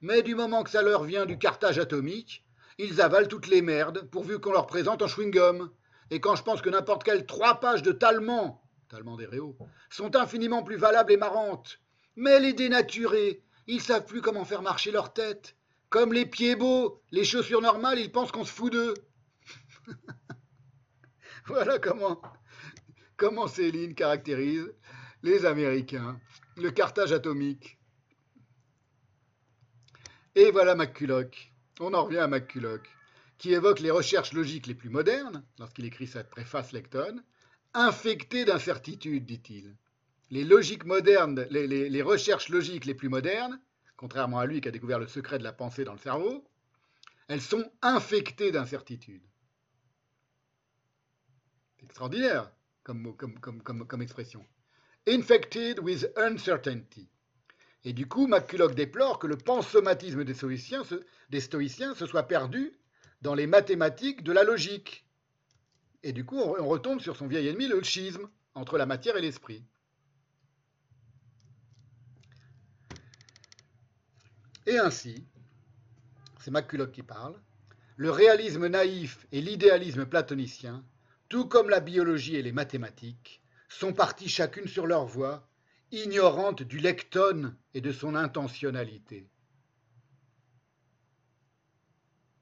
Speaker 1: Mais du moment que ça leur vient du cartage atomique, ils avalent toutes les merdes pourvu qu'on leur présente un chewing-gum. Et quand je pense que n'importe quelles trois pages de Talman, Talman des Réaux, sont infiniment plus valables et marrantes, mais les dénaturés, ils savent plus comment faire marcher leur tête. Comme les pieds beaux, les chaussures normales, ils pensent qu'on se fout d'eux. voilà comment, comment Céline caractérise les Américains, le cartage atomique. Et voilà McCulloch. On en revient à McCulloch, qui évoque les recherches logiques les plus modernes, lorsqu'il écrit cette préface Lecton, infectées d'incertitudes, dit-il. Les logiques modernes, les, recherches logiques les plus modernes, contrairement à lui qui a découvert le secret de la pensée dans le cerveau, elles sont infectées d'incertitudes. extraordinaire comme, comme, expression. Infected with uncertainty. Et du coup, McCulloch déplore que le pansomatisme des stoïciens, se, soit perdu dans les mathématiques de la logique. Et du coup, on retombe sur son vieil ennemi, le schisme, entre la matière et l'esprit. Et ainsi, c'est McCulloch qui parle, le réalisme naïf et l'idéalisme platonicien, tout comme la biologie et les mathématiques, sont partis chacune sur leur voie, ignorantes du lectone et de son intentionnalité.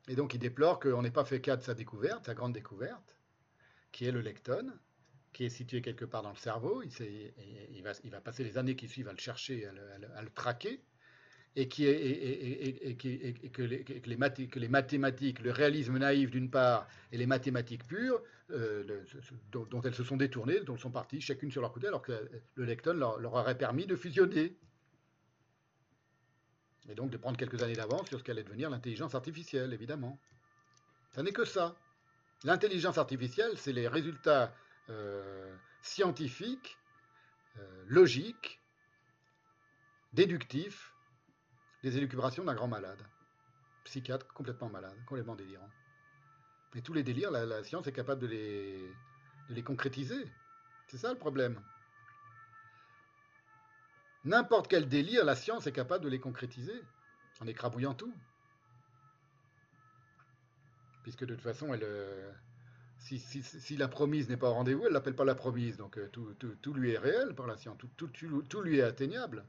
Speaker 1: Et donc il déplore qu'on n'ait pas fait cas de sa découverte, sa grande découverte, qui est le lectone, qui est situé quelque part dans le cerveau. Il, va, passer les années qui suivent à le chercher, à le, traquer, et, que, les, mathématiques, le réalisme naïf d'une part, et les mathématiques pures, euh, dont, elles se sont détournées, dont elles sont parties chacune sur leur côté, alors que le lectone leur, leur aurait permis de fusionner. Et donc de prendre quelques années d'avance sur ce qu'allait devenir l'intelligence artificielle, évidemment. Ça n'est que ça. L'intelligence artificielle, c'est les résultats euh, scientifiques, euh, logiques, déductifs, des élucubrations d'un grand malade, psychiatre complètement malade, complètement délirant. Et tous les délires, la, science est capable de les, concrétiser. C'est ça le problème. N'importe quel délire, la science est capable de les concrétiser en écrabouillant tout. Puisque de toute façon, euh, si, la promise n'est pas au rendez-vous, elle l'appelle pas la promise. Donc euh, tout, lui est réel par la science, tout, lui est atteignable.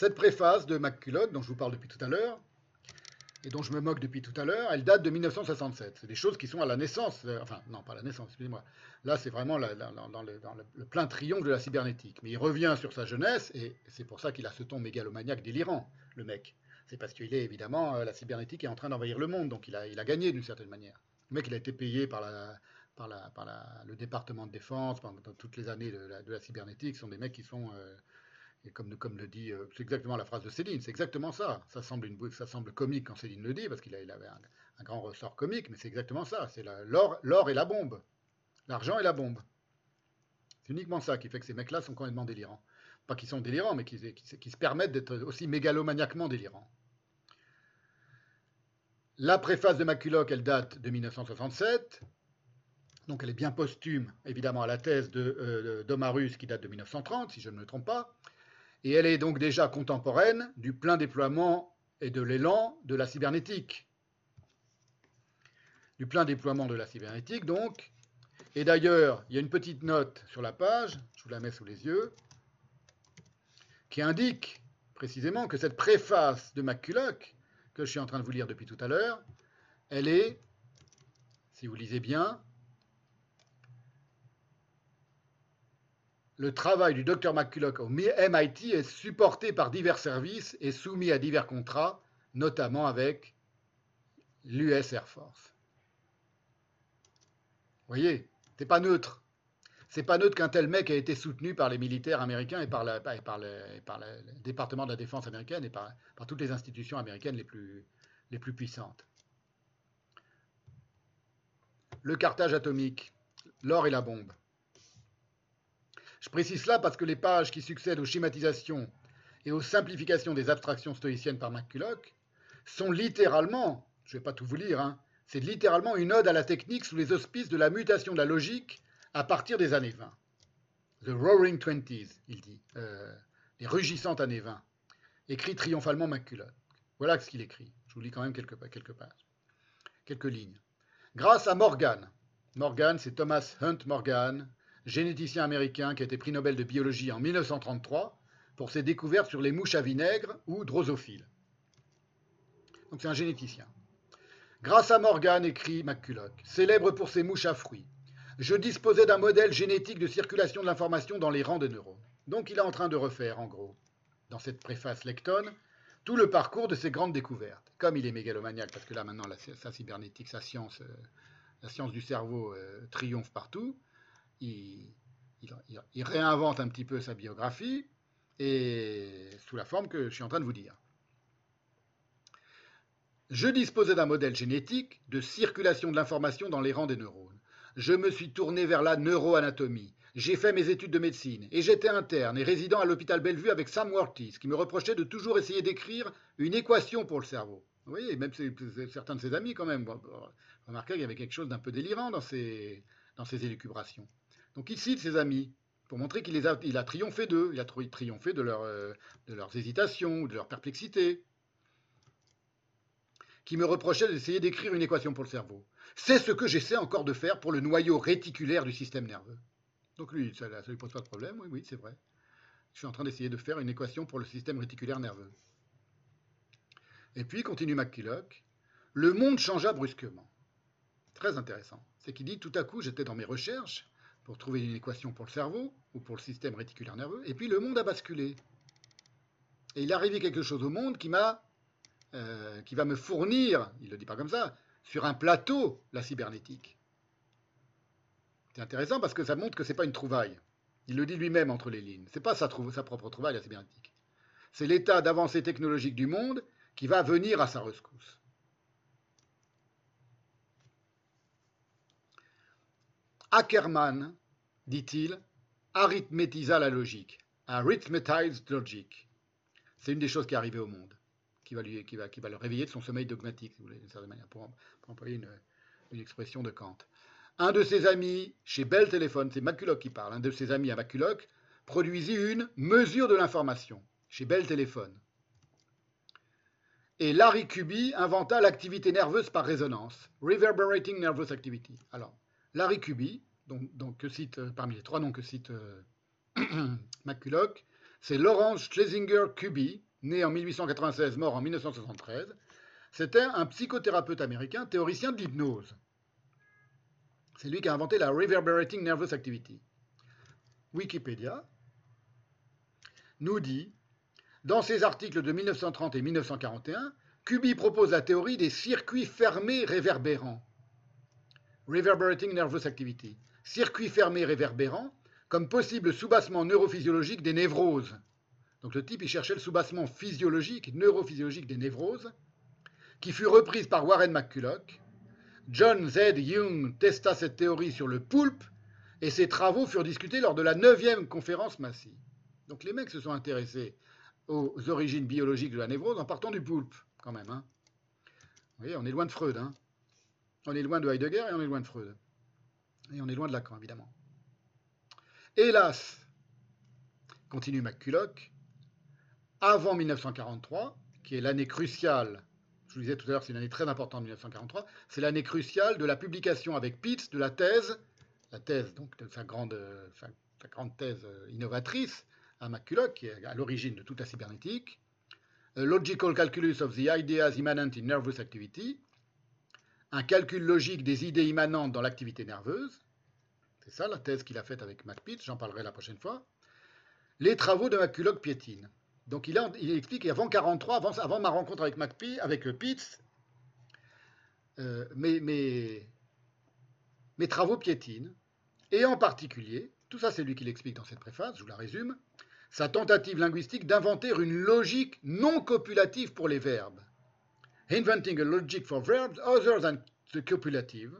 Speaker 1: Cette préface de McCulloch, dont je vous parle depuis tout à l'heure, et dont je me moque depuis tout à l'heure, elle date de 1967. C'est des choses qui sont à la naissance, euh, enfin non, pas à la naissance, excusez-moi. Là, c'est vraiment dans, le, plein triomphe de la cybernétique. Mais il revient sur sa jeunesse, et c'est pour ça qu'il a ce ton mégalomaniaque délirant, le mec. C'est parce qu'il est évidemment, euh, la cybernétique est en train d'envahir le monde, donc il a, gagné d'une certaine manière. Le mec, il a été payé par le département de défense pendant toutes les années de la, cybernétique. Ce sont des mecs qui sont, euh, et comme, le dit, euh, c'est exactement la phrase de Céline, c'est exactement ça. Ça semble, ça semble comique quand Céline le dit, parce qu'il avait un, grand ressort comique, mais c'est exactement ça. C'est l'or et la bombe. L'argent et la bombe. C'est uniquement ça qui fait que ces mecs-là sont complètement délirants. Pas qu'ils sont délirants, mais qui, qui se permettent d'être aussi mégalomaniaquement délirants. La préface de McCulloch, elle date de 1967. Donc elle est bien posthume, évidemment, à la thèse de euh, Domarus qui date de 1930, si je ne me trompe pas. Et elle est donc déjà contemporaine du plein déploiement et de l'élan de la cybernétique. Du plein déploiement de la cybernétique, donc. Et d'ailleurs, il y a une petite note sur la page, je vous la mets sous les yeux, qui indique précisément que cette préface de McCulloch que je suis en train de vous lire depuis tout à l'heure, elle est, si vous lisez bien, le travail du docteur McCulloch au MIT est supporté par divers services et soumis à divers contrats, notamment avec l'US Air Force. Vous voyez, c'est pas neutre. C'est pas neutre qu'un tel mec a été soutenu par les militaires américains et par, le, département de la défense américaine et par, toutes les institutions américaines les plus puissantes. Le cartage atomique, l'or et la bombe. Je précise cela parce que les pages qui succèdent aux schématisations et aux simplifications des abstractions stoïciennes par McCulloch sont littéralement, je ne vais pas tout vous lire, hein, c'est littéralement une ode à la technique sous les auspices de la mutation de la logique à partir des années 20. The Roaring Twenties, il dit, euh, les rugissantes années 20, écrit triomphalement McCulloch. Voilà ce qu'il écrit. Je vous lis quand même quelques, quelques pages, quelques lignes. Grâce à Morgan, Morgan, c'est Thomas Hunt Morgan, généticien américain qui a été prix Nobel de biologie en 1933 pour ses découvertes sur les mouches à vinaigre ou drosophiles. Donc c'est un généticien. Grâce à Morgan, écrit McCulloch, célèbre pour ses mouches à fruits, je disposais d'un modèle génétique de circulation de l'information dans les rangs des neurones. Donc il est en train de refaire, en gros, dans cette préface Lecton, tout le parcours de ses grandes découvertes. Comme il est mégalomaniaque, parce que là maintenant, sa cybernétique, sa science, euh, la science du cerveau euh, triomphe partout, il, réinvente un petit peu sa biographie, et sous la forme que je suis en train de vous dire. Je disposais d'un modèle génétique de circulation de l'information dans les rangs des neurones je me suis tourné vers la neuroanatomie. J'ai fait mes études de médecine et j'étais interne et résident à l'hôpital Bellevue avec Sam Wortis qui me reprochait de toujours essayer d'écrire une équation pour le cerveau. Oui, même certains de ses amis quand même. Remarquez qu'il y avait quelque chose d'un peu délirant dans ces élucubrations. Donc il cite ses amis pour montrer qu'il a, triomphé d'eux, il a triomphé euh, de leurs hésitations, de leur perplexité, qui me reprochait d'essayer d'écrire une équation pour le cerveau. C'est ce que j'essaie encore de faire pour le noyau réticulaire du système nerveux. Donc lui, ça ne lui pose pas de problème, oui, oui, c'est vrai. Je suis en train d'essayer de faire une équation pour le système réticulaire nerveux. Et puis, continue McKillock, le monde changea brusquement. Très intéressant. C'est qu'il dit, tout à coup, j'étais dans mes recherches, pour trouver une équation pour le cerveau ou pour le système réticulaire nerveux, et puis le monde a basculé. Et il est arrivé quelque chose au monde qui m'a, euh, qui va me fournir, il ne le dit pas comme ça, sur un plateau la cybernétique. C'est intéressant parce que ça montre que ce n'est pas une trouvaille. Il le dit lui-même entre les lignes. Ce n'est pas sa, sa propre trouvaille, la cybernétique. C'est l'état d'avancée technologique du monde qui va venir à sa rescousse. Ackermann, dit-il, arithmétisa la logique. Arithmetized logic. C'est une des choses qui est arrivée au monde, qui va, le réveiller de son sommeil dogmatique, si vous voulez, pour, employer une, expression de Kant. Un de ses amis, chez Bell Telephone, c'est Maculoc qui parle, un de ses amis à Maculoc, produisit une mesure de l'information, chez Bell Telephone. Et Larry Kuby inventa l'activité nerveuse par résonance, Reverberating Nervous Activity. Alors, Larry Kuby, donc, que cite, euh, parmi les trois noms que cite euh, McCulloch, c'est Lawrence Schlesinger Kuby, né en 1896, mort en 1973. C'était un psychothérapeute américain, théoricien de l'hypnose. C'est lui qui a inventé la Reverberating Nervous Activity. Wikipédia nous dit, dans ses articles de 1930 et 1941, Kuby propose la théorie des circuits fermés réverbérants. Reverberating Nervous Activity, circuit fermé réverbérant, comme possible soubassement neurophysiologique des névroses. Donc le type, il cherchait le soubassement physiologique, neurophysiologique des névroses, qui fut reprise par Warren McCulloch. John Z. Young testa cette théorie sur le poulpe, et ses travaux furent discutés lors de la 9e conférence Massy. Donc les mecs se sont intéressés aux origines biologiques de la névrose en partant du poulpe, quand même. Hein. Vous voyez, on est loin de Freud. Hein. On est loin de Heidegger et on est loin de Freud. Et on est loin de Lacan, évidemment. Hélas, continue McCulloch, avant 1943, qui est l'année cruciale, je vous disais tout à l'heure, c'est une année très importante, 1943, c'est l'année cruciale de la publication avec Pitts de la thèse, la thèse donc de sa grande, sa, grande thèse innovatrice à McCulloch, qui est à l'origine de toute la cybernétique, Logical Calculus of the Ideas Immanent in Nervous Activity, un calcul logique des idées immanentes dans l'activité nerveuse. C'est ça la thèse qu'il a faite avec McPitts, j'en parlerai la prochaine fois. Les travaux de McCulloch piétinent. Donc il, explique qu'avant 43, avant, ma rencontre avec McPitts, avec Pitts, euh, mes, mes, travaux piétinent. Et en particulier, tout ça c'est lui qui l'explique dans cette préface, je vous la résume, sa tentative linguistique d'inventer une logique non copulative pour les verbes inventing a logic for verbs other than the copulative,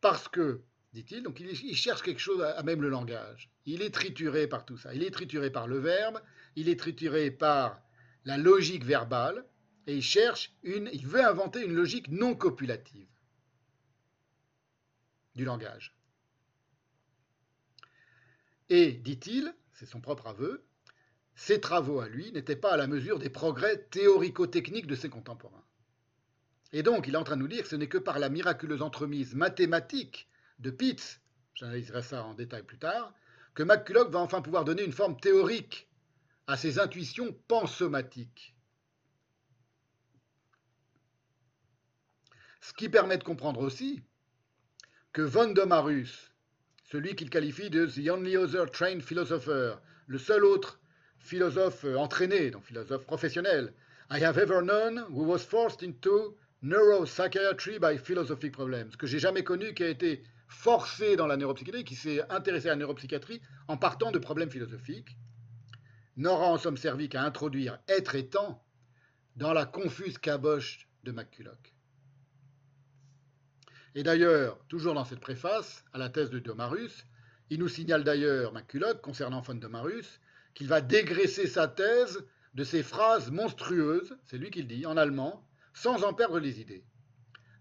Speaker 1: parce que, dit-il, donc il, cherche quelque chose à, même le langage. Il est trituré par tout ça. Il est trituré par le verbe, il est trituré par la logique verbale, et il cherche une, il veut inventer une logique non copulative du langage. Et, dit-il, c'est son propre aveu, ses travaux à lui n'étaient pas à la mesure des progrès théorico-techniques de ses contemporains. Et donc, il est en train de nous dire que ce n'est que par la miraculeuse entremise mathématique de Pitts, j'analyserai ça en détail plus tard, que McCulloch va enfin pouvoir donner une forme théorique à ses intuitions pansomatiques. Ce qui permet de comprendre aussi que von Domarus, celui qu'il qualifie de The Only Other Trained Philosopher, le seul autre philosophe euh, entraîné, donc philosophe professionnel. I have ever known who was forced into neuropsychiatry by philosophic problems. Que j'ai jamais connu qui a été forcé dans la neuropsychiatrie, qui s'est intéressé à la neuropsychiatrie en partant de problèmes philosophiques, n'aura en somme servi qu'à introduire être et dans la confuse caboche de McCulloch. Et d'ailleurs, toujours dans cette préface à la thèse de Domarus, il nous signale d'ailleurs McCulloch concernant von Domarus qu'il va dégraisser sa thèse de ces phrases monstrueuses, c'est lui qui le dit, en allemand, sans en perdre les idées.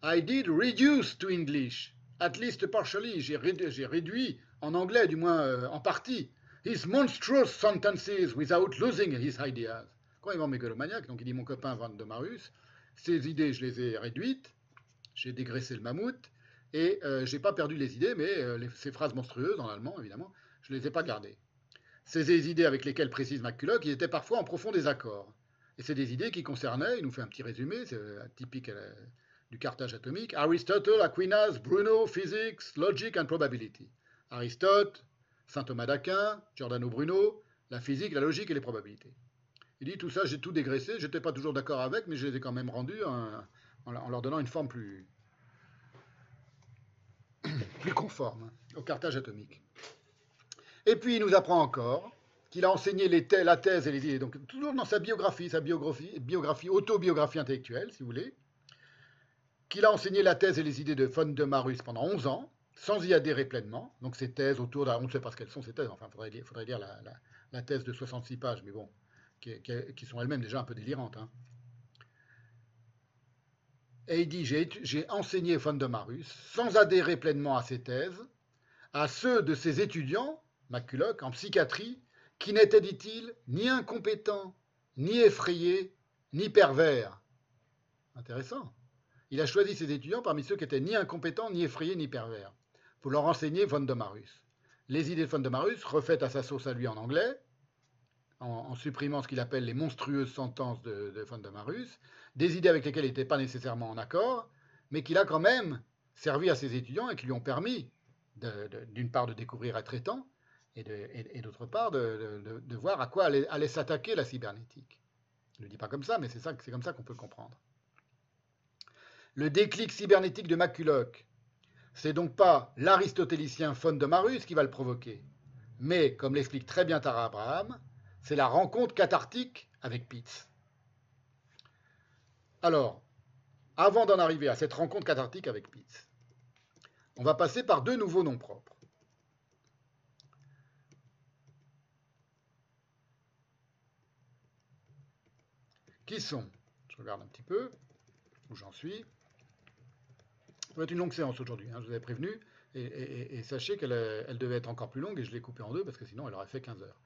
Speaker 1: I did reduce to English, at least partially, j'ai réduit en anglais, du moins euh, en partie, his monstrous sentences without losing his ideas. Quand il va mégalomaniaque, donc il dit mon copain Van de Marus, ses idées, je les ai réduites, j'ai dégraissé le mammouth, et euh, j'ai pas perdu les idées, mais euh, ces phrases monstrueuses, en allemand évidemment, je les ai pas gardées. Ces idées avec lesquelles précise McCulloch, ils étaient parfois en profond désaccord. Et c'est des idées qui concernaient, il nous fait un petit résumé, c'est euh, typique du cartage atomique, Aristotle, Aquinas, Bruno, Physics, Logic and Probability. Aristote, saint Thomas d'Aquin, Giordano Bruno, la physique, la logique et les probabilités. Il dit tout ça, j'ai tout dégraissé, j'étais pas toujours d'accord avec, mais je les ai quand même rendus en, leur donnant une forme plus, plus conforme au cartage atomique. Et puis il nous apprend encore qu'il a enseigné les la thèse et les idées, donc toujours dans sa biographie, sa biographie, biographie autobiographie intellectuelle, si vous voulez, qu'il a enseigné la thèse et les idées de von de Marus pendant 11 ans, sans y adhérer pleinement. Donc ces thèses autour, de, on ne sait pas ce qu'elles sont ces thèses, enfin il faudrait, lire la, thèse de 66 pages, mais bon, qui, sont elles-mêmes déjà un peu délirantes. Hein. Et il dit, j'ai enseigné von de Marus, sans adhérer pleinement à ses thèses, à ceux de ses étudiants, En psychiatrie, qui n'étaient, dit-il, ni incompétents, ni effrayés, ni pervers. Intéressant. Il a choisi ses étudiants parmi ceux qui étaient ni incompétents, ni effrayés, ni pervers pour leur enseigner von de Marus. Les idées de von de Marus, refaites à sa sauce à lui en anglais, en, supprimant ce qu'il appelle les monstrueuses sentences de, von de Marus, des idées avec lesquelles il n'était pas nécessairement en accord, mais qu'il a quand même servi à ses étudiants et qui lui ont permis, d'une part, de découvrir être étant, et d'autre part, de, voir à quoi allait, s'attaquer la cybernétique. Je ne le dis pas comme ça, mais c'est comme ça qu'on peut le comprendre. Le déclic cybernétique de McCulloch, c'est donc pas l'aristotélicien von de Marus qui va le provoquer, mais, comme l'explique très bien Tara Abraham, c'est la rencontre cathartique avec Pitts. Alors, avant d'en arriver à cette rencontre cathartique avec Pitts, on va passer par deux nouveaux noms propres. Qui sont, je regarde un petit peu où j'en suis, ça va être une longue séance aujourd'hui, hein, je vous avais prévenu. Et, sachez qu'elle elle devait être encore plus longue et je l'ai coupée en deux parce que sinon elle aurait fait 15 heures.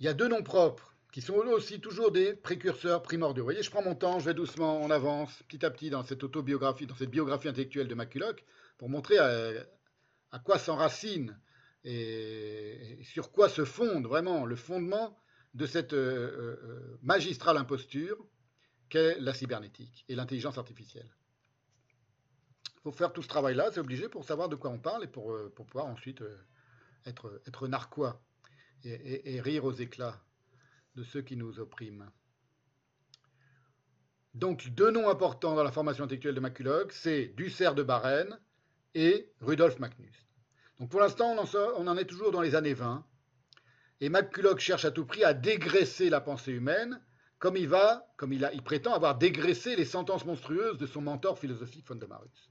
Speaker 1: Il y a deux noms propres qui sont aussi toujours des précurseurs primordiaux. Vous voyez, je prends mon temps, je vais doucement, on avance petit à petit dans cette autobiographie, dans cette biographie intellectuelle de McCulloch pour montrer à, quoi s'enracine et, sur quoi se fonde vraiment le fondement de cette euh, euh, euh, magistrale imposture qu'est la cybernétique et l'intelligence artificielle. Il faut faire tout ce travail-là, c'est obligé pour savoir de quoi on parle et pour, pouvoir ensuite être, narquois et, rire aux éclats de ceux qui nous oppriment. Donc, deux noms importants dans la formation intellectuelle de McCulloch, c'est Dussert de Barren et Rudolf Magnus. Donc, pour l'instant, on, en est toujours dans les années 20, et McCulloch cherche à tout prix à dégraisser la pensée humaine, comme il va, comme il, prétend avoir dégraissé les sentences monstrueuses de son mentor philosophique von Marus.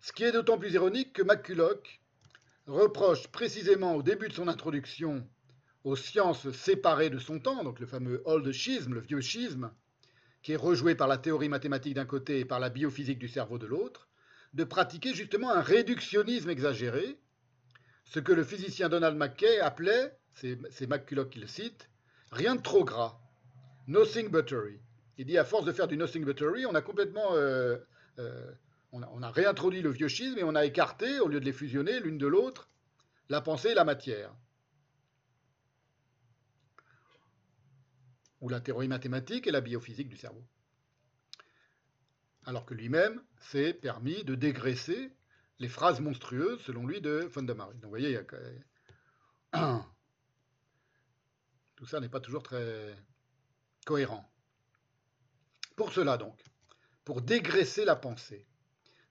Speaker 1: Ce qui est d'autant plus ironique que McCulloch reproche précisément au début de son introduction aux sciences séparées de son temps, donc le fameux old schisme, le vieux schisme, qui est rejoué par la théorie mathématique d'un côté et par la biophysique du cerveau de l'autre, de pratiquer justement un réductionnisme exagéré, ce que le physicien Donald McKay appelait, c'est McCulloch qui le cite, rien de trop gras, nothing buttery. Il dit à force de faire du nothing buttery, on a complètement, euh, euh, on, a, réintroduit le vieux schisme et on a écarté, au lieu de les fusionner l'une de l'autre, la pensée et la matière. Ou la théorie mathématique et la biophysique du cerveau. Alors que lui-même s'est permis de dégraisser les phrases monstrueuses, selon lui, de von Donc vous voyez, tout ça n'est pas toujours très cohérent. Pour cela donc, pour dégraisser la pensée,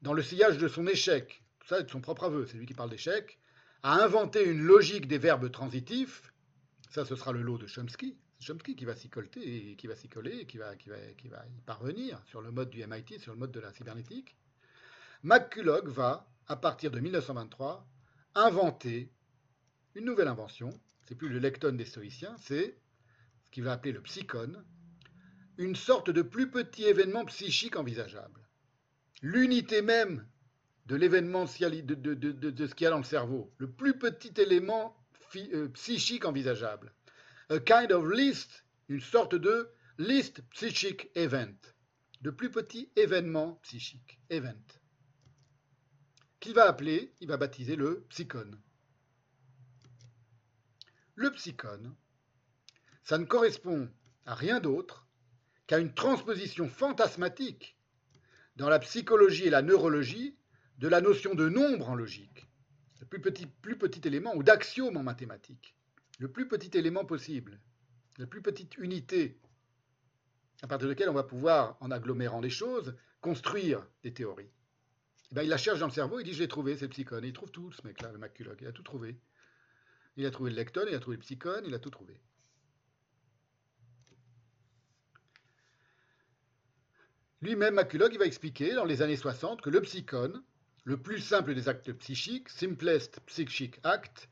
Speaker 1: dans le sillage de son échec, tout ça est de son propre aveu, c'est lui qui parle d'échec, a inventé une logique des verbes transitifs, ça ce sera le lot de Chomsky, Chomsky qui va s'y qui va s'y coller et qui va y parvenir sur le mode du MIT, sur le mode de la cybernétique, McCulloch va, à partir de 1923, inventer une nouvelle invention. C'est plus le lecton des stoïciens, c'est ce qu'il va appeler le psychone, une sorte de plus petit événement psychique envisageable. L'unité même de l'événement de, ce qu'il y a dans le cerveau, le plus petit élément euh, psychique envisageable. A kind of list, une sorte de list psychic event, de plus petit événement psychique, event, qu'il va appeler, il va baptiser le psychone. Le psychone, ça ne correspond à rien d'autre qu'à une transposition fantasmatique dans la psychologie et la neurologie de la notion de nombre en logique, le plus petit, plus petit élément, ou d'axiome en mathématiques, le plus petit élément possible, la plus petite unité à partir de laquelle on va pouvoir, en agglomérant les choses, construire des théories. Eh ben, il la cherche dans le cerveau, il dit, je l'ai trouvé, c'est le psychone. il trouve tout, ce mec-là, le McCulloch, il a tout trouvé. Il a trouvé le lecton, il a trouvé le psychone, il a tout trouvé. Lui-même, McCulloch, il va expliquer dans les années 60 que le psychone, le plus simple des actes psychiques, simplest psychic act,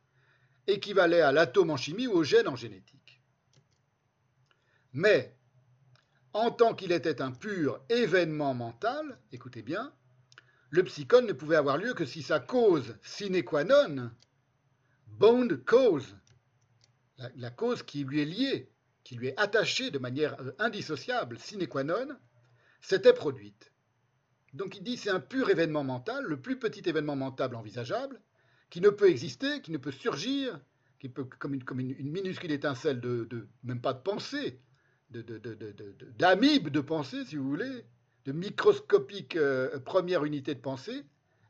Speaker 1: équivalait à l'atome en chimie ou au gène en génétique. Mais, en tant qu'il était un pur événement mental, écoutez bien, le psychone ne pouvait avoir lieu que si sa cause sine qua non, bound cause, la, la cause qui lui est liée, qui lui est attachée de manière euh, indissociable, sine qua non, s'était produite. Donc il dit c'est un pur événement mental, le plus petit événement mental envisageable, qui ne peut exister, qui ne peut surgir, qui peut comme une, minuscule étincelle de, même pas de pensée, d'amibe de, pensée, si vous voulez, de microscopique euh, première unité de pensée,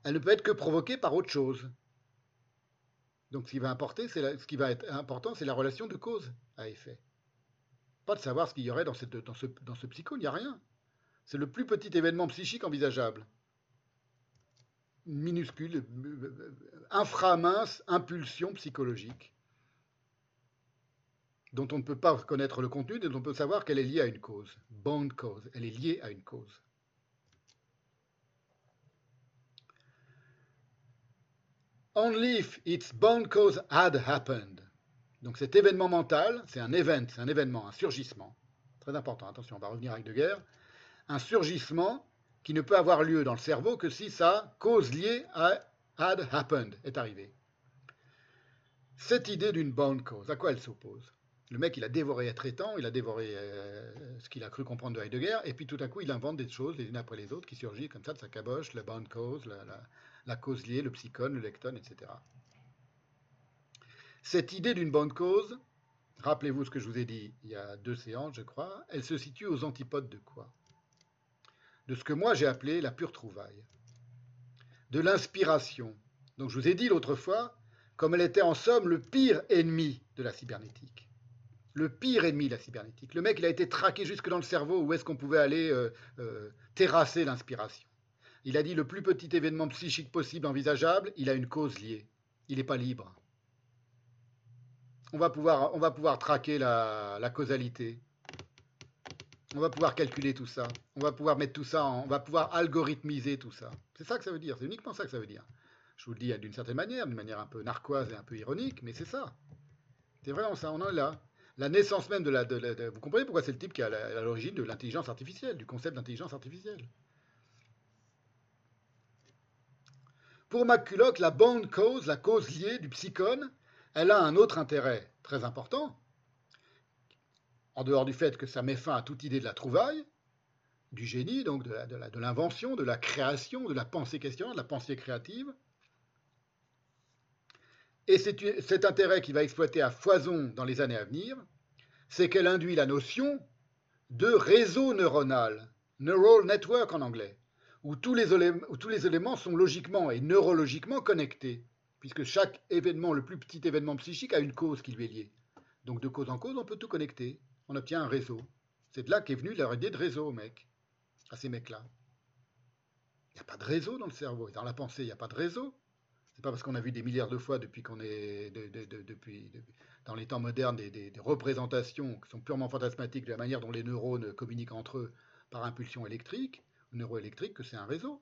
Speaker 1: elle ne peut être que provoquée par autre chose. Donc ce qui va, être important, c'est la relation de cause à effet. Pas de savoir ce qu'il y aurait dans, ce, dans ce psycho, il n'y a rien. C'est le plus petit événement psychique envisageable. Minuscule, inframince impulsion psychologique dont on ne peut pas connaître le contenu, dont on peut savoir qu'elle est liée à une cause. Bond cause, elle est liée à une cause. Only if its bond cause had happened. Donc cet événement mental, c'est un event, c'est un événement, un surgissement. Très important, attention, on va revenir avec de guerre un surgissement qui ne peut avoir lieu dans le cerveau que si sa cause liée à had happened est arrivée. Cette idée d'une bonne cause, à quoi elle s'oppose? Le mec, il a dévoré être étant, il a dévoré euh, ce qu'il a cru comprendre de Heidegger, et puis tout à coup, il invente des choses les unes après les autres qui surgissent comme ça de sa caboche, la bonne cause, la, cause liée, le psychone, le lecton, etc. Cette idée d'une bonne cause, rappelez-vous ce que je vous ai dit il y a deux séances, je crois, elle se situe aux antipodes de quoi? De ce que moi j'ai appelé la pure trouvaille, de l'inspiration. Donc je vous ai dit l'autre fois, comme elle était en somme le pire ennemi de la cybernétique. Le pire ennemi de la cybernétique. Le mec, il a été traqué jusque dans le cerveau où est-ce qu'on pouvait aller euh, euh, terrasser l'inspiration. Il a dit le plus petit événement psychique possible envisageable, il a une cause liée. Il n'est pas libre. On va pouvoir, on va pouvoir traquer la causalité. On va pouvoir calculer tout ça. On va pouvoir mettre tout ça, on va pouvoir algorithmiser tout ça. C'est ça que ça veut dire. C'est uniquement ça que ça veut dire. Je vous le dis d'une certaine manière, d'une manière un peu narquoise et un peu ironique, mais c'est ça. C'est vraiment ça. On en est là. La naissance même de la. vous comprenez pourquoi c'est le type qui est à l'origine de l'intelligence artificielle, du concept d'intelligence artificielle. Pour McCulloch, la bonne cause, la cause liée du psychone, elle a un autre intérêt très important, en dehors du fait que ça met fin à toute idée de la trouvaille, du génie, donc de l'invention, de, la création, de la pensée questionnante, de la pensée créative. Et cet intérêt qui va exploiter à foison dans les années à venir, c'est qu'elle induit la notion de réseau neuronal, neural network en anglais, où tous, les où tous les éléments sont logiquement et neurologiquement connectés, puisque chaque événement, le plus petit événement psychique, a une cause qui lui est liée. Donc de cause en cause, on peut tout connecter on obtient un réseau. C'est de là qu'est venue leur idée de réseau, mec, à ces mecs-là. Il n'y a pas de réseau dans le cerveau. Dans la pensée, il n'y a pas de réseau. C'est pas parce qu'on a vu des milliards de fois depuis qu'on est depuis, dans les temps modernes des, représentations qui sont purement fantasmatiques de la manière dont les neurones communiquent entre eux par impulsion électrique, neuroélectrique, que c'est un réseau.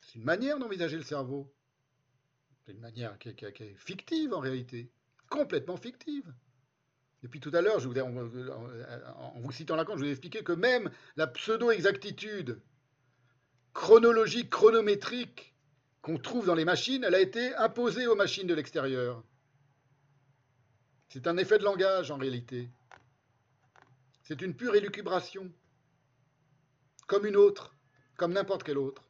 Speaker 1: C'est une manière d'envisager le cerveau. C'est une manière qui, est fictive en réalité, complètement fictive. Depuis tout à l'heure, en, vous citant Lacan, je vous ai expliqué que même la pseudo-exactitude chronologique, chronométrique qu'on trouve dans les machines, elle a été imposée aux machines de l'extérieur. C'est un effet de langage en réalité. C'est une pure élucubration, comme une autre, comme n'importe quelle autre.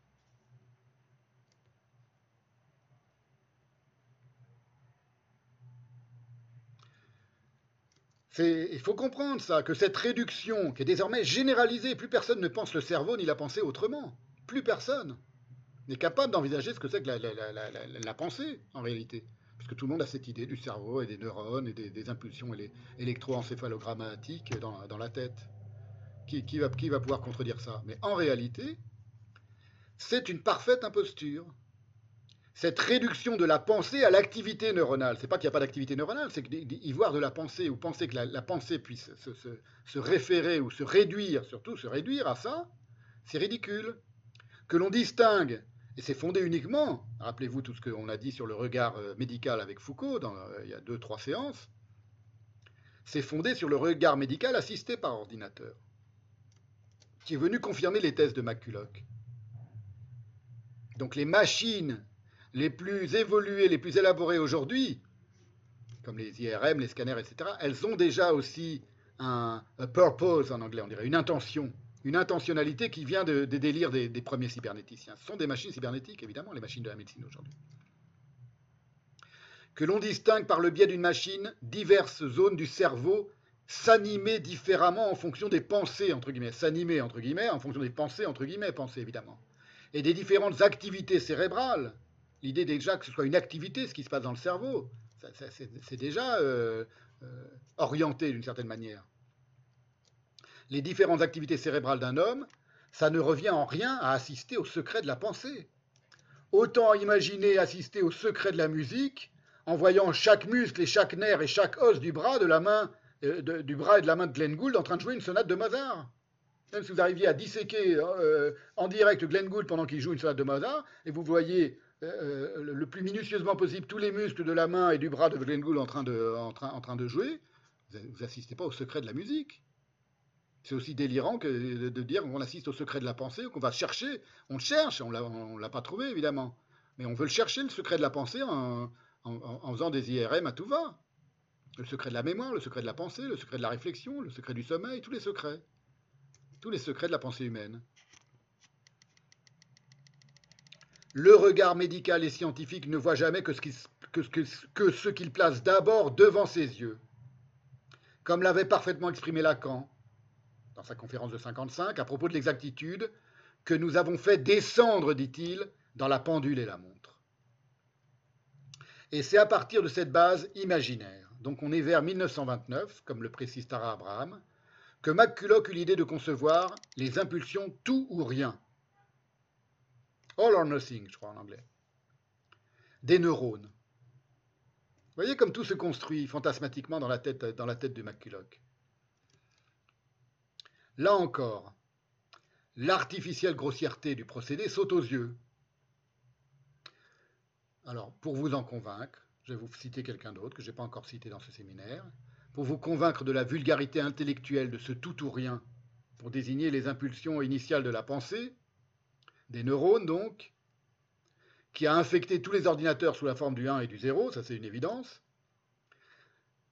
Speaker 1: Il faut comprendre ça, que cette réduction qui est désormais généralisée, plus personne ne pense le cerveau ni la pensée autrement. Plus personne n'est capable d'envisager ce que c'est que la, pensée en réalité. Parce que tout le monde a cette idée du cerveau et des neurones et des, impulsions électroencéphalogrammatiques dans, dans la tête. Qui, va, qui va pouvoir contredire ça? Mais en réalité, c'est une parfaite imposture cette réduction de la pensée à l'activité neuronale. C'est pas qu'il n'y a pas d'activité neuronale, c'est qu'y voir de la pensée ou penser que la, pensée puisse se, référer ou se réduire, surtout se réduire à ça, c'est ridicule. Que l'on distingue, et c'est fondé uniquement, rappelez-vous tout ce qu'on a dit sur le regard euh, médical avec Foucault euh, il y a deux, trois séances, c'est fondé sur le regard médical assisté par ordinateur, qui est venu confirmer les thèses de McCulloch. Donc les machines les plus évoluées, les plus élaborées aujourd'hui, comme les IRM, les scanners, etc., elles ont déjà aussi un purpose en anglais, on dirait, une intention, une intentionnalité qui vient des délires des, premiers cybernéticiens. Ce sont des machines cybernétiques, évidemment, les machines de la médecine aujourd'hui. Que l'on distingue par le biais d'une machine diverses zones du cerveau s'animer différemment en fonction des pensées, entre guillemets, s'animer, entre guillemets, en fonction des pensées, entre guillemets, pensées, évidemment, et des différentes activités cérébrales L'idée déjà que ce soit une activité, ce qui se passe dans le cerveau, c'est déjà euh, euh, orienté d'une certaine manière. Les différentes activités cérébrales d'un homme, ça ne revient en rien à assister au secret de la pensée. Autant imaginer assister au secret de la musique en voyant chaque muscle et chaque nerf et chaque os du bras, de la main, euh, du bras et de la main de Glenn Gould en train de jouer une sonate de Mozart. Même si vous arriviez à disséquer en direct Glenn Gould pendant qu'il joue une sonate de Mozart, et vous voyez euh, le plus minutieusement possible tous les muscles de la main et du bras de Glenn Gould en train de, en en jouer, vous n'assistez pas au secret de la musique. C'est aussi délirant que de dire qu'on assiste au secret de la pensée, qu'on va chercher. On cherche, on ne l'a pas trouvé évidemment. Mais on veut le chercher, le secret de la pensée, en, en, faisant des IRM à tout va. Le secret de la mémoire, le secret de la pensée, le secret de la réflexion, le secret du sommeil, tous les secrets. Tous les secrets de la pensée humaine. Le regard médical et scientifique ne voit jamais que ce qu'il place d'abord devant ses yeux. Comme l'avait parfaitement exprimé Lacan dans sa conférence de 55 à propos de l'exactitude que nous avons fait descendre, dit-il, dans la pendule et la montre. Et c'est à partir de cette base imaginaire, donc on est vers 1929, comme le précise Tara Abraham, que McCulloch eut l'idée de concevoir les impulsions tout ou rien, All or nothing, je crois en anglais. Des neurones. Vous voyez comme tout se construit fantasmatiquement dans la tête, dans la de McCulloch. Là encore, l'artificielle grossièreté du procédé saute aux yeux. Alors, pour vous en convaincre, je vais vous citer quelqu'un d'autre que je n'ai pas encore cité dans ce séminaire, pour vous convaincre de la vulgarité intellectuelle de ce tout ou rien, pour désigner les impulsions initiales de la pensée, des neurones donc, qui a infecté tous les ordinateurs sous la forme du 1 et du 0, ça c'est une évidence.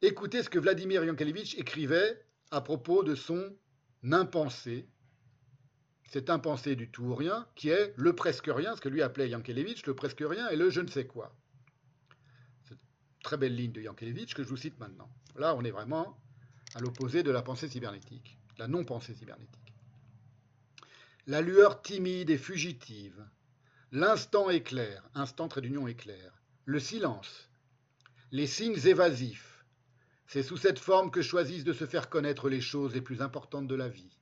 Speaker 1: Écoutez ce que Vladimir Yankelevitch écrivait à propos de son impensé, cet impensé du tout ou rien, qui est le presque rien, ce que lui appelait Yankelevitch, le presque rien et le je ne sais quoi. C'est une très belle ligne de Yankelevitch que je vous cite maintenant. Là, on est vraiment à l'opposé de la pensée cybernétique, la non-pensée cybernétique la lueur timide et fugitive, l'instant éclair, instant trait d'union éclair, le silence, les signes évasifs, c'est sous cette forme que choisissent de se faire connaître les choses les plus importantes de la vie.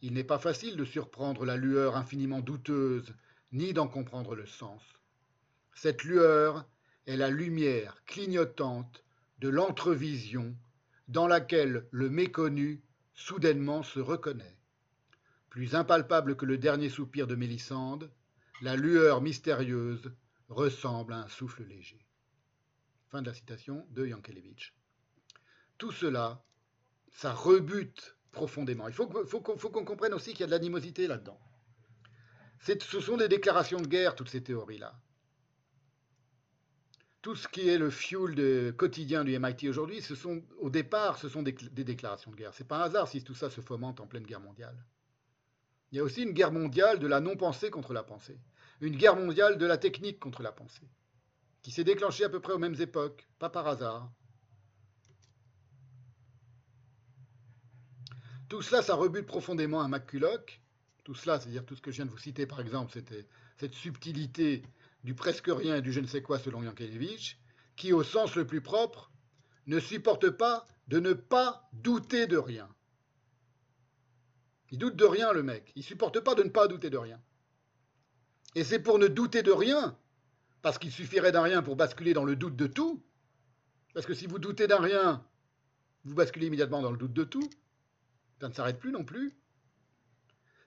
Speaker 1: Il n'est pas facile de surprendre la lueur infiniment douteuse, ni d'en comprendre le sens. Cette lueur est la lumière clignotante de l'entrevision dans laquelle le méconnu soudainement se reconnaît plus impalpable que le dernier soupir de Mélissande, la lueur mystérieuse ressemble à un souffle léger. Fin de la citation de Yankelevitch. Tout cela, ça rebute profondément. Il faut, qu'on comprenne aussi qu'il y a de l'animosité là-dedans. Ce sont des déclarations de guerre, toutes ces théories-là. Tout ce qui est le fuel quotidien du MIT aujourd'hui, au départ, ce sont des, des déclarations de guerre. C'est pas un hasard si tout ça se fomente en pleine guerre mondiale. Il y a aussi une guerre mondiale de la non-pensée contre la pensée. Une guerre mondiale de la technique contre la pensée, qui s'est déclenchée à peu près aux mêmes époques, pas par hasard. Tout cela, ça rebute profondément un McCulloch. Tout cela, c'est-à-dire tout ce que je viens de vous citer, par exemple, c'était cette subtilité du presque rien et du je ne sais quoi selon Yankelevitch, qui, au sens le plus propre, ne supporte pas de ne pas douter de rien. Il doute de rien, le mec. Il supporte pas de ne pas douter de rien. Et c'est pour ne douter de rien, parce qu'il suffirait d'un rien pour basculer dans le doute de tout. Parce que si vous doutez d'un rien, vous basculez immédiatement dans le doute de tout. Ça ne s'arrête plus non plus.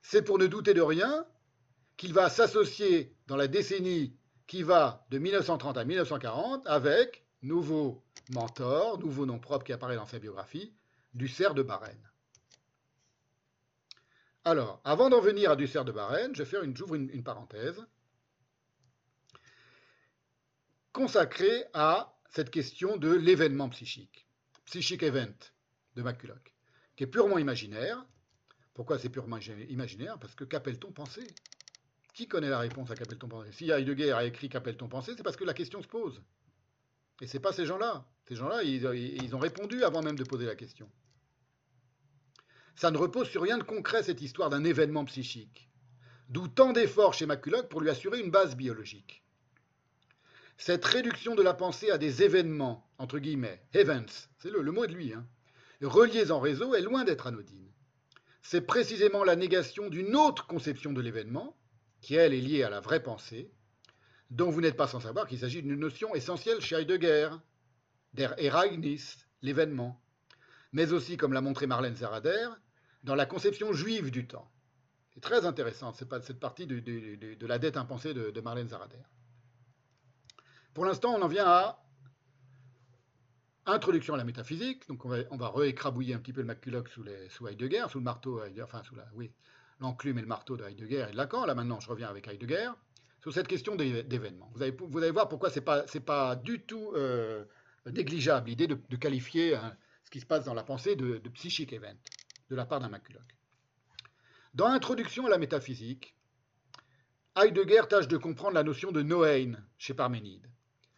Speaker 1: C'est pour ne douter de rien qu'il va s'associer dans la décennie qui va de 1930 à 1940 avec nouveau mentor, nouveau nom propre qui apparaît dans sa biographie, du cerf de Barène. Alors, avant d'en venir à du cerf de Barène, je vais j'ouvre une, parenthèse consacrée à cette question de l'événement psychique, psychic event de McCulloch, qui est purement imaginaire. Pourquoi c'est purement imaginaire? Parce que qu'appelle-t-on pensée? Qui connaît la réponse à qu'appelle-t-on pensée? Si Heidegger a écrit qu'appelle-t-on pensée, c'est parce que la question se pose. Et ce n'est pas ces gens-là. Ces gens-là, ils ont répondu avant même de poser la question. Ça ne repose sur rien de concret, cette histoire d'un événement psychique. D'où tant d'efforts chez McCulloch pour lui assurer une base biologique. Cette réduction de la pensée à des événements, entre guillemets, events, c'est le, mot de lui, hein, reliés en réseau, est loin d'être anodine. C'est précisément la négation d'une autre conception de l'événement, qui elle est liée à la vraie pensée, dont vous n'êtes pas sans savoir qu'il s'agit d'une notion essentielle chez Heidegger, der Ereignis, l'événement, mais aussi, comme l'a montré Marlène Zarader, dans la conception juive du temps. C'est très intéressant, cette partie de, la dette impensée de, Marlène Zarader. Pour l'instant, on en vient à introduction à la métaphysique. Donc, on va, on réécrabouiller un petit peu le McCulloch sous, sous Heidegger, sous le marteau, enfin, sous la, l'enclume et le marteau de Heidegger et de Lacan. Là, maintenant, je reviens avec Heidegger sur cette question d'événements. Vous allez, vous allez voir pourquoi ce n'est pas, pas du tout euh, négligeable l'idée de, qualifier hein, ce qui se passe dans la pensée de, de psychic event de la part d'un Maculoc. Dans l'introduction à la métaphysique, Heidegger tâche de comprendre la notion de Noein chez Parménide,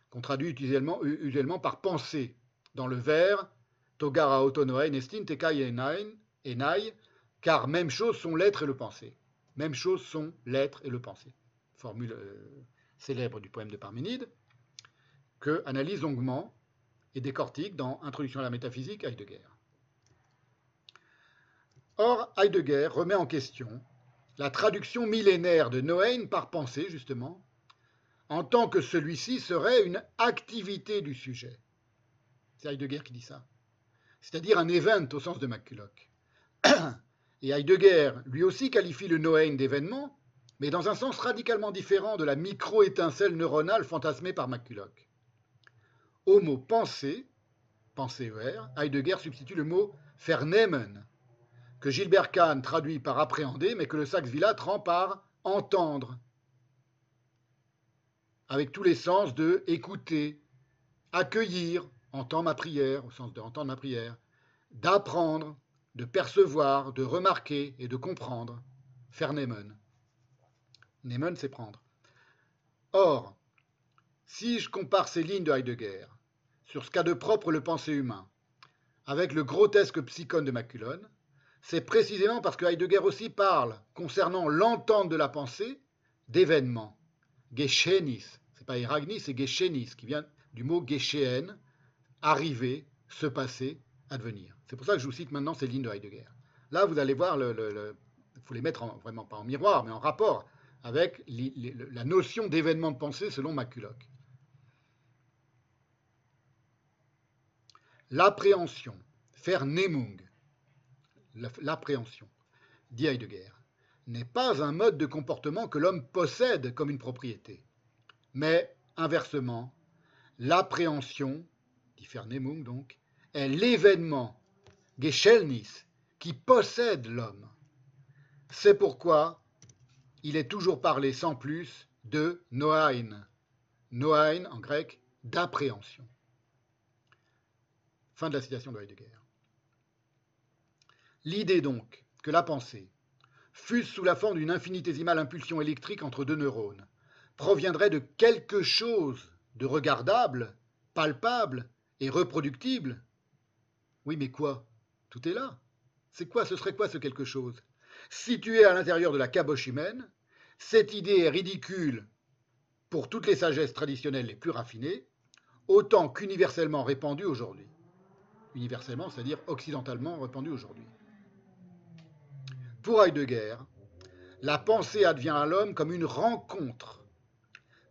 Speaker 1: qu'on traduit usuellement, par pensée dans le vers Togara Noein estin tekai enai, car même chose sont l'être et le pensée. Même chose sont l'être et le pensée. Formule euh, célèbre du poème de Parménide, que analyse longuement et décortique dans Introduction à la métaphysique Heidegger. Or, Heidegger remet en question la traduction millénaire de Noein par pensée, justement, en tant que celui-ci serait une activité du sujet. C'est Heidegger qui dit ça. C'est-à-dire un event au sens de McCulloch. Et Heidegger, lui aussi, qualifie le Noein d'événement, mais dans un sens radicalement différent de la micro-étincelle neuronale fantasmée par McCulloch. Au mot pensée, pensée ER, Heidegger substitue le mot vernehmen, que Gilbert Kahn traduit par appréhender, mais que le Saxe-Villat rend par entendre, avec tous les sens de écouter, accueillir, entendre ma prière, au sens de entendre ma prière, d'apprendre, de percevoir, de remarquer et de comprendre, faire Nehmen. Nehmen, c'est prendre. Or, si je compare ces lignes de Heidegger sur ce qu'a de propre le pensée humain avec le grotesque psychone de Maculone, c'est précisément parce que Heidegger aussi parle, concernant l'entente de la pensée, d'événements. Geschenis, c'est pas Eragnis, c'est Geschenis, qui vient du mot Geschehen, arriver, se passer, advenir. C'est pour ça que je vous cite maintenant ces lignes de Heidegger. Là, vous allez voir, il faut les mettre vraiment pas en miroir, mais en rapport avec la notion d'événement de pensée selon McCulloch. L'appréhension, faire Nemung, l'appréhension, dit Heidegger, n'est pas un mode de comportement que l'homme possède comme une propriété, mais inversement, l'appréhension, dit Ferneyung donc, est l'événement, Geschellnis, qui possède l'homme. C'est pourquoi il est toujours parlé sans plus de noain, noain en grec, d'appréhension. Fin de la citation de Heidegger. L'idée donc que la pensée, fût sous la forme d'une infinitésimale impulsion électrique entre deux neurones, proviendrait de quelque chose de regardable, palpable et reproductible. Oui, mais quoi? Tout est là. C'est quoi? Ce serait quoi ce quelque chose? Situé à l'intérieur de la caboche humaine, cette idée est ridicule pour toutes les sagesses traditionnelles les plus raffinées, autant qu'universellement répandue aujourd'hui. Universellement, c'est-à-dire occidentalement répandue aujourd'hui. Pour Heidegger, la pensée advient à l'homme comme une rencontre,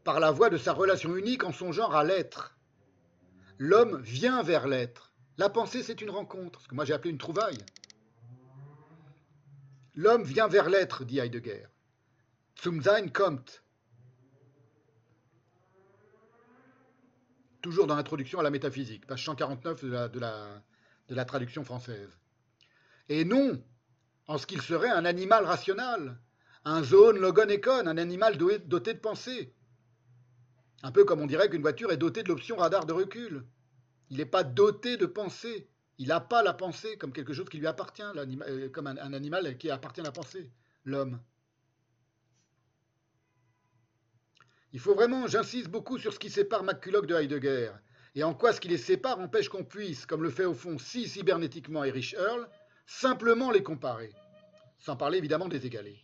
Speaker 1: par la voie de sa relation unique en son genre à l'être. L'homme vient vers l'être. La pensée, c'est une rencontre, ce que moi j'ai appelé une trouvaille. L'homme vient vers l'être, dit Heidegger. Zum Sein kommt. Toujours dans l'introduction à la métaphysique, page 149 de la, de la, de la traduction française. Et non en ce qu'il serait un animal rationnel, un zone logon un animal doté de pensée. Un peu comme on dirait qu'une voiture est dotée de l'option radar de recul. Il n'est pas doté de pensée. Il n'a pas la pensée comme quelque chose qui lui appartient, euh, comme un, un animal qui appartient à la pensée, l'homme. Il faut vraiment, j'insiste beaucoup sur ce qui sépare McCulloch de Heidegger, et en quoi ce qui les sépare empêche qu'on puisse, comme le fait au fond si cybernétiquement Erich Earl, simplement les comparer sans parler évidemment des égalés.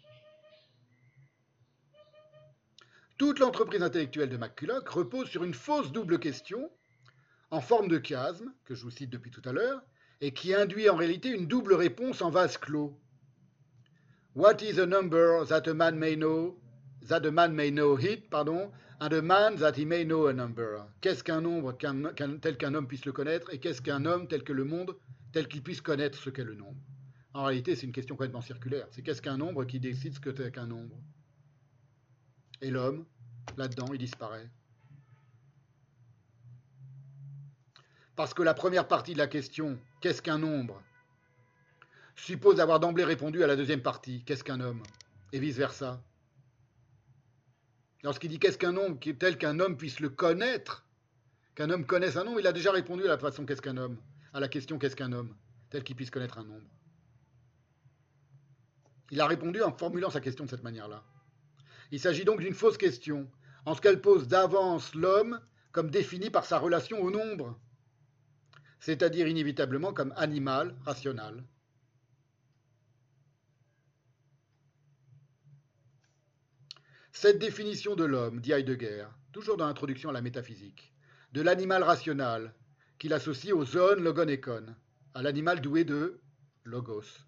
Speaker 1: Toute l'entreprise intellectuelle de McCulloch repose sur une fausse double question, en forme de chiasme, que je vous cite depuis tout à l'heure, et qui induit en réalité une double réponse en vase clos. What is a number that a man may know, that a man may know it, pardon, and a man that he may know a number? Qu'est-ce qu'un nombre tel qu'un homme puisse le connaître, et qu'est-ce qu'un homme tel que le monde, tel qu'il puisse connaître ce qu'est le nombre en réalité, c'est une question complètement circulaire. C'est qu'est-ce qu'un nombre qui décide ce que c'est qu'un nombre? Et l'homme, là-dedans, il disparaît. Parce que la première partie de la question, qu'est-ce qu'un nombre? suppose avoir d'emblée répondu à la deuxième partie, qu'est-ce qu'un homme? Et vice-versa. Lorsqu'il dit qu'est-ce qu'un nombre tel qu'un homme puisse le connaître, qu'un homme connaisse un nombre, il a déjà répondu à la façon qu'est-ce qu'un homme, à la question qu'est-ce qu'un homme, tel qu'il puisse connaître un nombre. Il a répondu en formulant sa question de cette manière-là. Il s'agit donc d'une fausse question, en ce qu'elle pose d'avance l'homme comme défini par sa relation au nombre, c'est-à-dire inévitablement comme animal rationnel. Cette définition de l'homme, dit Heidegger, toujours dans l'introduction à la métaphysique, de l'animal rationnel, qu'il associe au zoon logonekon, à l'animal doué de logos,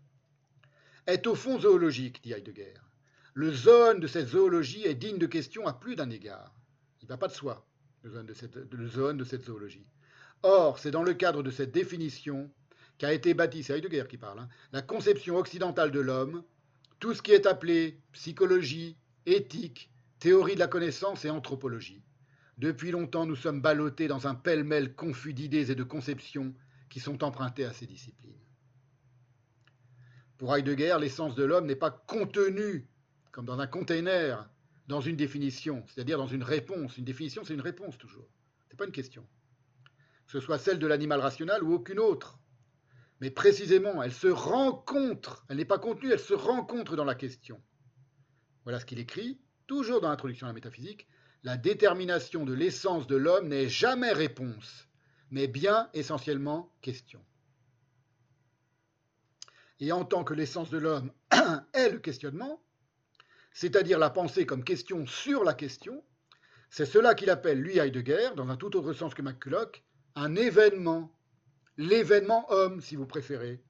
Speaker 1: est au fond zoologique, dit Heidegger. Le zone de cette zoologie est digne de question à plus d'un égard. Il ne va pas de soi, le zone de cette, zoologie. Or, c'est dans le cadre de cette définition qu'a été bâtie, c'est Heidegger qui parle, hein, la conception occidentale de l'homme, tout ce qui est appelé psychologie, éthique, théorie de la connaissance et anthropologie. Depuis longtemps, nous sommes ballottés dans un pêle-mêle confus d'idées et de conceptions qui sont empruntées à ces disciplines. Pour Heidegger, l'essence de l'homme n'est pas contenue comme dans un container, dans une définition, c'est-à-dire dans une réponse. Une définition, c'est une réponse toujours. Ce n'est pas une question. Que ce soit celle de l'animal rationnel ou aucune autre. Mais précisément, elle se rencontre, elle n'est pas contenue, elle se rencontre dans la question. Voilà ce qu'il écrit, toujours dans l'introduction à la métaphysique. La détermination de l'essence de l'homme n'est jamais réponse, mais bien essentiellement question. Et en tant que l'essence de l'homme est le questionnement, c'est-à-dire la pensée comme question sur la question, c'est cela qu'il appelle, lui, Heidegger, dans un tout autre sens que McCulloch, un événement, l'événement homme, si vous préférez,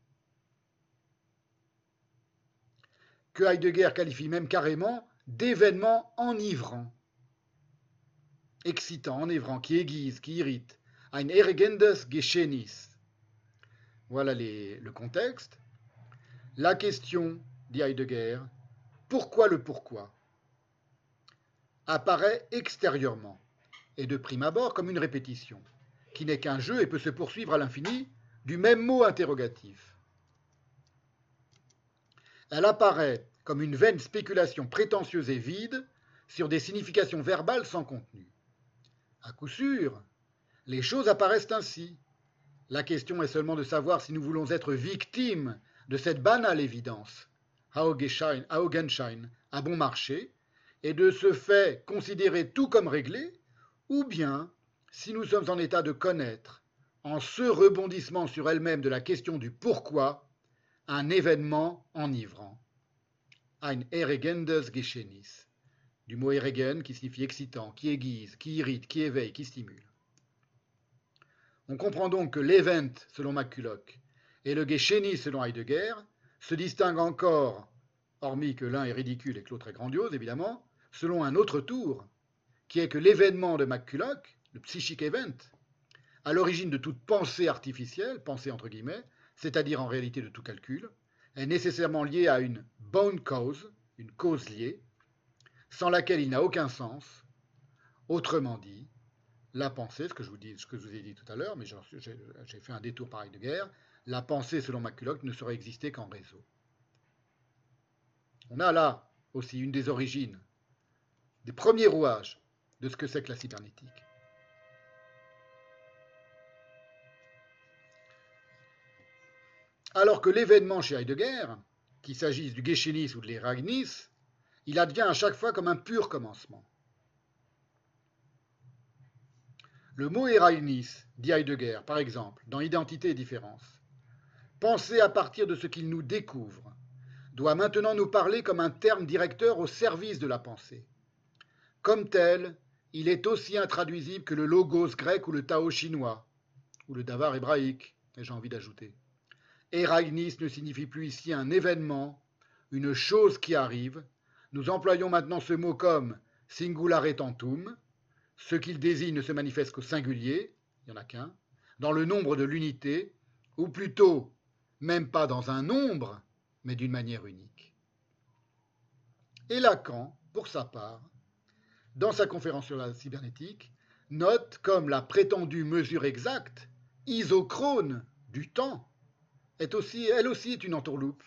Speaker 1: que Heidegger qualifie même carrément d'événement enivrant, excitant, enivrant, qui aiguise, qui irrite, ein erregendes Geschehnis. Voilà le contexte. La question, dit Heidegger, pourquoi le pourquoi? Apparaît extérieurement et de prime abord comme une répétition, qui n'est qu'un jeu et peut se poursuivre à l'infini du même mot interrogatif. Elle apparaît comme une vaine spéculation prétentieuse et vide sur des significations verbales sans contenu. À coup sûr, les choses apparaissent ainsi. La question est seulement de savoir si nous voulons être victimes de cette banale évidence, Augenschein, à bon marché, et de ce fait considérer tout comme réglé, ou bien si nous sommes en état de connaître, en ce rebondissement sur elle-même de la question du pourquoi, un événement enivrant. Ein erregendes Geschehnis, du mot erregen qui signifie excitant, qui aiguise, qui irrite, qui éveille, qui stimule. On comprend donc que l'event, selon McCulloch, et le Geschehnis, selon Heidegger, se distinguent encore, hormis que l'un est ridicule et que l'autre est grandiose, évidemment, selon un autre tour, qui est que l'événement de McCulloch, le psychic event, à l'origine de toute pensée artificielle, pensée entre guillemets, c'est-à-dire en réalité de tout calcul, est nécessairement lié à une bone cause, une cause liée, sans laquelle il n'a aucun sens. Autrement dit, la pensée, ce que je vous, dis, ce que je vous ai dit tout à l'heure, mais j'ai fait un détour pareil de guerre, la pensée, selon McCulloch, ne saurait exister qu'en réseau. On a là aussi une des origines, des premiers rouages de ce que c'est que la cybernétique. Alors que l'événement chez Heidegger, qu'il s'agisse du Geschehnis ou de l'Eragnis, il advient à chaque fois comme un pur commencement. Le mot Eragnis, dit Heidegger, par exemple, dans Identité et différence, penser à partir de ce qu'il nous découvre, doit maintenant nous parler comme un terme directeur au service de la pensée. Comme tel, il est aussi intraduisible que le logos grec ou le Tao chinois, ou le davar hébraïque, j'ai envie d'ajouter. Eragnis ne signifie plus ici un événement, une chose qui arrive. Nous employons maintenant ce mot comme singulare tantum. Ce qu'il désigne ne se manifeste qu'au singulier, il n'y en a qu'un, dans le nombre de l'unité, ou plutôt, même pas dans un nombre, mais d'une manière unique. Et Lacan, pour sa part, dans sa conférence sur la cybernétique, note comme la prétendue mesure exacte, isochrone du temps, est aussi, elle aussi est une entourloupe,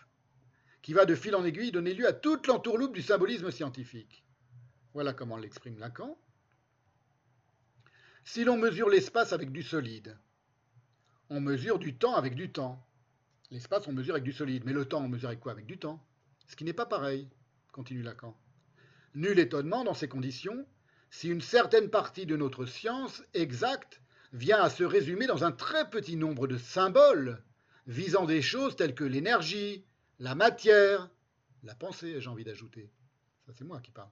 Speaker 1: qui va de fil en aiguille donner lieu à toute l'entourloupe du symbolisme scientifique. Voilà comment l'exprime Lacan. Si l'on mesure l'espace avec du solide, on mesure du temps avec du temps. L'espace, on mesure avec du solide, mais le temps, on mesure avec quoi? Avec du temps. Ce qui n'est pas pareil, continue Lacan. Nul étonnement dans ces conditions si une certaine partie de notre science exacte vient à se résumer dans un très petit nombre de symboles visant des choses telles que l'énergie, la matière, la pensée, j'ai envie d'ajouter. Ça, c'est moi qui parle.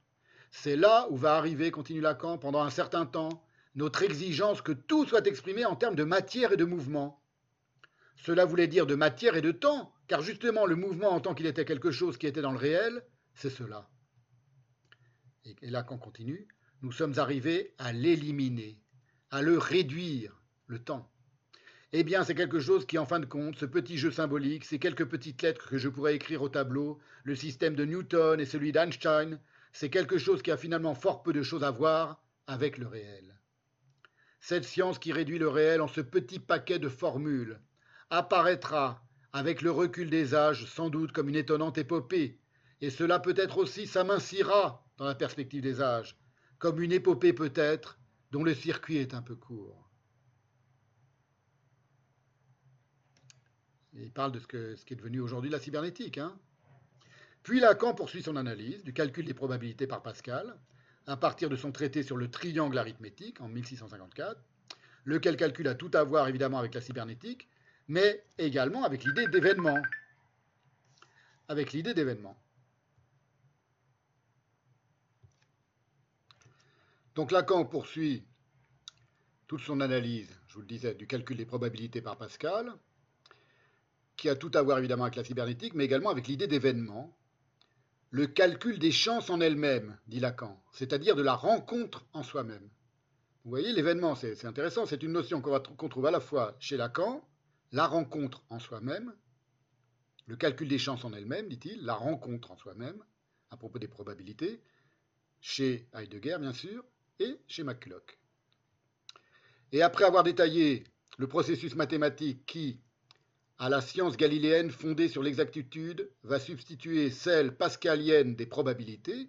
Speaker 1: C'est là où va arriver, continue Lacan, pendant un certain temps, notre exigence que tout soit exprimé en termes de matière et de mouvement. Cela voulait dire de matière et de temps, car justement le mouvement en tant qu'il était quelque chose qui était dans le réel, c'est cela. Et, là, qu'on continue, nous sommes arrivés à l'éliminer, à le réduire, le temps. Eh bien, c'est quelque chose qui, en fin de compte, ce petit jeu symbolique, ces quelques petites lettres que je pourrais écrire au tableau, le système de Newton et celui d'Einstein, c'est quelque chose qui a finalement fort peu de choses à voir avec le réel. Cette science qui réduit le réel en ce petit paquet de formules apparaîtra, avec le recul des âges, sans doute comme une étonnante épopée, et cela peut-être aussi s'amincira dans la perspective des âges, comme une épopée peut-être dont le circuit est un peu court. Il parle de ce, qui est devenu aujourd'hui la cybernétique. Hein. Puis Lacan poursuit son analyse du calcul des probabilités par Pascal, à partir de son traité sur le triangle arithmétique en 1654, lequel calcul a tout à voir évidemment avec la cybernétique, mais également avec l'idée d'événement. Avec l'idée d'événement. Donc Lacan poursuit toute son analyse, je vous le disais, du calcul des probabilités par Pascal, qui a tout à voir évidemment avec la cybernétique, mais également avec l'idée d'événement, le calcul des chances en elles-mêmes, dit Lacan, c'est-à-dire de la rencontre en soi-même. Vous voyez, l'événement, c'est intéressant, c'est une notion qu'on trouve à la fois chez Lacan, la rencontre en soi-même, le calcul des chances en elles-mêmes, dit-il, la rencontre en soi-même, à propos des probabilités, chez Heidegger bien sûr, et chez McCulloch. Et après avoir détaillé le processus mathématique qui, à la science galiléenne fondée sur l'exactitude, va substituer celle pascalienne des probabilités,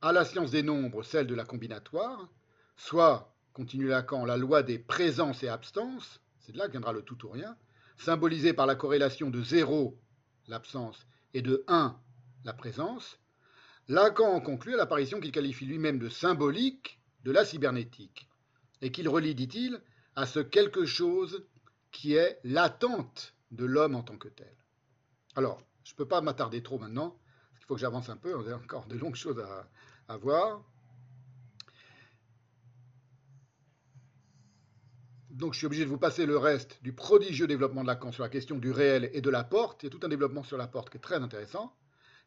Speaker 1: à la science des nombres celle de la combinatoire, soit, continue Lacan, la loi des présences et abstances, c'est de là que viendra le tout ou rien, symbolisée par la corrélation de 0, l'absence, et de 1, la présence, Lacan en conclut à l'apparition qu'il qualifie lui-même de symbolique de la cybernétique, et qu'il relie, dit-il, à ce quelque chose qui est l'attente de l'homme en tant que tel. Alors, je ne peux pas m'attarder trop maintenant, parce qu'il faut que j'avance un peu, on a encore de longues choses à, à voir. Donc je suis obligé de vous passer le reste du prodigieux développement de Lacan sur la question du réel et de la porte. Il y a tout un développement sur la porte qui est très intéressant.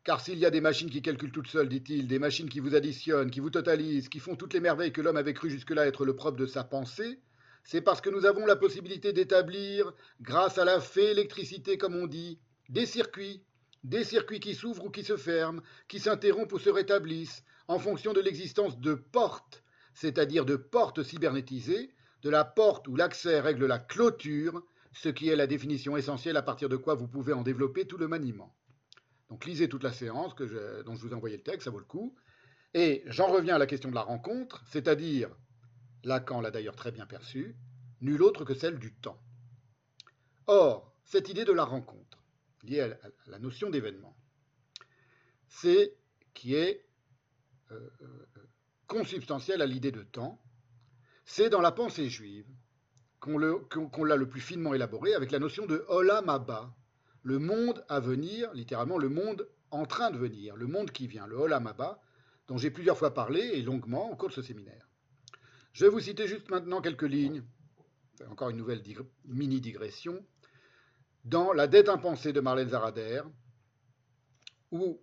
Speaker 1: Car s'il y a des machines qui calculent toutes seules, dit-il, des machines qui vous additionnent, qui vous totalisent, qui font toutes les merveilles que l'homme avait cru jusque-là être le propre de sa pensée, c'est parce que nous avons la possibilité d'établir, grâce à la fée électricité comme on dit, des circuits, des circuits qui s'ouvrent ou qui se ferment, qui s'interrompent ou se rétablissent, en fonction de l'existence de portes, c'est-à-dire de portes cybernétisées, de la porte où l'accès règle la clôture, ce qui est la définition essentielle à partir de quoi vous pouvez en développer tout le maniement. Donc lisez toute la séance que dont je vous ai envoyé le texte, ça vaut le coup. Et j'en reviens à la question de la rencontre, c'est-à-dire, Lacan l'a d'ailleurs très bien perçu, nul autre que celle du temps. Or, cette idée de la rencontre, liée à la notion d'événement, c'est qui est euh, euh, consubstantielle à l'idée de temps, c'est dans la pensée juive qu'on l'a le plus finement élaboré avec la notion de Olam Abba, le monde à venir, littéralement le monde en train de venir, le monde qui vient, le Olam Abba, dont j'ai plusieurs fois parlé et longuement au cours de ce séminaire. Je vais vous citer juste maintenant quelques lignes, encore une nouvelle mini-digression, dans La dette impensée de Marlène Zarader, où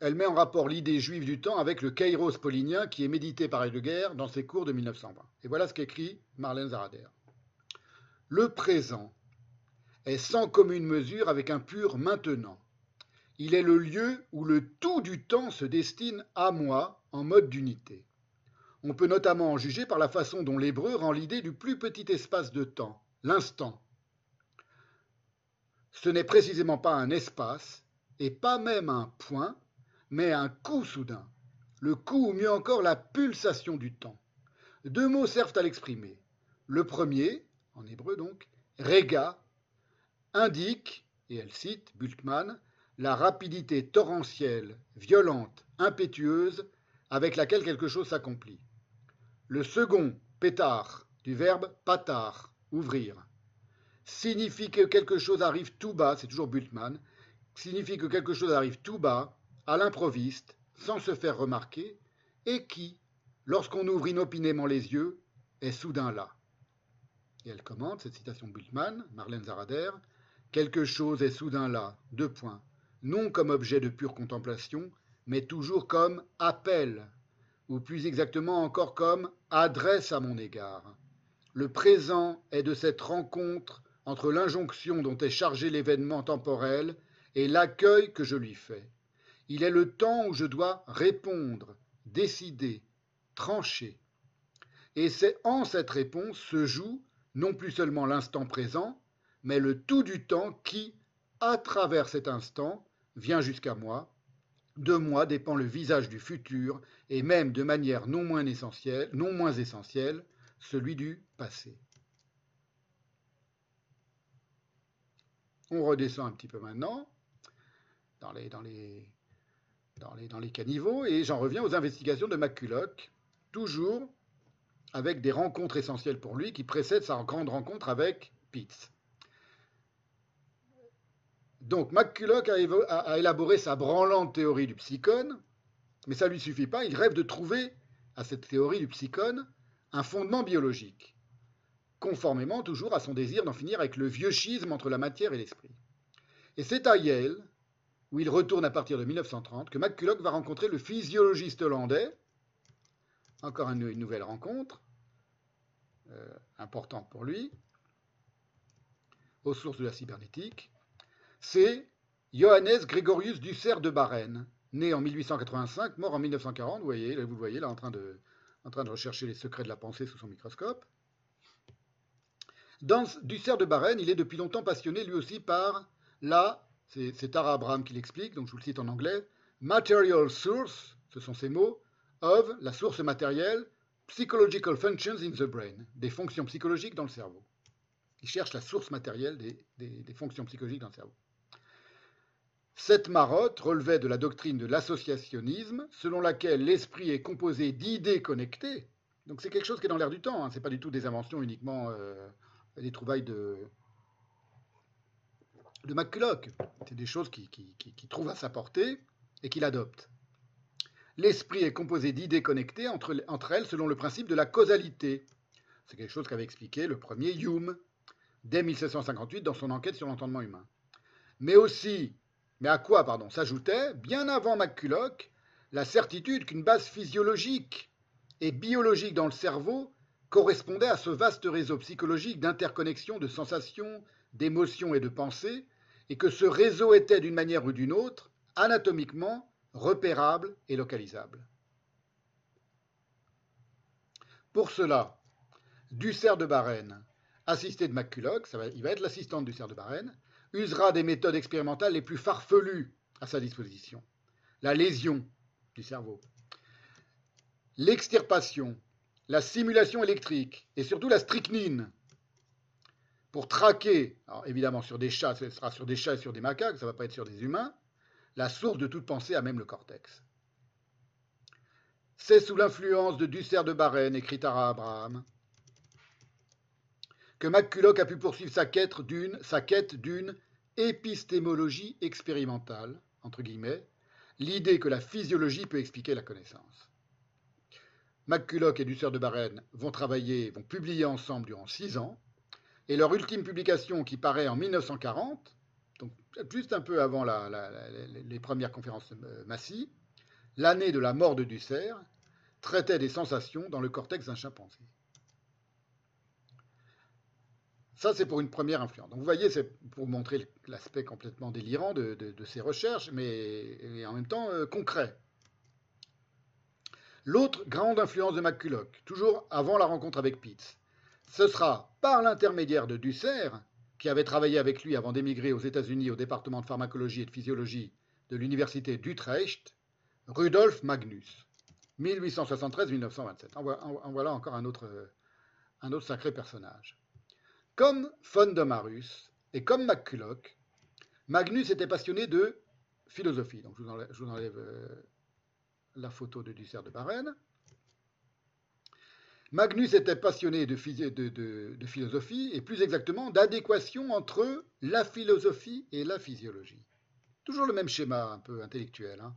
Speaker 1: elle met en rapport l'idée juive du temps avec le kairos paulinien qui est médité par Heidegger dans ses cours de 1920. Et voilà ce qu'écrit Marlène Zarader. Le présent est sans commune mesure avec un pur maintenant. Il est le lieu où le tout du temps se destine à moi en mode d'unité. On peut notamment en juger par la façon dont l'hébreu rend l'idée du plus petit espace de temps, l'instant. Ce n'est précisément pas un espace, et pas même un point, mais un coup soudain, le coup ou mieux encore la pulsation du temps. Deux mots servent à l'exprimer. Le premier, en hébreu donc, rega, indique, et elle cite Bultmann, la rapidité torrentielle, violente, impétueuse avec laquelle quelque chose s'accomplit. Le second, pétard, du verbe patar, ouvrir, signifie que quelque chose arrive tout bas, c'est toujours Bultmann, signifie que quelque chose arrive tout bas, à l'improviste, sans se faire remarquer, et qui, lorsqu'on ouvre inopinément les yeux, est soudain là. Et elle commente cette citation Bultmann, Marlène Zarader, Quelque chose est soudain là, deux points, non comme objet de pure contemplation, mais toujours comme appel, ou plus exactement encore comme adresse à mon égard. Le présent est de cette rencontre entre l'injonction dont est chargé l'événement temporel et l'accueil que je lui fais. Il est le temps où je dois répondre, décider, trancher. Et c'est en cette réponse se joue non plus seulement l'instant présent, mais le tout du temps qui, à travers cet instant, vient jusqu'à moi. De moi dépend le visage du futur, et même de manière non moins essentielle, celui du passé. On redescend un petit peu maintenant dans les, dans les caniveaux, et j'en reviens aux investigations de McCulloch, toujours avec des rencontres essentielles pour lui qui précèdent sa grande rencontre avec Pitts. Donc McCulloch a, élaboré sa branlante théorie du psychone, mais ça ne lui suffit pas, il rêve de trouver à cette théorie du psychone un fondement biologique, conformément toujours à son désir d'en finir avec le vieux schisme entre la matière et l'esprit. Et c'est à Yale où il retourne à partir de 1930, que McCulloch va rencontrer le physiologiste hollandais, encore une, nouvelle rencontre, euh, importante pour lui, aux sources de la cybernétique, c'est Johannes Gregorius Dussert de Barren, né en 1885, mort en 1940. Vous, voyez, vous le voyez là en train, de, rechercher les secrets de la pensée sous son microscope. Dans Dussert de Barren, il est depuis longtemps passionné lui aussi par la, c'est Tara Abraham qui l'explique, donc je vous le cite en anglais, material source, ce sont ces mots, of, la source matérielle, psychological functions in the brain, des fonctions psychologiques dans le cerveau. Il cherche la source matérielle des fonctions psychologiques dans le cerveau. Cette marotte relevait de la doctrine de l'associationnisme, selon laquelle l'esprit est composé d'idées connectées. Donc c'est quelque chose qui est dans l'air du temps, hein. ce n'est pas du tout des inventions uniquement euh, des trouvailles de, de McCulloch. C'est des choses qu'il qui, trouve à sa portée et qu'il adopte. L'esprit est composé d'idées connectées entre, entre, elles selon le principe de la causalité. C'est quelque chose qu'avait expliqué le premier Hume dès 1758 dans son enquête sur l'entendement humain. Mais aussi mais à quoi, s'ajoutait, bien avant McCulloch, la certitude qu'une base physiologique et biologique dans le cerveau correspondait à ce vaste réseau psychologique d'interconnexion de sensations, d'émotions et de pensées, et que ce réseau était d'une manière ou d'une autre anatomiquement repérable et localisable. Pour cela, Dussert de Barren, assisté de McCulloch, il va être l'assistant de Dussert de Barren, usera des méthodes expérimentales les plus farfelues à sa disposition. La lésion du cerveau, l'extirpation, la simulation électrique et surtout la strychnine pour traquer, évidemment sur des chats, ce sera sur des chats et sur des macaques, ça ne va pas être sur des humains, la source de toute pensée à même le cortex. C'est sous l'influence de Dussert de Barren, écrit Tara Abraham, que McCulloch a pu poursuivre sa quête d'une, sa quête d'une épistémologie expérimentale, entre guillemets, l'idée que la physiologie peut expliquer la connaissance. McCulloch et Dussert de Barren vont travailler, vont publier ensemble durant six ans, et leur ultime publication, qui paraît en 1940, donc juste un peu avant les premières conférences euh, Massy, l'année de la mort de Dussert, traitait des sensations dans le cortex d'un chimpanzé. Ça, c'est pour une première influence. Donc vous voyez, c'est pour montrer l'aspect complètement délirant de, ces recherches, mais en même temps euh, concret. L'autre grande influence de McCulloch, toujours avant la rencontre avec Pitts, ce sera par l'intermédiaire de Dussert, qui avait travaillé avec lui avant d'émigrer aux États-Unis au département de pharmacologie et de physiologie de l'université d'Utrecht, Rudolf Magnus, 1873-1927. En voilà encore un autre, un autre sacré personnage. Comme Fondomarus et comme McCulloch, Magnus était passionné de philosophie. Donc je vous enlève, euh, la photo de Dussert de Barren. Magnus était passionné de, philosophie et plus exactement d'adéquation entre la philosophie et la physiologie. Toujours le même schéma un peu intellectuel. Hein.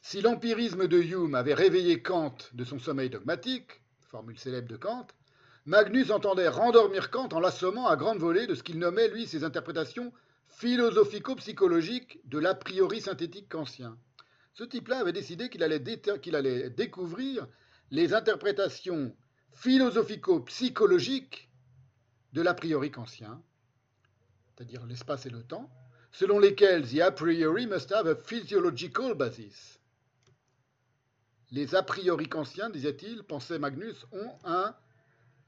Speaker 1: Si l'empirisme de Hume avait réveillé Kant de son sommeil dogmatique, formule célèbre de Kant, Magnus entendait rendormir Kant en l'assommant à grande volée de ce qu'il nommait, lui, ses interprétations philosophico-psychologiques de l'a priori synthétique kantien. Ce type-là avait décidé qu'il allait, découvrir les interprétations philosophico-psychologiques de l'a priori kantien, c'est-à-dire l'espace et le temps, selon lesquels the a priori must have a physiological basis. Les a priori kantiens, disait-il, pensait Magnus, ont un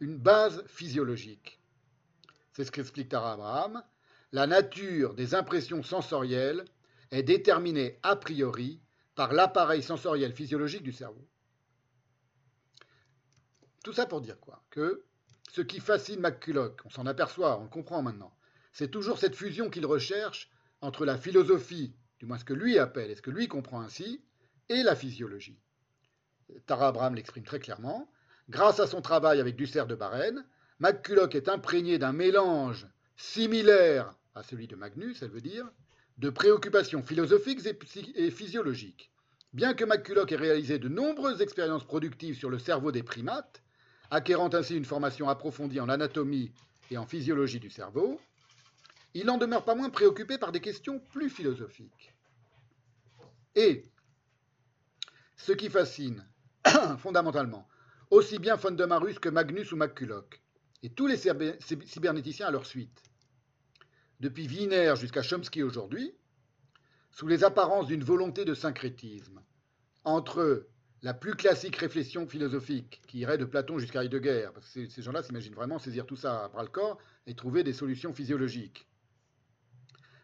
Speaker 1: une base physiologique. C'est ce qu'explique Tara Abraham. La nature des impressions sensorielles est déterminée a priori par l'appareil sensoriel physiologique du cerveau. Tout ça pour dire quoi? Que ce qui fascine McCulloch, on s'en aperçoit, on le comprend maintenant, c'est toujours cette fusion qu'il recherche entre la philosophie, du moins ce que lui appelle et ce que lui comprend ainsi, et la physiologie. Tara Abraham l'exprime très clairement. Grâce à son travail avec Dussert de Barren, McCulloch est imprégné d'un mélange similaire à celui de Magnus, elle veut dire, de préoccupations philosophiques et physiologiques. Bien que McCulloch ait réalisé de nombreuses expériences productives sur le cerveau des primates, acquérant ainsi une formation approfondie en anatomie et en physiologie du cerveau, il n'en demeure pas moins préoccupé par des questions plus philosophiques. Et ce qui fascine fondamentalement aussi bien Fondemarus que Magnus ou McCulloch, et tous les cybernéticiens à leur suite. Depuis Wiener jusqu'à Chomsky aujourd'hui, sous les apparences d'une volonté de syncrétisme entre la plus classique réflexion philosophique qui irait de Platon jusqu'à Heidegger, parce que ces gens-là s'imaginent vraiment saisir tout ça à bras le corps et trouver des solutions physiologiques.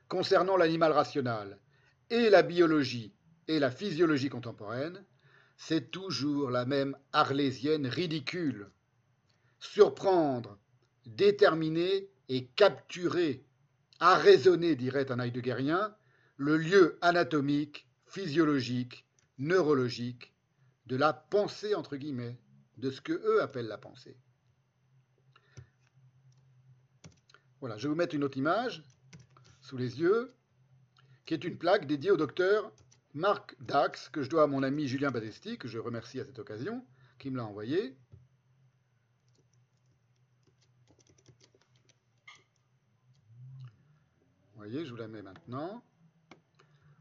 Speaker 1: Concernant l'animal rationnel et la biologie et la physiologie contemporaine, c'est toujours la même arlésienne ridicule. Surprendre, déterminer et capturer, arraisonner, dirait un heideggerien, le lieu anatomique, physiologique, neurologique de la pensée, entre guillemets, de ce que eux appellent la pensée. Voilà, je vais vous mettre une autre image sous les yeux, qui est une plaque dédiée au docteur Marc Dax, que je dois à mon ami Julien Badesti, que je remercie à cette occasion, qui me l'a envoyé. Vous voyez, je vous la mets maintenant.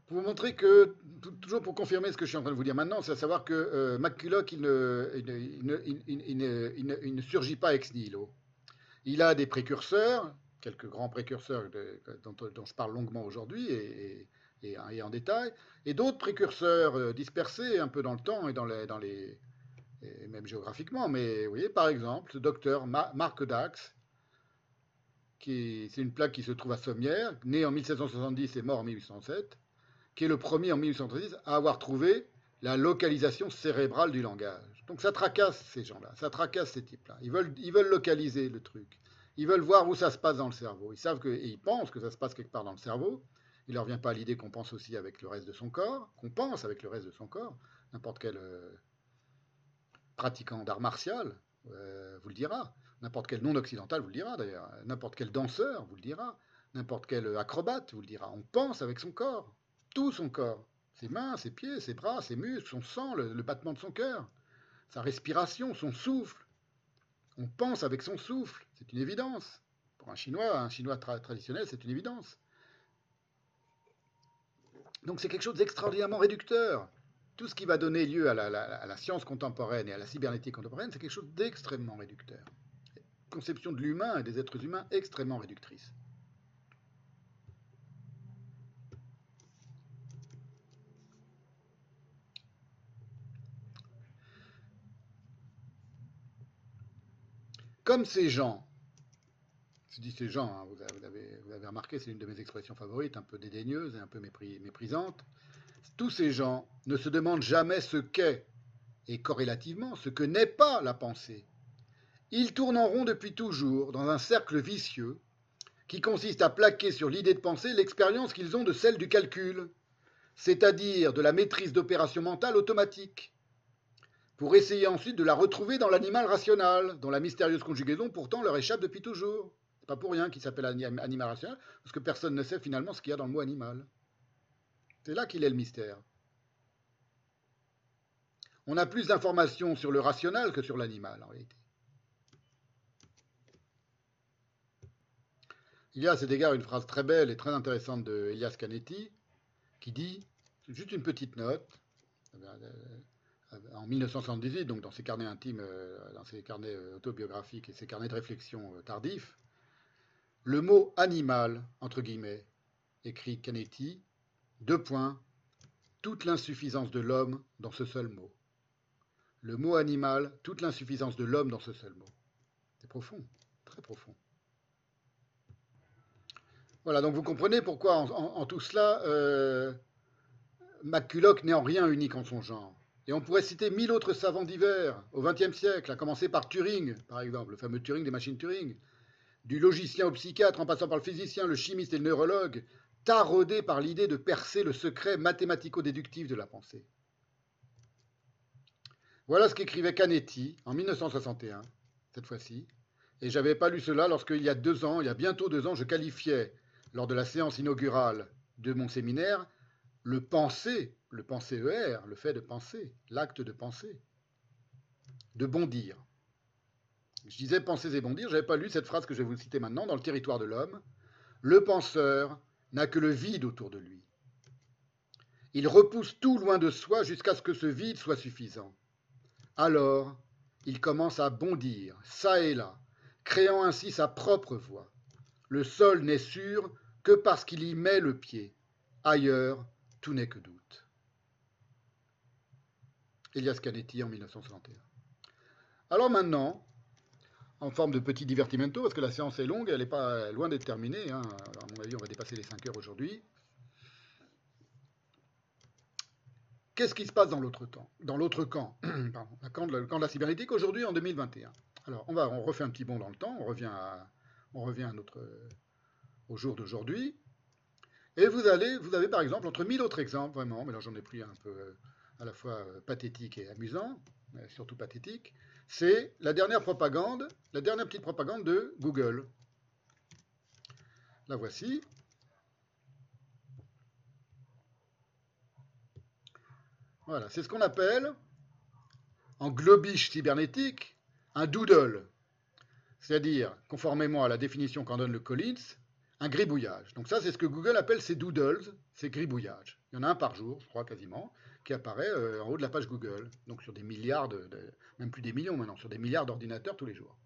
Speaker 1: Pour vous montrer que, toujours pour confirmer ce que je suis en train de vous dire maintenant, c'est à savoir que euh, McCulloch, il ne, surgit pas ex nihilo. Il a des précurseurs, quelques grands précurseurs dont, je parle longuement aujourd'hui et, en détail, et d'autres précurseurs euh, dispersés un peu dans le temps et dans les, dans les même géographiquement. Mais vous voyez, par exemple, ce docteur Marc Dax, c'est une plaque qui se trouve à Sommières, né en 1770 et mort en 1807, qui est le premier en 1870 à avoir trouvé la localisation cérébrale du langage. Donc ça tracasse ces gens-là, ça tracasse ces types-là. Ils veulent, ils veulent localiser le truc. Ils veulent voir où ça se passe dans le cerveau. Ils savent que, et ils pensent que ça se passe quelque part dans le cerveau. Il leur vient pas l'idée qu'on pense aussi avec le reste de son corps, qu'on pense avec le reste de son corps. N'importe quel euh, pratiquant d'art martial euh, vous le dira. N'importe quel non-occidental vous le dira d'ailleurs. N'importe quel danseur vous le dira. N'importe quel acrobate vous le dira. On pense avec son corps. Tout son corps. Ses mains, ses pieds, ses bras, ses muscles, son sang, le battement de son cœur. Sa respiration, son souffle. On pense avec son souffle, c'est une évidence. Pour un Chinois, un Chinois traditionnel, c'est une évidence. Donc c'est quelque chose d'extraordinairement réducteur. Tout ce qui va donner lieu à la, science contemporaine et à la cybernétique contemporaine, c'est quelque chose d'extrêmement réducteur. Conception de l'humain et des êtres humains extrêmement réductrice. Comme ces gens, dis ces gens, hein, vous, avez, remarqué, c'est une de mes expressions favorites, un peu dédaigneuse et un peu méprisante, tous ces gens ne se demandent jamais ce qu'est, et corrélativement, ce que n'est pas la pensée. Ils tournent en rond depuis toujours, dans un cercle vicieux, qui consiste à plaquer sur l'idée de pensée l'expérience qu'ils ont de celle du calcul, c'est-à-dire de la maîtrise d'opérations mentales automatiques pour essayer ensuite de la retrouver dans l'animal rationnel, dont la mystérieuse conjugaison pourtant leur échappe depuis toujours. Pas pour rien qu'il s'appelle animal rationnel, parce que personne ne sait finalement ce qu'il y a dans le mot animal. C'est là qu'il est le mystère. On a plus d'informations sur le rationnel que sur l'animal, en réalité. Il y a à cet égard une phrase très belle et très intéressante de Elias Canetti, qui dit, juste une petite note, en 1978, donc dans ses carnets intimes, euh, dans ses carnets euh, autobiographiques et ses carnets de réflexion euh, tardifs, le mot animal, entre guillemets, écrit Canetti, deux points, toute l'insuffisance de l'homme dans ce seul mot. Le mot animal, toute l'insuffisance de l'homme dans ce seul mot. C'est profond, très profond. Voilà, donc vous comprenez pourquoi en, tout cela, euh, n'est en rien unique en son genre. Et on pourrait citer mille autres savants divers au XXe siècle, à commencer par Turing, par exemple, le fameux Turing des machines Turing, du logicien au psychiatre en passant par le physicien, le chimiste et le neurologue, taraudés par l'idée de percer le secret mathématico-déductif de la pensée. Voilà ce qu'écrivait Canetti en 1961, cette fois-ci, et j'avais pas lu cela lorsqu'il y a deux ans, il y a bientôt deux ans, je qualifiais, lors de la séance inaugurale de mon séminaire, le penser le penser ER, le fait de penser, l'acte de penser, de bondir. Je disais penser et bondir, je n'avais pas lu cette phrase que je vais vous citer maintenant dans le territoire de l'homme. Le penseur n'a que le vide autour de lui. Il repousse tout loin de soi jusqu'à ce que ce vide soit suffisant. Alors, il commence à bondir, ça et là, créant ainsi sa propre voie. Le sol n'est sûr que parce qu'il y met le pied. Ailleurs, tout n'est que doute. Elias Canetti en 1961. Alors maintenant, en forme de petit divertimento, parce que la séance est longue, elle n'est pas loin d'être terminée. Hein. À mon avis, on va dépasser les 5 heures aujourd'hui. Qu'est-ce qui se passe dans l'autre temps Dans l'autre camp, le camp de la cybernétique aujourd'hui en 2021. Alors, on, va, on refait un petit bond dans le temps, on revient, on revient à notre, au jour d'aujourd'hui. Et vous, vous avez par exemple, entre mille autres exemples, vraiment, mais là j'en ai pris un peu euh, à la fois euh, pathétique et amusant, mais surtout pathétique, c'est la dernière propagande, la dernière petite propagande de Google. La voici. Voilà, c'est ce qu'on appelle, en globiche cybernétique, un doodle. C'est-à-dire, conformément à la définition qu'en donne le Collins, un gribouillage. Donc ça, c'est ce que Google appelle ses doodles, ses gribouillages. Il y en a un par jour, je crois quasiment, apparaît euh, en haut de la page Google. Donc sur des milliards, même plus des millions maintenant, sur des milliards d'ordinateurs tous les jours.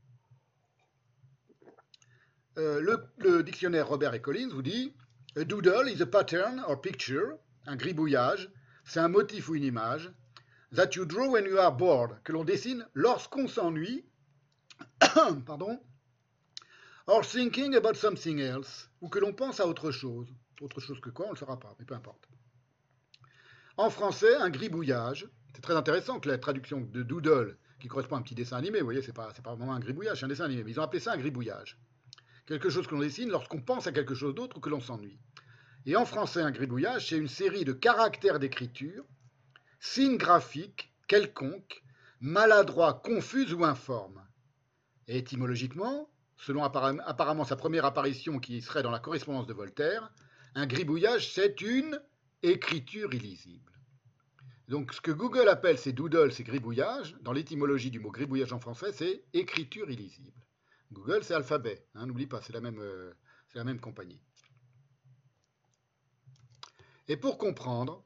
Speaker 1: Euh, le, le, dictionnaire Robert et Collins vous dit A doodle is a pattern or picture, un gribouillage, c'est un motif ou une image, that you draw when you are bored, que l'on dessine lorsqu'on s'ennuie, pardon, or thinking about something else, ou que l'on pense à autre chose. Autre chose que quoi, on ne le saura pas, mais peu importe. En français, un gribouillage, c'est très intéressant que la traduction de doodle, qui correspond à un petit dessin animé, vous voyez, c'est pas, pas vraiment un gribouillage, c'est un dessin animé, mais ils ont appelé ça un gribouillage. Quelque chose que l'on dessine lorsqu'on pense à quelque chose d'autre ou que l'on s'ennuie. Et en français, un gribouillage, c'est une série de caractères d'écriture, signes graphiques, quelconques, maladroits, confus ou informes. Et étymologiquement, selon apparemment sa première apparition qui serait dans la correspondance de Voltaire, un gribouillage, c'est une écriture illisible. Donc ce que Google appelle ces doodles, ces gribouillages, dans l'étymologie du mot gribouillage en français, c'est écriture illisible. Google, c'est alphabet, hein, n'oublie pas, c'est la, euh, la même compagnie. Et pour comprendre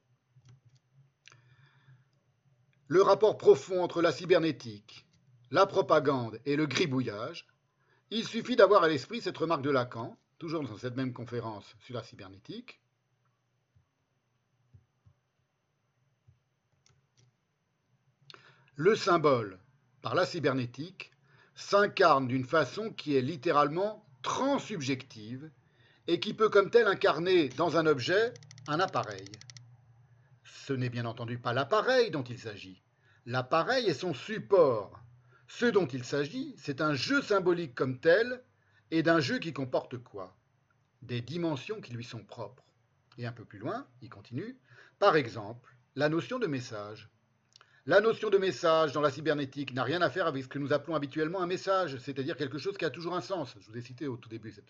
Speaker 1: le rapport profond entre la cybernétique, la propagande et le gribouillage, il suffit d'avoir à l'esprit cette remarque de Lacan, toujours dans cette même conférence sur la cybernétique. Le symbole, par la cybernétique, s'incarne d'une façon qui est littéralement transsubjective et qui peut comme telle incarner dans un objet un appareil. Ce n'est bien entendu pas l'appareil dont il s'agit. L'appareil est son support. Ce dont il s'agit, c'est un jeu symbolique comme tel, et d'un jeu qui comporte quoi? Des dimensions qui lui sont propres. Et un peu plus loin, il continue, par exemple, la notion de message. La notion de message dans la cybernétique n'a rien à faire avec ce que nous appelons habituellement un message, c'est-à-dire quelque chose qui a toujours un sens. Je vous ai cité au tout début ce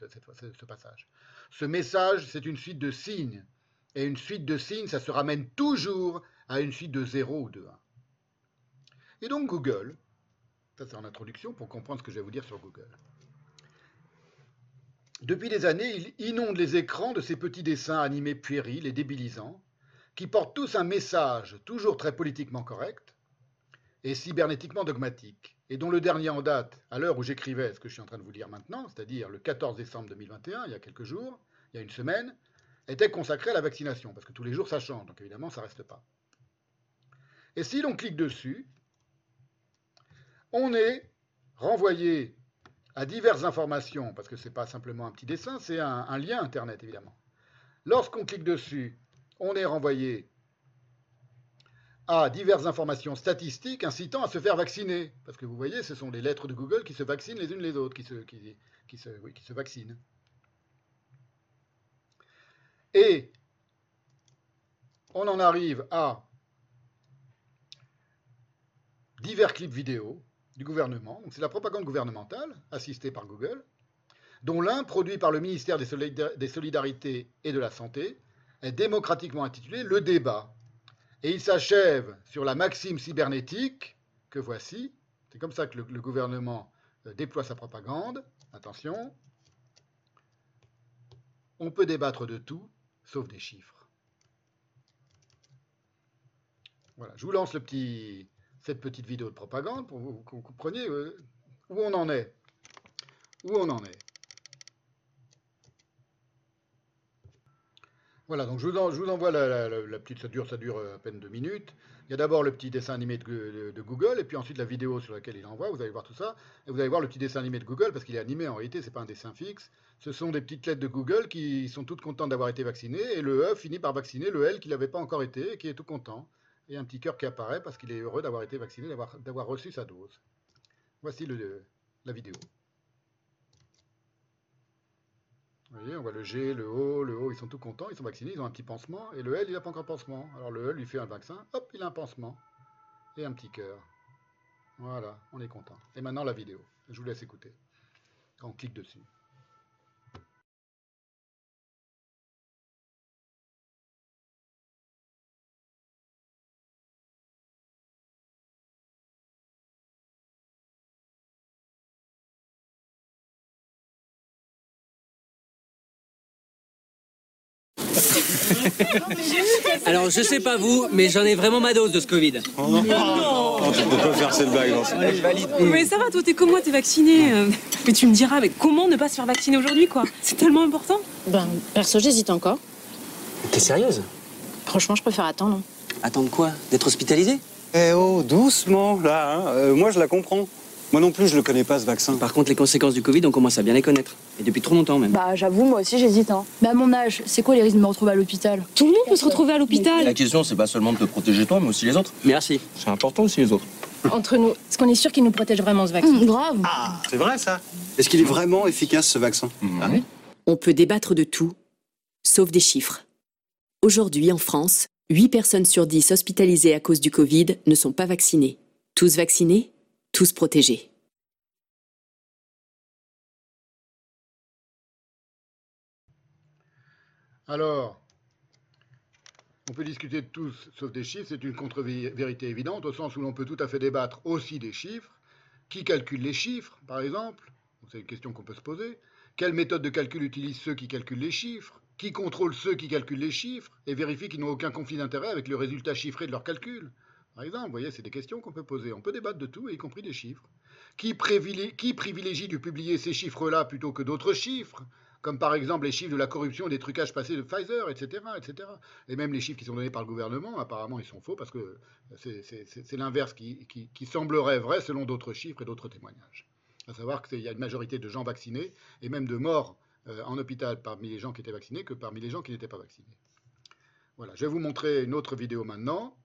Speaker 1: passage. Ce message, c'est une suite de signes, et une suite de signes, ça se ramène toujours à une suite de 0 ou de 1. Et donc Google, ça c'est en introduction pour comprendre ce que je vais vous dire sur Google. Depuis des années, il inonde les écrans de ces petits dessins animés puérils et débilisants, qui portent tous un message toujours très politiquement correct et cybernétiquement dogmatique, et dont le dernier en date, à l'heure où j'écrivais ce que je suis en train de vous dire maintenant, c'est-à-dire le 14 décembre 2021, il y a quelques jours, il y a une semaine, était consacré à la vaccination, parce que tous les jours ça change, donc évidemment ça ne reste pas. Et si l'on clique dessus, on est renvoyé à diverses informations, parce que ce n'est pas simplement un petit dessin, c'est un, un, lien Internet évidemment. Lorsqu'on clique dessus, on est renvoyé à diverses informations statistiques incitant à se faire vacciner. Parce que vous voyez, ce sont les lettres de Google qui se vaccinent les unes les autres, qui se, qui, se vaccinent. Et on en arrive à divers clips vidéo du gouvernement. C'est la propagande gouvernementale, assistée par Google, dont l'un, produit par le ministère des Solidarités et de la Santé, est démocratiquement intitulé Le débat. Et il s'achève sur la maxime cybernétique que voici. C'est comme ça que le, gouvernement euh, déploie sa propagande. Attention. On peut débattre de tout, sauf des chiffres. Voilà, je vous lance cette petite vidéo de propagande pour que vous compreniez euh. Où on en est. Voilà, donc je vous, envoie la, petite, ça dure, ça dure à peine deux minutes. Il y a d'abord le petit dessin animé de, Google, et puis ensuite la vidéo sur laquelle il envoie, vous allez voir tout ça, et vous allez voir le petit dessin animé de Google, parce qu'il est animé en réalité, c'est pas un dessin fixe. Ce sont des petites lettres de Google qui sont toutes contentes d'avoir été vaccinées, et le E finit par vacciner le L qui n'avait pas encore été, et qui est tout content. Et un petit cœur qui apparaît parce qu'il est heureux d'avoir été vacciné, d'avoir reçu sa dose. Voici la vidéo. Vous voyez, on voit le G, le O, le O, ils sont tout contents, ils sont vaccinés, ils ont un petit pansement, et le L, il n'a pas encore pansement. Alors le L lui fait un vaccin, hop, il a un pansement, et un petit cœur. Voilà, on est content. Et maintenant la vidéo, je vous laisse écouter. On clique dessus.
Speaker 2: Alors, je sais pas vous, mais j'en ai vraiment ma dose de ce Covid.
Speaker 3: Oh non, non. tu peux pas faire cette blague.
Speaker 4: Mais ça va, toi, t'es comme moi, t'es vacciné. Euh. Mais tu me diras, mais comment ne pas se faire vacciner aujourd'hui, quoi? C'est tellement important.
Speaker 5: Ben, perso, j'hésite encore.
Speaker 2: T'es sérieuse?
Speaker 5: Franchement, je préfère attendre.
Speaker 2: Attendre quoi? D'être hospitalisé
Speaker 3: Eh oh, doucement, là. Hein. Euh, moi, je la comprends. Moi non plus, je le connais pas ce vaccin.
Speaker 2: Par contre, les conséquences du Covid, on commence à bien les connaître. Et depuis trop longtemps même.
Speaker 6: Bah, j'avoue, moi aussi, j'hésite. Hein.
Speaker 7: Bah, à mon âge, c'est quoi les risques de me retrouver à l'hôpital?
Speaker 4: Tout le monde peut se retrouver à l'hôpital.
Speaker 8: La question, c'est pas seulement de te protéger toi, mais aussi les autres.
Speaker 2: Merci.
Speaker 8: C'est important aussi les autres.
Speaker 7: Entre nous, est-ce qu'on est sûr qu'il nous protège vraiment ce vaccin?
Speaker 6: Mmh, Grave.
Speaker 3: Ah, c'est vrai ça Est-ce qu'il est vraiment efficace ce vaccin?
Speaker 2: Mmh. ah, oui
Speaker 9: On peut débattre de tout, sauf des chiffres. Aujourd'hui, en France, 8 personnes sur 10 hospitalisées à cause du Covid ne sont pas vaccinées. Tous vaccinés, tous protégés.
Speaker 1: Alors, on peut discuter de tous sauf des chiffres, c'est une contre-vérité évidente, au sens où l'on peut tout à fait débattre aussi des chiffres. Qui calcule les chiffres, par exemple? C'est une question qu'on peut se poser. Quelle méthode de calcul utilisent ceux qui calculent les chiffres? Qui contrôle ceux qui calculent les chiffres et vérifie qu'ils n'ont aucun conflit d'intérêt avec le résultat chiffré de leur calcul? Par exemple, vous voyez, c'est des questions qu'on peut poser. On peut débattre de tout, y compris des chiffres. Qui privilégie, qui de publier ces chiffres-là plutôt que d'autres chiffres comme par exemple les chiffres de la corruption des trucages passés de Pfizer, etc., etc. Et même les chiffres qui sont donnés par le gouvernement, apparemment, ils sont faux parce que c'est l'inverse qui, semblerait vrai selon d'autres chiffres et d'autres témoignages. À savoir qu'il y a une majorité de gens vaccinés et même de morts euh, en hôpital parmi les gens qui étaient vaccinés que parmi les gens qui n'étaient pas vaccinés. Voilà, je vais vous montrer une autre vidéo maintenant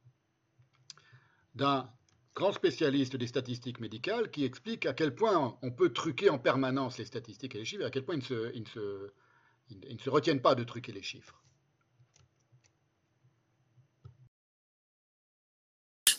Speaker 1: d'un grand spécialiste des statistiques médicales qui explique à quel point on peut truquer en permanence les statistiques et les chiffres et à quel point ils ne se retiennent pas de truquer les chiffres.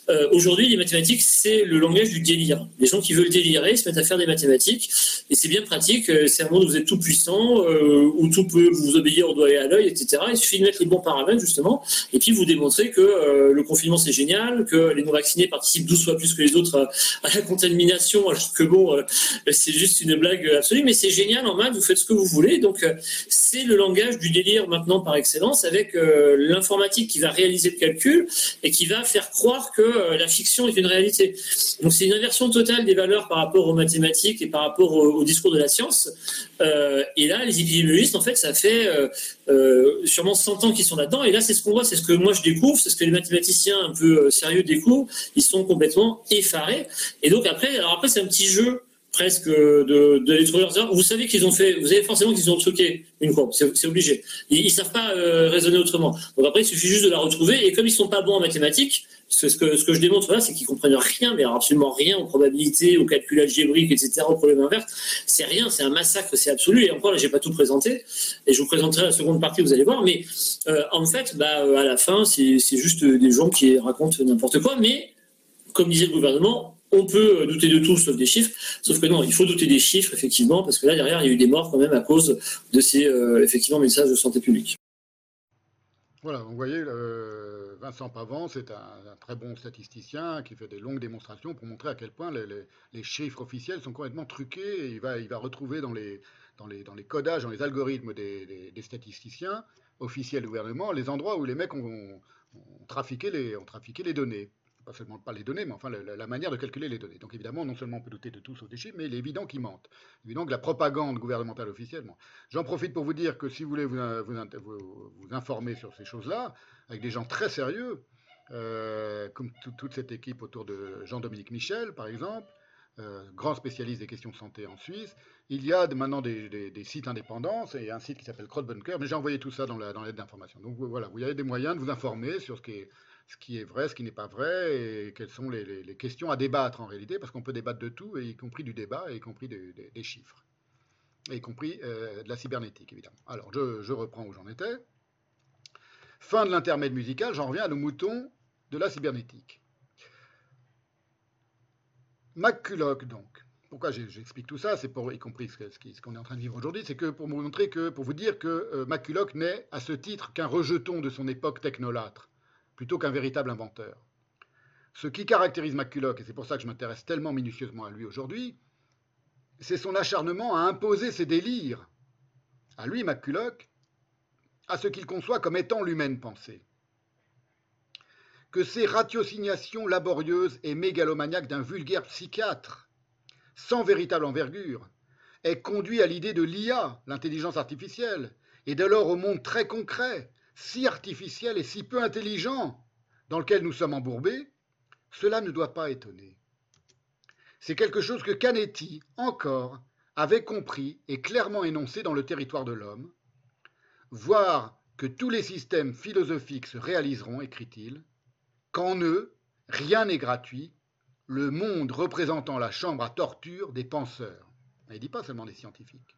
Speaker 10: Euh, aujourd'hui, les mathématiques, c'est le langage du délire. Les gens qui veulent délirer se mettent à faire des mathématiques. Et c'est bien pratique. Euh, c'est un monde où vous êtes tout puissant, euh, où tout peut vous obéir au doigt et à l'œil, etc. Il suffit de mettre les bons paramètres, justement. Et puis, vous démontrez que le confinement, c'est génial, que les non-vaccinés participent 12 fois plus que les autres à, la contamination, alors que bon, c'est juste une blague absolue. Mais c'est génial, en maths, vous faites ce que vous voulez. Donc, c'est le langage du délire maintenant par excellence, avec l'informatique qui va réaliser le calcul et qui va faire croire que euh, la fiction est une réalité. Donc c'est une inversion totale des valeurs par rapport aux mathématiques et par rapport au, discours de la science. Euh, et là, les épidémiologistes, en fait, ça fait euh, sûrement 100 ans qu'ils sont là-dedans. Et là, c'est ce qu'on voit, c'est ce que moi je découvre, c'est ce que les mathématiciens un peu sérieux découvrent. Ils sont complètement effarés. Et donc après, alors après, c'est un petit jeu presque de, de Vous savez qu'ils ont fait, vous savez forcément qu'ils ont truqué une courbe, c'est obligé. Ils, ne savent pas raisonner autrement. Donc après, il suffit juste de la retrouver. Et comme ils sont pas bons en mathématiques, ce, que, ce que je démontre là, c'est qu'ils comprennent rien, mais absolument rien aux probabilités, aux calculs algébriques, etc., aux problèmes inverses. C'est rien, c'est un massacre, c'est absolu. Et encore, là, j'ai pas tout présenté. Et je vous présenterai la seconde partie, vous allez voir. Mais euh, en fait, bah, euh, à la fin, c'est juste des gens qui racontent n'importe quoi. Mais, comme disait le gouvernement, on peut douter de tout sauf des chiffres. Sauf que non, il faut douter des chiffres, effectivement, parce que là, derrière, il y a eu des morts quand même à cause de ces, euh, effectivement, messages de santé publique.
Speaker 1: Voilà, vous voyez, Vincent Pavant, c'est un, très bon statisticien qui fait des longues démonstrations pour montrer à quel point les, chiffres officiels sont complètement truqués. Il, va, retrouver dans les, codages, dans les algorithmes des, statisticiens officiels du gouvernement, les endroits où les mecs ont trafiqué les données. Pas seulement pas les données, mais enfin la, la, manière de calculer les données. Donc évidemment, non seulement on peut douter de tout sauf des chiffres, mais il est évident qu'ils mentent. Évident que la propagande gouvernementale officiellement. J'en profite pour vous dire que si vous voulez vous, vous, vous informer sur ces choses-là, avec des gens très sérieux, euh, comme toute cette équipe autour de Jean-Dominique Michel, par exemple, euh, grand spécialiste des questions de santé en Suisse. Il y a maintenant des, des, sites indépendants, et un site qui s'appelle Crowdbunker, mais j'ai envoyé tout ça dans l'aide dans d'information. Donc voilà, vous avez des moyens de vous informer sur ce qui est, ce qui est vrai, ce qui n'est pas vrai, et quelles sont les, questions à débattre en réalité, parce qu'on peut débattre de tout, y compris du débat, y compris des, chiffres, y compris euh, de la cybernétique, évidemment. Alors, je, reprends où j'en étais. Fin de l'intermède musical, j'en reviens à nos moutons de la cybernétique. McCulloch, donc. Pourquoi j'explique tout ça? Y compris ce qu'on est en train de vivre aujourd'hui, c'est que pour vous montrer que, pour vous dire que euh, McCulloch n'est à ce titre qu'un rejeton de son époque technolâtre, plutôt qu'un véritable inventeur. Ce qui caractérise McCulloch, et c'est pour ça que je m'intéresse tellement minutieusement à lui aujourd'hui, c'est son acharnement à imposer ses délires, à lui, McCulloch, à ce qu'il conçoit comme étant l'humaine pensée que ces ratiosignations laborieuses et mégalomaniaques d'un vulgaire psychiatre, sans véritable envergure, aient conduit à l'idée de l'IA, l'intelligence artificielle, et dès lors au monde très concret, si artificiel et si peu intelligent, dans lequel nous sommes embourbés, cela ne doit pas étonner. C'est quelque chose que Canetti, encore, avait compris et clairement énoncé dans le territoire de l'homme, voir que tous les systèmes philosophiques se réaliseront, écrit-il, Qu'en eux, rien n'est gratuit, le monde représentant la chambre à torture des penseurs. Il ne dit pas seulement des scientifiques,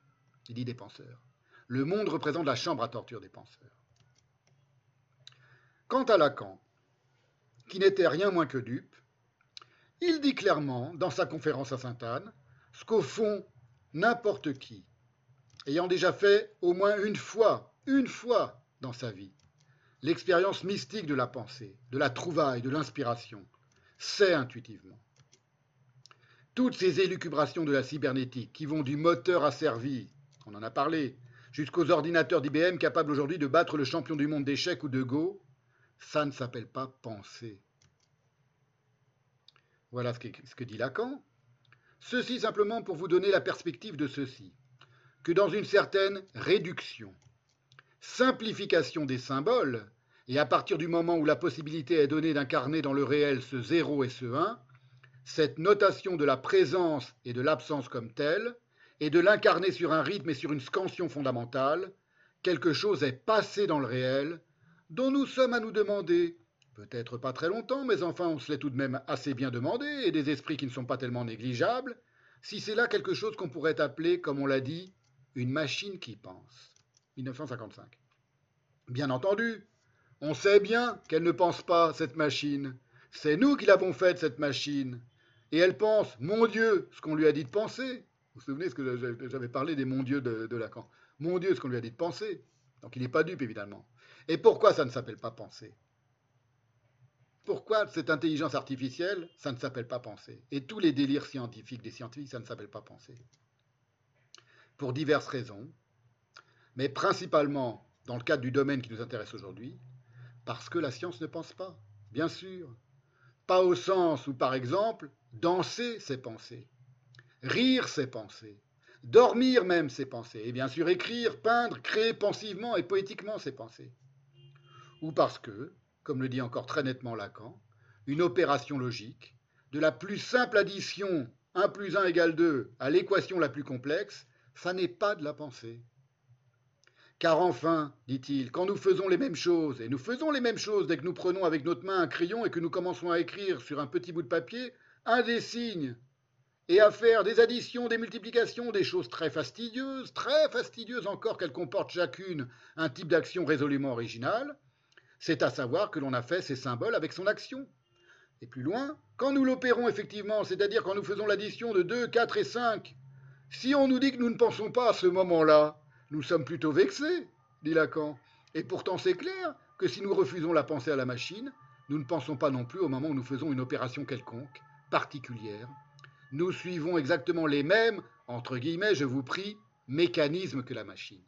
Speaker 1: il dit des penseurs. Le monde représente la chambre à torture des penseurs. Quant à Lacan, qui n'était rien moins que dupe, il dit clairement, dans sa conférence à Sainte-Anne, ce qu'au fond, n'importe qui, ayant déjà fait au moins une fois, une fois dans sa vie, l'expérience mystique de la pensée, de la trouvaille, de l'inspiration, sait intuitivement. Toutes ces élucubrations de la cybernétique qui vont du moteur asservi, on en a parlé, jusqu'aux ordinateurs d'IBM capables aujourd'hui de battre le champion du monde d'échecs ou de Go, ça ne s'appelle pas penser. Voilà ce que, dit Lacan. Ceci simplement pour vous donner la perspective de ceci, que dans une certaine réduction, simplification des symboles, et à partir du moment où la possibilité est donnée d'incarner dans le réel ce 0 et ce 1, cette notation de la présence et de l'absence comme telle, et de l'incarner sur un rythme et sur une scansion fondamentale, quelque chose est passé dans le réel, dont nous sommes à nous demander, peut-être pas très longtemps, mais enfin on se l'est tout de même assez bien demandé, et des esprits qui ne sont pas tellement négligeables, si c'est là quelque chose qu'on pourrait appeler, comme on l'a dit, une machine qui pense. 1955. Bien entendu, on sait bien qu'elle ne pense pas, cette machine. C'est nous qui l'avons faite, cette machine. Et elle pense, mon Dieu, ce qu'on lui a dit de penser. Vous vous souvenez ce que j'avais parlé des mon Dieu de, de, Lacan Mon Dieu, ce qu'on lui a dit de penser. Donc il n'est pas dupe, évidemment. Et pourquoi ça ne s'appelle pas penser Pourquoi cette intelligence artificielle, ça ne s'appelle pas penser Et tous les délires scientifiques des scientifiques, ça ne s'appelle pas penser Pour diverses raisons, mais principalement dans le cadre du domaine qui nous intéresse aujourd'hui, parce que la science ne pense pas, bien sûr. Pas au sens où, par exemple, danser, c'est penser. Rire, c'est penser. Dormir même, c'est penser. Et bien sûr, écrire, peindre, créer pensivement et poétiquement, c'est penser. Ou parce que, comme le dit encore très nettement Lacan, une opération logique, de la plus simple addition 1 plus 1 égale 2 à l'équation la plus complexe, ça n'est pas de la pensée. Car enfin, dit-il, quand nous faisons les mêmes choses, et nous faisons les mêmes choses dès que nous prenons avec notre main un crayon et que nous commençons à écrire sur un petit bout de papier un des signes, et à faire des additions, des multiplications, des choses très fastidieuses, très fastidieuses encore qu'elles comportent chacune un type d'action résolument original, c'est à savoir que l'on a fait ces symboles avec son action. Et plus loin, quand nous l'opérons effectivement, c'est-à-dire quand nous faisons l'addition de 2, 4 et 5, si on nous dit que nous ne pensons pas à ce moment-là, nous sommes plutôt vexés, dit Lacan. Et pourtant c'est clair que si nous refusons la pensée à la machine, nous ne pensons pas non plus au moment où nous faisons une opération quelconque, particulière. Nous suivons exactement les mêmes, entre guillemets, je vous prie, mécanismes que la machine.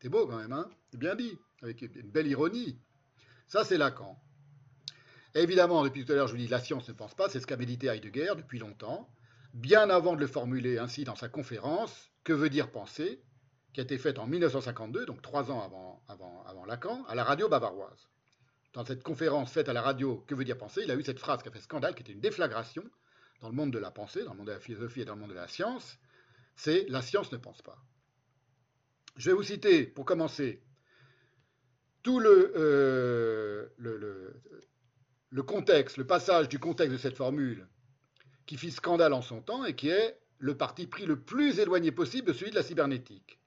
Speaker 1: C'est beau quand même, hein? Bien dit, avec une belle ironie. Ça, c'est Lacan. Évidemment, depuis tout à l'heure, je vous dis la science ne pense pas, c'est ce qu'a médité Heidegger depuis longtemps, bien avant de le formuler ainsi dans sa conférence Que veut dire penser qui a été faite en 1952, donc trois ans avant, avant, Lacan, à la radio bavaroise. Dans cette conférence faite à la radio Que veut dire penser, il a eu cette phrase qui a fait scandale, qui était une déflagration dans le monde de la pensée, dans le monde de la philosophie et dans le monde de la science, c'est La science ne pense pas. Je vais vous citer, pour commencer, tout le, euh, le contexte, le passage du contexte de cette formule qui fit scandale en son temps et qui est le parti pris le plus éloigné possible de celui de la cybernétique.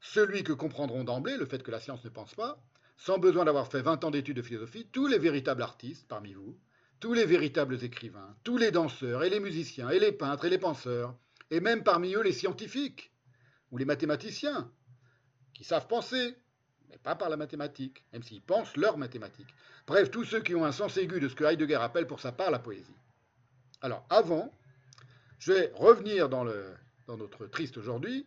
Speaker 1: Celui que comprendront d'emblée, le fait que la science ne pense pas, sans besoin d'avoir fait 20 ans d'études de philosophie, tous les véritables artistes parmi vous, tous les véritables écrivains, tous les danseurs et les musiciens et les peintres et les penseurs, et même parmi eux les scientifiques ou les mathématiciens, qui savent penser, pas par la mathématique, même s'ils pensent leur mathématique. Bref, tous ceux qui ont un sens aigu de ce que Heidegger appelle pour sa part la poésie. Alors, avant, je vais revenir dans, le, dans notre triste aujourd'hui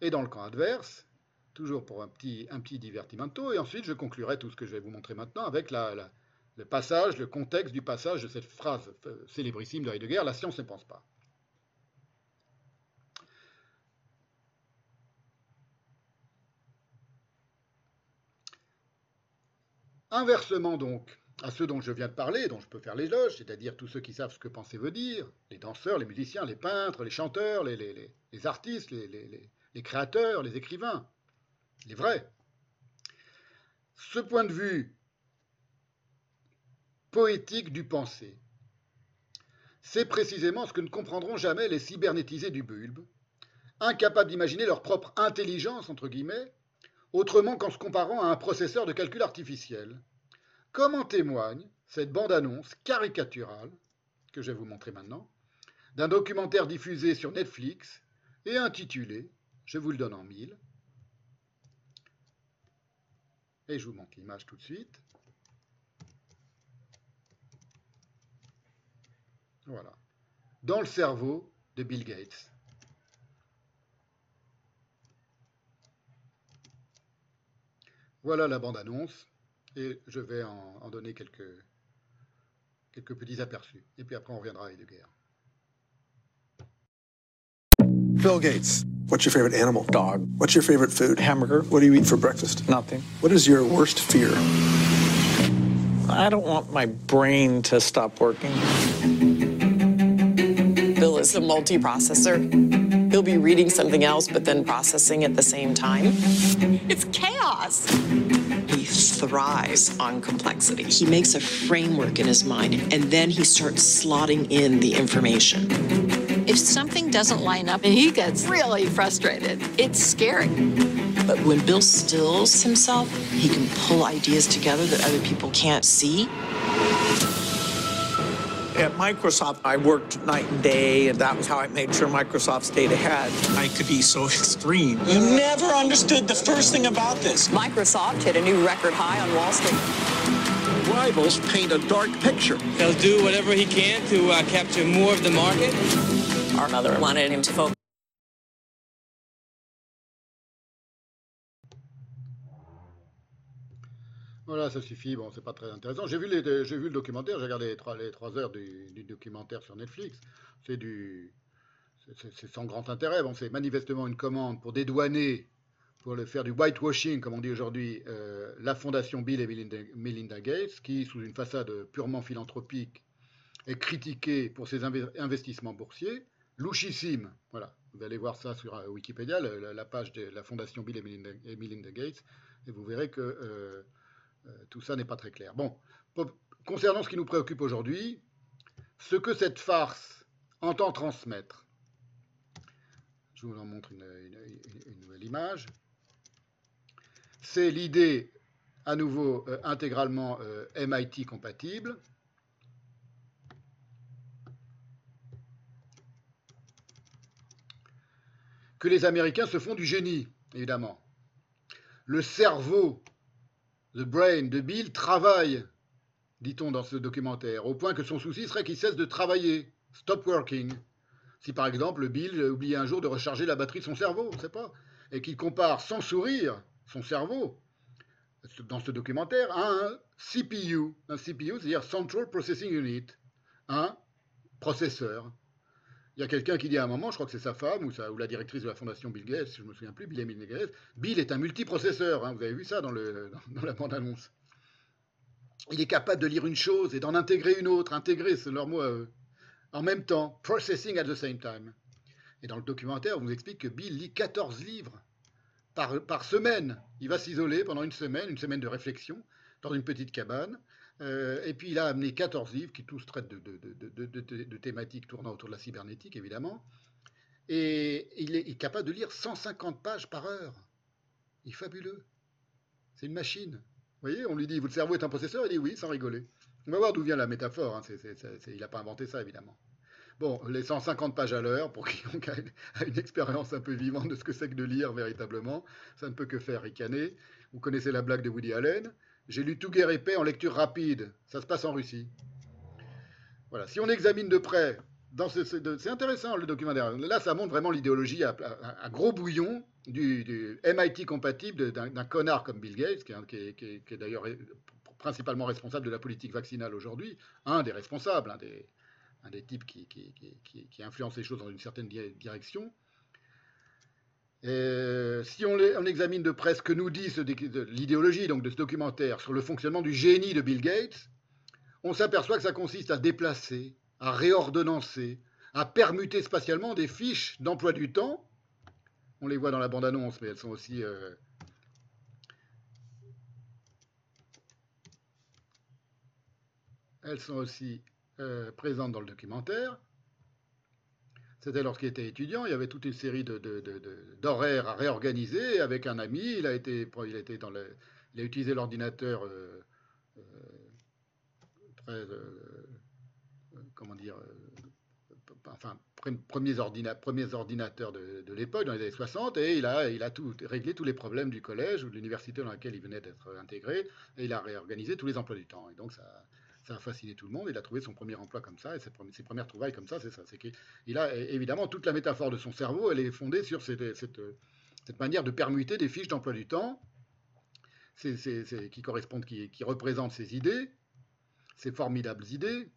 Speaker 1: et dans le camp adverse, toujours pour un petit, un petit divertimento, et ensuite je conclurai tout ce que je vais vous montrer maintenant avec la, le passage, le contexte du passage de cette phrase célébrissime de Heidegger, la science ne pense pas. Inversement donc à ceux dont je viens de parler, dont je peux faire l'éloge, c'est-à-dire tous ceux qui savent ce que penser veut dire, les danseurs, les musiciens, les peintres, les chanteurs, les, artistes, les créateurs, les écrivains, les vrais. Ce point de vue poétique du penser, c'est précisément ce que ne comprendront jamais les cybernétisés du bulbe, incapables d'imaginer leur propre intelligence, entre guillemets, autrement qu'en se comparant à un processeur de calcul artificiel, comme en témoigne cette bande-annonce caricaturale, que je vais vous montrer maintenant, d'un documentaire diffusé sur Netflix et intitulé, je vous le donne en mille, et je vous montre l'image tout de suite. Voilà. Dans le cerveau de Bill Gates. Voilà la bande-annonce, et je vais en, en, donner quelques, quelques petits aperçus. Et puis après, on reviendra à Heidegger.
Speaker 6: Bill Gates, what's your favorite animal?
Speaker 11: Dog.
Speaker 6: What's your favorite food?
Speaker 11: Hamburger.
Speaker 6: What do you eat for breakfast?
Speaker 11: Nothing.
Speaker 6: What is your worst fear?
Speaker 11: I don't want my brain to stop working.
Speaker 12: Is a multiprocessor. He'll be reading something else, but then processing at the same time. It's chaos. He thrives on complexity. He makes a framework in his mind, and then he starts slotting in the information.
Speaker 13: If something doesn't line up and he gets really frustrated, it's scary.
Speaker 12: But when Bill stills himself, he can pull ideas together that other people can't see.
Speaker 11: At Microsoft, I worked night and day, and that was how I made sure Microsoft stayed ahead. I could be so extreme. You never understood the first thing about this.
Speaker 12: Microsoft hit a new record high on Wall Street.
Speaker 6: Rivals paint a dark picture.
Speaker 2: He'll do whatever he can to uh, capture more of the market.
Speaker 12: Our mother wanted him to focus.
Speaker 1: Voilà, ça suffit. Bon, c'est pas très intéressant. J'ai vu, le documentaire, j'ai regardé les trois, heures du, documentaire sur Netflix. C'est sans grand intérêt. Bon, c'est manifestement une commande pour dédouaner, pour le faire du whitewashing, comme on dit aujourd'hui, euh, la fondation Bill et Melinda, Gates, qui, sous une façade purement philanthropique, est critiquée pour ses investissements boursiers. Louchissime. Voilà. Vous allez voir ça sur Wikipédia, la, page de la fondation Bill et Melinda, Gates, et vous verrez que. Euh, euh, tout ça n'est pas très clair. Bon, concernant ce qui nous préoccupe aujourd'hui, ce que cette farce entend transmettre, je vous en montre une nouvelle image, c'est l'idée à nouveau euh, intégralement euh, MIT compatible. que les Américains se font du génie, évidemment. Le cerveau The Brain de Bill travaille, dit-on dans ce documentaire, au point que son souci serait qu'il cesse de travailler, stop working. Si par exemple Bill oublie un jour de recharger la batterie de son cerveau, on ne sait pas, et qu'il compare sans sourire son cerveau dans ce documentaire, un CPU. Un CPU, c'est-à-dire Central Processing Unit, un processeur. Il y a quelqu'un qui dit à un moment, je crois que c'est sa femme ou, sa, ou, la directrice de la fondation Bill Gates, je ne me souviens plus, Bill Gates. Bill est un multiprocesseur, hein, vous avez vu ça dans, la bande-annonce. Il est capable de lire une chose et d'en intégrer une autre, intégrer, c'est leur mot à eux, en même temps, processing at the same time. Et dans le documentaire, on vous explique que Bill lit 14 livres par semaine. Il va s'isoler pendant une semaine, une semaine de réflexion, dans une petite cabane. Euh, et puis il a amené 14 livres qui tous traitent de, thématiques tournant autour de la cybernétique, évidemment. Et il est, capable de lire 150 pages par heure. Il est fabuleux. C'est une machine. Vous voyez, on lui dit, votre cerveau est un processeur Il dit oui, sans rigoler. On va voir d'où vient la métaphore. Hein. il n'a pas inventé ça, évidemment. Bon, les 150 pages à l'heure, pour quiconque a une expérience un peu vivante de ce que c'est que de lire véritablement, ça ne peut que faire ricaner. Vous connaissez la blague de Woody Allen. J'ai lu Tout guerre épais en lecture rapide. Ça se passe en Russie. Voilà. Si on examine de près, c'est intéressant le documentaire. Là, ça montre vraiment l'idéologie à, gros bouillon du, MIT compatible d'un connard comme Bill Gates, qui, est, d'ailleurs principalement responsable de la politique vaccinale aujourd'hui, un des responsables, un des, un types qui, influence les choses dans une certaine direction. Si on, examine de près ce que nous dit l'idéologie de ce documentaire sur le fonctionnement du génie de Bill Gates, on s'aperçoit que ça consiste à déplacer, à réordonnancer, à permuter spatialement des fiches d'emploi du temps. On les voit dans la bande-annonce, mais elles sont aussi euh, elles sont aussi euh, présente dans le documentaire. C'était lorsqu'il était étudiant, il y avait toute une série d'horaires à réorganiser avec un ami. Il a, été, il a, utilisé l'ordinateur euh, euh, très. comment dire enfin, premiers, ordinateurs de, l'époque, dans les années 60, et il a, réglé tous les problèmes du collège ou de l'université dans laquelle il venait d'être intégré, et il a réorganisé tous les emplois du temps. Et donc, ça, ça a fasciné tout le monde. Il a trouvé son premier emploi comme ça, et ses, premières trouvailles comme ça, c'est ça. C'est qu'il a évidemment toute la métaphore de son cerveau, elle est fondée sur cette, manière de permuter des fiches d'emploi du temps, qui correspondent, qui, qui représentent ses idées, ses formidables idées.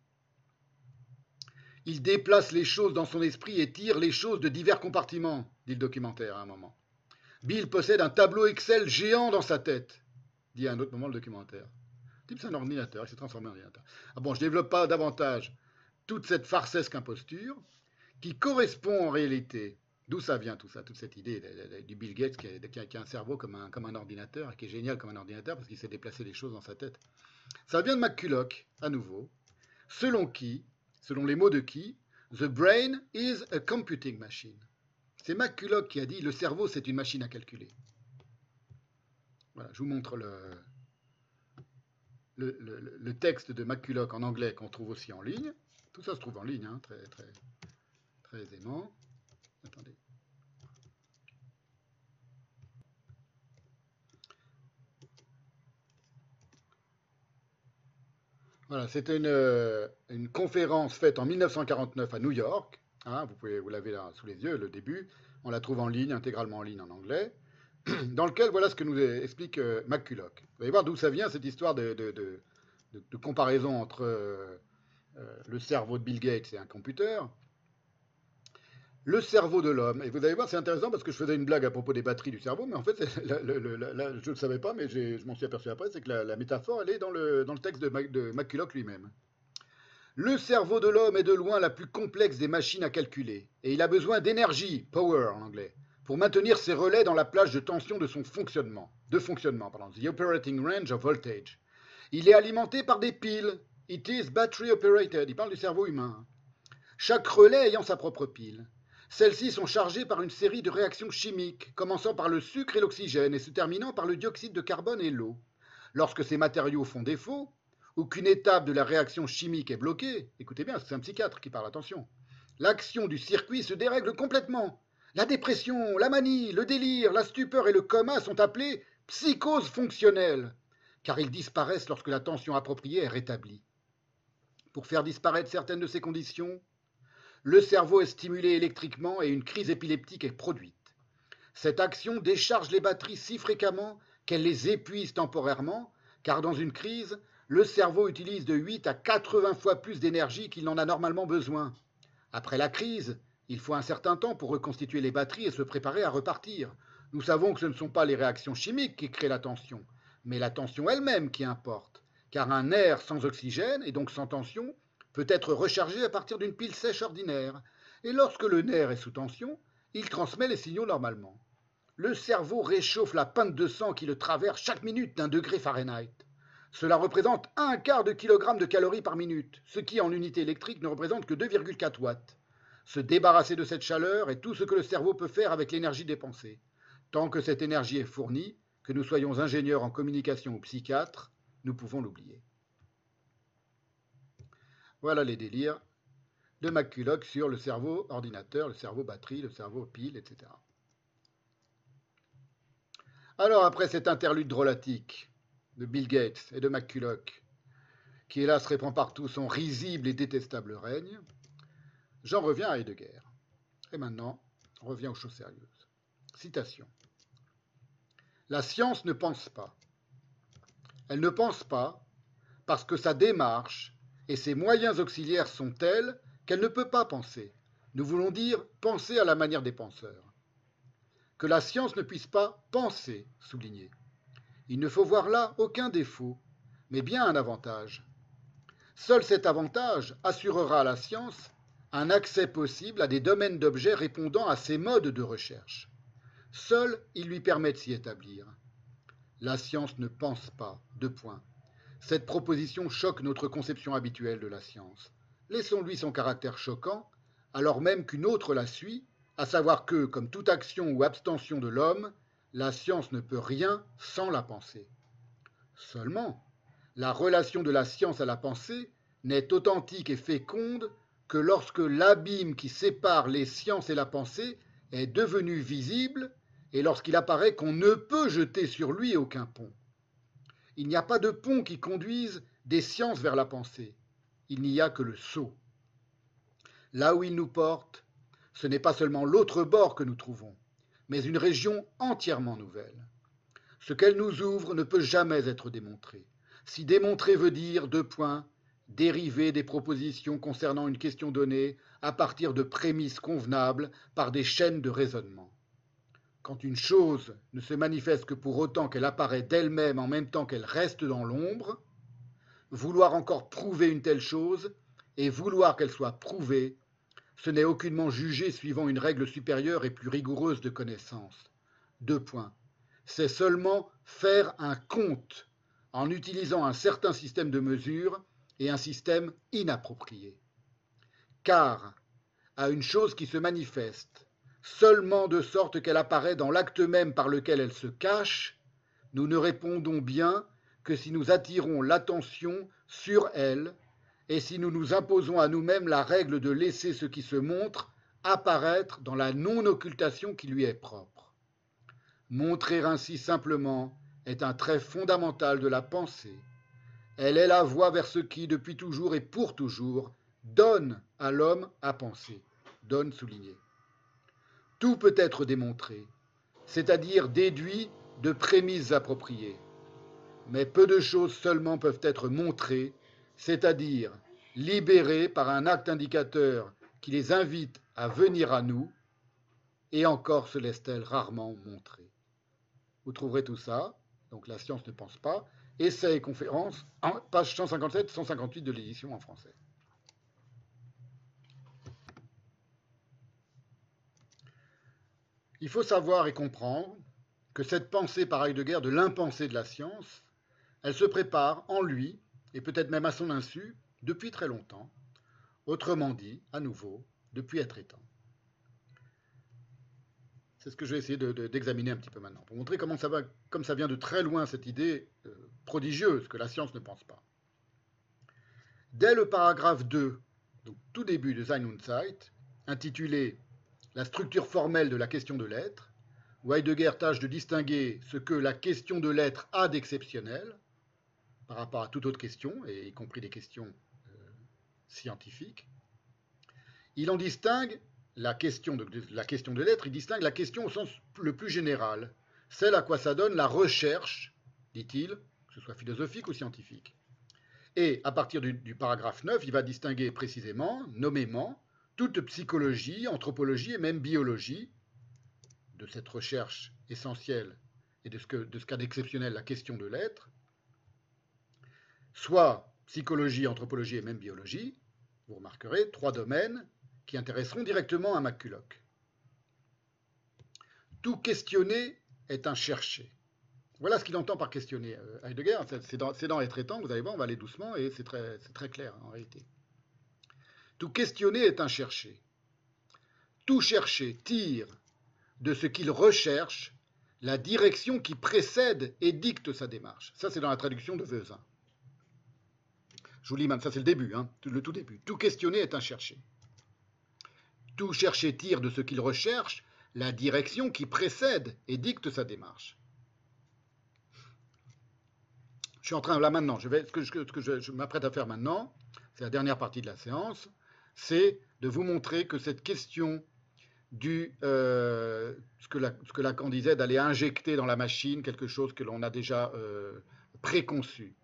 Speaker 1: Il déplace les choses dans son esprit et tire les choses de divers compartiments, dit le documentaire à un moment. Bill possède un tableau Excel géant dans sa tête, dit à un autre moment le documentaire c'est un ordinateur, il s'est transformé en ordinateur. Ah bon, je ne développe pas davantage toute cette farcesque imposture qui correspond en réalité, d'où ça vient tout ça, toute cette idée du Bill Gates qui a, un cerveau comme un, comme un ordinateur, et qui est génial comme un ordinateur parce qu'il sait déplacer les choses dans sa tête. Ça vient de McCulloch, à nouveau, selon qui, selon les mots de qui, The brain is a computing machine. C'est McCulloch qui a dit le cerveau c'est une machine à calculer. Voilà, je vous montre le, le, texte de McCulloch en anglais qu'on trouve aussi en ligne. Tout ça se trouve en ligne, hein, très, très, très aisément. Attendez. Voilà, c'était une, une, conférence faite en 1949 à New York. Hein, vous pouvez, vous l'avez là sous les yeux, le début. On la trouve en ligne, intégralement en ligne en anglais. dans lequel voilà ce que nous explique euh, McCulloch. Vous allez voir d'où ça vient cette histoire de, comparaison entre euh, euh, le cerveau de Bill Gates et un computer. Le cerveau de l'homme, et vous allez voir, c'est intéressant parce que je faisais une blague à propos des batteries du cerveau, mais en fait, je ne le savais pas, mais je m'en suis aperçu après, c'est que la, métaphore, elle est dans le, texte de, de McCulloch lui-même. Le cerveau de l'homme est de loin la plus complexe des machines à calculer, et il a besoin d'énergie, power en anglais, pour maintenir ses relais dans la plage de tension de son fonctionnement, de fonctionnement, pardon, the operating range of voltage. Il est alimenté par des piles. It is battery operated. Il parle du cerveau humain. Chaque relais ayant sa propre pile. Celles-ci sont chargées par une série de réactions chimiques, commençant par le sucre et l'oxygène et se terminant par le dioxyde de carbone et l'eau. Lorsque ces matériaux font défaut, ou qu'une étape de la réaction chimique est bloquée, écoutez bien, c'est un psychiatre qui parle, attention, l'action du circuit se dérègle complètement la dépression, la manie, le délire, la stupeur et le coma sont appelés psychoses fonctionnelles, car ils disparaissent lorsque la tension appropriée est rétablie. Pour faire disparaître certaines de ces conditions, le cerveau est stimulé électriquement et une crise épileptique est produite. Cette action décharge les batteries si fréquemment qu'elle les épuise temporairement, car dans une crise, le cerveau utilise de 8 à 80 fois plus d'énergie qu'il n'en a normalement besoin. Après la crise, il faut un certain temps pour reconstituer les batteries et se préparer à repartir. Nous savons que ce ne sont pas les réactions chimiques qui créent la tension, mais la tension elle-même qui importe, car un air sans oxygène, et donc sans tension, peut être rechargé à partir d'une pile sèche ordinaire, et lorsque le nerf est sous tension, il transmet les signaux normalement. Le cerveau réchauffe la pinte de sang qui le traverse chaque minute d'un degré Fahrenheit. Cela représente un quart de kilogramme de calories par minute, ce qui en unité électrique ne représente que 2,4 watts. Se débarrasser de cette chaleur est tout ce que le cerveau peut faire avec l'énergie dépensée. Tant que cette énergie est fournie, que nous soyons ingénieurs en communication ou psychiatres, nous pouvons l'oublier. Voilà les délires de McCulloch sur le cerveau ordinateur, le cerveau batterie, le cerveau pile, etc. Alors, après cette interlude drôlatique de Bill Gates et de McCulloch, qui hélas répand partout son risible et détestable règne, j'en reviens à Heidegger. Et maintenant, on revient aux choses sérieuses. Citation. La science ne pense pas. Elle ne pense pas parce que sa démarche et ses moyens auxiliaires sont tels qu'elle ne peut pas penser. Nous voulons dire penser à la manière des penseurs que la science ne puisse pas penser, souligner. Il ne faut voir là aucun défaut, mais bien un avantage. Seul cet avantage assurera à la science un accès possible à des domaines d'objets répondant à ses modes de recherche. Seul il lui permet de s'y établir. La science ne pense pas, deux points. Cette proposition choque notre conception habituelle de la science. Laissons-lui son caractère choquant, alors même qu'une autre la suit à savoir que, comme toute action ou abstention de l'homme, la science ne peut rien sans la pensée. Seulement, la relation de la science à la pensée n'est authentique et féconde que lorsque l'abîme qui sépare les sciences et la pensée est devenu visible et lorsqu'il apparaît qu'on ne peut jeter sur lui aucun pont. Il n'y a pas de pont qui conduise des sciences vers la pensée. Il n'y a que le saut. Là où il nous porte, ce n'est pas seulement l'autre bord que nous trouvons, mais une région entièrement nouvelle. Ce qu'elle nous ouvre ne peut jamais être démontré. Si démontrer veut dire, deux points, dériver des propositions concernant une question donnée à partir de prémices convenables par des chaînes de raisonnement. Quand une chose ne se manifeste que pour autant qu'elle apparaît d'elle-même en même temps qu'elle reste dans l'ombre, vouloir encore prouver une telle chose et vouloir qu'elle soit prouvée ce n'est aucunement jugé suivant une règle supérieure et plus rigoureuse de connaissance. Deux points. C'est seulement faire un compte en utilisant un certain système de mesure et un système inapproprié. Car, à une chose qui se manifeste seulement de sorte qu'elle apparaît dans l'acte même par lequel elle se cache, nous ne répondons bien que si nous attirons l'attention sur elle et si nous nous imposons à nous-mêmes la règle de laisser ce qui se montre apparaître dans la non-occultation qui lui est propre. Montrer ainsi simplement est un trait fondamental de la pensée. Elle est la voie vers ce qui, depuis toujours et pour toujours, donne à l'homme à penser. Donne souligné. Tout peut être démontré, c'est-à-dire déduit de prémices appropriées. Mais peu de choses seulement peuvent être montrées c'est-à-dire libérés par un acte indicateur qui les invite à venir à nous, et encore se laisse-t-elle rarement montrer. Vous trouverez tout ça, donc la science ne pense pas, essai et conférence, page 157-158 de l'édition en français. Il faut savoir et comprendre que cette pensée par guerre de l'impensé de la science, elle se prépare en lui et peut-être même à son insu, depuis très longtemps, autrement dit, à nouveau, depuis être étant. C'est ce que je vais essayer d'examiner un petit peu maintenant, pour montrer comment ça va, comme ça vient de très loin, cette idée euh, prodigieuse que la science ne pense pas. Dès le paragraphe 2, donc tout début de Sein und Zeit, intitulé La structure formelle de la question de l'être, où Heidegger tâche de distinguer ce que la question de l'être a d'exceptionnel, par rapport à toute autre question, y compris des questions euh, scientifiques. Il en distingue la question de, la question il distingue la question au sens le plus général, celle à quoi ça donne la recherche, dit-il, que ce soit philosophique ou scientifique. Et à partir du, paragraphe 9, il va distinguer précisément, nommément, toute psychologie, anthropologie et même biologie de cette recherche essentielle et de ce qu'a de ce d'exceptionnel la question de l'être, soit psychologie, anthropologie et même biologie, vous remarquerez, trois domaines qui intéresseront directement un McCulloch. Tout questionner est un chercher. Voilà ce qu'il entend par questionner euh, Heidegger. C'est dans, les traitants, vous allez voir, on va aller doucement et c'est très, clair en réalité. Tout questionner est un chercher. Tout chercher tire de ce qu'il recherche la direction qui précède et dicte sa démarche. Ça, c'est dans la traduction de Vezin. Je vous lis maintenant, ça c'est le début, hein, le tout début. Tout questionner est un chercher. Tout chercher tire de ce qu'il recherche la direction qui précède et dicte sa démarche. Je suis en train, là maintenant, je vais, ce que, je, m'apprête à faire maintenant, c'est la dernière partie de la séance, c'est de vous montrer que cette question du, euh, ce, que la, ce, Lacan disait, d'aller injecter dans la machine quelque chose que l'on a déjà euh, préconçu,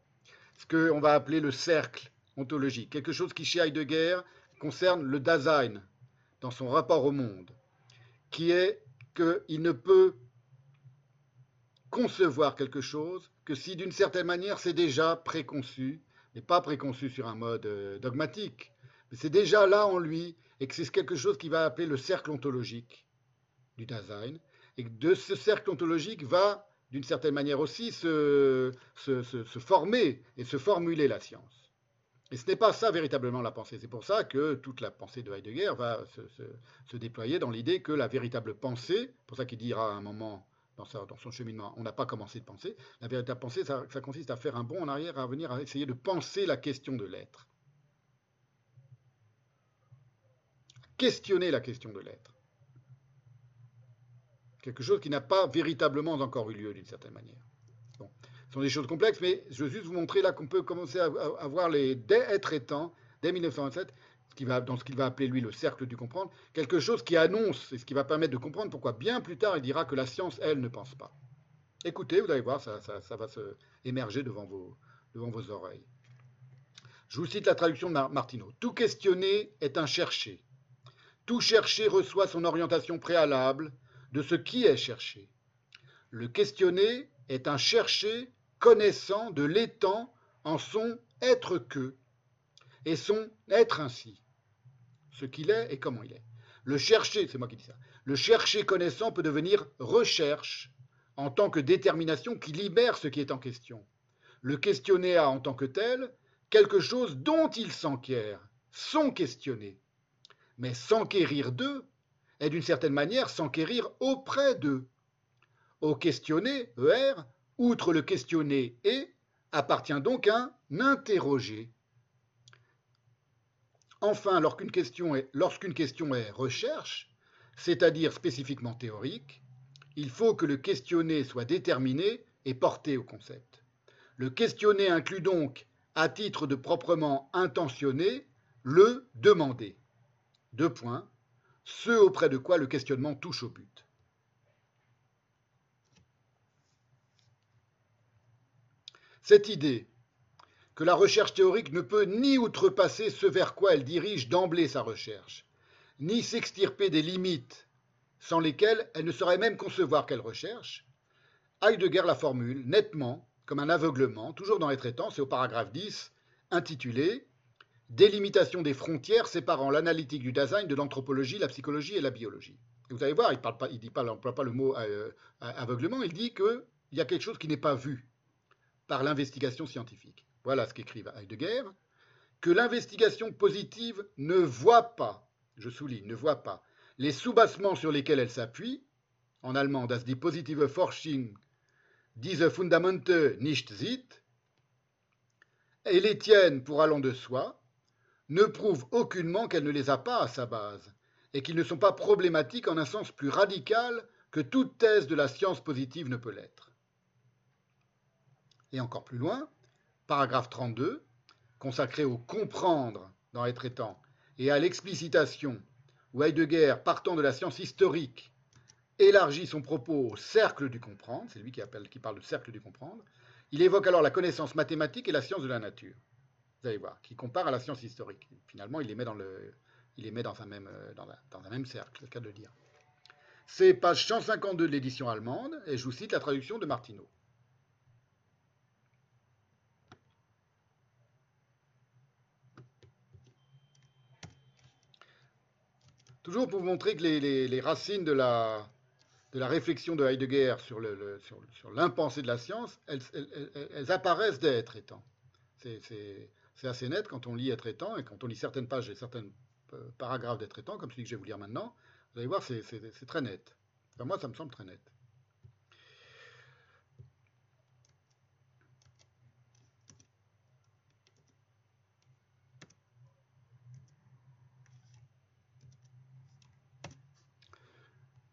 Speaker 1: ce qu'on va appeler le cercle ontologique, quelque chose qui chez Heidegger concerne le Dasein dans son rapport au monde, qui est qu'il ne peut concevoir quelque chose que si d'une certaine manière c'est déjà préconçu, mais pas préconçu sur un mode euh, dogmatique, mais c'est déjà là en lui et que c'est quelque chose qu'il va appeler le cercle ontologique du Dasein, et que de ce cercle ontologique va d'une certaine manière aussi se, former et se formuler la science. Et ce n'est pas ça véritablement la pensée. C'est pour ça que toute la pensée de Heidegger va se, déployer dans l'idée que la véritable pensée, pour ça qu'il dira à un moment dans, son cheminement, on n'a pas commencé de penser, la véritable pensée, ça, ça consiste à faire un bond en arrière, à venir à essayer de penser la question de l'être. Questionner la question de l'être quelque chose qui n'a pas véritablement encore eu lieu d'une certaine manière. Sont des choses complexes, mais je veux juste vous montrer là qu'on peut commencer à, à, voir les, dès être étant, dès 1927, ce qui va, dans ce qu'il va appeler lui le cercle du comprendre, quelque chose qui annonce et ce qui va permettre de comprendre pourquoi bien plus tard il dira que la science, elle, ne pense pas. Écoutez, vous allez voir, ça, va se émerger devant vos, oreilles. Je vous cite la traduction de Martineau. Tout questionner est un chercher. Tout chercher reçoit son orientation préalable de ce qui est cherché. Le questionner est un chercher connaissant de l'étant en son être que, et son être ainsi, ce qu'il est et comment il est. Le chercher, c'est moi qui dis ça, le chercher connaissant peut devenir recherche en tant que détermination qui libère ce qui est en question. Le questionner a en tant que tel quelque chose dont il s'enquiert, son questionner. Mais s'enquérir d'eux est d'une certaine manière s'enquérir auprès d'eux. Au questionner, ER, outre le questionner et, appartient donc un interroger. Enfin, lorsqu'une question, est, recherche, c'est-à-dire spécifiquement théorique, il faut que le questionné soit déterminé et porté au concept. Le questionné inclut donc, à titre de proprement intentionné, le demander. Deux points ceux auprès de quoi le questionnement touche au but. Cette idée que la recherche théorique ne peut ni outrepasser ce vers quoi elle dirige d'emblée sa recherche, ni s'extirper des limites sans lesquelles elle ne saurait même concevoir qu'elle recherche, Heidegger la formule nettement comme un aveuglement, toujours dans les traitants, c'est au paragraphe 10, intitulé délimitation des frontières séparant l'analytique du Dasein de l'anthropologie, la psychologie et la biologie. Vous allez voir, il ne dit pas, n'emploie pas le mot euh, aveuglement, il dit qu'il y a quelque chose qui n'est pas vu par l'investigation scientifique. Voilà ce qu'écrivent Heidegger, que l'investigation positive ne voit pas, je souligne, ne voit pas, les soubassements sur lesquels elle s'appuie, en allemand, das die positive Forschung diese Fundamente nicht sieht, et les tiennent pour allant de soi, ne prouve aucunement qu'elle ne les a pas à sa base, et qu'ils ne sont pas problématiques en un sens plus radical que toute thèse de la science positive ne peut l'être. Et encore plus loin, paragraphe 32, consacré au comprendre dans les traitants et à l'explicitation, où Heidegger, partant de la science historique, élargit son propos au cercle du comprendre, c'est lui qui, parle de cercle du comprendre, il évoque alors la connaissance mathématique et la science de la nature. Vous allez voir, qui compare à la science historique. Finalement, il les met dans un même cercle, c'est le cas de le dire. C'est page 152 de l'édition allemande, et je vous cite la traduction de Martineau. Toujours pour vous montrer que les, racines de la, de la réflexion de Heidegger sur l'impensé de la science, elles apparaissent dès être étant. C'est assez net quand on lit être étant et quand on lit certaines pages et certains euh, paragraphes d'être étant, comme celui que je vais vous lire maintenant, vous allez voir, c'est très net. Enfin, moi, ça me semble très net.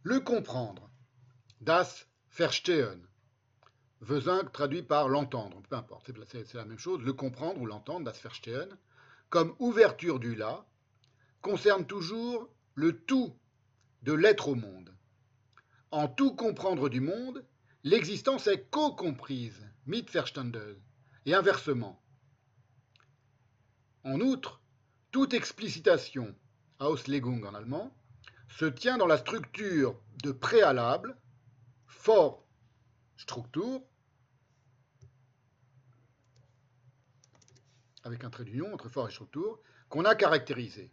Speaker 1: Le comprendre. Das Verstehen. Vezin traduit par l'entendre, peu importe, c'est la même chose. Le comprendre ou l'entendre, das Verstehen, comme ouverture du là, concerne toujours le tout de l'être au monde. En tout comprendre du monde, l'existence est co-comprise, mitverstanden, et inversement. En outre, toute explicitation, Auslegung en allemand, se tient dans la structure de préalable, fort structure, avec un trait d'union entre fort et structure, qu'on a caractérisé.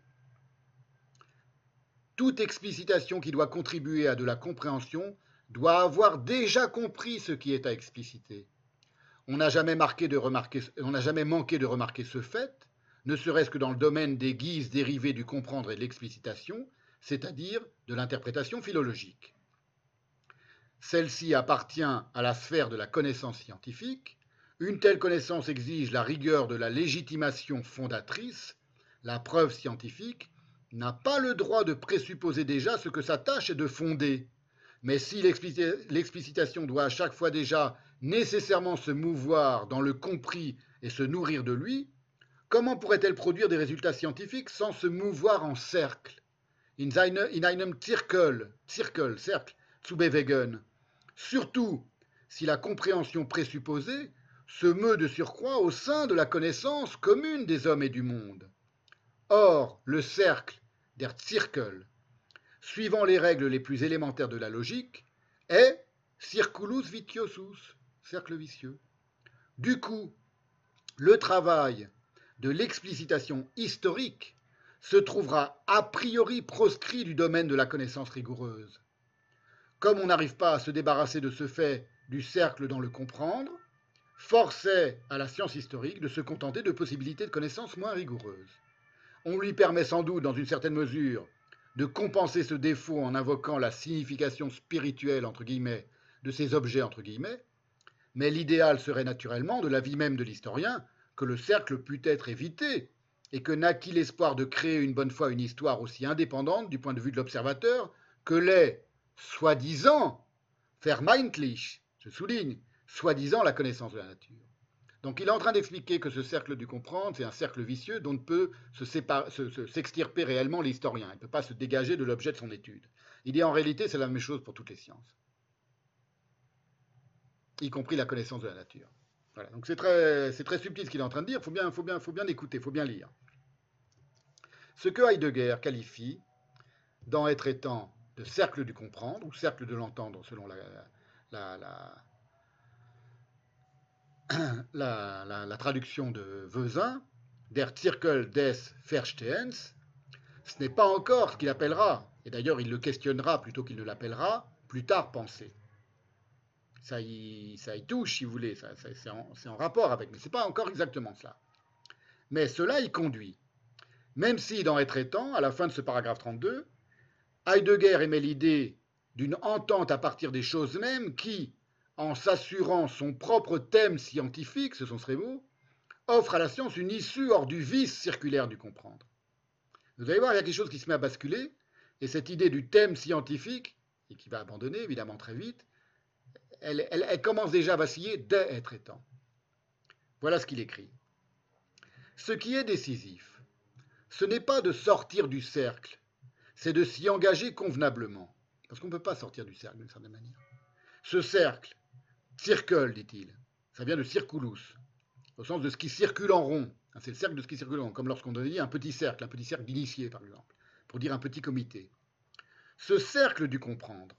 Speaker 1: Toute explicitation qui doit contribuer à de la compréhension doit avoir déjà compris ce qui est à expliciter. On n'a jamais, jamais manqué de remarquer ce fait, ne serait-ce que dans le domaine des guises dérivées du comprendre et de l'explicitation, c'est-à-dire de l'interprétation philologique. Celle-ci appartient à la sphère de la connaissance scientifique. Une telle connaissance exige la rigueur de la légitimation fondatrice. La preuve scientifique n'a pas le droit de présupposer déjà ce que sa tâche est de fonder. Mais si l'explicitation doit à chaque fois déjà nécessairement se mouvoir dans le compris et se nourrir de lui, comment pourrait-elle produire des résultats scientifiques sans se mouvoir en cercle? In, seine, in einem Zirkel, Zirkel, cercle, zu bewegen. Surtout si la compréhension présupposée se meut de surcroît au sein de la connaissance commune des hommes et du monde. Or, le cercle, der Zirkel, suivant les règles les plus élémentaires de la logique, est circulus vitiosus, cercle vicieux. Du coup, le travail de l'explicitation historique se trouvera a priori proscrit du domaine de la connaissance rigoureuse. Comme on n'arrive pas à se débarrasser de ce fait du cercle dans le comprendre, force est à la science historique de se contenter de possibilités de connaissance moins rigoureuses. On lui permet sans doute, dans une certaine mesure, de compenser ce défaut en invoquant la signification spirituelle entre guillemets de ces objets entre guillemets, mais l'idéal serait naturellement, de la vie même de l'historien, que le cercle pût être évité et que naquit l'espoir de créer une bonne fois une histoire aussi indépendante du point de vue de l'observateur que l'est, soi-disant, vermeintlich, je souligne, soi-disant la connaissance de la nature. Donc il est en train d'expliquer que ce cercle du comprendre, c'est un cercle vicieux dont ne peut s'extirper se réellement l'historien. Il ne peut pas se dégager de l'objet de son étude. Il dit en réalité, c'est la même chose pour toutes les sciences, y compris la connaissance de la nature. Donc c'est très, subtil ce qu'il est en train de dire, il faut bien écouter, il faut bien lire. Ce que Heidegger qualifie, dans Être étant, de cercle du comprendre, ou cercle de l'entendre selon la, la, la, traduction de Vezin, der Zirkel des Verstehens, ce n'est pas encore ce qu'il appellera, et d'ailleurs il le questionnera plutôt qu'il ne l'appellera, plus tard pensée ça y, ça y touche, si vous voulez, c'est en, en, rapport avec, mais ce n'est pas encore exactement cela. Mais cela y conduit. Même si, dans Être étant, à la fin de ce paragraphe 32, Heidegger émet l'idée d'une entente à partir des choses mêmes qui, en s'assurant son propre thème scientifique, ce sont ces mots, offre à la science une issue hors du vice circulaire du comprendre. Vous allez voir, il y a quelque chose qui se met à basculer, et cette idée du thème scientifique, et qui va abandonner évidemment très vite, elle, commence déjà à vaciller dès être étant. Voilà ce qu'il écrit. Ce qui est décisif, ce n'est pas de sortir du cercle, c'est de s'y engager convenablement. Parce qu'on ne peut pas sortir du cercle d'une certaine manière. Ce cercle, circle, dit-il, ça vient de circulus, au sens de ce qui circule en rond. Hein, c'est le cercle de ce qui circule en rond, comme lorsqu'on dit un petit cercle, un petit cercle d'initiés, par exemple, pour dire un petit comité. Ce cercle du comprendre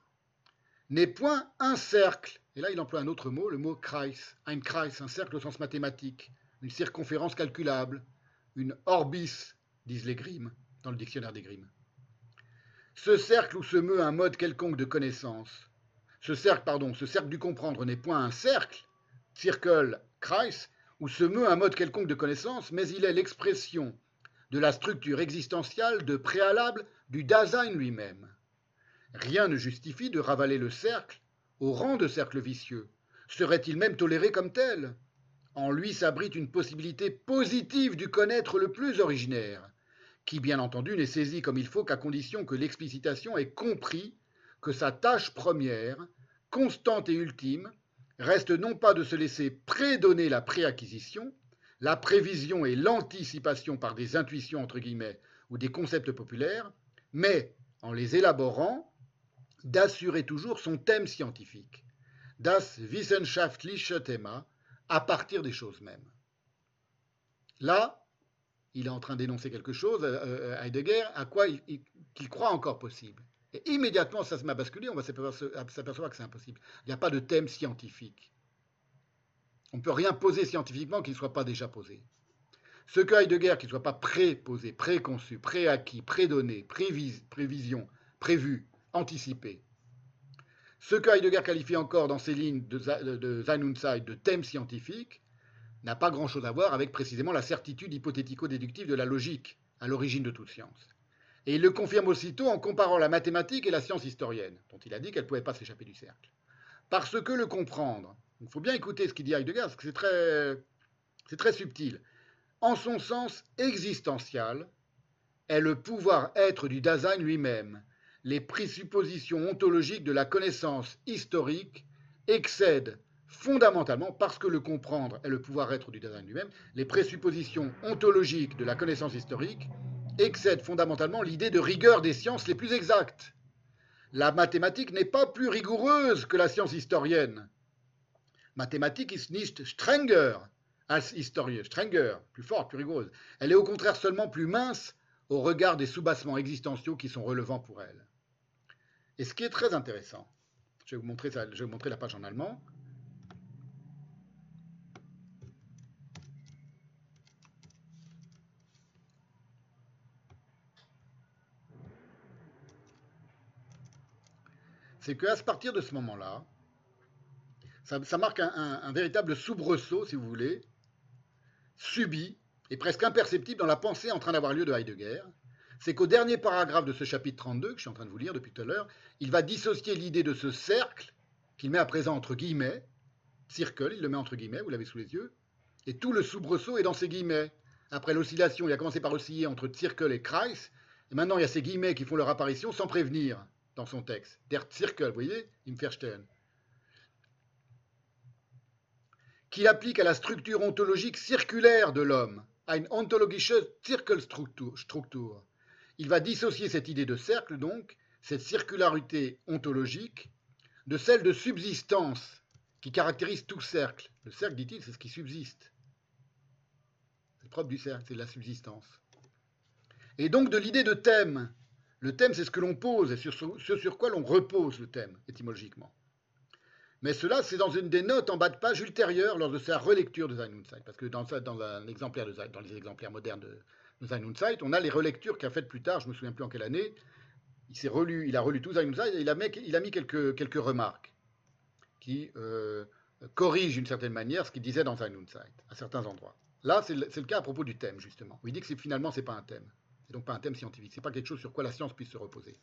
Speaker 1: n'est point un cercle, et là il emploie un autre mot, le mot Kreis, ein Kreis, un cercle au sens mathématique, une circonférence calculable, une orbis, disent les Grimm, dans le dictionnaire des Grimm. Ce cercle où se meut un mode quelconque de connaissance, ce cercle, pardon, ce cercle du comprendre n'est point un cercle, circle, Kreis, où se meut un mode quelconque de connaissance, mais il est l'expression de la structure existentielle de préalable du Dasein lui-même. Rien ne justifie de ravaler le cercle au rang de cercle vicieux. Serait-il même toléré comme tel? En lui s'abrite une possibilité positive du connaître le plus originaire, qui bien entendu n'est saisi comme il faut qu'à condition que l'explicitation ait compris que sa tâche première, constante et ultime, reste non pas de se laisser prédonner la préacquisition, la prévision et l'anticipation par des intuitions entre guillemets ou des concepts populaires, mais en les élaborant, d'assurer toujours son thème scientifique, das wissenschaftliche Thema, à partir des choses mêmes. Là, il est en train d'énoncer quelque chose, euh, euh, Heidegger, à quoi il, croit encore possible. Et immédiatement, ça se met à basculer, on va s'apercevoir que c'est impossible. Il n'y a pas de thème scientifique. On ne peut rien poser scientifiquement qui ne soit pas déjà posé. Ce que Heidegger, qui ne soit pas préposé, préconçu, préacquis, prédonné, prévision, prévu, anticipé. Ce que Heidegger qualifie encore dans ses lignes de, de, de thème scientifique n'a pas grand-chose à voir avec précisément la certitude hypothético-déductive de la logique à l'origine de toute science. Et il le confirme aussitôt en comparant la mathématique et la science historienne, dont il a dit qu'elle ne pouvait pas s'échapper du cercle. Parce que le comprendre, il faut bien écouter ce qu'il dit Heidegger, parce que c'est très, c'est très subtil, en son sens existentiel, est le pouvoir être du Dasein lui-même, les présuppositions ontologiques de la connaissance historique excèdent fondamentalement, parce que le comprendre est le pouvoir-être du Dasein lui-même, les présuppositions ontologiques de la connaissance historique excèdent fondamentalement l'idée de rigueur des sciences les plus exactes. La mathématique n'est pas plus rigoureuse que la science historienne. Mathématique ist nicht strenger als Historie, strenger, plus forte, plus rigoureuse. Elle est au contraire seulement plus mince au regard des soubassements existentiaux qui sont relevants pour elle. Et ce qui est très intéressant, je vais vous montrer la page en allemand. C'est qu'à partir de ce moment-là, ça, marque un, un, véritable soubresaut, si vous voulez, subi et presque imperceptible dans la pensée en train d'avoir lieu de Heidegger, c'est qu'au dernier paragraphe de ce chapitre 32, que je suis en train de vous lire depuis tout à l'heure, il va dissocier l'idée de ce cercle, qu'il met à présent entre guillemets, circle, il le met entre guillemets, vous l'avez sous les yeux, et tout le soubresaut est dans ces guillemets. Après l'oscillation, il a commencé par osciller entre circle et kreis, et maintenant il y a ces guillemets qui font leur apparition sans prévenir dans son texte. Der Circle, vous voyez, im Verstehen. Qui applique à la structure ontologique circulaire de l'homme, une ontologische Zirkelstruktur, il va dissocier cette idée de cercle, donc, cette circularité ontologique, de celle de subsistance qui caractérise tout cercle. Le cercle, dit-il, c'est ce qui subsiste. C'est propre du cercle, c'est la subsistance. Et donc de l'idée de thème. Le thème, c'est ce que l'on pose et sur ce sur quoi l'on repose le thème, étymologiquement. Mais cela, c'est dans une des notes en bas de page ultérieure lors de sa relecture de Sein Parce que dans, dans, exemplaire de, dans les exemplaires modernes de, Zeit, on a les relectures qu'il a faites plus tard, je ne me souviens plus en quelle année. Il s'est relu, il a relu tout Zeit et il a, mis, il a mis quelques, quelques remarques qui euh, corrigent d'une certaine manière ce qu'il disait dans Zeit à certains endroits. Là, c'est le, cas à propos du thème, justement, il dit que finalement, ce n'est pas un thème. C'est donc pas un thème scientifique, ce n'est pas quelque chose sur quoi la science puisse se reposer.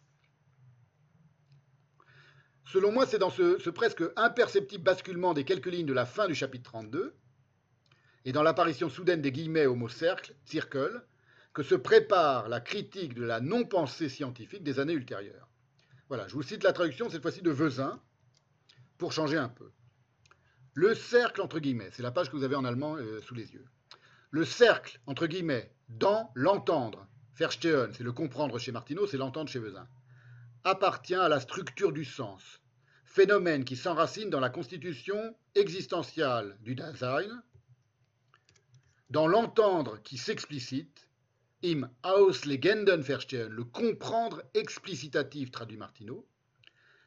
Speaker 1: Selon moi, c'est dans ce, ce, presque imperceptible basculement des quelques lignes de la fin du chapitre 32, et dans l'apparition soudaine des guillemets au mot cercle, circle, que se prépare la critique de la non-pensée scientifique des années ultérieures. Voilà, je vous cite la traduction cette fois-ci de Vezin, pour changer un peu. Le cercle, entre guillemets, c'est la page que vous avez en allemand euh, sous les yeux. Le cercle, entre guillemets, dans l'entendre, verstehen, c'est le comprendre chez Martineau, c'est l'entendre chez Vezin. appartient à la structure du sens, phénomène qui s'enracine dans la constitution existentielle du Dasein, dans l'entendre qui s'explicite, im Auslegenden verstehen, le comprendre explicitatif, traduit Martineau,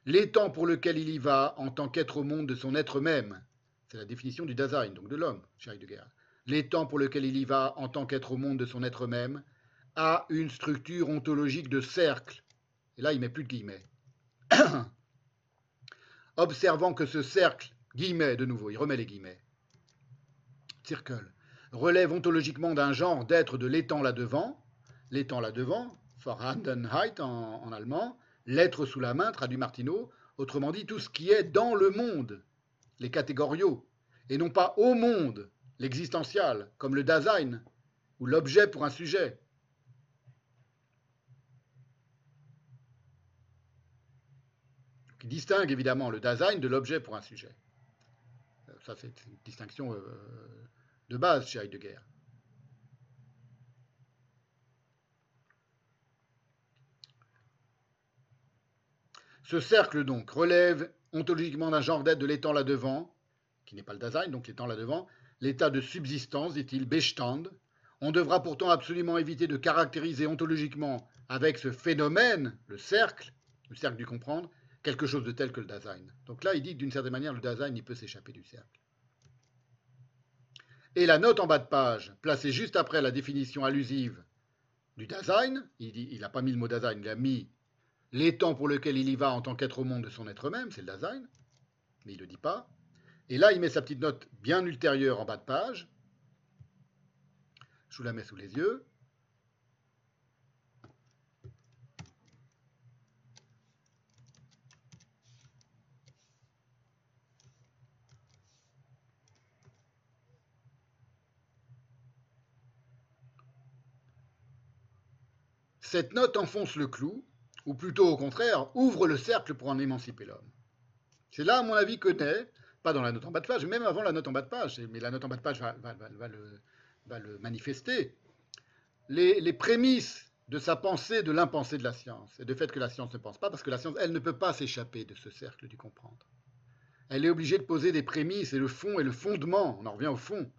Speaker 1: l'étang pour lequel il y va en tant qu'être au monde de son être même, c'est la définition du Dasein, donc de l'homme, chez Heidegger, l'étang pour lequel il y va en tant qu'être au monde de son être même, a une structure ontologique de cercle. Et là, il met plus de guillemets. Observant que ce cercle, guillemets de nouveau, il remet les guillemets, circle, relève ontologiquement d'un genre d'être de l'étang là-devant, l'étang là-devant, Vorhandenheit en, allemand, l'être sous la main, traduit Martineau, autrement dit tout ce qui est dans le monde, les catégoriaux, et non pas au monde, l'existential, comme le Dasein, ou l'objet pour un sujet. Distingue évidemment le Dasein de l'objet pour un sujet. Ça, c'est une distinction euh, de base chez Heidegger. Ce cercle, donc, relève ontologiquement d'un genre d'être de l'étang là-devant, qui n'est pas le Dasein, donc l'étang là-devant, l'état de subsistance, dit-il, Bestand. On devra pourtant absolument éviter de caractériser ontologiquement avec ce phénomène, le cercle, le cercle du comprendre, quelque chose de tel que le Dasein. Donc là, il dit que d'une certaine manière, le Dasein, il peut s'échapper du cercle. Et la note en bas de page, placée juste après la définition allusive du Dasein, il n'a pas mis le mot Dasein, il a mis l'étang pour lequel il y va en tant qu'être au monde de son être même, c'est le Dasein, mais il ne le dit pas. Et là, il met sa petite note bien ultérieure en bas de page. Je vous la mets sous les yeux. Cette note enfonce le clou, ou plutôt au contraire, ouvre le cercle pour en émanciper l'homme. C'est là, à mon avis, que naît, pas dans la note en bas de page, même avant la note en bas de page, mais la note en bas de page va, le, manifester, les, prémices de sa pensée, de l'impensée de la science, et du fait que la science ne pense pas, parce que la science, elle ne peut pas s'échapper de ce cercle du comprendre. Elle est obligée de poser des prémices et le fond et le fondement, on en revient au fond,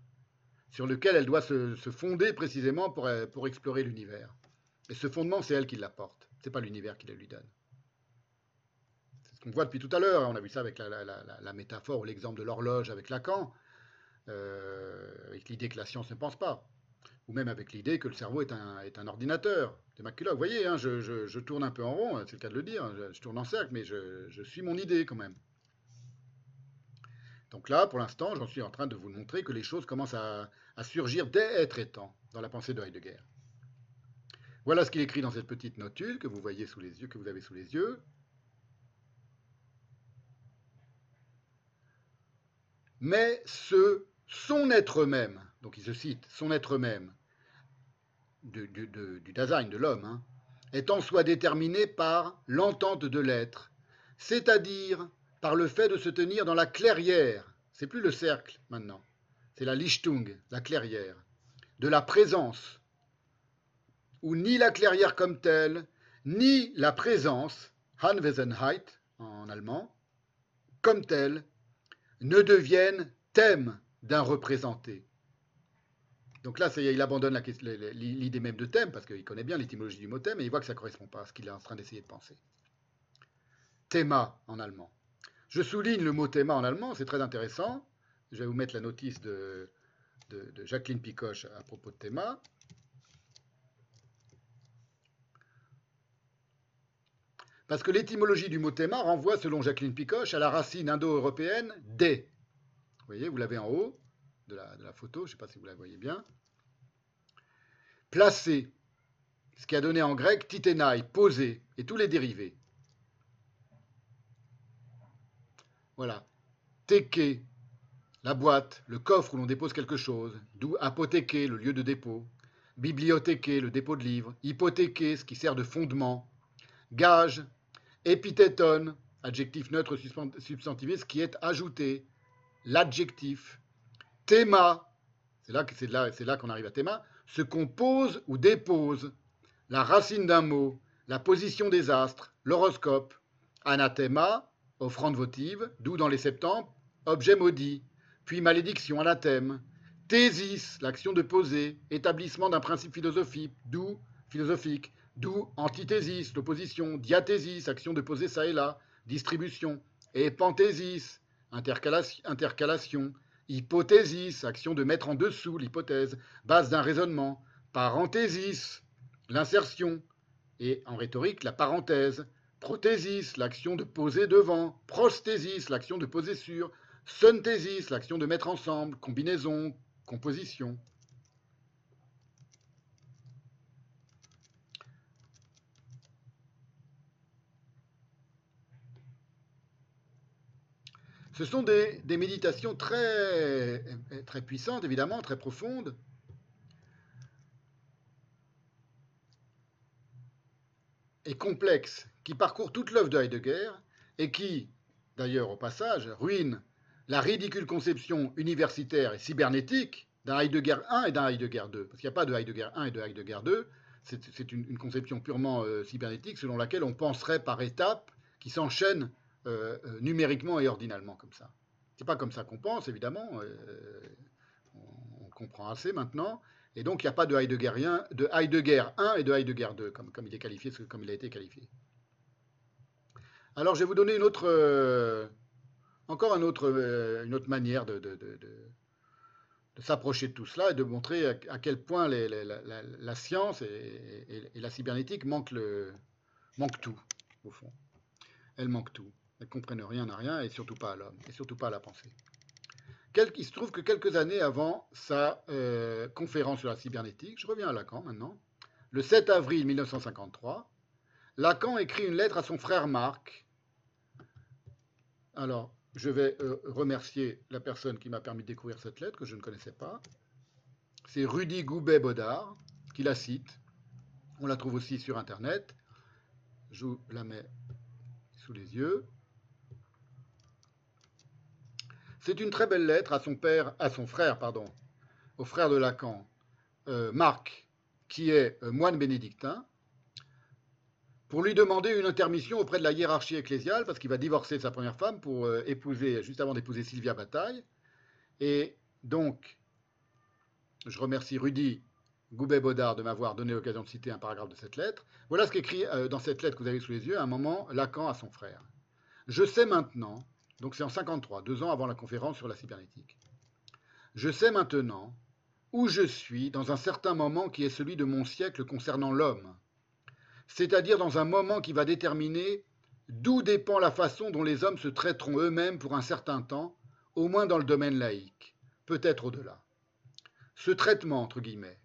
Speaker 1: sur lequel elle doit se, fonder précisément pour, pour explorer l'univers. Et ce fondement, c'est elle qui l'apporte, ce n'est pas l'univers qui le lui donne. C'est ce qu'on voit depuis tout à l'heure, on a vu ça avec la, métaphore ou l'exemple de l'horloge avec Lacan, euh, avec l'idée que la science ne pense pas, ou même avec l'idée que le cerveau est un, ordinateur de McCulloch. Vous voyez, hein, je, tourne un peu en rond, c'est le cas de le dire, je, je tourne en cercle, mais je, suis mon idée quand même. Donc là, pour l'instant, j'en suis en train de vous montrer que les choses commencent à surgir dès être étant dans la pensée de Heidegger. Voilà ce qu'il écrit dans cette petite notule que vous voyez sous les yeux, que vous avez sous les yeux. Mais ce son être même, donc il se cite, son être même, du, du, du Dasein, de l'homme, hein, est en soi déterminé par l'entente de l'être, c'est-à-dire par le fait de se tenir dans la clairière, c'est plus le cercle maintenant, c'est la Lichtung, la clairière, de la présence, où ni la clairière comme telle, ni la présence, Anwesenheit en allemand, comme telle, ne deviennent thème d'un représenté. Donc là, il abandonne l'idée même de thème, parce qu'il connaît bien l'étymologie du mot thème, et il voit que ça ne correspond pas à ce qu'il est en train d'essayer de penser. Thema en allemand. Je souligne le mot thema en allemand, c'est très intéressant. Je vais vous mettre la notice de, de, Jacqueline Picoche à propos de thema. Parce que l'étymologie du mot théma renvoie, selon Jacqueline Picoche, à la racine indo-européenne des. Vous voyez, vous l'avez en haut de la, photo, je ne sais pas si vous la voyez bien. Placer, ce qui a donné en grec titenai, poser, et tous les dérivés. Voilà. Teke, la boîte, le coffre où l'on dépose quelque chose, d'où apothéquer, le lieu de dépôt. Bibliothéquer, le dépôt de livres. Hypothéquer, ce qui sert de fondement. Gage, épithéton, adjectif neutre substantivé, ce qui est ajouté, l'adjectif. Théma, c'est là, là, là qu'on arrive à théma, se compose ou dépose. La racine d'un mot, la position des astres, l'horoscope, anathema, offrande votive, d'où dans les septembre, objet maudit, puis malédiction, anathème, thésis, l'action de poser, établissement d'un principe philosophique, d'où philosophique, d'où antithésis, l'opposition, diathésis, action de poser ça et là, distribution, et panthésis, intercalation, intercalation, hypothésis, action de mettre en dessous l'hypothèse, base d'un raisonnement, parenthésis, l'insertion, et en rhétorique, la parenthèse, prothésis, l'action de poser devant, prosthésis, l'action de poser sur, synthesis, l'action de mettre ensemble, combinaison, composition. Ce sont des, méditations très, très puissantes, évidemment, très profondes. et complexes, qui parcourent toute l'œuvre de Heidegger et qui, d'ailleurs au passage, ruinent la ridicule conception universitaire et cybernétique d'un Heidegger 1 et d'un Heidegger 2. Parce qu'il n'y a pas de Heidegger 1 et de Heidegger 2, c'est une, une, conception purement euh, cybernétique selon laquelle on penserait par étapes qui s'enchaînent euh, euh, numériquement et ordinalement comme ça. C'est pas comme ça qu'on pense, évidemment. Euh, on, comprend assez maintenant. Et donc, il n'y a pas de Heideggerien, de Heidegger 1 et de Heidegger 2, comme, comme, il est qualifié, comme il a été qualifié. Alors, je vais vous donner une autre, encore un autre, une autre manière de, s'approcher de tout cela et de montrer à, quel point la, science et, la cybernétique manquent, manquent tout, au fond. Elles manquent tout. Elles ne comprennent rien à rien et surtout pas à l'homme, et surtout pas à la pensée. Il se trouve que quelques années avant sa euh, conférence sur la cybernétique, je reviens à Lacan maintenant, le 7 avril 1953, Lacan écrit une lettre à son frère Marc. Alors, je vais euh, remercier la personne qui m'a permis de découvrir cette lettre, que je ne connaissais pas. C'est Rudy Goubet-Baudard qui la cite. On la trouve aussi sur Internet. Je vous la mets sous les yeux. C'est une très belle lettre à son père, à son frère, pardon, au frère de Lacan, euh, Marc, qui est euh, moine bénédictin, pour lui demander une intermission auprès de la hiérarchie ecclésiale, parce qu'il va divorcer sa première femme pour euh, épouser, juste avant d'épouser Sylvia Bataille. Et donc, je remercie Rudy Goubet-Baudard de m'avoir donné l'occasion de citer un paragraphe de cette lettre. Voilà ce qu'écrit dans cette lettre que vous avez sous les yeux, à un moment, Lacan à son frère. Je sais maintenant donc c'est en 53, deux ans avant la conférence sur la cybernétique. Je sais maintenant où je suis dans un certain moment qui est celui de mon siècle concernant l'homme, c'est-à-dire dans un moment qui va déterminer d'où dépend la façon dont les hommes se traiteront eux-mêmes pour un certain temps, au moins dans le domaine laïque, peut-être au-delà. Ce traitement, entre guillemets,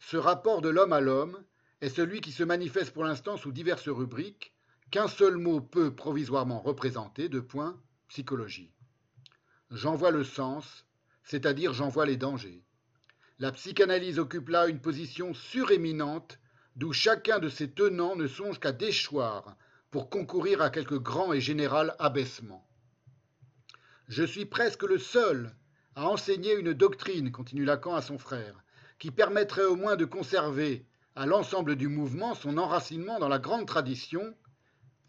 Speaker 1: ce rapport de l'homme à l'homme, est celui qui se manifeste pour l'instant sous diverses rubriques qu'un seul mot peut provisoirement représenter, de points, psychologie. J'en vois le sens, c'est-à-dire j'en vois les dangers. La psychanalyse occupe là une position suréminente d'où chacun de ses tenants ne songe qu'à déchoir pour concourir à quelque grand et général abaissement. Je suis presque le seul à enseigner une doctrine, continue Lacan à son frère, qui permettrait au moins de conserver à l'ensemble du mouvement son enracinement dans la grande tradition,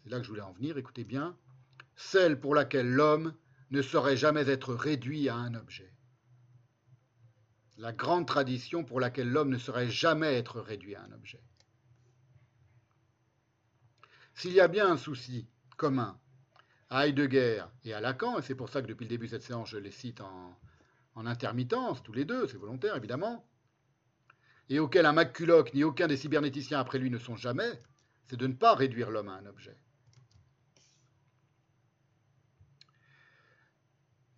Speaker 1: c'est là que je voulais en venir, écoutez bien, celle pour laquelle l'homme ne saurait jamais être réduit à un objet. La grande tradition pour laquelle l'homme ne saurait jamais être réduit à un objet. S'il y a bien un souci commun à Heidegger et à Lacan, et c'est pour ça que depuis le début de cette séance, je les cite en, en intermittence, tous les deux, c'est volontaire évidemment, et auquel un McCulloch ni aucun des cybernéticiens après lui ne sont jamais, c'est de ne pas réduire l'homme à un objet.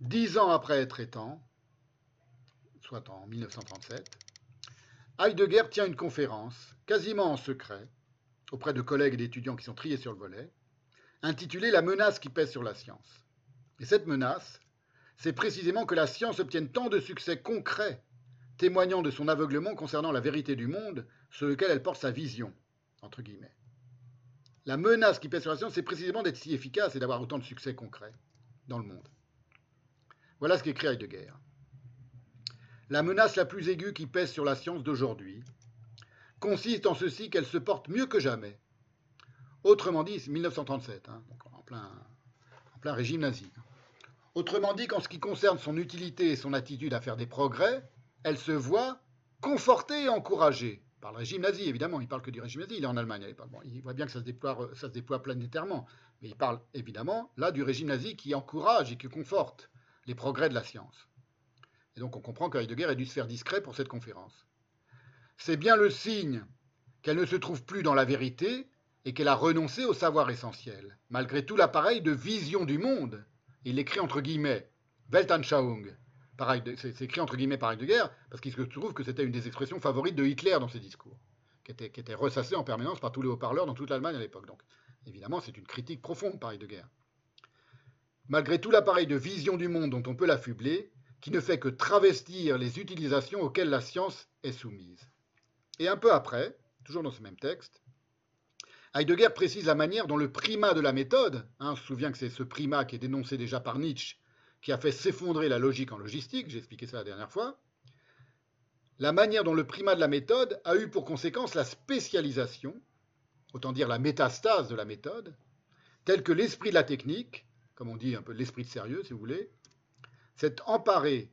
Speaker 1: Dix ans après être étant, soit en 1937, Heidegger tient une conférence, quasiment en secret, auprès de collègues et d'étudiants qui sont triés sur le volet, intitulée La menace qui pèse sur la science. Et cette menace, c'est précisément que la science obtienne tant de succès concrets, témoignant de son aveuglement concernant la vérité du monde, sur lequel elle porte sa vision, entre guillemets. La menace qui pèse sur la science, c'est précisément d'être si efficace et d'avoir autant de succès concrets dans le monde. Voilà ce qu'écrit Heidegger. La menace la plus aiguë qui pèse sur la science d'aujourd'hui consiste en ceci qu'elle se porte mieux que jamais Autrement dit, c'est 1937, hein, donc en, plein, régime nazi. Autrement dit, qu'en ce qui concerne son utilité et son attitude à faire des progrès, elle se voit confortée et encouragée par le régime nazi, évidemment. Il parle que du régime nazi, il est en Allemagne. Il voit bien que ça se, déploie, ça se déploie planétairement. Mais il parle évidemment là du régime nazi qui encourage et qui conforte les progrès de la science. Et donc on comprend que Heidegger a dû se faire discret pour cette conférence. C'est bien le signe qu'elle ne se trouve plus dans la vérité et qu'elle a renoncé au savoir essentiel, malgré tout l'appareil de vision du monde. Il l'écrit entre guillemets, Weltanschauung. C'est écrit entre guillemets par Heidegger, parce qu'il se trouve que c'était une des expressions favorites de Hitler dans ses discours, qui était, qui était ressassée en permanence par tous les haut-parleurs dans toute l'Allemagne à l'époque. Donc, évidemment, c'est une critique profonde par Heidegger. Malgré tout l'appareil de vision du monde dont on peut l'affubler, qui ne fait que travestir les utilisations auxquelles la science est soumise. Et un peu après, toujours dans ce même texte, Heidegger précise la manière dont le primat de la méthode, hein, on se souvient que c'est ce primat qui est dénoncé déjà par Nietzsche, qui a fait s'effondrer la logique en logistique, j'ai expliqué ça la dernière fois, la manière dont le primat de la méthode a eu pour conséquence la spécialisation, autant dire la métastase de la méthode, telle que l'esprit de la technique, comme on dit un peu l'esprit de sérieux si vous voulez, s'est emparé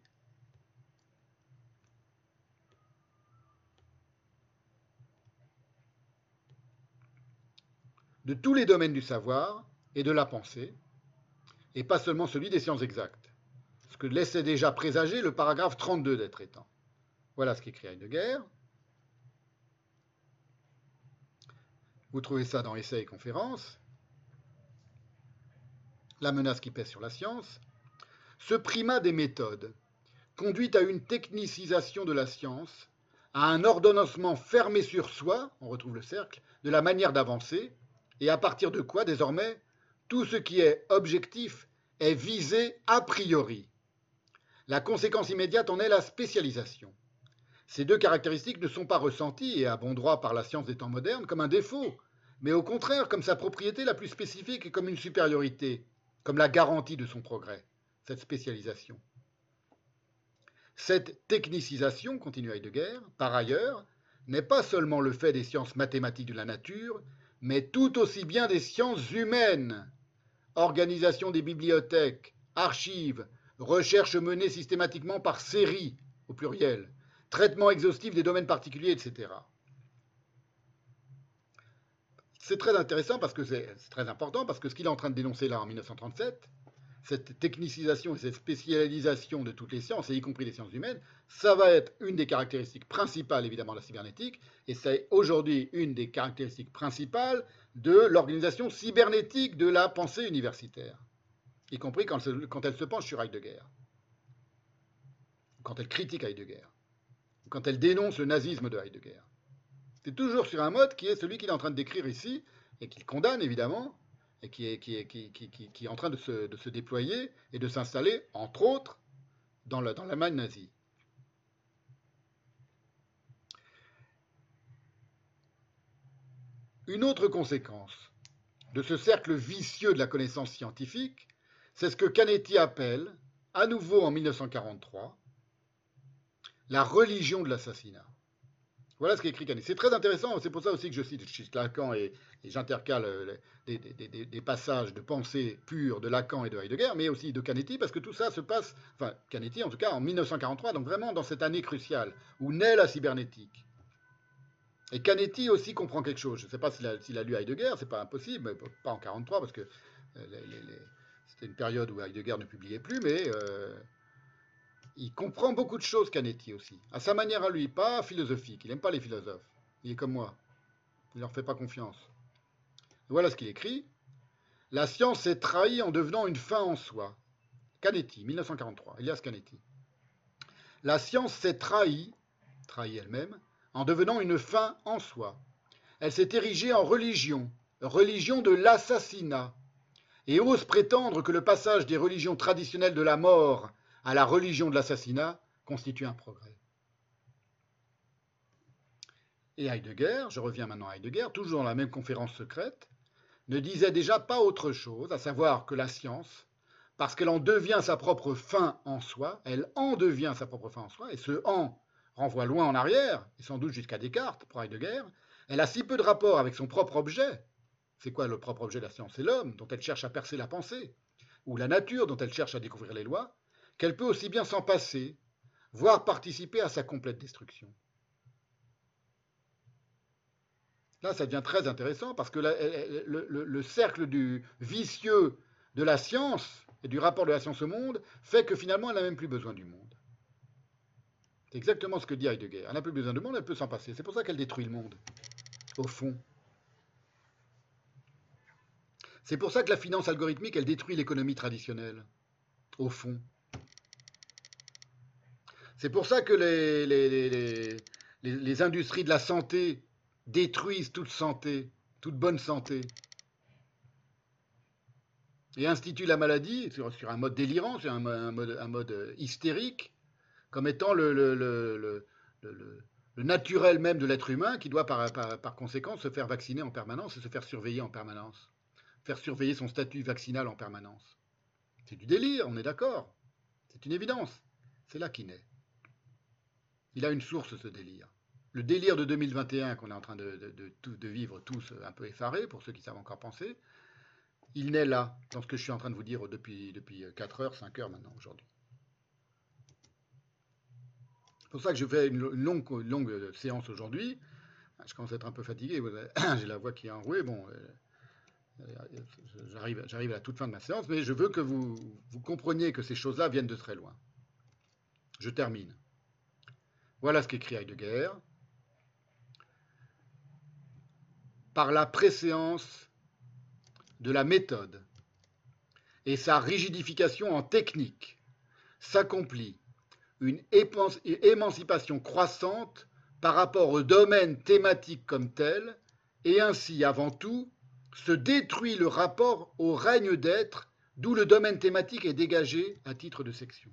Speaker 1: de tous les domaines du savoir et de la pensée, et pas seulement celui des sciences exactes, ce que laissait déjà présager le paragraphe 32 des traitants. Voilà ce qu'écrit Heidegger. Vous trouvez ça dans Essais et conférences. La menace qui pèse sur la science. Ce primat des méthodes conduit à une technicisation de la science, à un ordonnancement fermé sur soi, on retrouve le cercle, de la manière d'avancer, et à partir de quoi, désormais, tout ce qui est objectif est visé a priori. La conséquence immédiate en est la spécialisation. Ces deux caractéristiques ne sont pas ressenties, et à bon droit par la science des temps modernes, comme un défaut, mais au contraire comme sa propriété la plus spécifique et comme une supériorité, comme la garantie de son progrès, cette spécialisation. Cette technicisation, continue Heidegger, par ailleurs, n'est pas seulement le fait des sciences mathématiques de la nature, mais tout aussi bien des sciences humaines. Organisation des bibliothèques, archives, recherches menées systématiquement par série, au pluriel, traitement exhaustif des domaines particuliers, etc. C'est très intéressant parce que c'est très important parce que ce qu'il est en train de dénoncer là en 1937, cette technicisation et cette spécialisation de toutes les sciences, et y compris les sciences humaines, ça va être une des caractéristiques principales, évidemment, de la cybernétique, et c'est aujourd'hui une des caractéristiques principales de l'organisation cybernétique de la pensée universitaire, y compris quand, quand elle se penche sur Heidegger, quand elle critique Heidegger, quand elle dénonce le nazisme de Heidegger. C'est toujours sur un mode qui est celui qu'il est en train de décrire ici, et qu'il condamne, évidemment, et qui est, en train de se, déployer et de s'installer, entre autres, dans l'Allemagne nazie. Une autre conséquence de ce cercle vicieux de la connaissance scientifique, c'est ce que Canetti appelle, à nouveau en 1943, la religion de l'assassinat. Voilà ce qu'écrit Canetti. C'est très intéressant, c'est pour ça aussi que je cite Lacan et, j'intercale euh, des, passages de pensée pure de Lacan et de Heidegger, mais aussi de Canetti, parce que tout ça se passe, enfin Canetti en tout cas en 1943, donc vraiment dans cette année cruciale où naît la cybernétique. Et Canetti aussi comprend quelque chose. Je ne sais pas s'il a, a, lu Heidegger, c'est pas impossible, mais pas en 1943, parce que euh, c'était une période où Heidegger ne publiait plus, mais euh, il comprend beaucoup de choses, Canetti aussi. À sa manière à lui, pas philosophique. Il n'aime pas les philosophes. Il est comme moi. Il ne leur fait pas confiance. Voilà ce qu'il écrit. La science s'est trahie en devenant une fin en soi. Canetti, 1943, Elias Canetti. La science s'est trahie, trahie elle-même, en devenant une fin en soi. Elle s'est érigée en religion, religion de l'assassinat, et ose prétendre que le passage des religions traditionnelles de la mort à la religion de l'assassinat constitue un progrès. Et Heidegger, je reviens maintenant à Heidegger, toujours dans la même conférence secrète, ne disait déjà pas autre chose, à savoir que la science, parce qu'elle en devient sa propre fin en soi, elle en devient sa propre fin en soi, et ce en renvoie loin en arrière, et sans doute jusqu'à Descartes pour Heidegger, elle a si peu de rapport avec son propre objet, C'est quoi le propre objet de la science? C'est l'homme, dont elle cherche à percer la pensée, ou la nature, dont elle cherche à découvrir les lois, qu'elle peut aussi bien s'en passer, voire participer à sa complète destruction. Là, ça devient très intéressant parce que le, le, cercle du vicieux de la science et du rapport de la science au monde fait que finalement, elle n'a même plus besoin du monde. C'est exactement ce que dit Heidegger. Elle n'a plus besoin du monde, elle peut s'en passer. C'est pour ça qu'elle détruit le monde, au fond. C'est pour ça que la finance algorithmique, elle détruit l'économie traditionnelle, au fond. C'est pour ça que les, industries de la santé détruisent toute santé, toute bonne santé. Et instituent la maladie sur, un mode délirant, sur un, mode, un mode, hystérique, comme étant le, naturel même de l'être humain qui doit par, par, conséquent se faire vacciner en permanence et se faire surveiller en permanence, faire surveiller son statut vaccinal en permanence. C'est du délire, on est d'accord. C'est une évidence. C'est là qu'il naît. Il a une source, ce délire. Le délire de 2021 qu'on est en train de, vivre tous un peu effarés, pour ceux qui savent encore penser, il naît là, dans ce que je suis en train de vous dire depuis, depuis 4 heures, 5 heures maintenant, aujourd'hui. C'est pour ça que je fais une longue, longue séance aujourd'hui. Je commence à être un peu fatigué, j'ai la voix qui est enrouée. Bon, euh, j'arrive, à la toute fin de ma séance, mais je veux que vous compreniez que ces choses-là viennent de très loin. Je termine. Voilà ce qu'écrit Heidegger. Par la préséance de la méthode et sa rigidification en technique s'accomplit une émancipation croissante par rapport au domaine thématique comme tel, et ainsi, avant tout, se détruit le rapport au règne d'être, d'où le domaine thématique est dégagé à titre de section.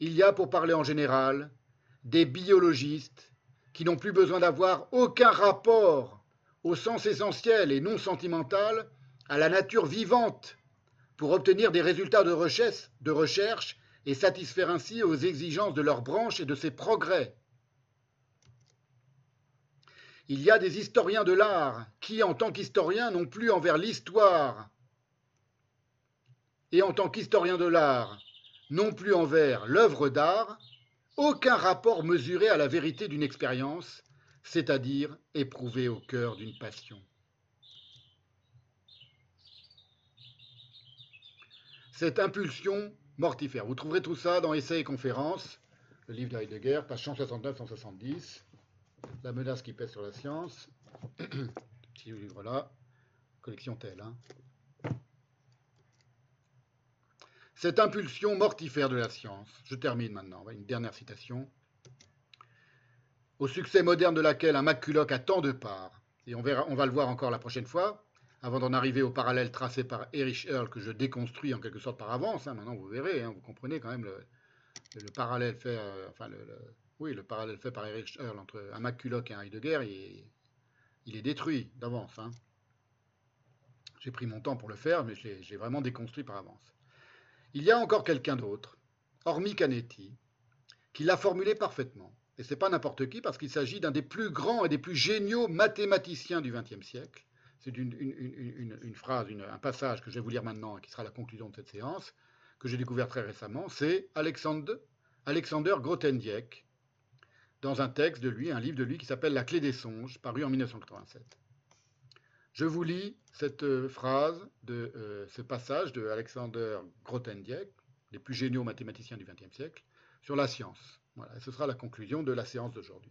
Speaker 1: Il y a, pour parler en général, des biologistes qui n'ont plus besoin d'avoir aucun rapport au sens essentiel et non sentimental à la nature vivante pour obtenir des résultats de recherche, et satisfaire ainsi aux exigences de leur branche et de ses progrès. Il y a des historiens de l'art qui, en tant qu'historiens, n'ont plus envers l'histoire et en tant qu'historiens de l'art, non plus envers l'œuvre d'art, aucun rapport mesuré à la vérité d'une expérience, c'est-à-dire éprouvé au cœur d'une passion. Cette impulsion mortifère, vous trouverez tout ça dans Essais et conférences, le livre d'Heidegger, page 169-170, La menace qui pèse sur la science, petit livre-là, collection telle. Hein. Cette impulsion mortifère de la science, je termine maintenant, une dernière citation, au succès moderne de laquelle un McCulloch a tant de parts, et on, verra, on va le voir encore la prochaine fois, avant d'en arriver au parallèle tracé par Erich Earl, que je déconstruis en quelque sorte par avance, hein, maintenant vous verrez, hein, vous comprenez quand même le, parallèle fait, euh, enfin oui, le parallèle fait par Erich Earl entre un McCulloch et un Heidegger, il, il est détruit d'avance. Hein. J'ai pris mon temps pour le faire, mais je l'ai vraiment déconstruit par avance. Il y a encore quelqu'un d'autre, hormis Canetti, qui l'a formulé parfaitement. Et ce n'est pas n'importe qui, parce qu'il s'agit d'un des plus grands et des plus géniaux mathématiciens du XXe siècle. C'est une, phrase, un passage que je vais vous lire maintenant, qui sera la conclusion de cette séance, que j'ai découvert très récemment. C'est Alexander, Alexander Grothendieck, dans un texte de lui, un livre de lui qui s'appelle La clé des songes, paru en 1987. Je vous lis cette euh, phrase euh, ce passage de Alexander Grothendieck, les plus géniaux mathématiciens du XXe siècle, sur la science. Voilà, ce sera la conclusion de la séance d'aujourd'hui.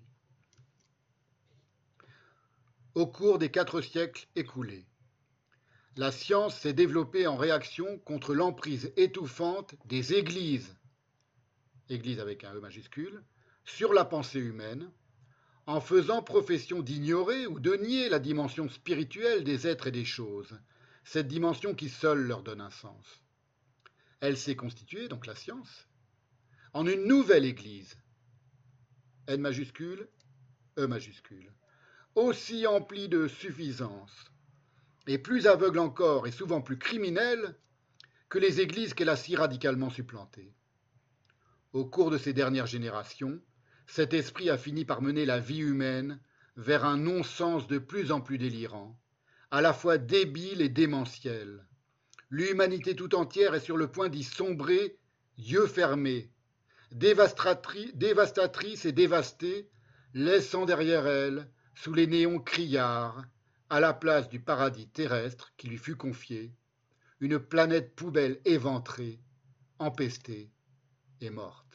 Speaker 1: Au cours des quatre siècles écoulés, la science s'est développée en réaction contre l'emprise étouffante des églises, église avec un E majuscule, sur la pensée humaine, en faisant profession d'ignorer ou de nier la dimension spirituelle des êtres et des choses, cette dimension qui seule leur donne un sens. Elle s'est constituée, donc la science, en une nouvelle Église, N majuscule, E majuscule, aussi emplie de suffisance, et plus aveugle encore et souvent plus criminelle que les églises qu'elle a si radicalement supplantées. Au cours de ces dernières générations, cet esprit a fini par mener la vie humaine vers un non-sens de plus en plus délirant, à la fois débile et démentiel. L'humanité tout entière est sur le point d'y sombrer, yeux fermés, dévastatrice et dévastée, laissant derrière elle, sous les néons criards, à la place du paradis terrestre qui lui fut confié, une planète poubelle éventrée, empestée et morte.